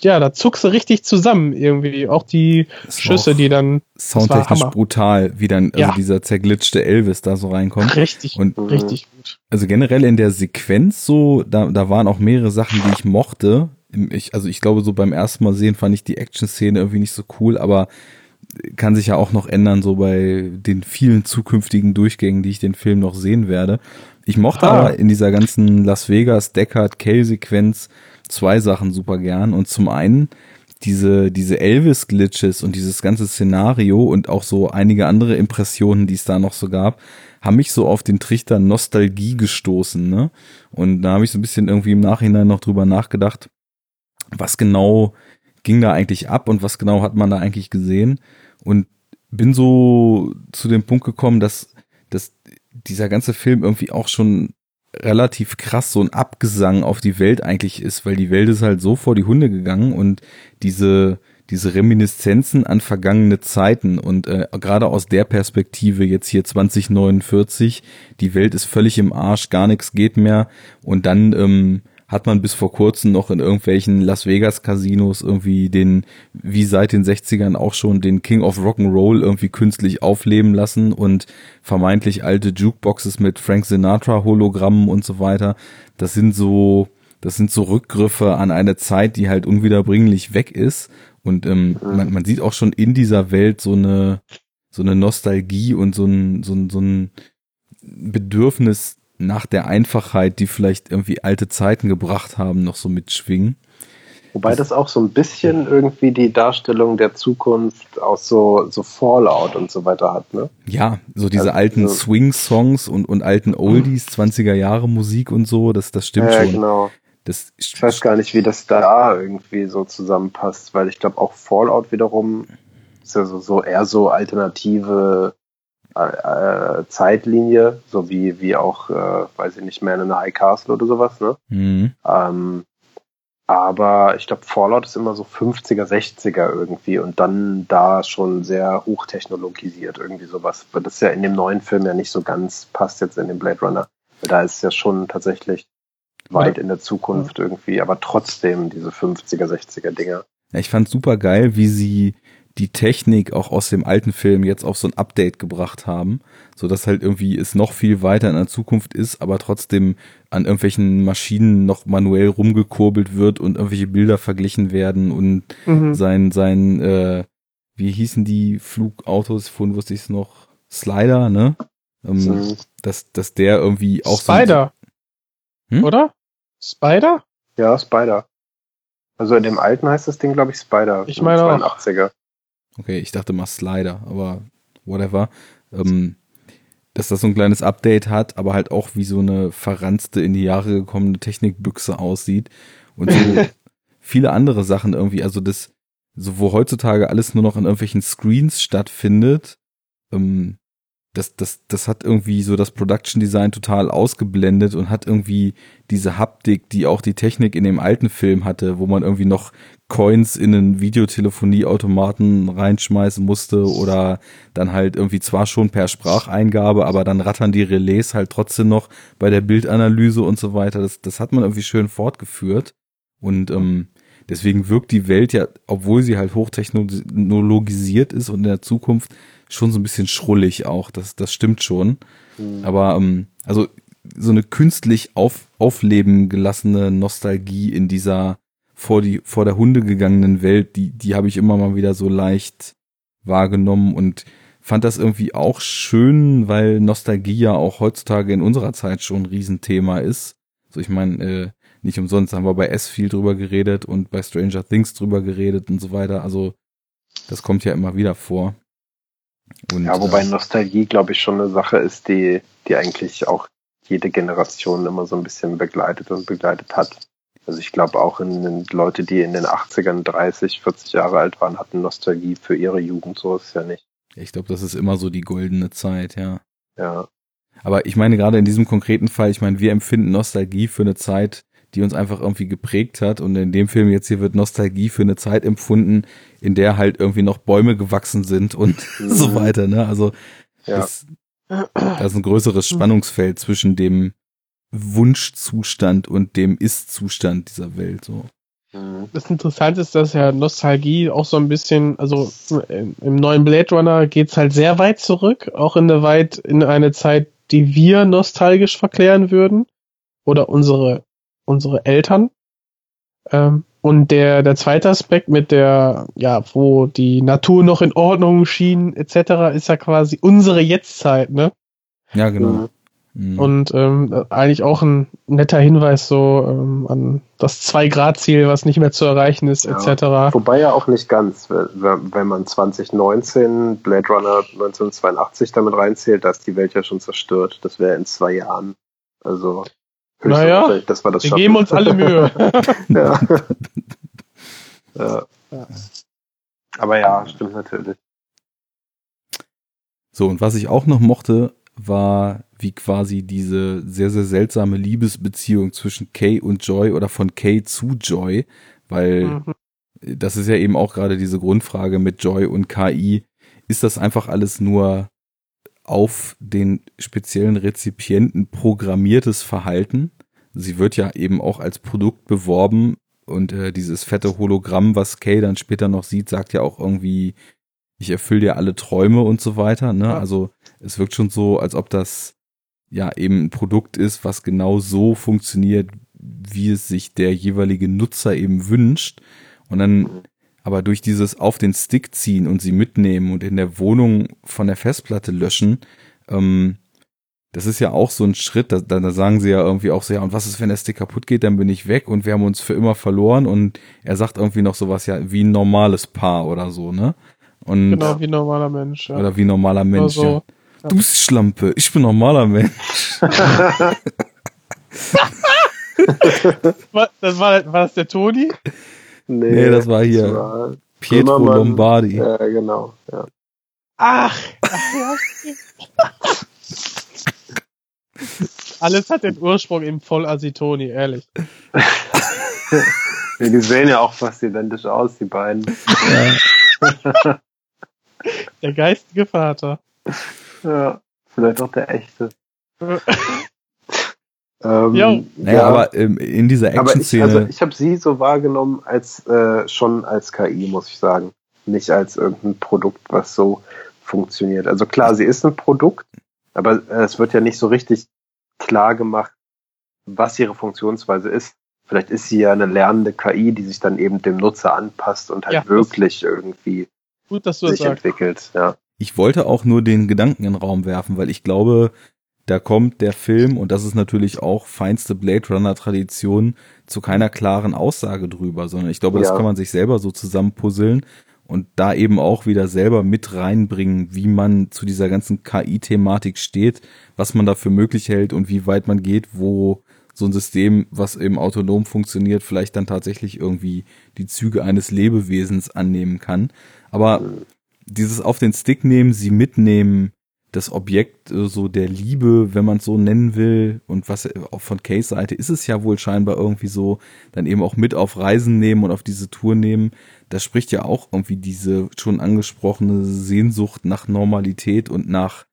ja, da zuckst du richtig zusammen irgendwie. Auch die Schüsse, die dann. Soundtechnisch brutal, wie dann also ja. dieser zerglitschte Elvis da so reinkommt. Richtig, und, richtig gut. Also generell in der Sequenz so, da, da waren auch mehrere Sachen, die ich mochte. Ich, also ich glaube, so beim ersten Mal sehen fand ich die Action-Szene irgendwie nicht so cool, aber kann sich ja auch noch ändern, so bei den vielen zukünftigen Durchgängen, die ich den Film noch sehen werde. Ich mochte ah. aber in dieser ganzen Las Vegas Deckard Kale-Sequenz zwei Sachen super gern. Und zum einen diese, diese Elvis-Glitches und dieses ganze Szenario und auch so einige andere Impressionen, die es da noch so gab, haben mich so auf den Trichter Nostalgie gestoßen, ne? Und da habe ich so ein bisschen irgendwie im Nachhinein noch drüber nachgedacht, was genau ging da eigentlich ab und was genau hat man da eigentlich gesehen? Und bin so zu dem Punkt gekommen, dass, dass dieser ganze Film irgendwie auch schon relativ krass so ein Abgesang auf die Welt eigentlich ist, weil die Welt ist halt so vor die Hunde gegangen und diese diese Reminiszenzen an vergangene Zeiten und äh, gerade aus der Perspektive jetzt hier 2049, die Welt ist völlig im Arsch, gar nichts geht mehr und dann ähm, hat man bis vor kurzem noch in irgendwelchen Las Vegas Casinos irgendwie den, wie seit den 60ern auch schon, den King of Rock'n'Roll irgendwie künstlich aufleben lassen und vermeintlich alte Jukeboxes mit Frank Sinatra Hologrammen und so weiter. Das sind so, das sind so Rückgriffe an eine Zeit, die halt unwiederbringlich weg ist. Und ähm, mhm. man, man sieht auch schon in dieser Welt so eine, so eine Nostalgie und so ein, so ein, so ein Bedürfnis nach der Einfachheit, die vielleicht irgendwie alte Zeiten gebracht haben, noch so mitschwingen. Wobei das auch so ein bisschen irgendwie die Darstellung der Zukunft aus so, so Fallout und so weiter hat, ne? Ja, so diese also, alten so Swing-Songs und, und alten Oldies, 20er Jahre Musik und so, das, das stimmt ja, schon. Genau. Das, ich weiß gar nicht, wie das da irgendwie so zusammenpasst, weil ich glaube auch Fallout wiederum ist ja so, so eher so alternative äh, Zeitlinie, so wie, wie auch, äh, weiß ich nicht, mehr in einer High Castle oder sowas, ne? Mhm. Ähm, aber ich glaube, Fallout ist immer so 50er, 60er irgendwie und dann da schon sehr hochtechnologisiert, irgendwie sowas. Weil das ja in dem neuen Film ja nicht so ganz passt jetzt in den Blade Runner. Da ist es ja schon tatsächlich weit in der Zukunft irgendwie, aber trotzdem diese 50er, 60er Dinger. Ja, ich fand super geil, wie sie die Technik auch aus dem alten Film jetzt auf so ein Update gebracht haben, so dass halt irgendwie es noch viel weiter in der Zukunft ist, aber trotzdem an irgendwelchen Maschinen noch manuell rumgekurbelt wird und irgendwelche Bilder verglichen werden und mhm. sein sein äh, wie hießen die Flugautos, vorhin wusste ich es noch, Slider, ne? Ähm, mhm. dass, dass der irgendwie auch Spider. So hm? Oder? Spider? Ja, Spider. Also in dem alten heißt das Ding, glaube ich, Spider. Ich meine 82er. Okay, ich dachte mal Slider, aber whatever. Ähm, dass das so ein kleines Update hat, aber halt auch wie so eine verranzte, in die Jahre gekommene Technikbüchse aussieht. Und so viele andere Sachen irgendwie, also das, so wo heutzutage alles nur noch in irgendwelchen Screens stattfindet, ähm, das, das, das hat irgendwie so das Production Design total ausgeblendet und hat irgendwie diese Haptik, die auch die Technik in dem alten Film hatte, wo man irgendwie noch Coins in einen Videotelefonieautomaten reinschmeißen musste oder dann halt irgendwie zwar schon per Spracheingabe, aber dann rattern die Relais halt trotzdem noch bei der Bildanalyse und so weiter. Das, das hat man irgendwie schön fortgeführt. Und ähm, deswegen wirkt die Welt ja, obwohl sie halt hochtechnologisiert ist und in der Zukunft schon so ein bisschen schrullig auch. Das, das stimmt schon. Mhm. Aber ähm, also so eine künstlich auf, aufleben gelassene Nostalgie in dieser vor die vor der Hunde gegangenen Welt, die die habe ich immer mal wieder so leicht wahrgenommen und fand das irgendwie auch schön, weil Nostalgie ja auch heutzutage in unserer Zeit schon ein Riesenthema ist. So ich meine, äh, nicht umsonst haben wir bei S viel drüber geredet und bei Stranger Things drüber geredet und so weiter. Also das kommt ja immer wieder vor. Und, ja, wobei äh, Nostalgie, glaube ich, schon eine Sache ist, die, die eigentlich auch jede Generation immer so ein bisschen begleitet und begleitet hat. Also ich glaube auch in den Leute, die in den 80ern 30, 40 Jahre alt waren, hatten Nostalgie für ihre Jugend, so ist es ja nicht. Ich glaube, das ist immer so die goldene Zeit, ja. Ja. Aber ich meine gerade in diesem konkreten Fall, ich meine, wir empfinden Nostalgie für eine Zeit, die uns einfach irgendwie geprägt hat. Und in dem Film jetzt hier wird Nostalgie für eine Zeit empfunden, in der halt irgendwie noch Bäume gewachsen sind und mhm. so weiter. Ne? Also ja. das, das ist ein größeres Spannungsfeld zwischen dem Wunschzustand und dem Ist-Zustand dieser Welt. So. Mhm. Das Interessante ist, dass ja Nostalgie auch so ein bisschen, also im neuen Blade Runner geht's halt sehr weit zurück, auch in eine weit, in eine Zeit, die wir nostalgisch verklären würden. Oder unsere unsere Eltern. Ähm, und der, der zweite Aspekt mit der, ja, wo die Natur noch in Ordnung schien, etc., ist ja quasi unsere Jetztzeit, ne? Ja, genau. Mhm. mhm. Und ähm, eigentlich auch ein netter Hinweis so ähm, an das Zwei-Grad-Ziel, was nicht mehr zu erreichen ist, ja, etc. Wobei ja auch nicht ganz, wenn man 2019 Blade Runner 1982 damit reinzählt, da ist die Welt ja schon zerstört. Das wäre in zwei Jahren. Also naja, das war das wir geben uns alle Mühe. ja. ja. Aber ja, stimmt natürlich. So, und was ich auch noch mochte, war wie quasi diese sehr, sehr seltsame Liebesbeziehung zwischen Kay und Joy oder von Kay zu Joy, weil mhm. das ist ja eben auch gerade diese Grundfrage mit Joy und KI. Ist das einfach alles nur auf den speziellen Rezipienten programmiertes Verhalten. Sie wird ja eben auch als Produkt beworben und äh, dieses fette Hologramm, was Kay dann später noch sieht, sagt ja auch irgendwie, ich erfülle dir alle Träume und so weiter. Ne? Ja. Also es wirkt schon so, als ob das ja eben ein Produkt ist, was genau so funktioniert, wie es sich der jeweilige Nutzer eben wünscht. Und dann aber durch dieses auf den Stick ziehen und sie mitnehmen und in der Wohnung von der Festplatte löschen, ähm, das ist ja auch so ein Schritt, da, da sagen sie ja irgendwie auch so, ja, und was ist, wenn der Stick kaputt geht, dann bin ich weg und wir haben uns für immer verloren und er sagt irgendwie noch sowas, ja, wie ein normales Paar oder so, ne? Und, genau, wie ein normaler Mensch, ja. Oder wie ein normaler Mensch, so, ja. ja. Du Schlampe, ich bin normaler Mensch. das war, war das der Toni? Nee, nee das war hier das war Pietro Zimmermann. Lombardi. Ja, genau. Ja. Ach. Alles hat den Ursprung im Vollasitoni, ehrlich. ja, die sehen ja auch fast identisch aus, die beiden. Ja. Der geistige Vater. Ja, vielleicht auch der echte. Ähm, ja. Naja, ja. aber ähm, in dieser Action-Szene. Ich, also ich habe sie so wahrgenommen als äh, schon als KI, muss ich sagen. Nicht als irgendein Produkt, was so funktioniert. Also klar, sie ist ein Produkt, aber äh, es wird ja nicht so richtig klar gemacht, was ihre Funktionsweise ist. Vielleicht ist sie ja eine lernende KI, die sich dann eben dem Nutzer anpasst und halt ja, wirklich irgendwie gut, dass du sich entwickelt. Ja. Ich wollte auch nur den Gedanken in den Raum werfen, weil ich glaube, da kommt der Film, und das ist natürlich auch feinste Blade Runner Tradition, zu keiner klaren Aussage drüber, sondern ich glaube, das kann man sich selber so zusammenpuzzeln. und da eben auch wieder selber mit reinbringen, wie man zu dieser ganzen KI-Thematik steht, was man dafür möglich hält und wie weit man geht, wo so ein System, was eben autonom funktioniert, vielleicht dann tatsächlich irgendwie die Züge eines Lebewesens annehmen kann. Aber dieses auf den Stick nehmen, sie mitnehmen, das Objekt äh, so der Liebe, wenn man es so nennen will, und was auch von Case Seite ist es ja wohl scheinbar irgendwie so, dann eben auch mit auf Reisen nehmen und auf diese Tour nehmen. Das spricht ja auch irgendwie diese schon angesprochene Sehnsucht nach Normalität und nach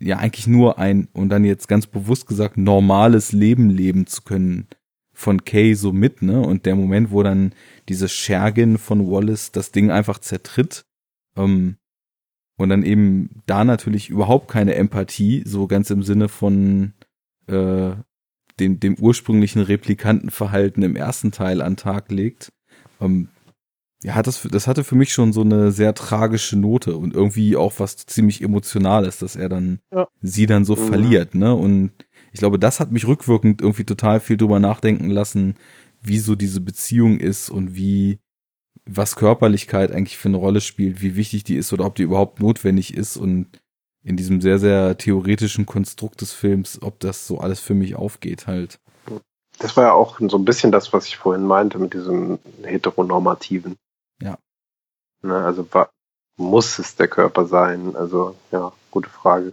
ja eigentlich nur ein und dann jetzt ganz bewusst gesagt normales Leben leben zu können von Kay so mit, ne? Und der Moment, wo dann diese Schergin von Wallace das Ding einfach zertritt, ähm, und dann eben da natürlich überhaupt keine Empathie, so ganz im Sinne von äh, dem, dem ursprünglichen Replikantenverhalten im ersten Teil an Tag legt. Ähm, ja, hat das, das hatte für mich schon so eine sehr tragische Note und irgendwie auch was ziemlich Emotionales, dass er dann ja. sie dann so mhm. verliert, ne? Und ich glaube, das hat mich rückwirkend irgendwie total viel drüber nachdenken lassen, wie so diese Beziehung ist und wie was Körperlichkeit eigentlich für eine Rolle spielt, wie wichtig die ist oder ob die überhaupt notwendig ist und in diesem sehr, sehr theoretischen Konstrukt des Films, ob das so alles für mich aufgeht halt. Das war ja auch so ein bisschen das, was ich vorhin meinte mit diesem heteronormativen. Ja. Ne, also muss es der Körper sein? Also ja, gute Frage.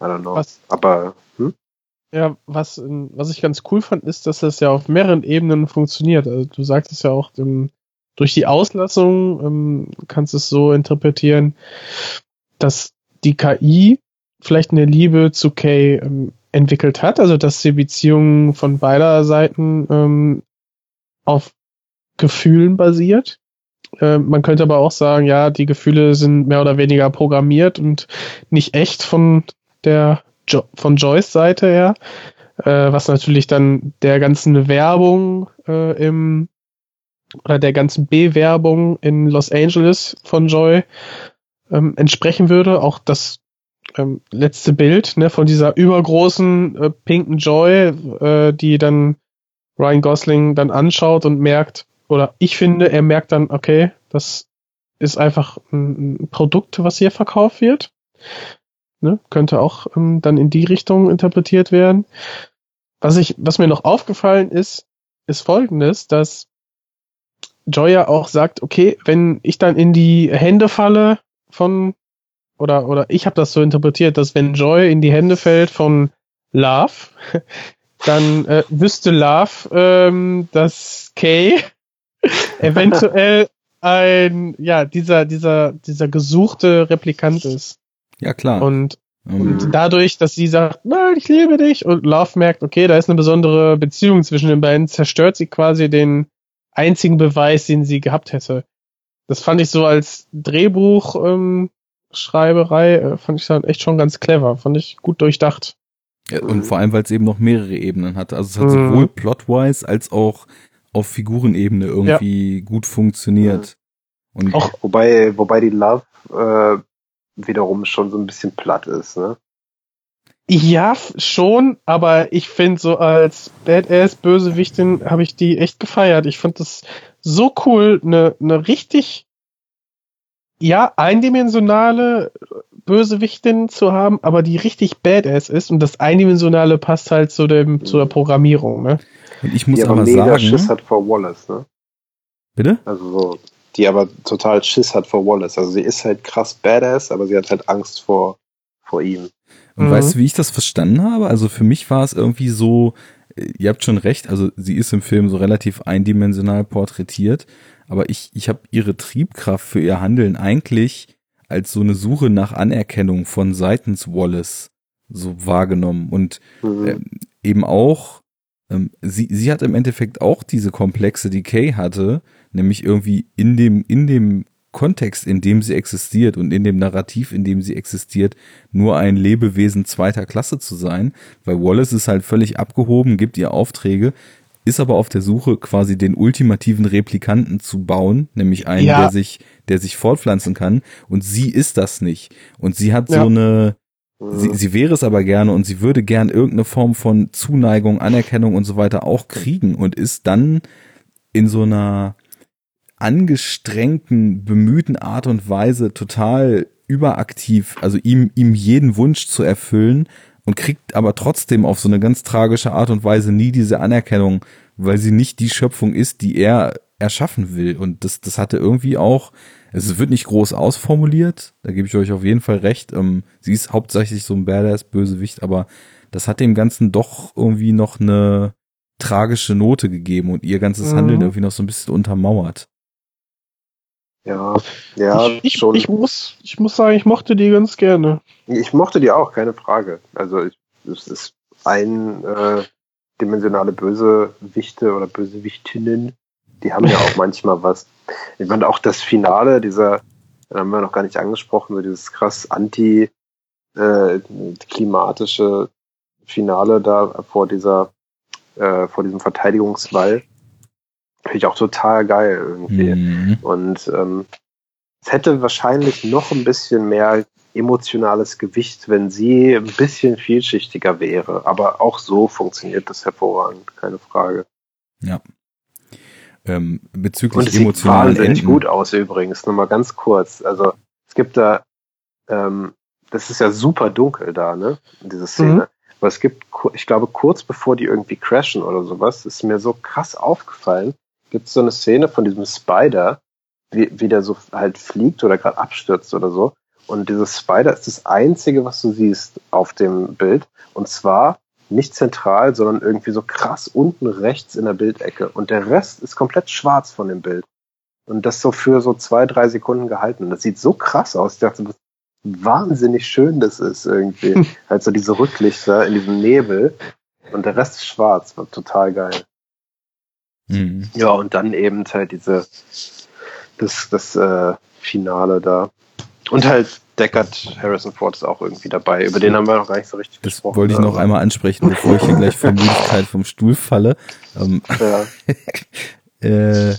I don't know. Was, Aber hm? Ja, was, was ich ganz cool fand, ist, dass das ja auf mehreren Ebenen funktioniert. Also du sagtest ja auch, im, durch die Auslassung ähm, kannst du es so interpretieren, dass die KI vielleicht eine Liebe zu Kay ähm, entwickelt hat, also dass die Beziehung von beider Seiten ähm, auf Gefühlen basiert. Äh, man könnte aber auch sagen, ja, die Gefühle sind mehr oder weniger programmiert und nicht echt von der jo von Joyce Seite her, äh, was natürlich dann der ganzen Werbung äh, im oder der ganzen Bewerbung in Los Angeles von Joy ähm, entsprechen würde. Auch das ähm, letzte Bild ne, von dieser übergroßen äh, pinken Joy, äh, die dann Ryan Gosling dann anschaut und merkt, oder ich finde, er merkt dann, okay, das ist einfach ein, ein Produkt, was hier verkauft wird. Ne, könnte auch ähm, dann in die Richtung interpretiert werden. Was ich, was mir noch aufgefallen ist, ist folgendes, dass Joya auch sagt, okay, wenn ich dann in die Hände falle von oder oder ich habe das so interpretiert, dass wenn Joy in die Hände fällt von Love, dann äh, wüsste Love, ähm, dass Kay eventuell ein ja dieser dieser dieser gesuchte Replikant ist. Ja klar. Und und mhm. dadurch, dass sie sagt, nein, ich liebe dich, und Love merkt, okay, da ist eine besondere Beziehung zwischen den beiden, zerstört sie quasi den einzigen Beweis, den sie gehabt hätte. Das fand ich so als Drehbuchschreiberei, ähm, äh, fand ich dann echt schon ganz clever, fand ich gut durchdacht. Ja, und vor allem, weil es eben noch mehrere Ebenen hat. Also es hat mhm. sowohl plotwise als auch auf Figurenebene irgendwie ja. gut funktioniert. Und auch wobei, wobei die Love äh, wiederum schon so ein bisschen platt ist, ne? Ja, schon, aber ich finde so als Badass-Bösewichtin habe ich die echt gefeiert. Ich fand das so cool, eine ne richtig, ja, eindimensionale Bösewichtin zu haben, aber die richtig Badass ist und das Eindimensionale passt halt zu dem, mhm. zur Programmierung, ne? Und ich muss die aber, aber mega sagen, Schiss hat vor Wallace, ne? Bitte? Also so, die aber total Schiss hat vor Wallace. Also sie ist halt krass Badass, aber sie hat halt Angst vor, vor ihm. Und mhm. weißt du, wie ich das verstanden habe? Also für mich war es irgendwie so, äh, ihr habt schon recht, also sie ist im Film so relativ eindimensional porträtiert, aber ich, ich habe ihre Triebkraft für ihr Handeln eigentlich als so eine Suche nach Anerkennung von seitens Wallace so wahrgenommen und mhm. äh, eben auch, ähm, sie, sie hat im Endeffekt auch diese Komplexe, die Kay hatte, nämlich irgendwie in dem, in dem Kontext, in dem sie existiert und in dem Narrativ, in dem sie existiert, nur ein Lebewesen zweiter Klasse zu sein, weil Wallace ist halt völlig abgehoben, gibt ihr Aufträge, ist aber auf der Suche quasi den ultimativen Replikanten zu bauen, nämlich einen, ja. der sich, der sich fortpflanzen kann und sie ist das nicht und sie hat ja. so eine Sie, sie wäre es aber gerne und sie würde gern irgendeine Form von Zuneigung, Anerkennung und so weiter auch kriegen und ist dann in so einer angestrengten, bemühten Art und Weise total überaktiv, also ihm, ihm jeden Wunsch zu erfüllen und kriegt aber trotzdem auf so eine ganz tragische Art und Weise nie diese Anerkennung, weil sie nicht die Schöpfung ist, die er erschaffen will. Und das, das hatte irgendwie auch, es wird nicht groß ausformuliert, da gebe ich euch auf jeden Fall recht. Ähm, sie ist hauptsächlich so ein Badass-Bösewicht, aber das hat dem Ganzen doch irgendwie noch eine tragische Note gegeben und ihr ganzes Handeln mhm. irgendwie noch so ein bisschen untermauert. Ja, ja, ich, ich, schon. Ich muss, ich muss sagen, ich mochte die ganz gerne. Ich mochte die auch, keine Frage. Also es ist ein äh, dimensionale Bösewichte oder Bösewichtinnen, die haben ja auch manchmal was. Ich fand auch das Finale dieser, haben wir noch gar nicht angesprochen, so dieses krass anti äh, klimatische Finale da vor dieser äh, vor diesem Verteidigungswall Finde ich auch total geil irgendwie. Mhm. Und ähm, es hätte wahrscheinlich noch ein bisschen mehr emotionales Gewicht, wenn sie ein bisschen vielschichtiger wäre. Aber auch so funktioniert das hervorragend, keine Frage. Ja. Ähm, bezüglich Und emotionalen sieht wahnsinnig gut aus übrigens. Nur mal ganz kurz. Also es gibt da, ähm, das ist ja super dunkel da, ne? Diese Szene. Mhm. Aber es gibt, ich glaube, kurz bevor die irgendwie crashen oder sowas, ist mir so krass aufgefallen, gibt es so eine Szene von diesem Spider, wie, wie der so halt fliegt oder gerade abstürzt oder so. Und dieses Spider ist das einzige, was du siehst auf dem Bild. Und zwar nicht zentral, sondern irgendwie so krass unten rechts in der Bildecke. Und der Rest ist komplett schwarz von dem Bild. Und das so für so zwei, drei Sekunden gehalten. Das sieht so krass aus. Ich dachte, was wahnsinnig schön das ist irgendwie. halt so diese Rücklichter in diesem Nebel. Und der Rest ist schwarz. War total geil. Mhm. Ja, und dann eben halt diese, das, das äh, Finale da. Und halt Deckard Harrison Ford ist auch irgendwie dabei. Über den haben wir noch gar nicht so richtig das gesprochen. wollte ich noch einmal ansprechen, bevor ich hier gleich vor Müdigkeit vom Stuhl falle. Ähm, ja. äh,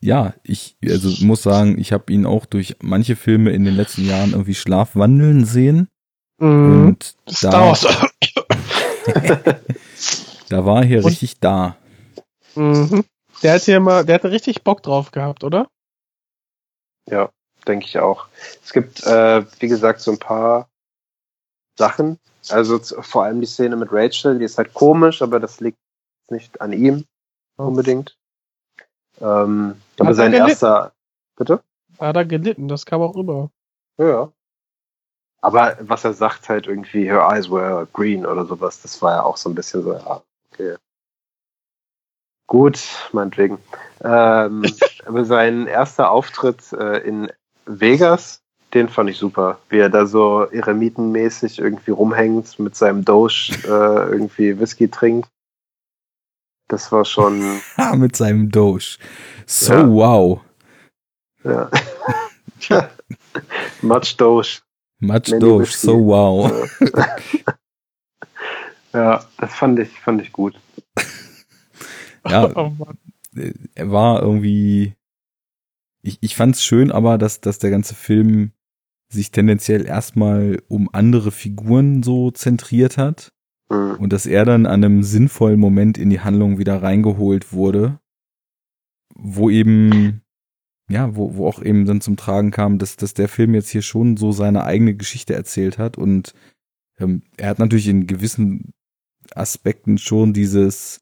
ja, ich also muss sagen, ich habe ihn auch durch manche Filme in den letzten Jahren irgendwie schlafwandeln sehen. Mhm. Und da, da war er hier Und richtig da. Mhm. Der hat hier mal, der hatte richtig Bock drauf gehabt, oder? Ja, denke ich auch. Es gibt, äh, wie gesagt, so ein paar Sachen. Also vor allem die Szene mit Rachel, die ist halt komisch, aber das liegt nicht an ihm unbedingt. Ähm, aber sein erster. Bitte? Hat er gelitten, das kam auch rüber. Ja. Aber was er sagt, halt irgendwie, her eyes were green oder sowas, das war ja auch so ein bisschen so, ja, okay. Gut, meinetwegen. Ähm, aber sein erster Auftritt äh, in Vegas, den fand ich super. Wie er da so eremitenmäßig irgendwie rumhängt, mit seinem Doge äh, irgendwie Whisky trinkt. Das war schon. mit seinem Doge. So ja. wow. Ja. Much Doge. Much Many Doge, Whisky. so wow. ja, das fand ich, fand ich gut ja, oh er war irgendwie, ich, ich fand es schön, aber dass, dass der ganze Film sich tendenziell erstmal um andere Figuren so zentriert hat mhm. und dass er dann an einem sinnvollen Moment in die Handlung wieder reingeholt wurde, wo eben, ja, wo, wo auch eben dann zum Tragen kam, dass, dass der Film jetzt hier schon so seine eigene Geschichte erzählt hat und ähm, er hat natürlich in gewissen Aspekten schon dieses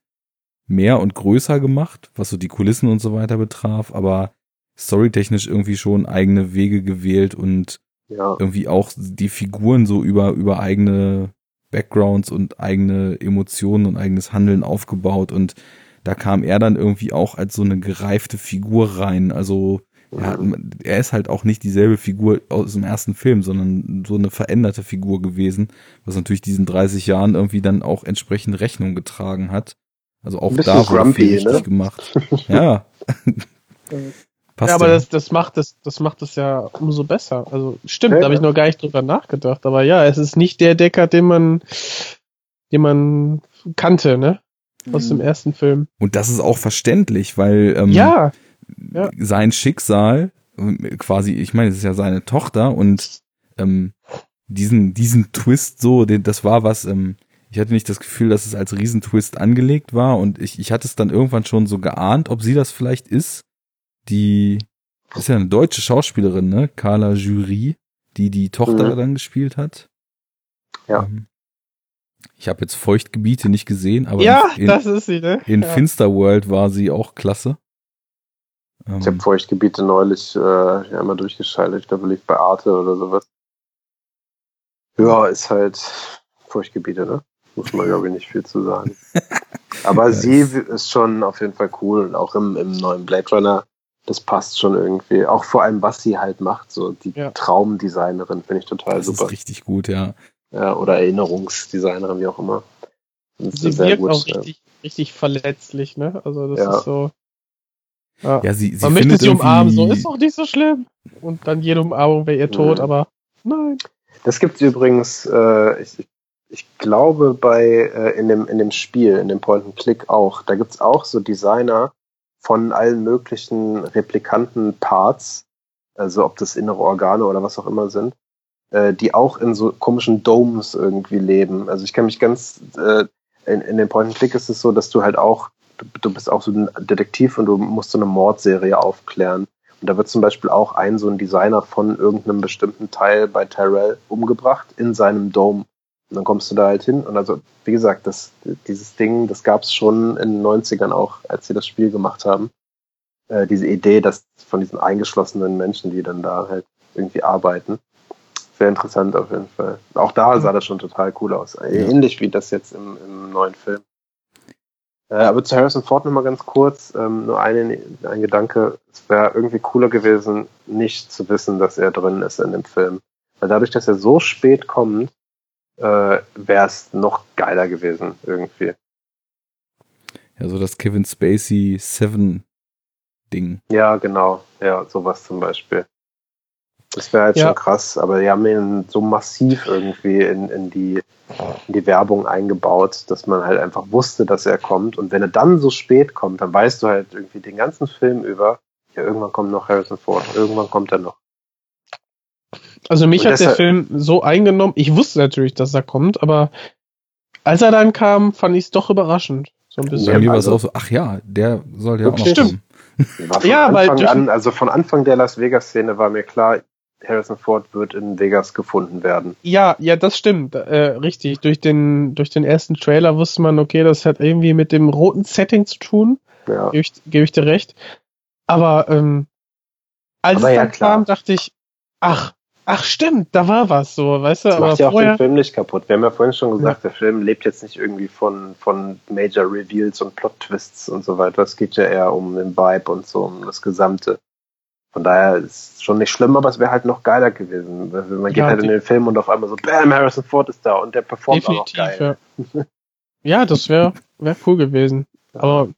mehr und größer gemacht, was so die Kulissen und so weiter betraf, aber storytechnisch irgendwie schon eigene Wege gewählt und ja. irgendwie auch die Figuren so über, über eigene Backgrounds und eigene Emotionen und eigenes Handeln aufgebaut und da kam er dann irgendwie auch als so eine gereifte Figur rein. Also er, hat, er ist halt auch nicht dieselbe Figur aus dem ersten Film, sondern so eine veränderte Figur gewesen, was natürlich diesen 30 Jahren irgendwie dann auch entsprechend Rechnung getragen hat. Also auch da grumpy, viel richtig ne? gemacht. Ja. Passt ja, aber ja. Das, das macht das, das macht es ja umso besser. Also stimmt, ja, da habe ich noch gar nicht drüber nachgedacht. Aber ja, es ist nicht der Decker, den man, den man kannte, ne? Aus dem mhm. ersten Film. Und das ist auch verständlich, weil ähm, ja. ja. sein Schicksal, quasi, ich meine, es ist ja seine Tochter und ähm, diesen, diesen Twist so, den, das war was, ähm, ich hatte nicht das Gefühl, dass es als Riesentwist angelegt war und ich, ich hatte es dann irgendwann schon so geahnt, ob sie das vielleicht ist, die ist ja eine deutsche Schauspielerin, ne? Carla Jury, die die Tochter mhm. dann gespielt hat. Ja. Ähm, ich habe jetzt Feuchtgebiete nicht gesehen, aber ja, in, das ist sie, ne? In ja. Finsterworld war sie auch klasse. Ähm, ich habe Feuchtgebiete neulich äh, einmal durchgeschaltet. Ich glaube, liegt bei Arte oder sowas. Ja, ist halt Feuchtgebiete, ne? Muss man, glaube ich, nicht viel zu sagen. Aber sie ist schon auf jeden Fall cool. Und auch im, im neuen Blade Runner, das passt schon irgendwie. Auch vor allem, was sie halt macht. So die ja. Traumdesignerin finde ich total das super. Ist richtig gut, ja. Ja, oder Erinnerungsdesignerin, wie auch immer. Sie wirkt gut, auch ja. richtig, richtig verletzlich, ne? Also das ja. ist so. Ja, ja sie, sie Man möchte sie umarmen, so ist doch nicht so schlimm. Und dann jede Umarmung wäre ihr tot, mhm. aber nein. Das gibt's übrigens, äh, ich, ich glaube bei äh, in dem in dem Spiel, in dem Point and Click auch. Da gibt's auch so Designer von allen möglichen Replikanten Parts, also ob das innere Organe oder was auch immer sind, äh, die auch in so komischen Domes irgendwie leben. Also ich kann mich ganz äh, in, in dem Point and Click ist es so, dass du halt auch du, du bist auch so ein Detektiv und du musst so eine Mordserie aufklären. Und da wird zum Beispiel auch ein so ein Designer von irgendeinem bestimmten Teil bei Tyrell umgebracht in seinem Dome. Und dann kommst du da halt hin. Und also, wie gesagt, das, dieses Ding, das gab es schon in den 90ern auch, als sie das Spiel gemacht haben. Äh, diese Idee, dass von diesen eingeschlossenen Menschen, die dann da halt irgendwie arbeiten. Sehr interessant auf jeden Fall. Auch da sah das schon total cool aus. Ähnlich wie das jetzt im, im neuen Film. Äh, aber zu Harrison Ford nochmal ganz kurz, ähm, nur eine, ein Gedanke, es wäre irgendwie cooler gewesen, nicht zu wissen, dass er drin ist in dem Film. Weil dadurch, dass er so spät kommt, äh, wäre es noch geiler gewesen, irgendwie. Ja, so das Kevin Spacey Seven Ding. Ja, genau. Ja, sowas zum Beispiel. Das wäre halt ja. schon krass, aber die haben ihn so massiv irgendwie in, in, die, in die Werbung eingebaut, dass man halt einfach wusste, dass er kommt. Und wenn er dann so spät kommt, dann weißt du halt irgendwie den ganzen Film über, ja, irgendwann kommt noch Harrison Ford, irgendwann kommt er noch. Also mich Und hat der Film so eingenommen, ich wusste natürlich, dass er kommt, aber als er dann kam, fand ich es doch überraschend. So ein bisschen. Ja, mir war es auch so, ach ja, der soll ja auch noch kommen. ja, weil an, also von Anfang der Las Vegas Szene war mir klar, Harrison Ford wird in Vegas gefunden werden. Ja, ja, das stimmt. Äh, richtig. Durch den, durch den ersten Trailer wusste man, okay, das hat irgendwie mit dem roten Setting zu tun. Ja. Gebe ich, geb ich dir recht. Aber ähm, als Aber es dann klar. kam, dachte ich, ach, ach stimmt, da war was so, weißt du? Das aber macht ja vorher... auch den Film nicht kaputt. Wir haben ja vorhin schon gesagt, ja. der Film lebt jetzt nicht irgendwie von, von Major Reveals und Plot-Twists und so weiter. Es geht ja eher um den Vibe und so, um das Gesamte. Von daher ist es schon nicht schlimm, aber es wäre halt noch geiler gewesen. Man geht ja, halt in den Film und auf einmal so, bam, Harrison Ford ist da und der performt auch noch geil. Ja, ja das wäre wär cool gewesen. Aber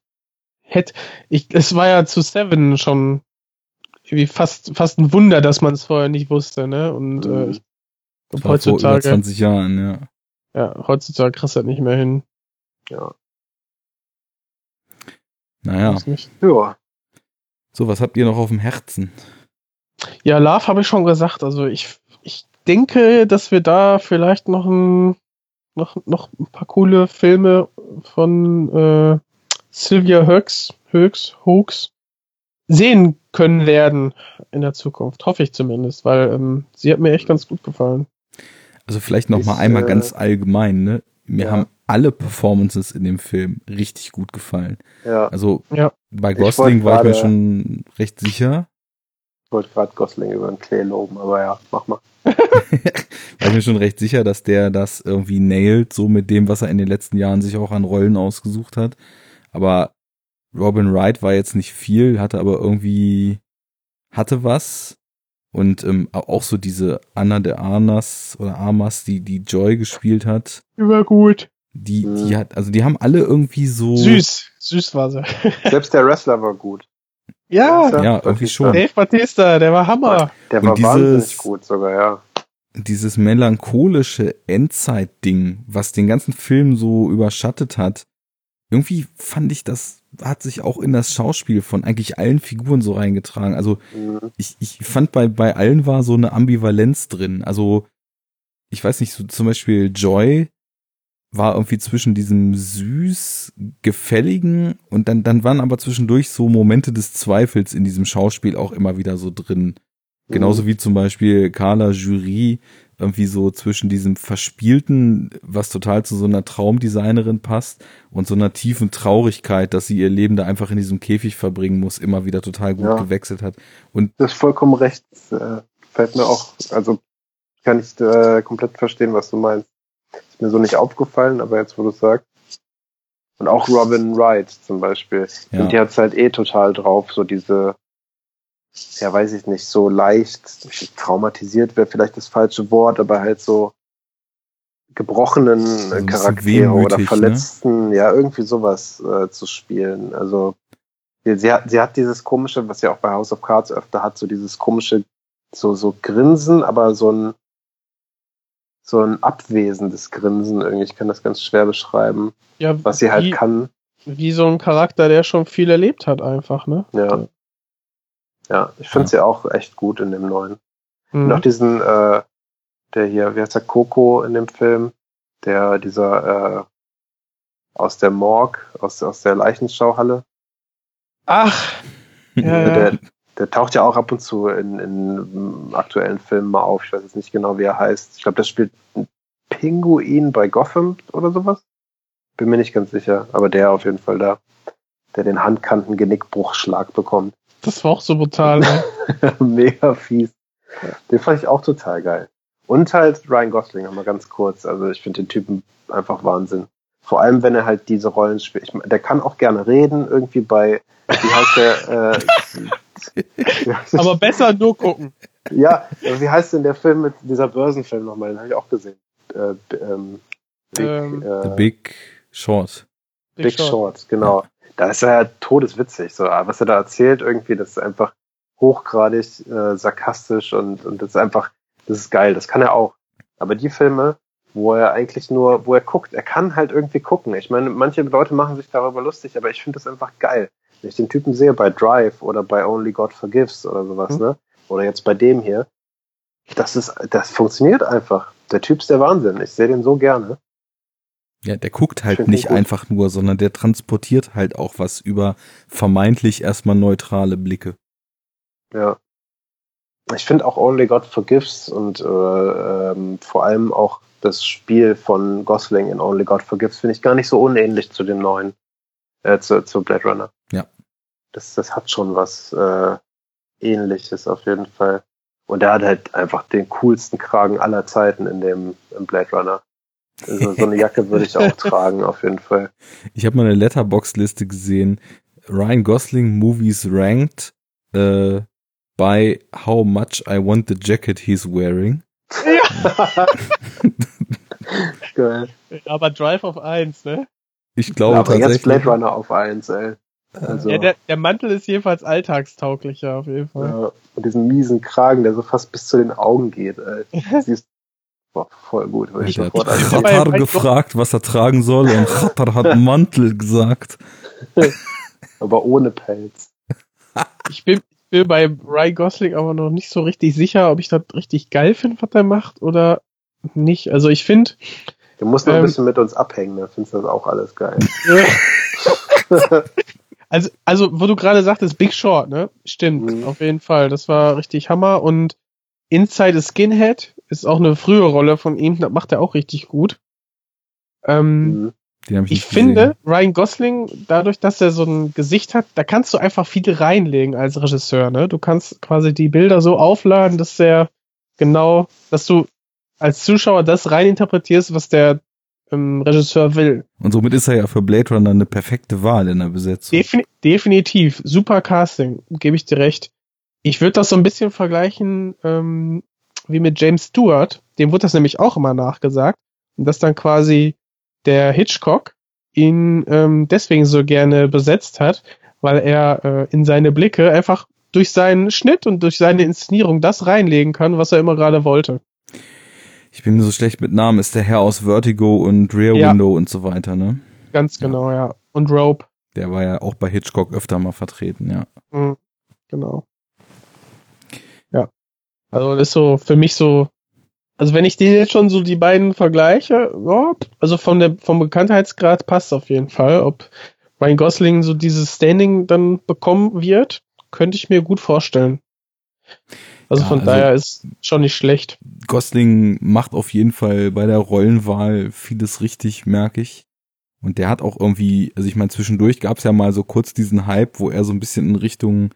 hätte ich, es war ja zu Seven schon irgendwie fast, fast ein Wunder, dass man es vorher nicht wusste, ne? Und äh, mhm. äh, heutzutage. Vor 20 Jahren, ja. Ja, heutzutage kriegst du das nicht mehr hin. Ja. Naja. Ja. So, was habt ihr noch auf dem Herzen? Ja, Love habe ich schon gesagt. Also ich, ich denke, dass wir da vielleicht noch ein, noch, noch ein paar coole Filme von äh, Sylvia Höchs, Höchs, Hoax sehen können werden in der Zukunft. Hoffe ich zumindest, weil ähm, sie hat mir echt ganz gut gefallen. Also vielleicht noch mal einmal äh, ganz allgemein, ne? Mir ja. haben alle Performances in dem Film richtig gut gefallen. Ja. Also ja. bei Gosling war ich mir schon recht sicher. Ich wollte gerade Gosling über den Klee loben, aber ja, mach mal. war ich mir schon recht sicher, dass der das irgendwie nailt, so mit dem, was er in den letzten Jahren sich auch an Rollen ausgesucht hat. Aber Robin Wright war jetzt nicht viel, hatte aber irgendwie, hatte was. Und ähm, auch so diese Anna de Armas oder Armas, die die Joy gespielt hat. Über gut. Die, die hat, also die haben alle irgendwie so. Süß, süß war sie. Selbst der Wrestler war gut. Ja, ja, irgendwie schon. Dave Batista, der war Hammer. Der war dieses, wahnsinnig gut sogar, ja. Dieses melancholische Endzeit-Ding, was den ganzen Film so überschattet hat, irgendwie fand ich das hat sich auch in das Schauspiel von eigentlich allen Figuren so reingetragen. Also mhm. ich, ich fand bei, bei allen war so eine Ambivalenz drin. Also ich weiß nicht, so zum Beispiel Joy, war irgendwie zwischen diesem süß gefälligen und dann, dann waren aber zwischendurch so Momente des Zweifels in diesem Schauspiel auch immer wieder so drin. Genauso mhm. wie zum Beispiel Carla Jury irgendwie so zwischen diesem Verspielten, was total zu so einer Traumdesignerin passt, und so einer tiefen Traurigkeit, dass sie ihr Leben da einfach in diesem Käfig verbringen muss, immer wieder total gut ja. gewechselt hat. Und das ist vollkommen recht. Äh, fällt mir auch, also kann ich äh, komplett verstehen, was du meinst. Ist mir so nicht aufgefallen, aber jetzt, wo du sagst. Und auch Robin Wright zum Beispiel. Ja. Und die hat's halt eh total drauf, so diese ja, weiß ich nicht, so leicht traumatisiert wäre vielleicht das falsche Wort, aber halt so gebrochenen also Charaktere oder ne? verletzten, ne? ja, irgendwie sowas äh, zu spielen. Also sie hat, sie hat dieses komische, was ja auch bei House of Cards öfter hat, so dieses komische, so, so Grinsen, aber so ein, so ein abwesendes Grinsen irgendwie. Ich kann das ganz schwer beschreiben, ja, was sie halt wie, kann. Wie so ein Charakter, der schon viel erlebt hat, einfach, ne? Ja. Ja, ich finde ja. sie auch echt gut in dem neuen. Mhm. Und auch diesen, äh, der hier, wie heißt der, Coco in dem Film, der, dieser, äh, aus der Morgue, aus, aus der Leichenschauhalle. Ach! Ja, der, der taucht ja auch ab und zu in, in aktuellen Filmen mal auf. Ich weiß jetzt nicht genau, wie er heißt. Ich glaube, der spielt ein Pinguin bei Gotham oder sowas. Bin mir nicht ganz sicher, aber der auf jeden Fall da, der den Handkanten-Genickbruchschlag bekommt. Das war auch so brutal. Ne? Mega fies. Den fand ich auch total geil. Und halt Ryan Gosling, einmal ganz kurz. Also ich finde den Typen einfach Wahnsinn. Vor allem, wenn er halt diese Rollen spielt. Ich, der kann auch gerne reden, irgendwie bei, wie heißt der? Äh, Aber besser nur gucken. Ja, wie heißt denn der Film mit dieser Börsenfilm nochmal? Den habe ich auch gesehen. Äh, ähm, Big, ähm, äh, The Big Short. Big, Big Short. Short, genau da ist er ja todeswitzig. So, was er da erzählt, irgendwie, das ist einfach hochgradig äh, sarkastisch und, und das ist einfach, das ist geil, das kann er auch. Aber die Filme, wo er eigentlich nur, wo er guckt, er kann halt irgendwie gucken. Ich meine, manche Leute machen sich darüber lustig, aber ich finde das einfach geil. Wenn ich den Typen sehe bei Drive oder bei Only God Forgives oder sowas, mhm. ne? Oder jetzt bei dem hier, das ist, das funktioniert einfach. Der Typ ist der Wahnsinn. Ich sehe den so gerne. Ja, der guckt halt nicht einfach nur, sondern der transportiert halt auch was über vermeintlich erstmal neutrale Blicke. Ja. Ich finde auch Only God Forgives und äh, ähm, vor allem auch das Spiel von Gosling in Only God Forgives finde ich gar nicht so unähnlich zu dem neuen, äh, zu, zu Blade Runner. Ja. Das, das hat schon was äh, ähnliches auf jeden Fall. Und er hat halt einfach den coolsten Kragen aller Zeiten in dem im Blade Runner. Also so eine Jacke würde ich auch tragen, auf jeden Fall. Ich habe mal eine Letterbox-Liste gesehen. Ryan Gosling Movies ranked äh, by how much I want the jacket he's wearing. Ja. Geil. Aber Drive auf 1, ne? Ich glaube ja, aber tatsächlich. Jetzt Blade Runner auf 1, ey. Also, ja, der, der, Mantel ist jedenfalls alltagstauglicher, auf jeden Fall. Ja, und diesen miesen Kragen, der so fast bis zu den Augen geht, ey. Siehst Boah, voll gut. Ich habe Khatar gefragt, was er tragen soll und Khatar hat Mantel gesagt. aber ohne Pelz. Ich bin, bin bei Ryan Gosling aber noch nicht so richtig sicher, ob ich das richtig geil finde, was er macht oder nicht. Also ich finde. Du musst noch ähm, ein bisschen mit uns abhängen, dann findest du das auch alles geil. also, also, wo du gerade sagtest, Big Short, ne? Stimmt, mhm. auf jeden Fall. Das war richtig Hammer und Inside a Skinhead ist auch eine frühe Rolle von ihm, das macht er auch richtig gut. Ähm, mhm. ich, ich finde, Ryan Gosling, dadurch, dass er so ein Gesicht hat, da kannst du einfach viel reinlegen als Regisseur. Ne? Du kannst quasi die Bilder so aufladen, dass der genau, dass du als Zuschauer das reininterpretierst, was der ähm, Regisseur will. Und somit ist er ja für Blade Runner eine perfekte Wahl in der Besetzung. Defin definitiv, super Casting, gebe ich dir recht. Ich würde das so ein bisschen vergleichen ähm, wie mit James Stewart, dem wurde das nämlich auch immer nachgesagt, und dass dann quasi der Hitchcock ihn ähm, deswegen so gerne besetzt hat, weil er äh, in seine Blicke einfach durch seinen Schnitt und durch seine Inszenierung das reinlegen kann, was er immer gerade wollte. Ich bin so schlecht mit Namen, ist der Herr aus Vertigo und Rear ja. Window und so weiter, ne? Ganz genau, ja. ja. Und Rope. Der war ja auch bei Hitchcock öfter mal vertreten, ja. Mhm, genau. Also das ist so für mich so Also wenn ich den jetzt schon so die beiden vergleiche, ja, also von der, vom Bekanntheitsgrad passt auf jeden Fall. Ob Ryan Gosling so dieses Standing dann bekommen wird, könnte ich mir gut vorstellen. Also ja, von also daher ist schon nicht schlecht. Gosling macht auf jeden Fall bei der Rollenwahl vieles richtig, merke ich. Und der hat auch irgendwie, also ich meine, zwischendurch gab es ja mal so kurz diesen Hype, wo er so ein bisschen in Richtung,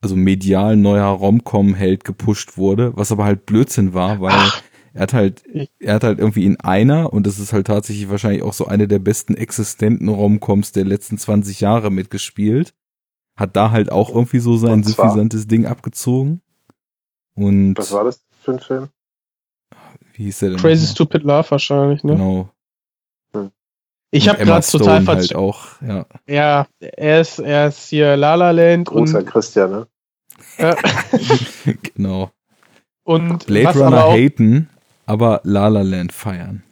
also medial neuer Romcom-Held gepusht wurde, was aber halt Blödsinn war, weil Ach. er hat halt, er hat halt irgendwie in einer, und das ist halt tatsächlich wahrscheinlich auch so eine der besten existenten Romcoms der letzten 20 Jahre mitgespielt, hat da halt auch irgendwie so sein suffisantes Ding abgezogen. Und Was war das für ein Film? Wie hieß der denn? Crazy Stupid Love wahrscheinlich, ne? Genau. Ich habe gerade total halt auch, ja. Ja, er ist, er ist hier La La Land Großer und Christian, ne? Ja. genau. Und Blade Runner aber haten, aber La La Land feiern.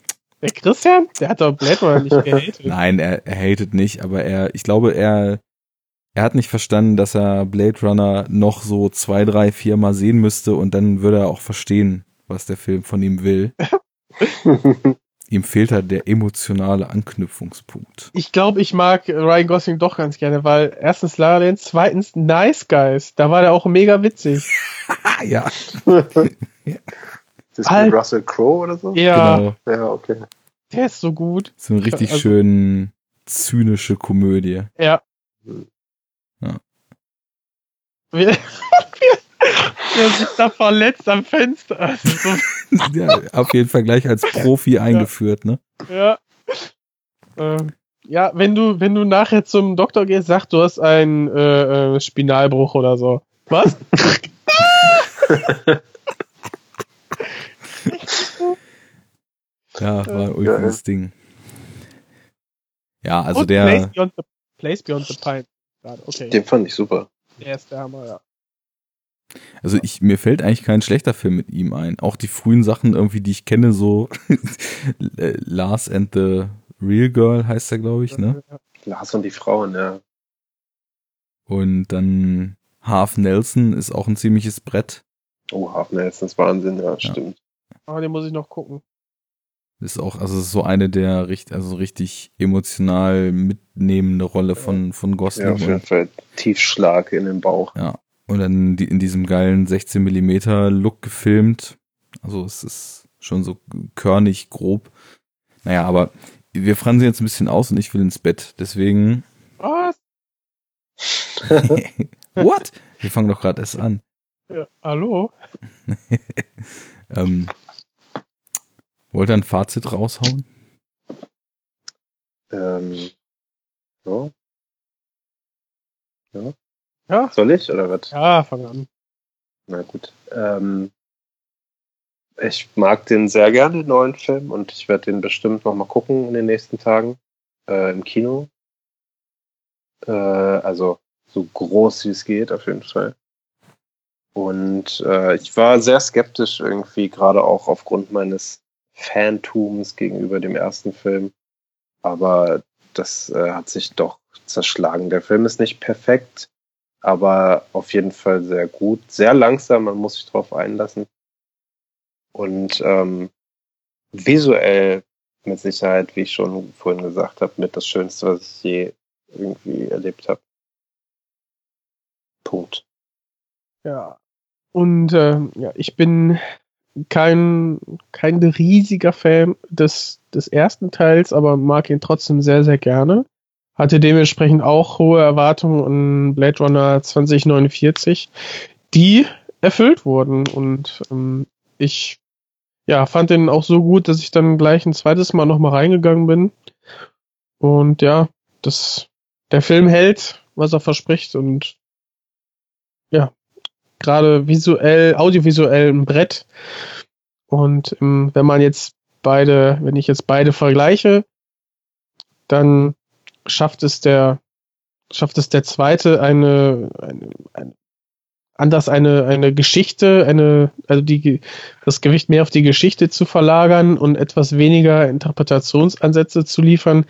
Der Christian? Der hat doch Blade Runner nicht gehatet. Nein, er, er hatet nicht, aber er, ich glaube, er, er hat nicht verstanden, dass er Blade Runner noch so zwei, drei, vier Mal sehen müsste und dann würde er auch verstehen, was der Film von ihm will. ihm fehlt halt der emotionale Anknüpfungspunkt. Ich glaube, ich mag Ryan Gosling doch ganz gerne, weil erstens La Land, zweitens Nice Guys. Da war der auch mega witzig. ja. Ist das Alt. mit Russell Crowe oder so? Ja. Genau. Ja, okay. Der ist so gut. So eine richtig also, schön zynische Komödie. Ja. Ja. Der sich da verletzt am Fenster. Also ja, auf jeden Fall gleich als Profi eingeführt, ne? Ja. Ähm, ja, wenn du, wenn du nachher zum Doktor gehst, sag, du hast einen äh, äh, Spinalbruch oder so. Was? ja, war ein ulkiges Ding. Ja, also Und der. Place Beyond the, Place Beyond the Pine. Okay. Den fand ich super. Der ist der Hammer, ja. Also ich, mir fällt eigentlich kein schlechter Film mit ihm ein. Auch die frühen Sachen irgendwie, die ich kenne, so Lars and the Real Girl heißt er, glaube ich, ne? Lars und die Frauen, ja. Und dann Half Nelson ist auch ein ziemliches Brett. Oh, Half Nelson ist Wahnsinn, ja, stimmt. Aber den muss ich noch gucken. Ist auch, also ist so eine der richtig, also richtig emotional mitnehmende Rolle von, von Gosling. Ja, auf jeden Fall Tiefschlag in den Bauch. Ja. Und dann in diesem geilen 16 Millimeter Look gefilmt. Also es ist schon so körnig, grob. Naja, aber wir fransen jetzt ein bisschen aus und ich will ins Bett. Deswegen. Was? What? Wir fangen doch gerade erst an. Ja, hallo? ähm, wollt ihr ein Fazit raushauen? Ähm, ja. Ja. Ja. Soll ich oder was? Ja, fang an. Na gut. Ähm, ich mag den sehr gerne, den neuen Film, und ich werde den bestimmt nochmal gucken in den nächsten Tagen äh, im Kino. Äh, also so groß wie es geht, auf jeden Fall. Und äh, ich war sehr skeptisch irgendwie, gerade auch aufgrund meines Phantoms gegenüber dem ersten Film. Aber das äh, hat sich doch zerschlagen. Der Film ist nicht perfekt, aber auf jeden Fall sehr gut. Sehr langsam, man muss sich darauf einlassen. Und ähm, visuell mit Sicherheit, wie ich schon vorhin gesagt habe, mit das Schönste, was ich je irgendwie erlebt habe. Punkt. Ja. Und äh, ja, ich bin kein, kein riesiger Fan des, des ersten Teils, aber mag ihn trotzdem sehr, sehr gerne hatte dementsprechend auch hohe Erwartungen an Blade Runner 2049, die erfüllt wurden. Und ähm, ich ja, fand den auch so gut, dass ich dann gleich ein zweites Mal nochmal reingegangen bin. Und ja, das, der Film hält, was er verspricht und ja, gerade visuell, audiovisuell ein Brett. Und ähm, wenn man jetzt beide, wenn ich jetzt beide vergleiche, dann schafft es der, schafft es der zweite eine, eine, eine anders eine, eine Geschichte, eine, also die, das Gewicht mehr auf die Geschichte zu verlagern und etwas weniger Interpretationsansätze zu liefern,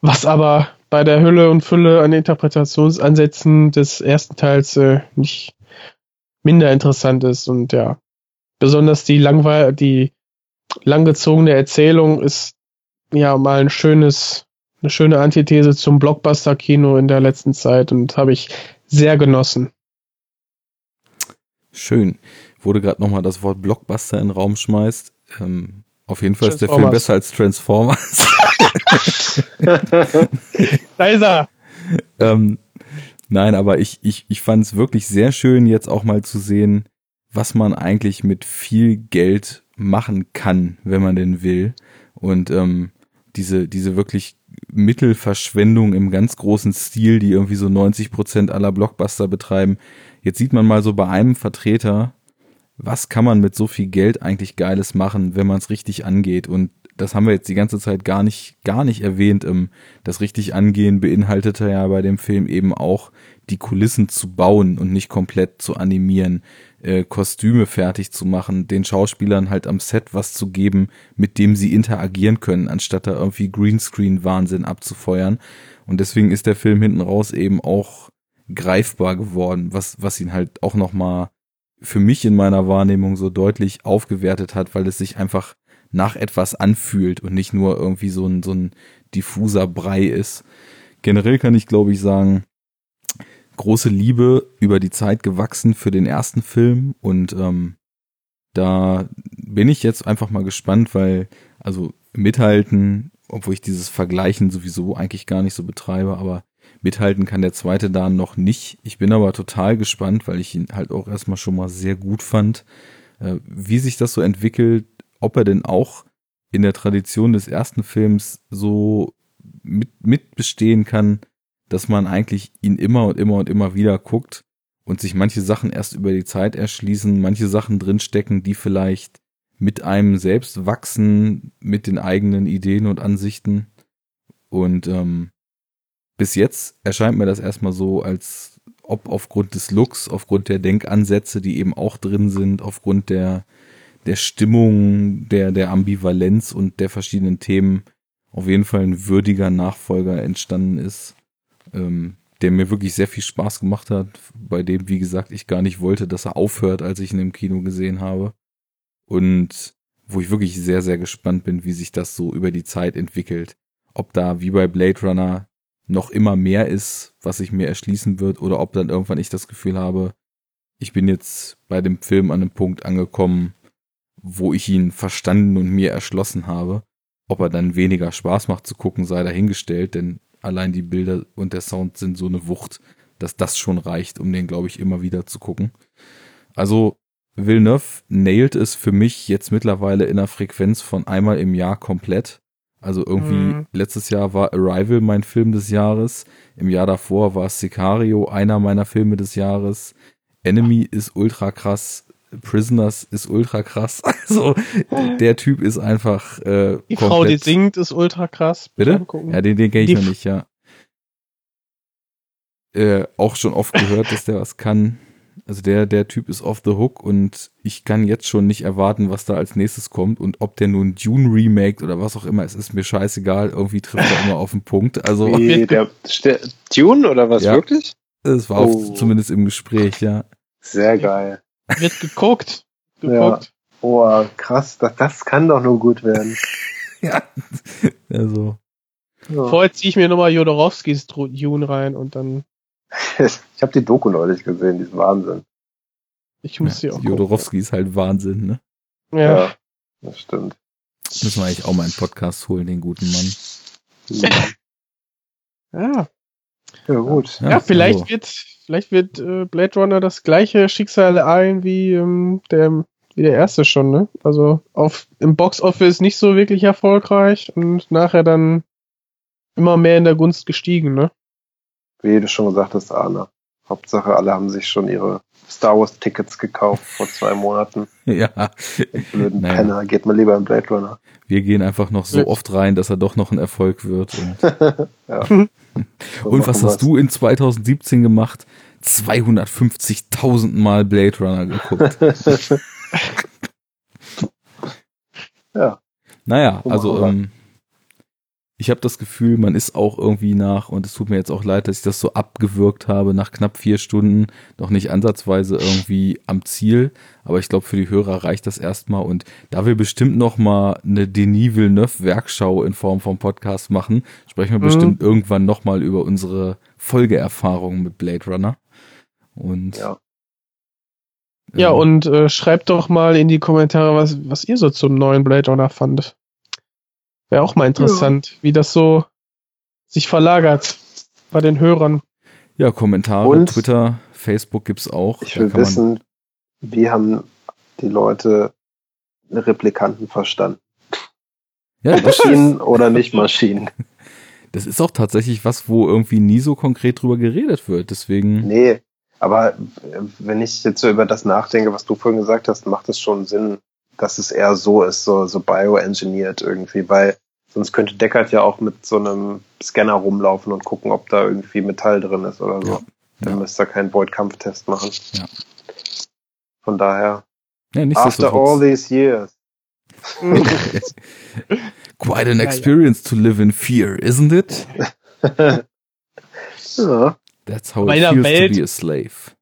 was aber bei der Hülle und Fülle an Interpretationsansätzen des ersten Teils äh, nicht minder interessant ist. Und ja, besonders die langweil, die langgezogene Erzählung ist ja mal ein schönes, eine schöne Antithese zum Blockbuster-Kino in der letzten Zeit und habe ich sehr genossen. Schön. Wurde gerade nochmal das Wort Blockbuster in den Raum schmeißt. Ähm, auf jeden Fall ist der Film besser als Transformers. da ist er. Ähm, nein, aber ich, ich, ich fand es wirklich sehr schön, jetzt auch mal zu sehen, was man eigentlich mit viel Geld machen kann, wenn man denn will. Und ähm, diese, diese wirklich Mittelverschwendung im ganz großen Stil, die irgendwie so 90 Prozent aller Blockbuster betreiben. Jetzt sieht man mal so bei einem Vertreter, was kann man mit so viel Geld eigentlich Geiles machen, wenn man es richtig angeht. Und das haben wir jetzt die ganze Zeit gar nicht, gar nicht erwähnt. Ähm, das richtig angehen beinhaltete ja bei dem Film eben auch, die Kulissen zu bauen und nicht komplett zu animieren, äh, Kostüme fertig zu machen, den Schauspielern halt am Set was zu geben, mit dem sie interagieren können, anstatt da irgendwie Greenscreen-Wahnsinn abzufeuern. Und deswegen ist der Film hinten raus eben auch greifbar geworden, was, was ihn halt auch nochmal für mich in meiner Wahrnehmung so deutlich aufgewertet hat, weil es sich einfach nach etwas anfühlt und nicht nur irgendwie so ein, so ein diffuser Brei ist. Generell kann ich, glaube ich, sagen, große Liebe über die Zeit gewachsen für den ersten Film und ähm, da bin ich jetzt einfach mal gespannt, weil also mithalten, obwohl ich dieses Vergleichen sowieso eigentlich gar nicht so betreibe, aber Mithalten kann der zweite da noch nicht. Ich bin aber total gespannt, weil ich ihn halt auch erstmal schon mal sehr gut fand, äh, wie sich das so entwickelt, ob er denn auch in der Tradition des ersten Films so mit, mit bestehen kann, dass man eigentlich ihn immer und immer und immer wieder guckt und sich manche Sachen erst über die Zeit erschließen, manche Sachen drinstecken, die vielleicht mit einem selbst wachsen, mit den eigenen Ideen und Ansichten. Und ähm, bis jetzt erscheint mir das erstmal so, als ob aufgrund des Looks, aufgrund der Denkansätze, die eben auch drin sind, aufgrund der, der Stimmung, der, der Ambivalenz und der verschiedenen Themen auf jeden Fall ein würdiger Nachfolger entstanden ist, ähm, der mir wirklich sehr viel Spaß gemacht hat, bei dem, wie gesagt, ich gar nicht wollte, dass er aufhört, als ich ihn im Kino gesehen habe. Und wo ich wirklich sehr, sehr gespannt bin, wie sich das so über die Zeit entwickelt. Ob da wie bei Blade Runner noch immer mehr ist, was sich mir erschließen wird, oder ob dann irgendwann ich das Gefühl habe, ich bin jetzt bei dem Film an einem Punkt angekommen, wo ich ihn verstanden und mir erschlossen habe. Ob er dann weniger Spaß macht zu gucken, sei dahingestellt, denn allein die Bilder und der Sound sind so eine Wucht, dass das schon reicht, um den, glaube ich, immer wieder zu gucken. Also Villeneuve nailt es für mich jetzt mittlerweile in einer Frequenz von einmal im Jahr komplett. Also irgendwie mhm. letztes Jahr war Arrival mein Film des Jahres. Im Jahr davor war Sicario einer meiner Filme des Jahres. Enemy ist ultra krass. Prisoners ist ultra krass. Also der Typ ist einfach. Äh, die Frau, die singt, ist ultra krass. Bitte? Ja, den, den kenne ich die noch nicht, ja. Äh, auch schon oft gehört, dass der was kann. Also der, der Typ ist off the hook und ich kann jetzt schon nicht erwarten, was da als nächstes kommt und ob der nun Dune remake oder was auch immer, es ist mir scheißegal, irgendwie trifft er immer auf den Punkt. Also Wie, der, der Dune oder was ja, wirklich? Es war oh. zumindest im Gespräch, ja. Sehr geil. Wird geguckt. geguckt. Ja. Oh, krass, das, das kann doch nur gut werden. ja. Also. Ja. Vorher ziehe ich mir nochmal Jodorowskis Dune rein und dann ich habe die Doku neulich gesehen, die ist Wahnsinn. Ich muss ja, sie auch. Jodorowski ist halt Wahnsinn, ne? Ja. ja. das stimmt. Müssen wir eigentlich auch mal einen Podcast holen, den guten Mann. Ja. Ja, ja gut. Ja, ja vielleicht also. wird, vielleicht wird äh, Blade Runner das gleiche Schicksal ein wie ähm, der wie der erste schon, ne? Also auf im Box Office nicht so wirklich erfolgreich und nachher dann immer mehr in der Gunst gestiegen, ne? wie du schon gesagt hast, Arne. Hauptsache, alle haben sich schon ihre Star Wars Tickets gekauft vor zwei Monaten. Ja. blöden naja. Penner, geht mal lieber in Blade Runner. Wir gehen einfach noch so oft rein, dass er doch noch ein Erfolg wird. Und, und was hast du in 2017 gemacht? 250.000 Mal Blade Runner geguckt. ja. Naja, also ähm, ich habe das Gefühl, man ist auch irgendwie nach, und es tut mir jetzt auch leid, dass ich das so abgewürgt habe, nach knapp vier Stunden noch nicht ansatzweise irgendwie am Ziel. Aber ich glaube, für die Hörer reicht das erstmal. Und da wir bestimmt noch mal eine Denis Villeneuve Werkschau in Form von Podcast machen, sprechen wir mhm. bestimmt irgendwann noch mal über unsere Folgeerfahrungen mit Blade Runner. Und ja. Ja, und äh, schreibt doch mal in die Kommentare, was, was ihr so zum neuen Blade Runner fandet. Wäre auch mal interessant, ja. wie das so sich verlagert bei den Hörern. Ja, Kommentare, Und Twitter, Facebook gibt's auch. Ich will wissen, wie haben die Leute Replikanten verstanden? Ja, Maschinen oder nicht Maschinen? Das ist auch tatsächlich was, wo irgendwie nie so konkret drüber geredet wird. Deswegen. Nee, aber wenn ich jetzt so über das nachdenke, was du vorhin gesagt hast, macht es schon Sinn, dass es eher so ist, so, so bioengineert irgendwie, weil sonst könnte Deckard ja auch mit so einem Scanner rumlaufen und gucken, ob da irgendwie Metall drin ist oder so. Ja. Dann ja. müsste er keinen Void-Kampftest machen. Ja. Von daher. Ja, after all these years. Quite an experience to live in fear, isn't it? ja. That's how it feels Welt, to be a slave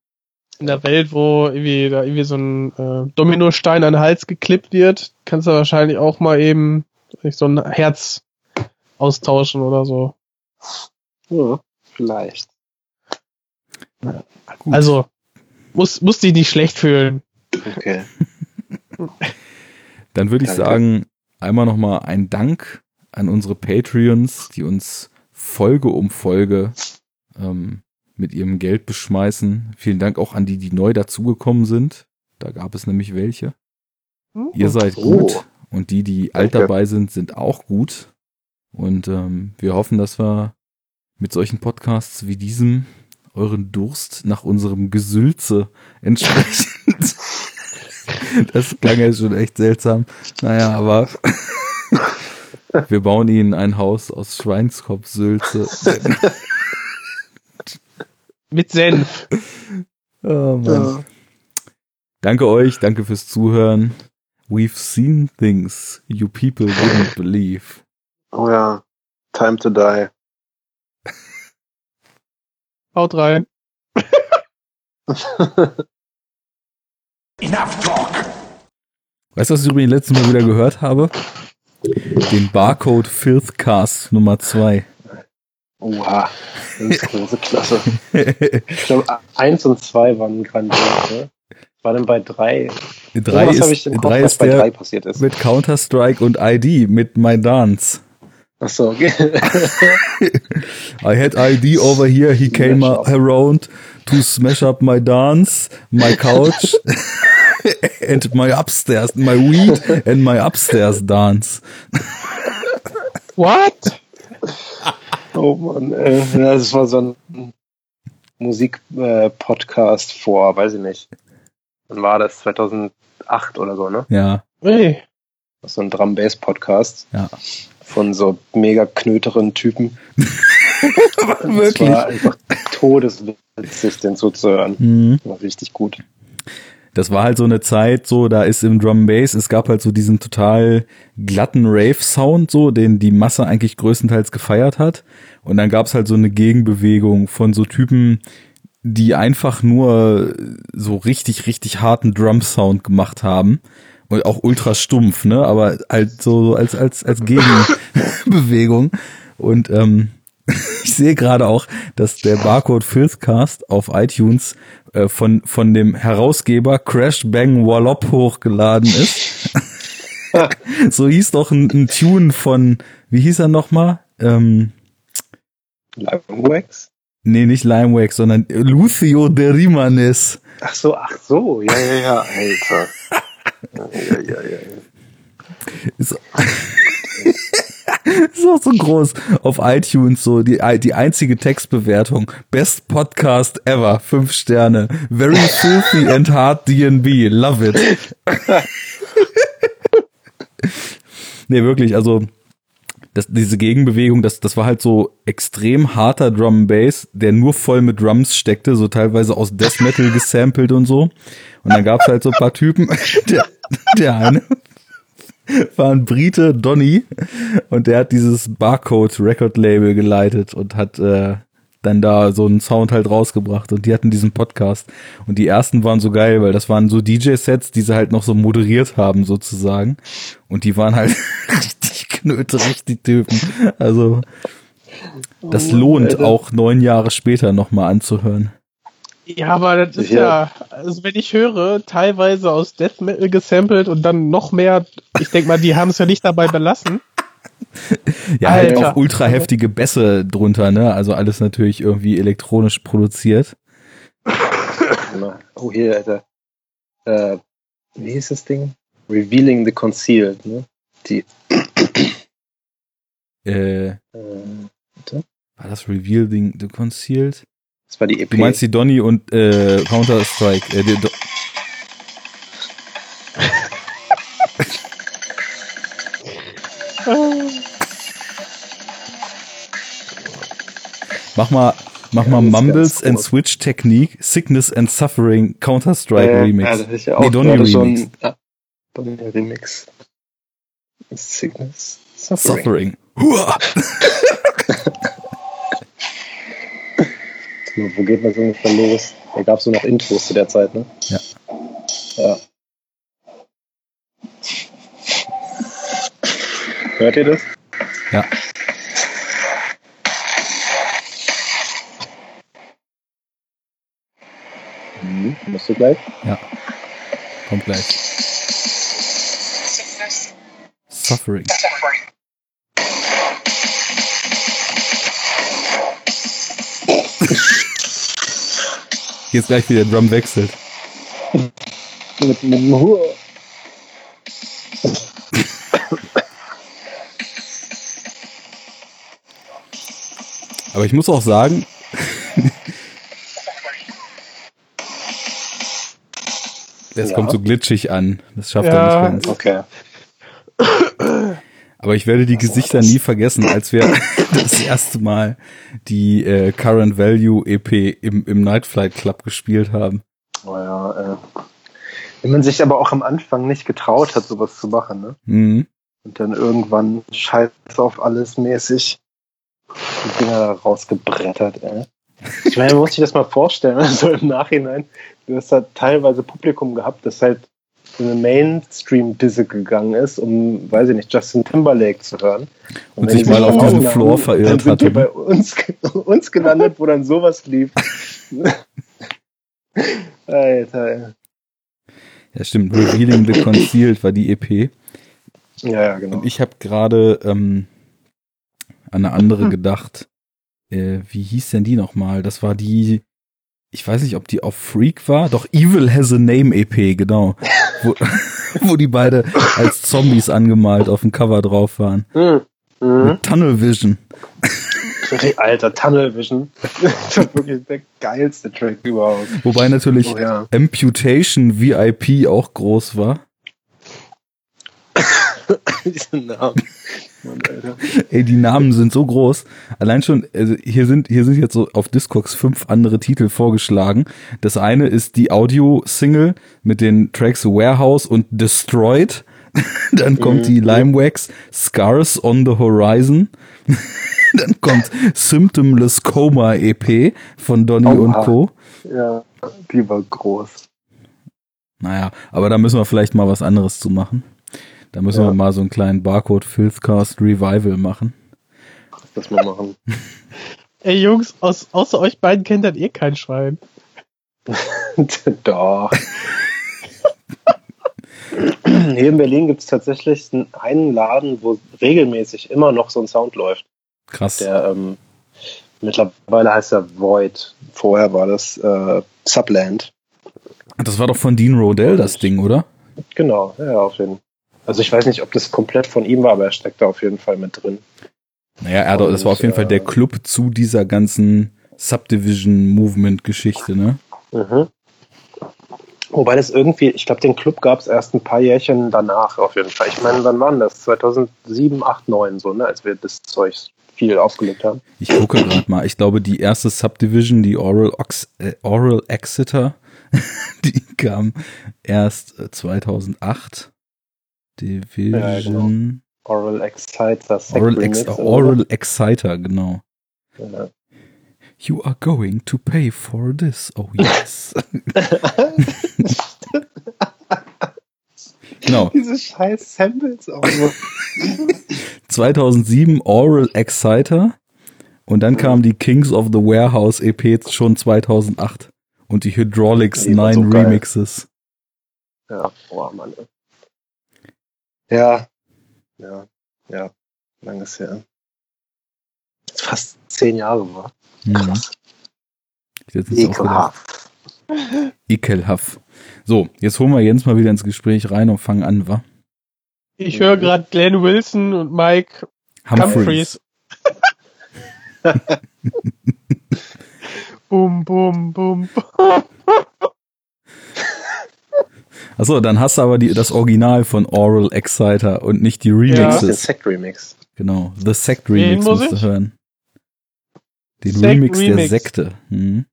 in der Welt, wo irgendwie da irgendwie so ein äh, Dominostein an den Hals geklippt wird, kannst du wahrscheinlich auch mal eben so ein Herz austauschen oder so. Ja, vielleicht. also, muss, muss dich nicht schlecht fühlen. Okay. Dann würde ich Danke. sagen, einmal nochmal ein Dank an unsere Patreons, die uns Folge um Folge ähm, mit ihrem Geld beschmeißen. Vielen Dank auch an die, die neu dazugekommen sind. Da gab es nämlich welche. Oh. Ihr seid gut und die, die alt dabei sind, sind auch gut. Und ähm, wir hoffen, dass wir mit solchen Podcasts wie diesem euren Durst nach unserem Gesülze entsprechend. das klang ja schon echt seltsam. Naja, aber wir bauen ihnen ein Haus aus Schweinskopfsülze. Mit Senf. Oh ja. Danke euch, danke fürs Zuhören. We've seen things you people wouldn't believe. Oh ja, time to die. Haut rein. Enough talk. Weißt du, was ich übrigens letztes Mal wieder gehört habe? Den Barcode Filth Cast Nummer 2. Oha, das ist große Klasse. ich glaube, eins und zwei waren grandios. Ne? war denn bei drei? Drei ist, ich Kopf, drei ist bei der drei passiert ist. Mit Counter-Strike und ID, mit My Dance. Ach so, okay. I had ID over here, he came around to smash up my dance, my couch and my upstairs, my weed and my upstairs dance. What? Oh Mann, äh, das war so ein Musikpodcast äh, vor, weiß ich nicht. Wann war das? 2008 oder so, ne? Ja. Hey. So ein Drum-Bass-Podcast. Ja. Von so mega knöteren Typen. Wirklich. Das war einfach todeswitzig, den zuzuhören. Mhm. War richtig gut das war halt so eine Zeit, so, da ist im Drum Bass, es gab halt so diesen total glatten Rave-Sound, so, den die Masse eigentlich größtenteils gefeiert hat. Und dann gab's halt so eine Gegenbewegung von so Typen, die einfach nur so richtig, richtig harten Drum-Sound gemacht haben. Und auch ultra stumpf, ne? Aber halt so als, als, als Gegenbewegung. Und ähm, ich sehe gerade auch, dass der Barcode Filthcast auf iTunes äh, von, von dem Herausgeber Crash Bang Wallop hochgeladen ist. so hieß doch ein, ein, Tune von, wie hieß er nochmal? Ähm, Limewax? Nee, nicht Limewax, sondern Lucio de Rimanes. Ach so, ach so, ja, ja, ja, Alter. ja, ja, ja, ja. Ist, ist auch so groß auf iTunes so die die einzige Textbewertung. Best Podcast ever. Fünf Sterne. Very filthy and hard DNB love it. Nee wirklich also das, diese Gegenbewegung, das, das war halt so extrem harter Drum Bass, der nur voll mit Drums steckte, so teilweise aus Death Metal gesampelt und so. Und dann gab's halt so ein paar Typen, der, der eine war ein Brite, Donny, und der hat dieses Barcode Record Label geleitet und hat äh, dann da so einen Sound halt rausgebracht. Und die hatten diesen Podcast. Und die ersten waren so geil, weil das waren so DJ-Sets, die sie halt noch so moderiert haben sozusagen. Und die waren halt richtig knöterig, die Typen. Also das oh, lohnt auch neun Jahre später nochmal anzuhören. Ja, aber das ist ja. ja, also wenn ich höre, teilweise aus Death Metal gesampelt und dann noch mehr, ich denke mal, die haben es ja nicht dabei belassen. ja, halt auch ultra heftige Bässe drunter, ne? Also alles natürlich irgendwie elektronisch produziert. oh, hier, Alter. Äh, wie hieß das Ding? Revealing the Concealed, ne? Die. äh, äh war das Revealing the Concealed? Das war die EP. Du meinst die Donny und äh, Counter-Strike. Äh, Do mach mal, mach mal Mumbles and Switch Technique, Sickness and Suffering, Counter-Strike äh, Remix. Ja, das ist ja auch nee, Donny Remix. Schon, ah, Donny Remix. Sickness, Suffering. Suffering. Wo geht das ungefähr los? Da gab es so noch Intros zu der Zeit, ne? Ja. Ja. Hört ihr das? Ja. Mhm. Musst du gleich? Ja. Kommt gleich. Suffering. Jetzt gleich wieder Drum wechselt. mit, dem Hur. Aber ich muss auch sagen, das ja. kommt so glitschig an. Das schafft ja. er nicht ganz. Okay. Aber ich werde die Gesichter nie vergessen, als wir das erste Mal die äh, Current Value EP im, im Night Flight Club gespielt haben. Oh ja, äh. Wenn man sich aber auch am Anfang nicht getraut hat, sowas zu machen, ne? Mhm. Und dann irgendwann scheiß auf alles mäßig die Dinger da rausgebrettert, ey. Ich meine, man muss sich das mal vorstellen, also im Nachhinein, du hast da teilweise Publikum gehabt, das halt in eine Mainstream-Disse gegangen ist, um, weiß ich nicht, Justin Timberlake zu hören. Und, und sich mal auf diesem Floor verirrt dann sind hatte. Die bei uns, uns gelandet, wo dann sowas lief. Alter. Ja, stimmt. Revealing the Concealed war die EP. Ja, ja, genau. Und ich habe gerade ähm, an eine andere hm. gedacht. Äh, wie hieß denn die nochmal? Das war die, ich weiß nicht, ob die auf Freak war. Doch Evil Has a Name EP, genau. Wo, wo die beide als Zombies angemalt auf dem Cover drauf waren. Mhm. Mit Tunnel Vision. Alter, Tunnel Vision. Das ist wirklich der geilste Track überhaupt. Wobei natürlich oh, ja. Amputation VIP auch groß war. Diesen Namen. Ey, die Namen sind so groß. Allein schon, also hier sind, hier sind jetzt so auf Discogs fünf andere Titel vorgeschlagen. Das eine ist die Audio-Single mit den Tracks Warehouse und Destroyed. Dann kommt mhm. die Limewax Scars on the Horizon. Dann kommt Symptomless Coma EP von Donny und Co. Ja, die war groß. Naja, aber da müssen wir vielleicht mal was anderes zu machen. Da müssen ja. wir mal so einen kleinen Barcode Filthcast Revival machen. Das mal machen. Ey Jungs, aus, außer euch beiden kennt dann eh kein Schwein. Doch. Hier in Berlin gibt es tatsächlich einen Laden, wo regelmäßig immer noch so ein Sound läuft. Krass. Der ähm, mittlerweile heißt er Void. Vorher war das äh, Subland. Das war doch von Dean Rodell das Ding, oder? Genau, ja, auf jeden Fall. Also ich weiß nicht, ob das komplett von ihm war, aber er steckt da auf jeden Fall mit drin. Naja, er, das war auf jeden Fall der Club zu dieser ganzen Subdivision-Movement-Geschichte, ne? Mhm. Wobei das irgendwie, ich glaube, den Club gab es erst ein paar Jährchen danach auf jeden Fall. Ich meine, wann waren das? 2007, 8, 9 so, ne? Als wir das Zeug viel aufgelegt haben. Ich gucke gerade mal. Ich glaube, die erste Subdivision, die Oral, Ox äh, Oral Exeter, die kam erst 2008. Division. Ja, genau. Oral Exciter. Oral, Ex Oral Exciter, genau. Ja. You are going to pay for this. Oh yes. genau. Diese scheiß Samples auch nur. 2007 Oral Exciter. Und dann kamen die Kings of the Warehouse EP schon 2008. Und die Hydraulics nee, 9 so Remixes. Ja, boah, Mann. Ja, ja, ja, langes her. Fast zehn Jahre war. Mhm. Krass. Ekelhaft. Ekelhaft. So, jetzt holen wir Jens mal wieder ins Gespräch rein und fangen an, wa? Ich höre gerade Glenn Wilson und Mike Humphreys. bum, bum, bum. Achso, dann hast du aber die, das Original von Oral Exciter und nicht die Remixes. Ja. Den Sect Remix. Genau, The Sect Remix musst du hören. Den Sect Remix, Remix, der Sekte. Hm.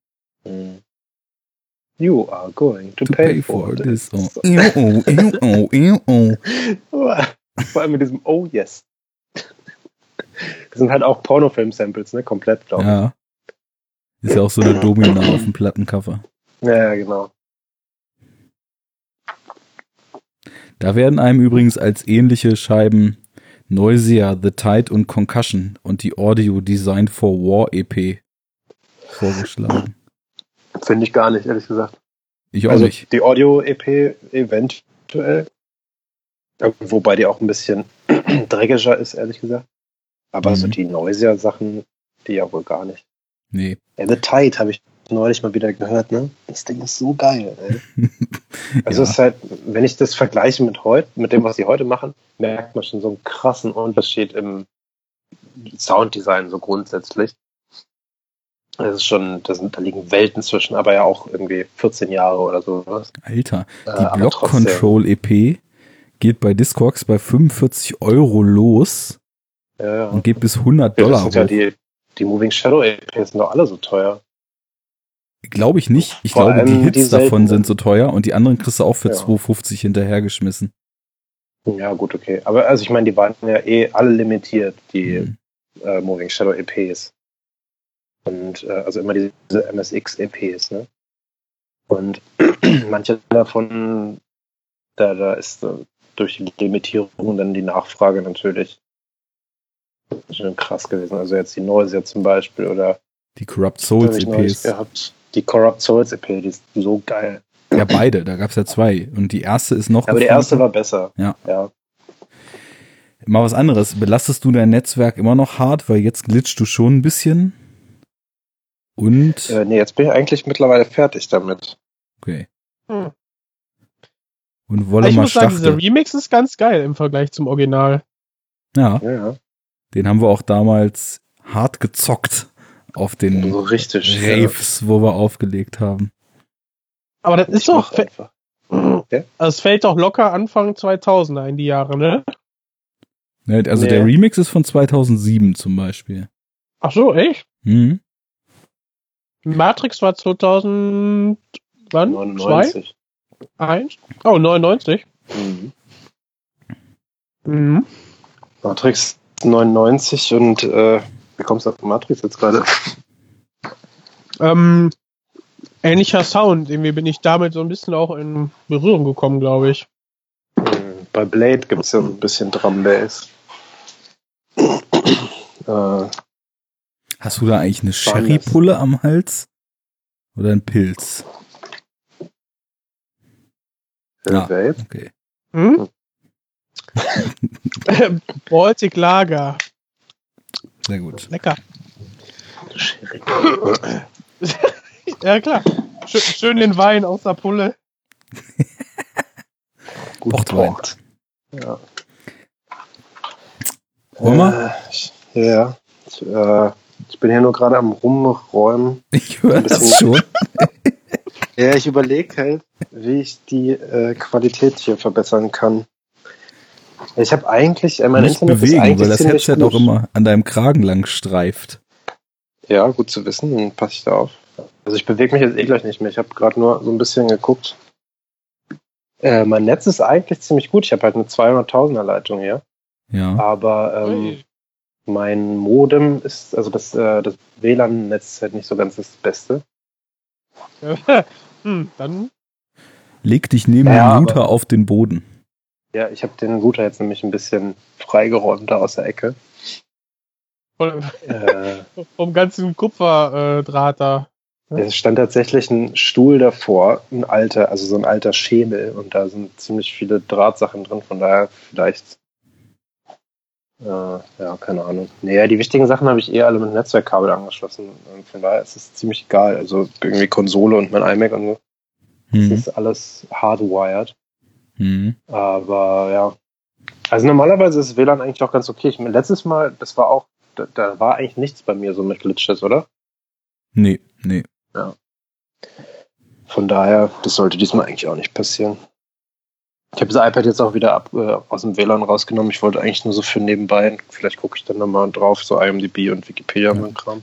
You are going to, to pay, pay, for, this. this. Oh. oh, oh, oh, oh, oh. Vor allem mit diesem Oh yes. Das sind halt auch Pornofilm-Samples, ne? Komplett, glaube ich. Ja. Ist ja auch so eine Domina auf dem Plattencover. Ja, genau. Da werden einem übrigens als ähnliche Scheiben Noisia, The Tide und Concussion und die Audio Design for War EP vorgeschlagen. Finde ich gar nicht, ehrlich gesagt. Ich auch also nicht. Die Audio EP eventuell. Wobei die auch ein bisschen dreckiger ist, ehrlich gesagt. Aber mhm. so die Noisia-Sachen, die ja wohl gar nicht. Nee. The Tide habe ich neulich mal wieder gehört, ne? Das Ding ist so geil, ey. Also ja. es ist halt, wenn ich das vergleiche mit heute, mit dem, was sie heute machen, merkt man schon so einen krassen Unterschied im Sounddesign so grundsätzlich. Das ist schon, da, sind, da liegen Welten zwischen, aber ja auch irgendwie 14 Jahre oder sowas. Alter, die äh, Block Control EP geht bei Discogs bei 45 Euro los ja, ja. und geht bis 100 Dollar. Das ja die, die Moving Shadow EPs sind doch alle so teuer. Glaube ich nicht. Ich Vor glaube, die Hits die davon sind so teuer und die anderen kriegst du auch für ja. 2,50 hinterhergeschmissen. Ja, gut, okay. Aber also ich meine, die waren ja eh alle limitiert, die mhm. äh, Moving Shadow EPs. Und äh, also immer diese MSX EPs, ne? Und manche davon, da, da ist äh, durch die Limitierung dann die Nachfrage natürlich schon krass gewesen. Also jetzt die Noise zum Beispiel oder die Corrupt Souls EPs. Gehabt. Die Corrupt Souls EP, die ist so geil. Ja, beide, da gab es ja zwei. Und die erste ist noch. Aber die erste war besser. Ja. ja. Mal was anderes. Belastest du dein Netzwerk immer noch hart, weil jetzt glitscht du schon ein bisschen? Und? Äh, nee, jetzt bin ich eigentlich mittlerweile fertig damit. Okay. Hm. Und Wolle ich muss sagen, dieser Remix ist ganz geil im Vergleich zum Original. Ja. ja. Den haben wir auch damals hart gezockt auf den so richtig, Raves, ja. wo wir aufgelegt haben. Aber das ist doch. Einfach. Ja? Es fällt doch locker Anfang 2000er in die Jahre, ne? Also nee. der Remix ist von 2007 zum Beispiel. Ach so, echt? Mhm. Matrix war 2000. Wann? 99. Zwei? Eins? Oh, 99. Mhm. Mhm. Matrix 99 und äh, wie kommst du auf Matrix jetzt gerade? Ähm, ähnlicher Sound. Irgendwie bin ich damit so ein bisschen auch in Berührung gekommen, glaube ich. Bei Blade gibt es ja ein bisschen Drum Bass. äh, Hast du da eigentlich eine Sherry-Pulle am Hals? Oder ein Pilz? Ja, ah, okay. Hm? Baltic Lager. Sehr gut. Lecker. ja, klar. Schön, schön, den Wein aus der Pulle. gut Portwein. Ja. Wollen wir? Äh, ja. Ich, äh, ich bin hier nur gerade am Rumräumen. Ich höre das schon. ja, ich überlege halt, wie ich die äh, Qualität hier verbessern kann. Ich habe eigentlich, äh, mein Nicht Internet bewegen, ist eigentlich weil das Headset gut. auch immer an deinem Kragen lang streift. Ja, gut zu wissen, dann passe ich da auf. Also ich bewege mich jetzt eh gleich nicht mehr. Ich habe gerade nur so ein bisschen geguckt. Äh, mein Netz ist eigentlich ziemlich gut. Ich habe halt eine 200.000er Leitung hier. Ja. Aber ähm, mein Modem ist, also das, äh, das WLAN-Netz ist halt nicht so ganz das Beste. hm, dann. Leg dich neben ja, den Router auf den Boden. Ja, ich habe den Router jetzt nämlich ein bisschen freigeräumt da aus der Ecke. Von, äh, vom ganzen Kupferdraht da. Es stand tatsächlich ein Stuhl davor, ein alter, also so ein alter Schemel und da sind ziemlich viele Drahtsachen drin, von daher vielleicht äh, ja, keine Ahnung. Naja, die wichtigen Sachen habe ich eher alle mit Netzwerkkabel angeschlossen. Und von daher ist es ziemlich egal. Also irgendwie Konsole und mein iMac und so. Mhm. Das ist alles hardwired. Mhm. Aber ja. Also normalerweise ist WLAN eigentlich auch ganz okay. Ich meine, letztes Mal, das war auch, da, da war eigentlich nichts bei mir so mit Glitches, oder? Nee, nee. Ja. Von daher, das sollte diesmal eigentlich auch nicht passieren. Ich habe das iPad jetzt auch wieder ab, äh, aus dem WLAN rausgenommen. Ich wollte eigentlich nur so für nebenbei, vielleicht gucke ich dann nochmal drauf, so IMDb und Wikipedia ja. und Kram.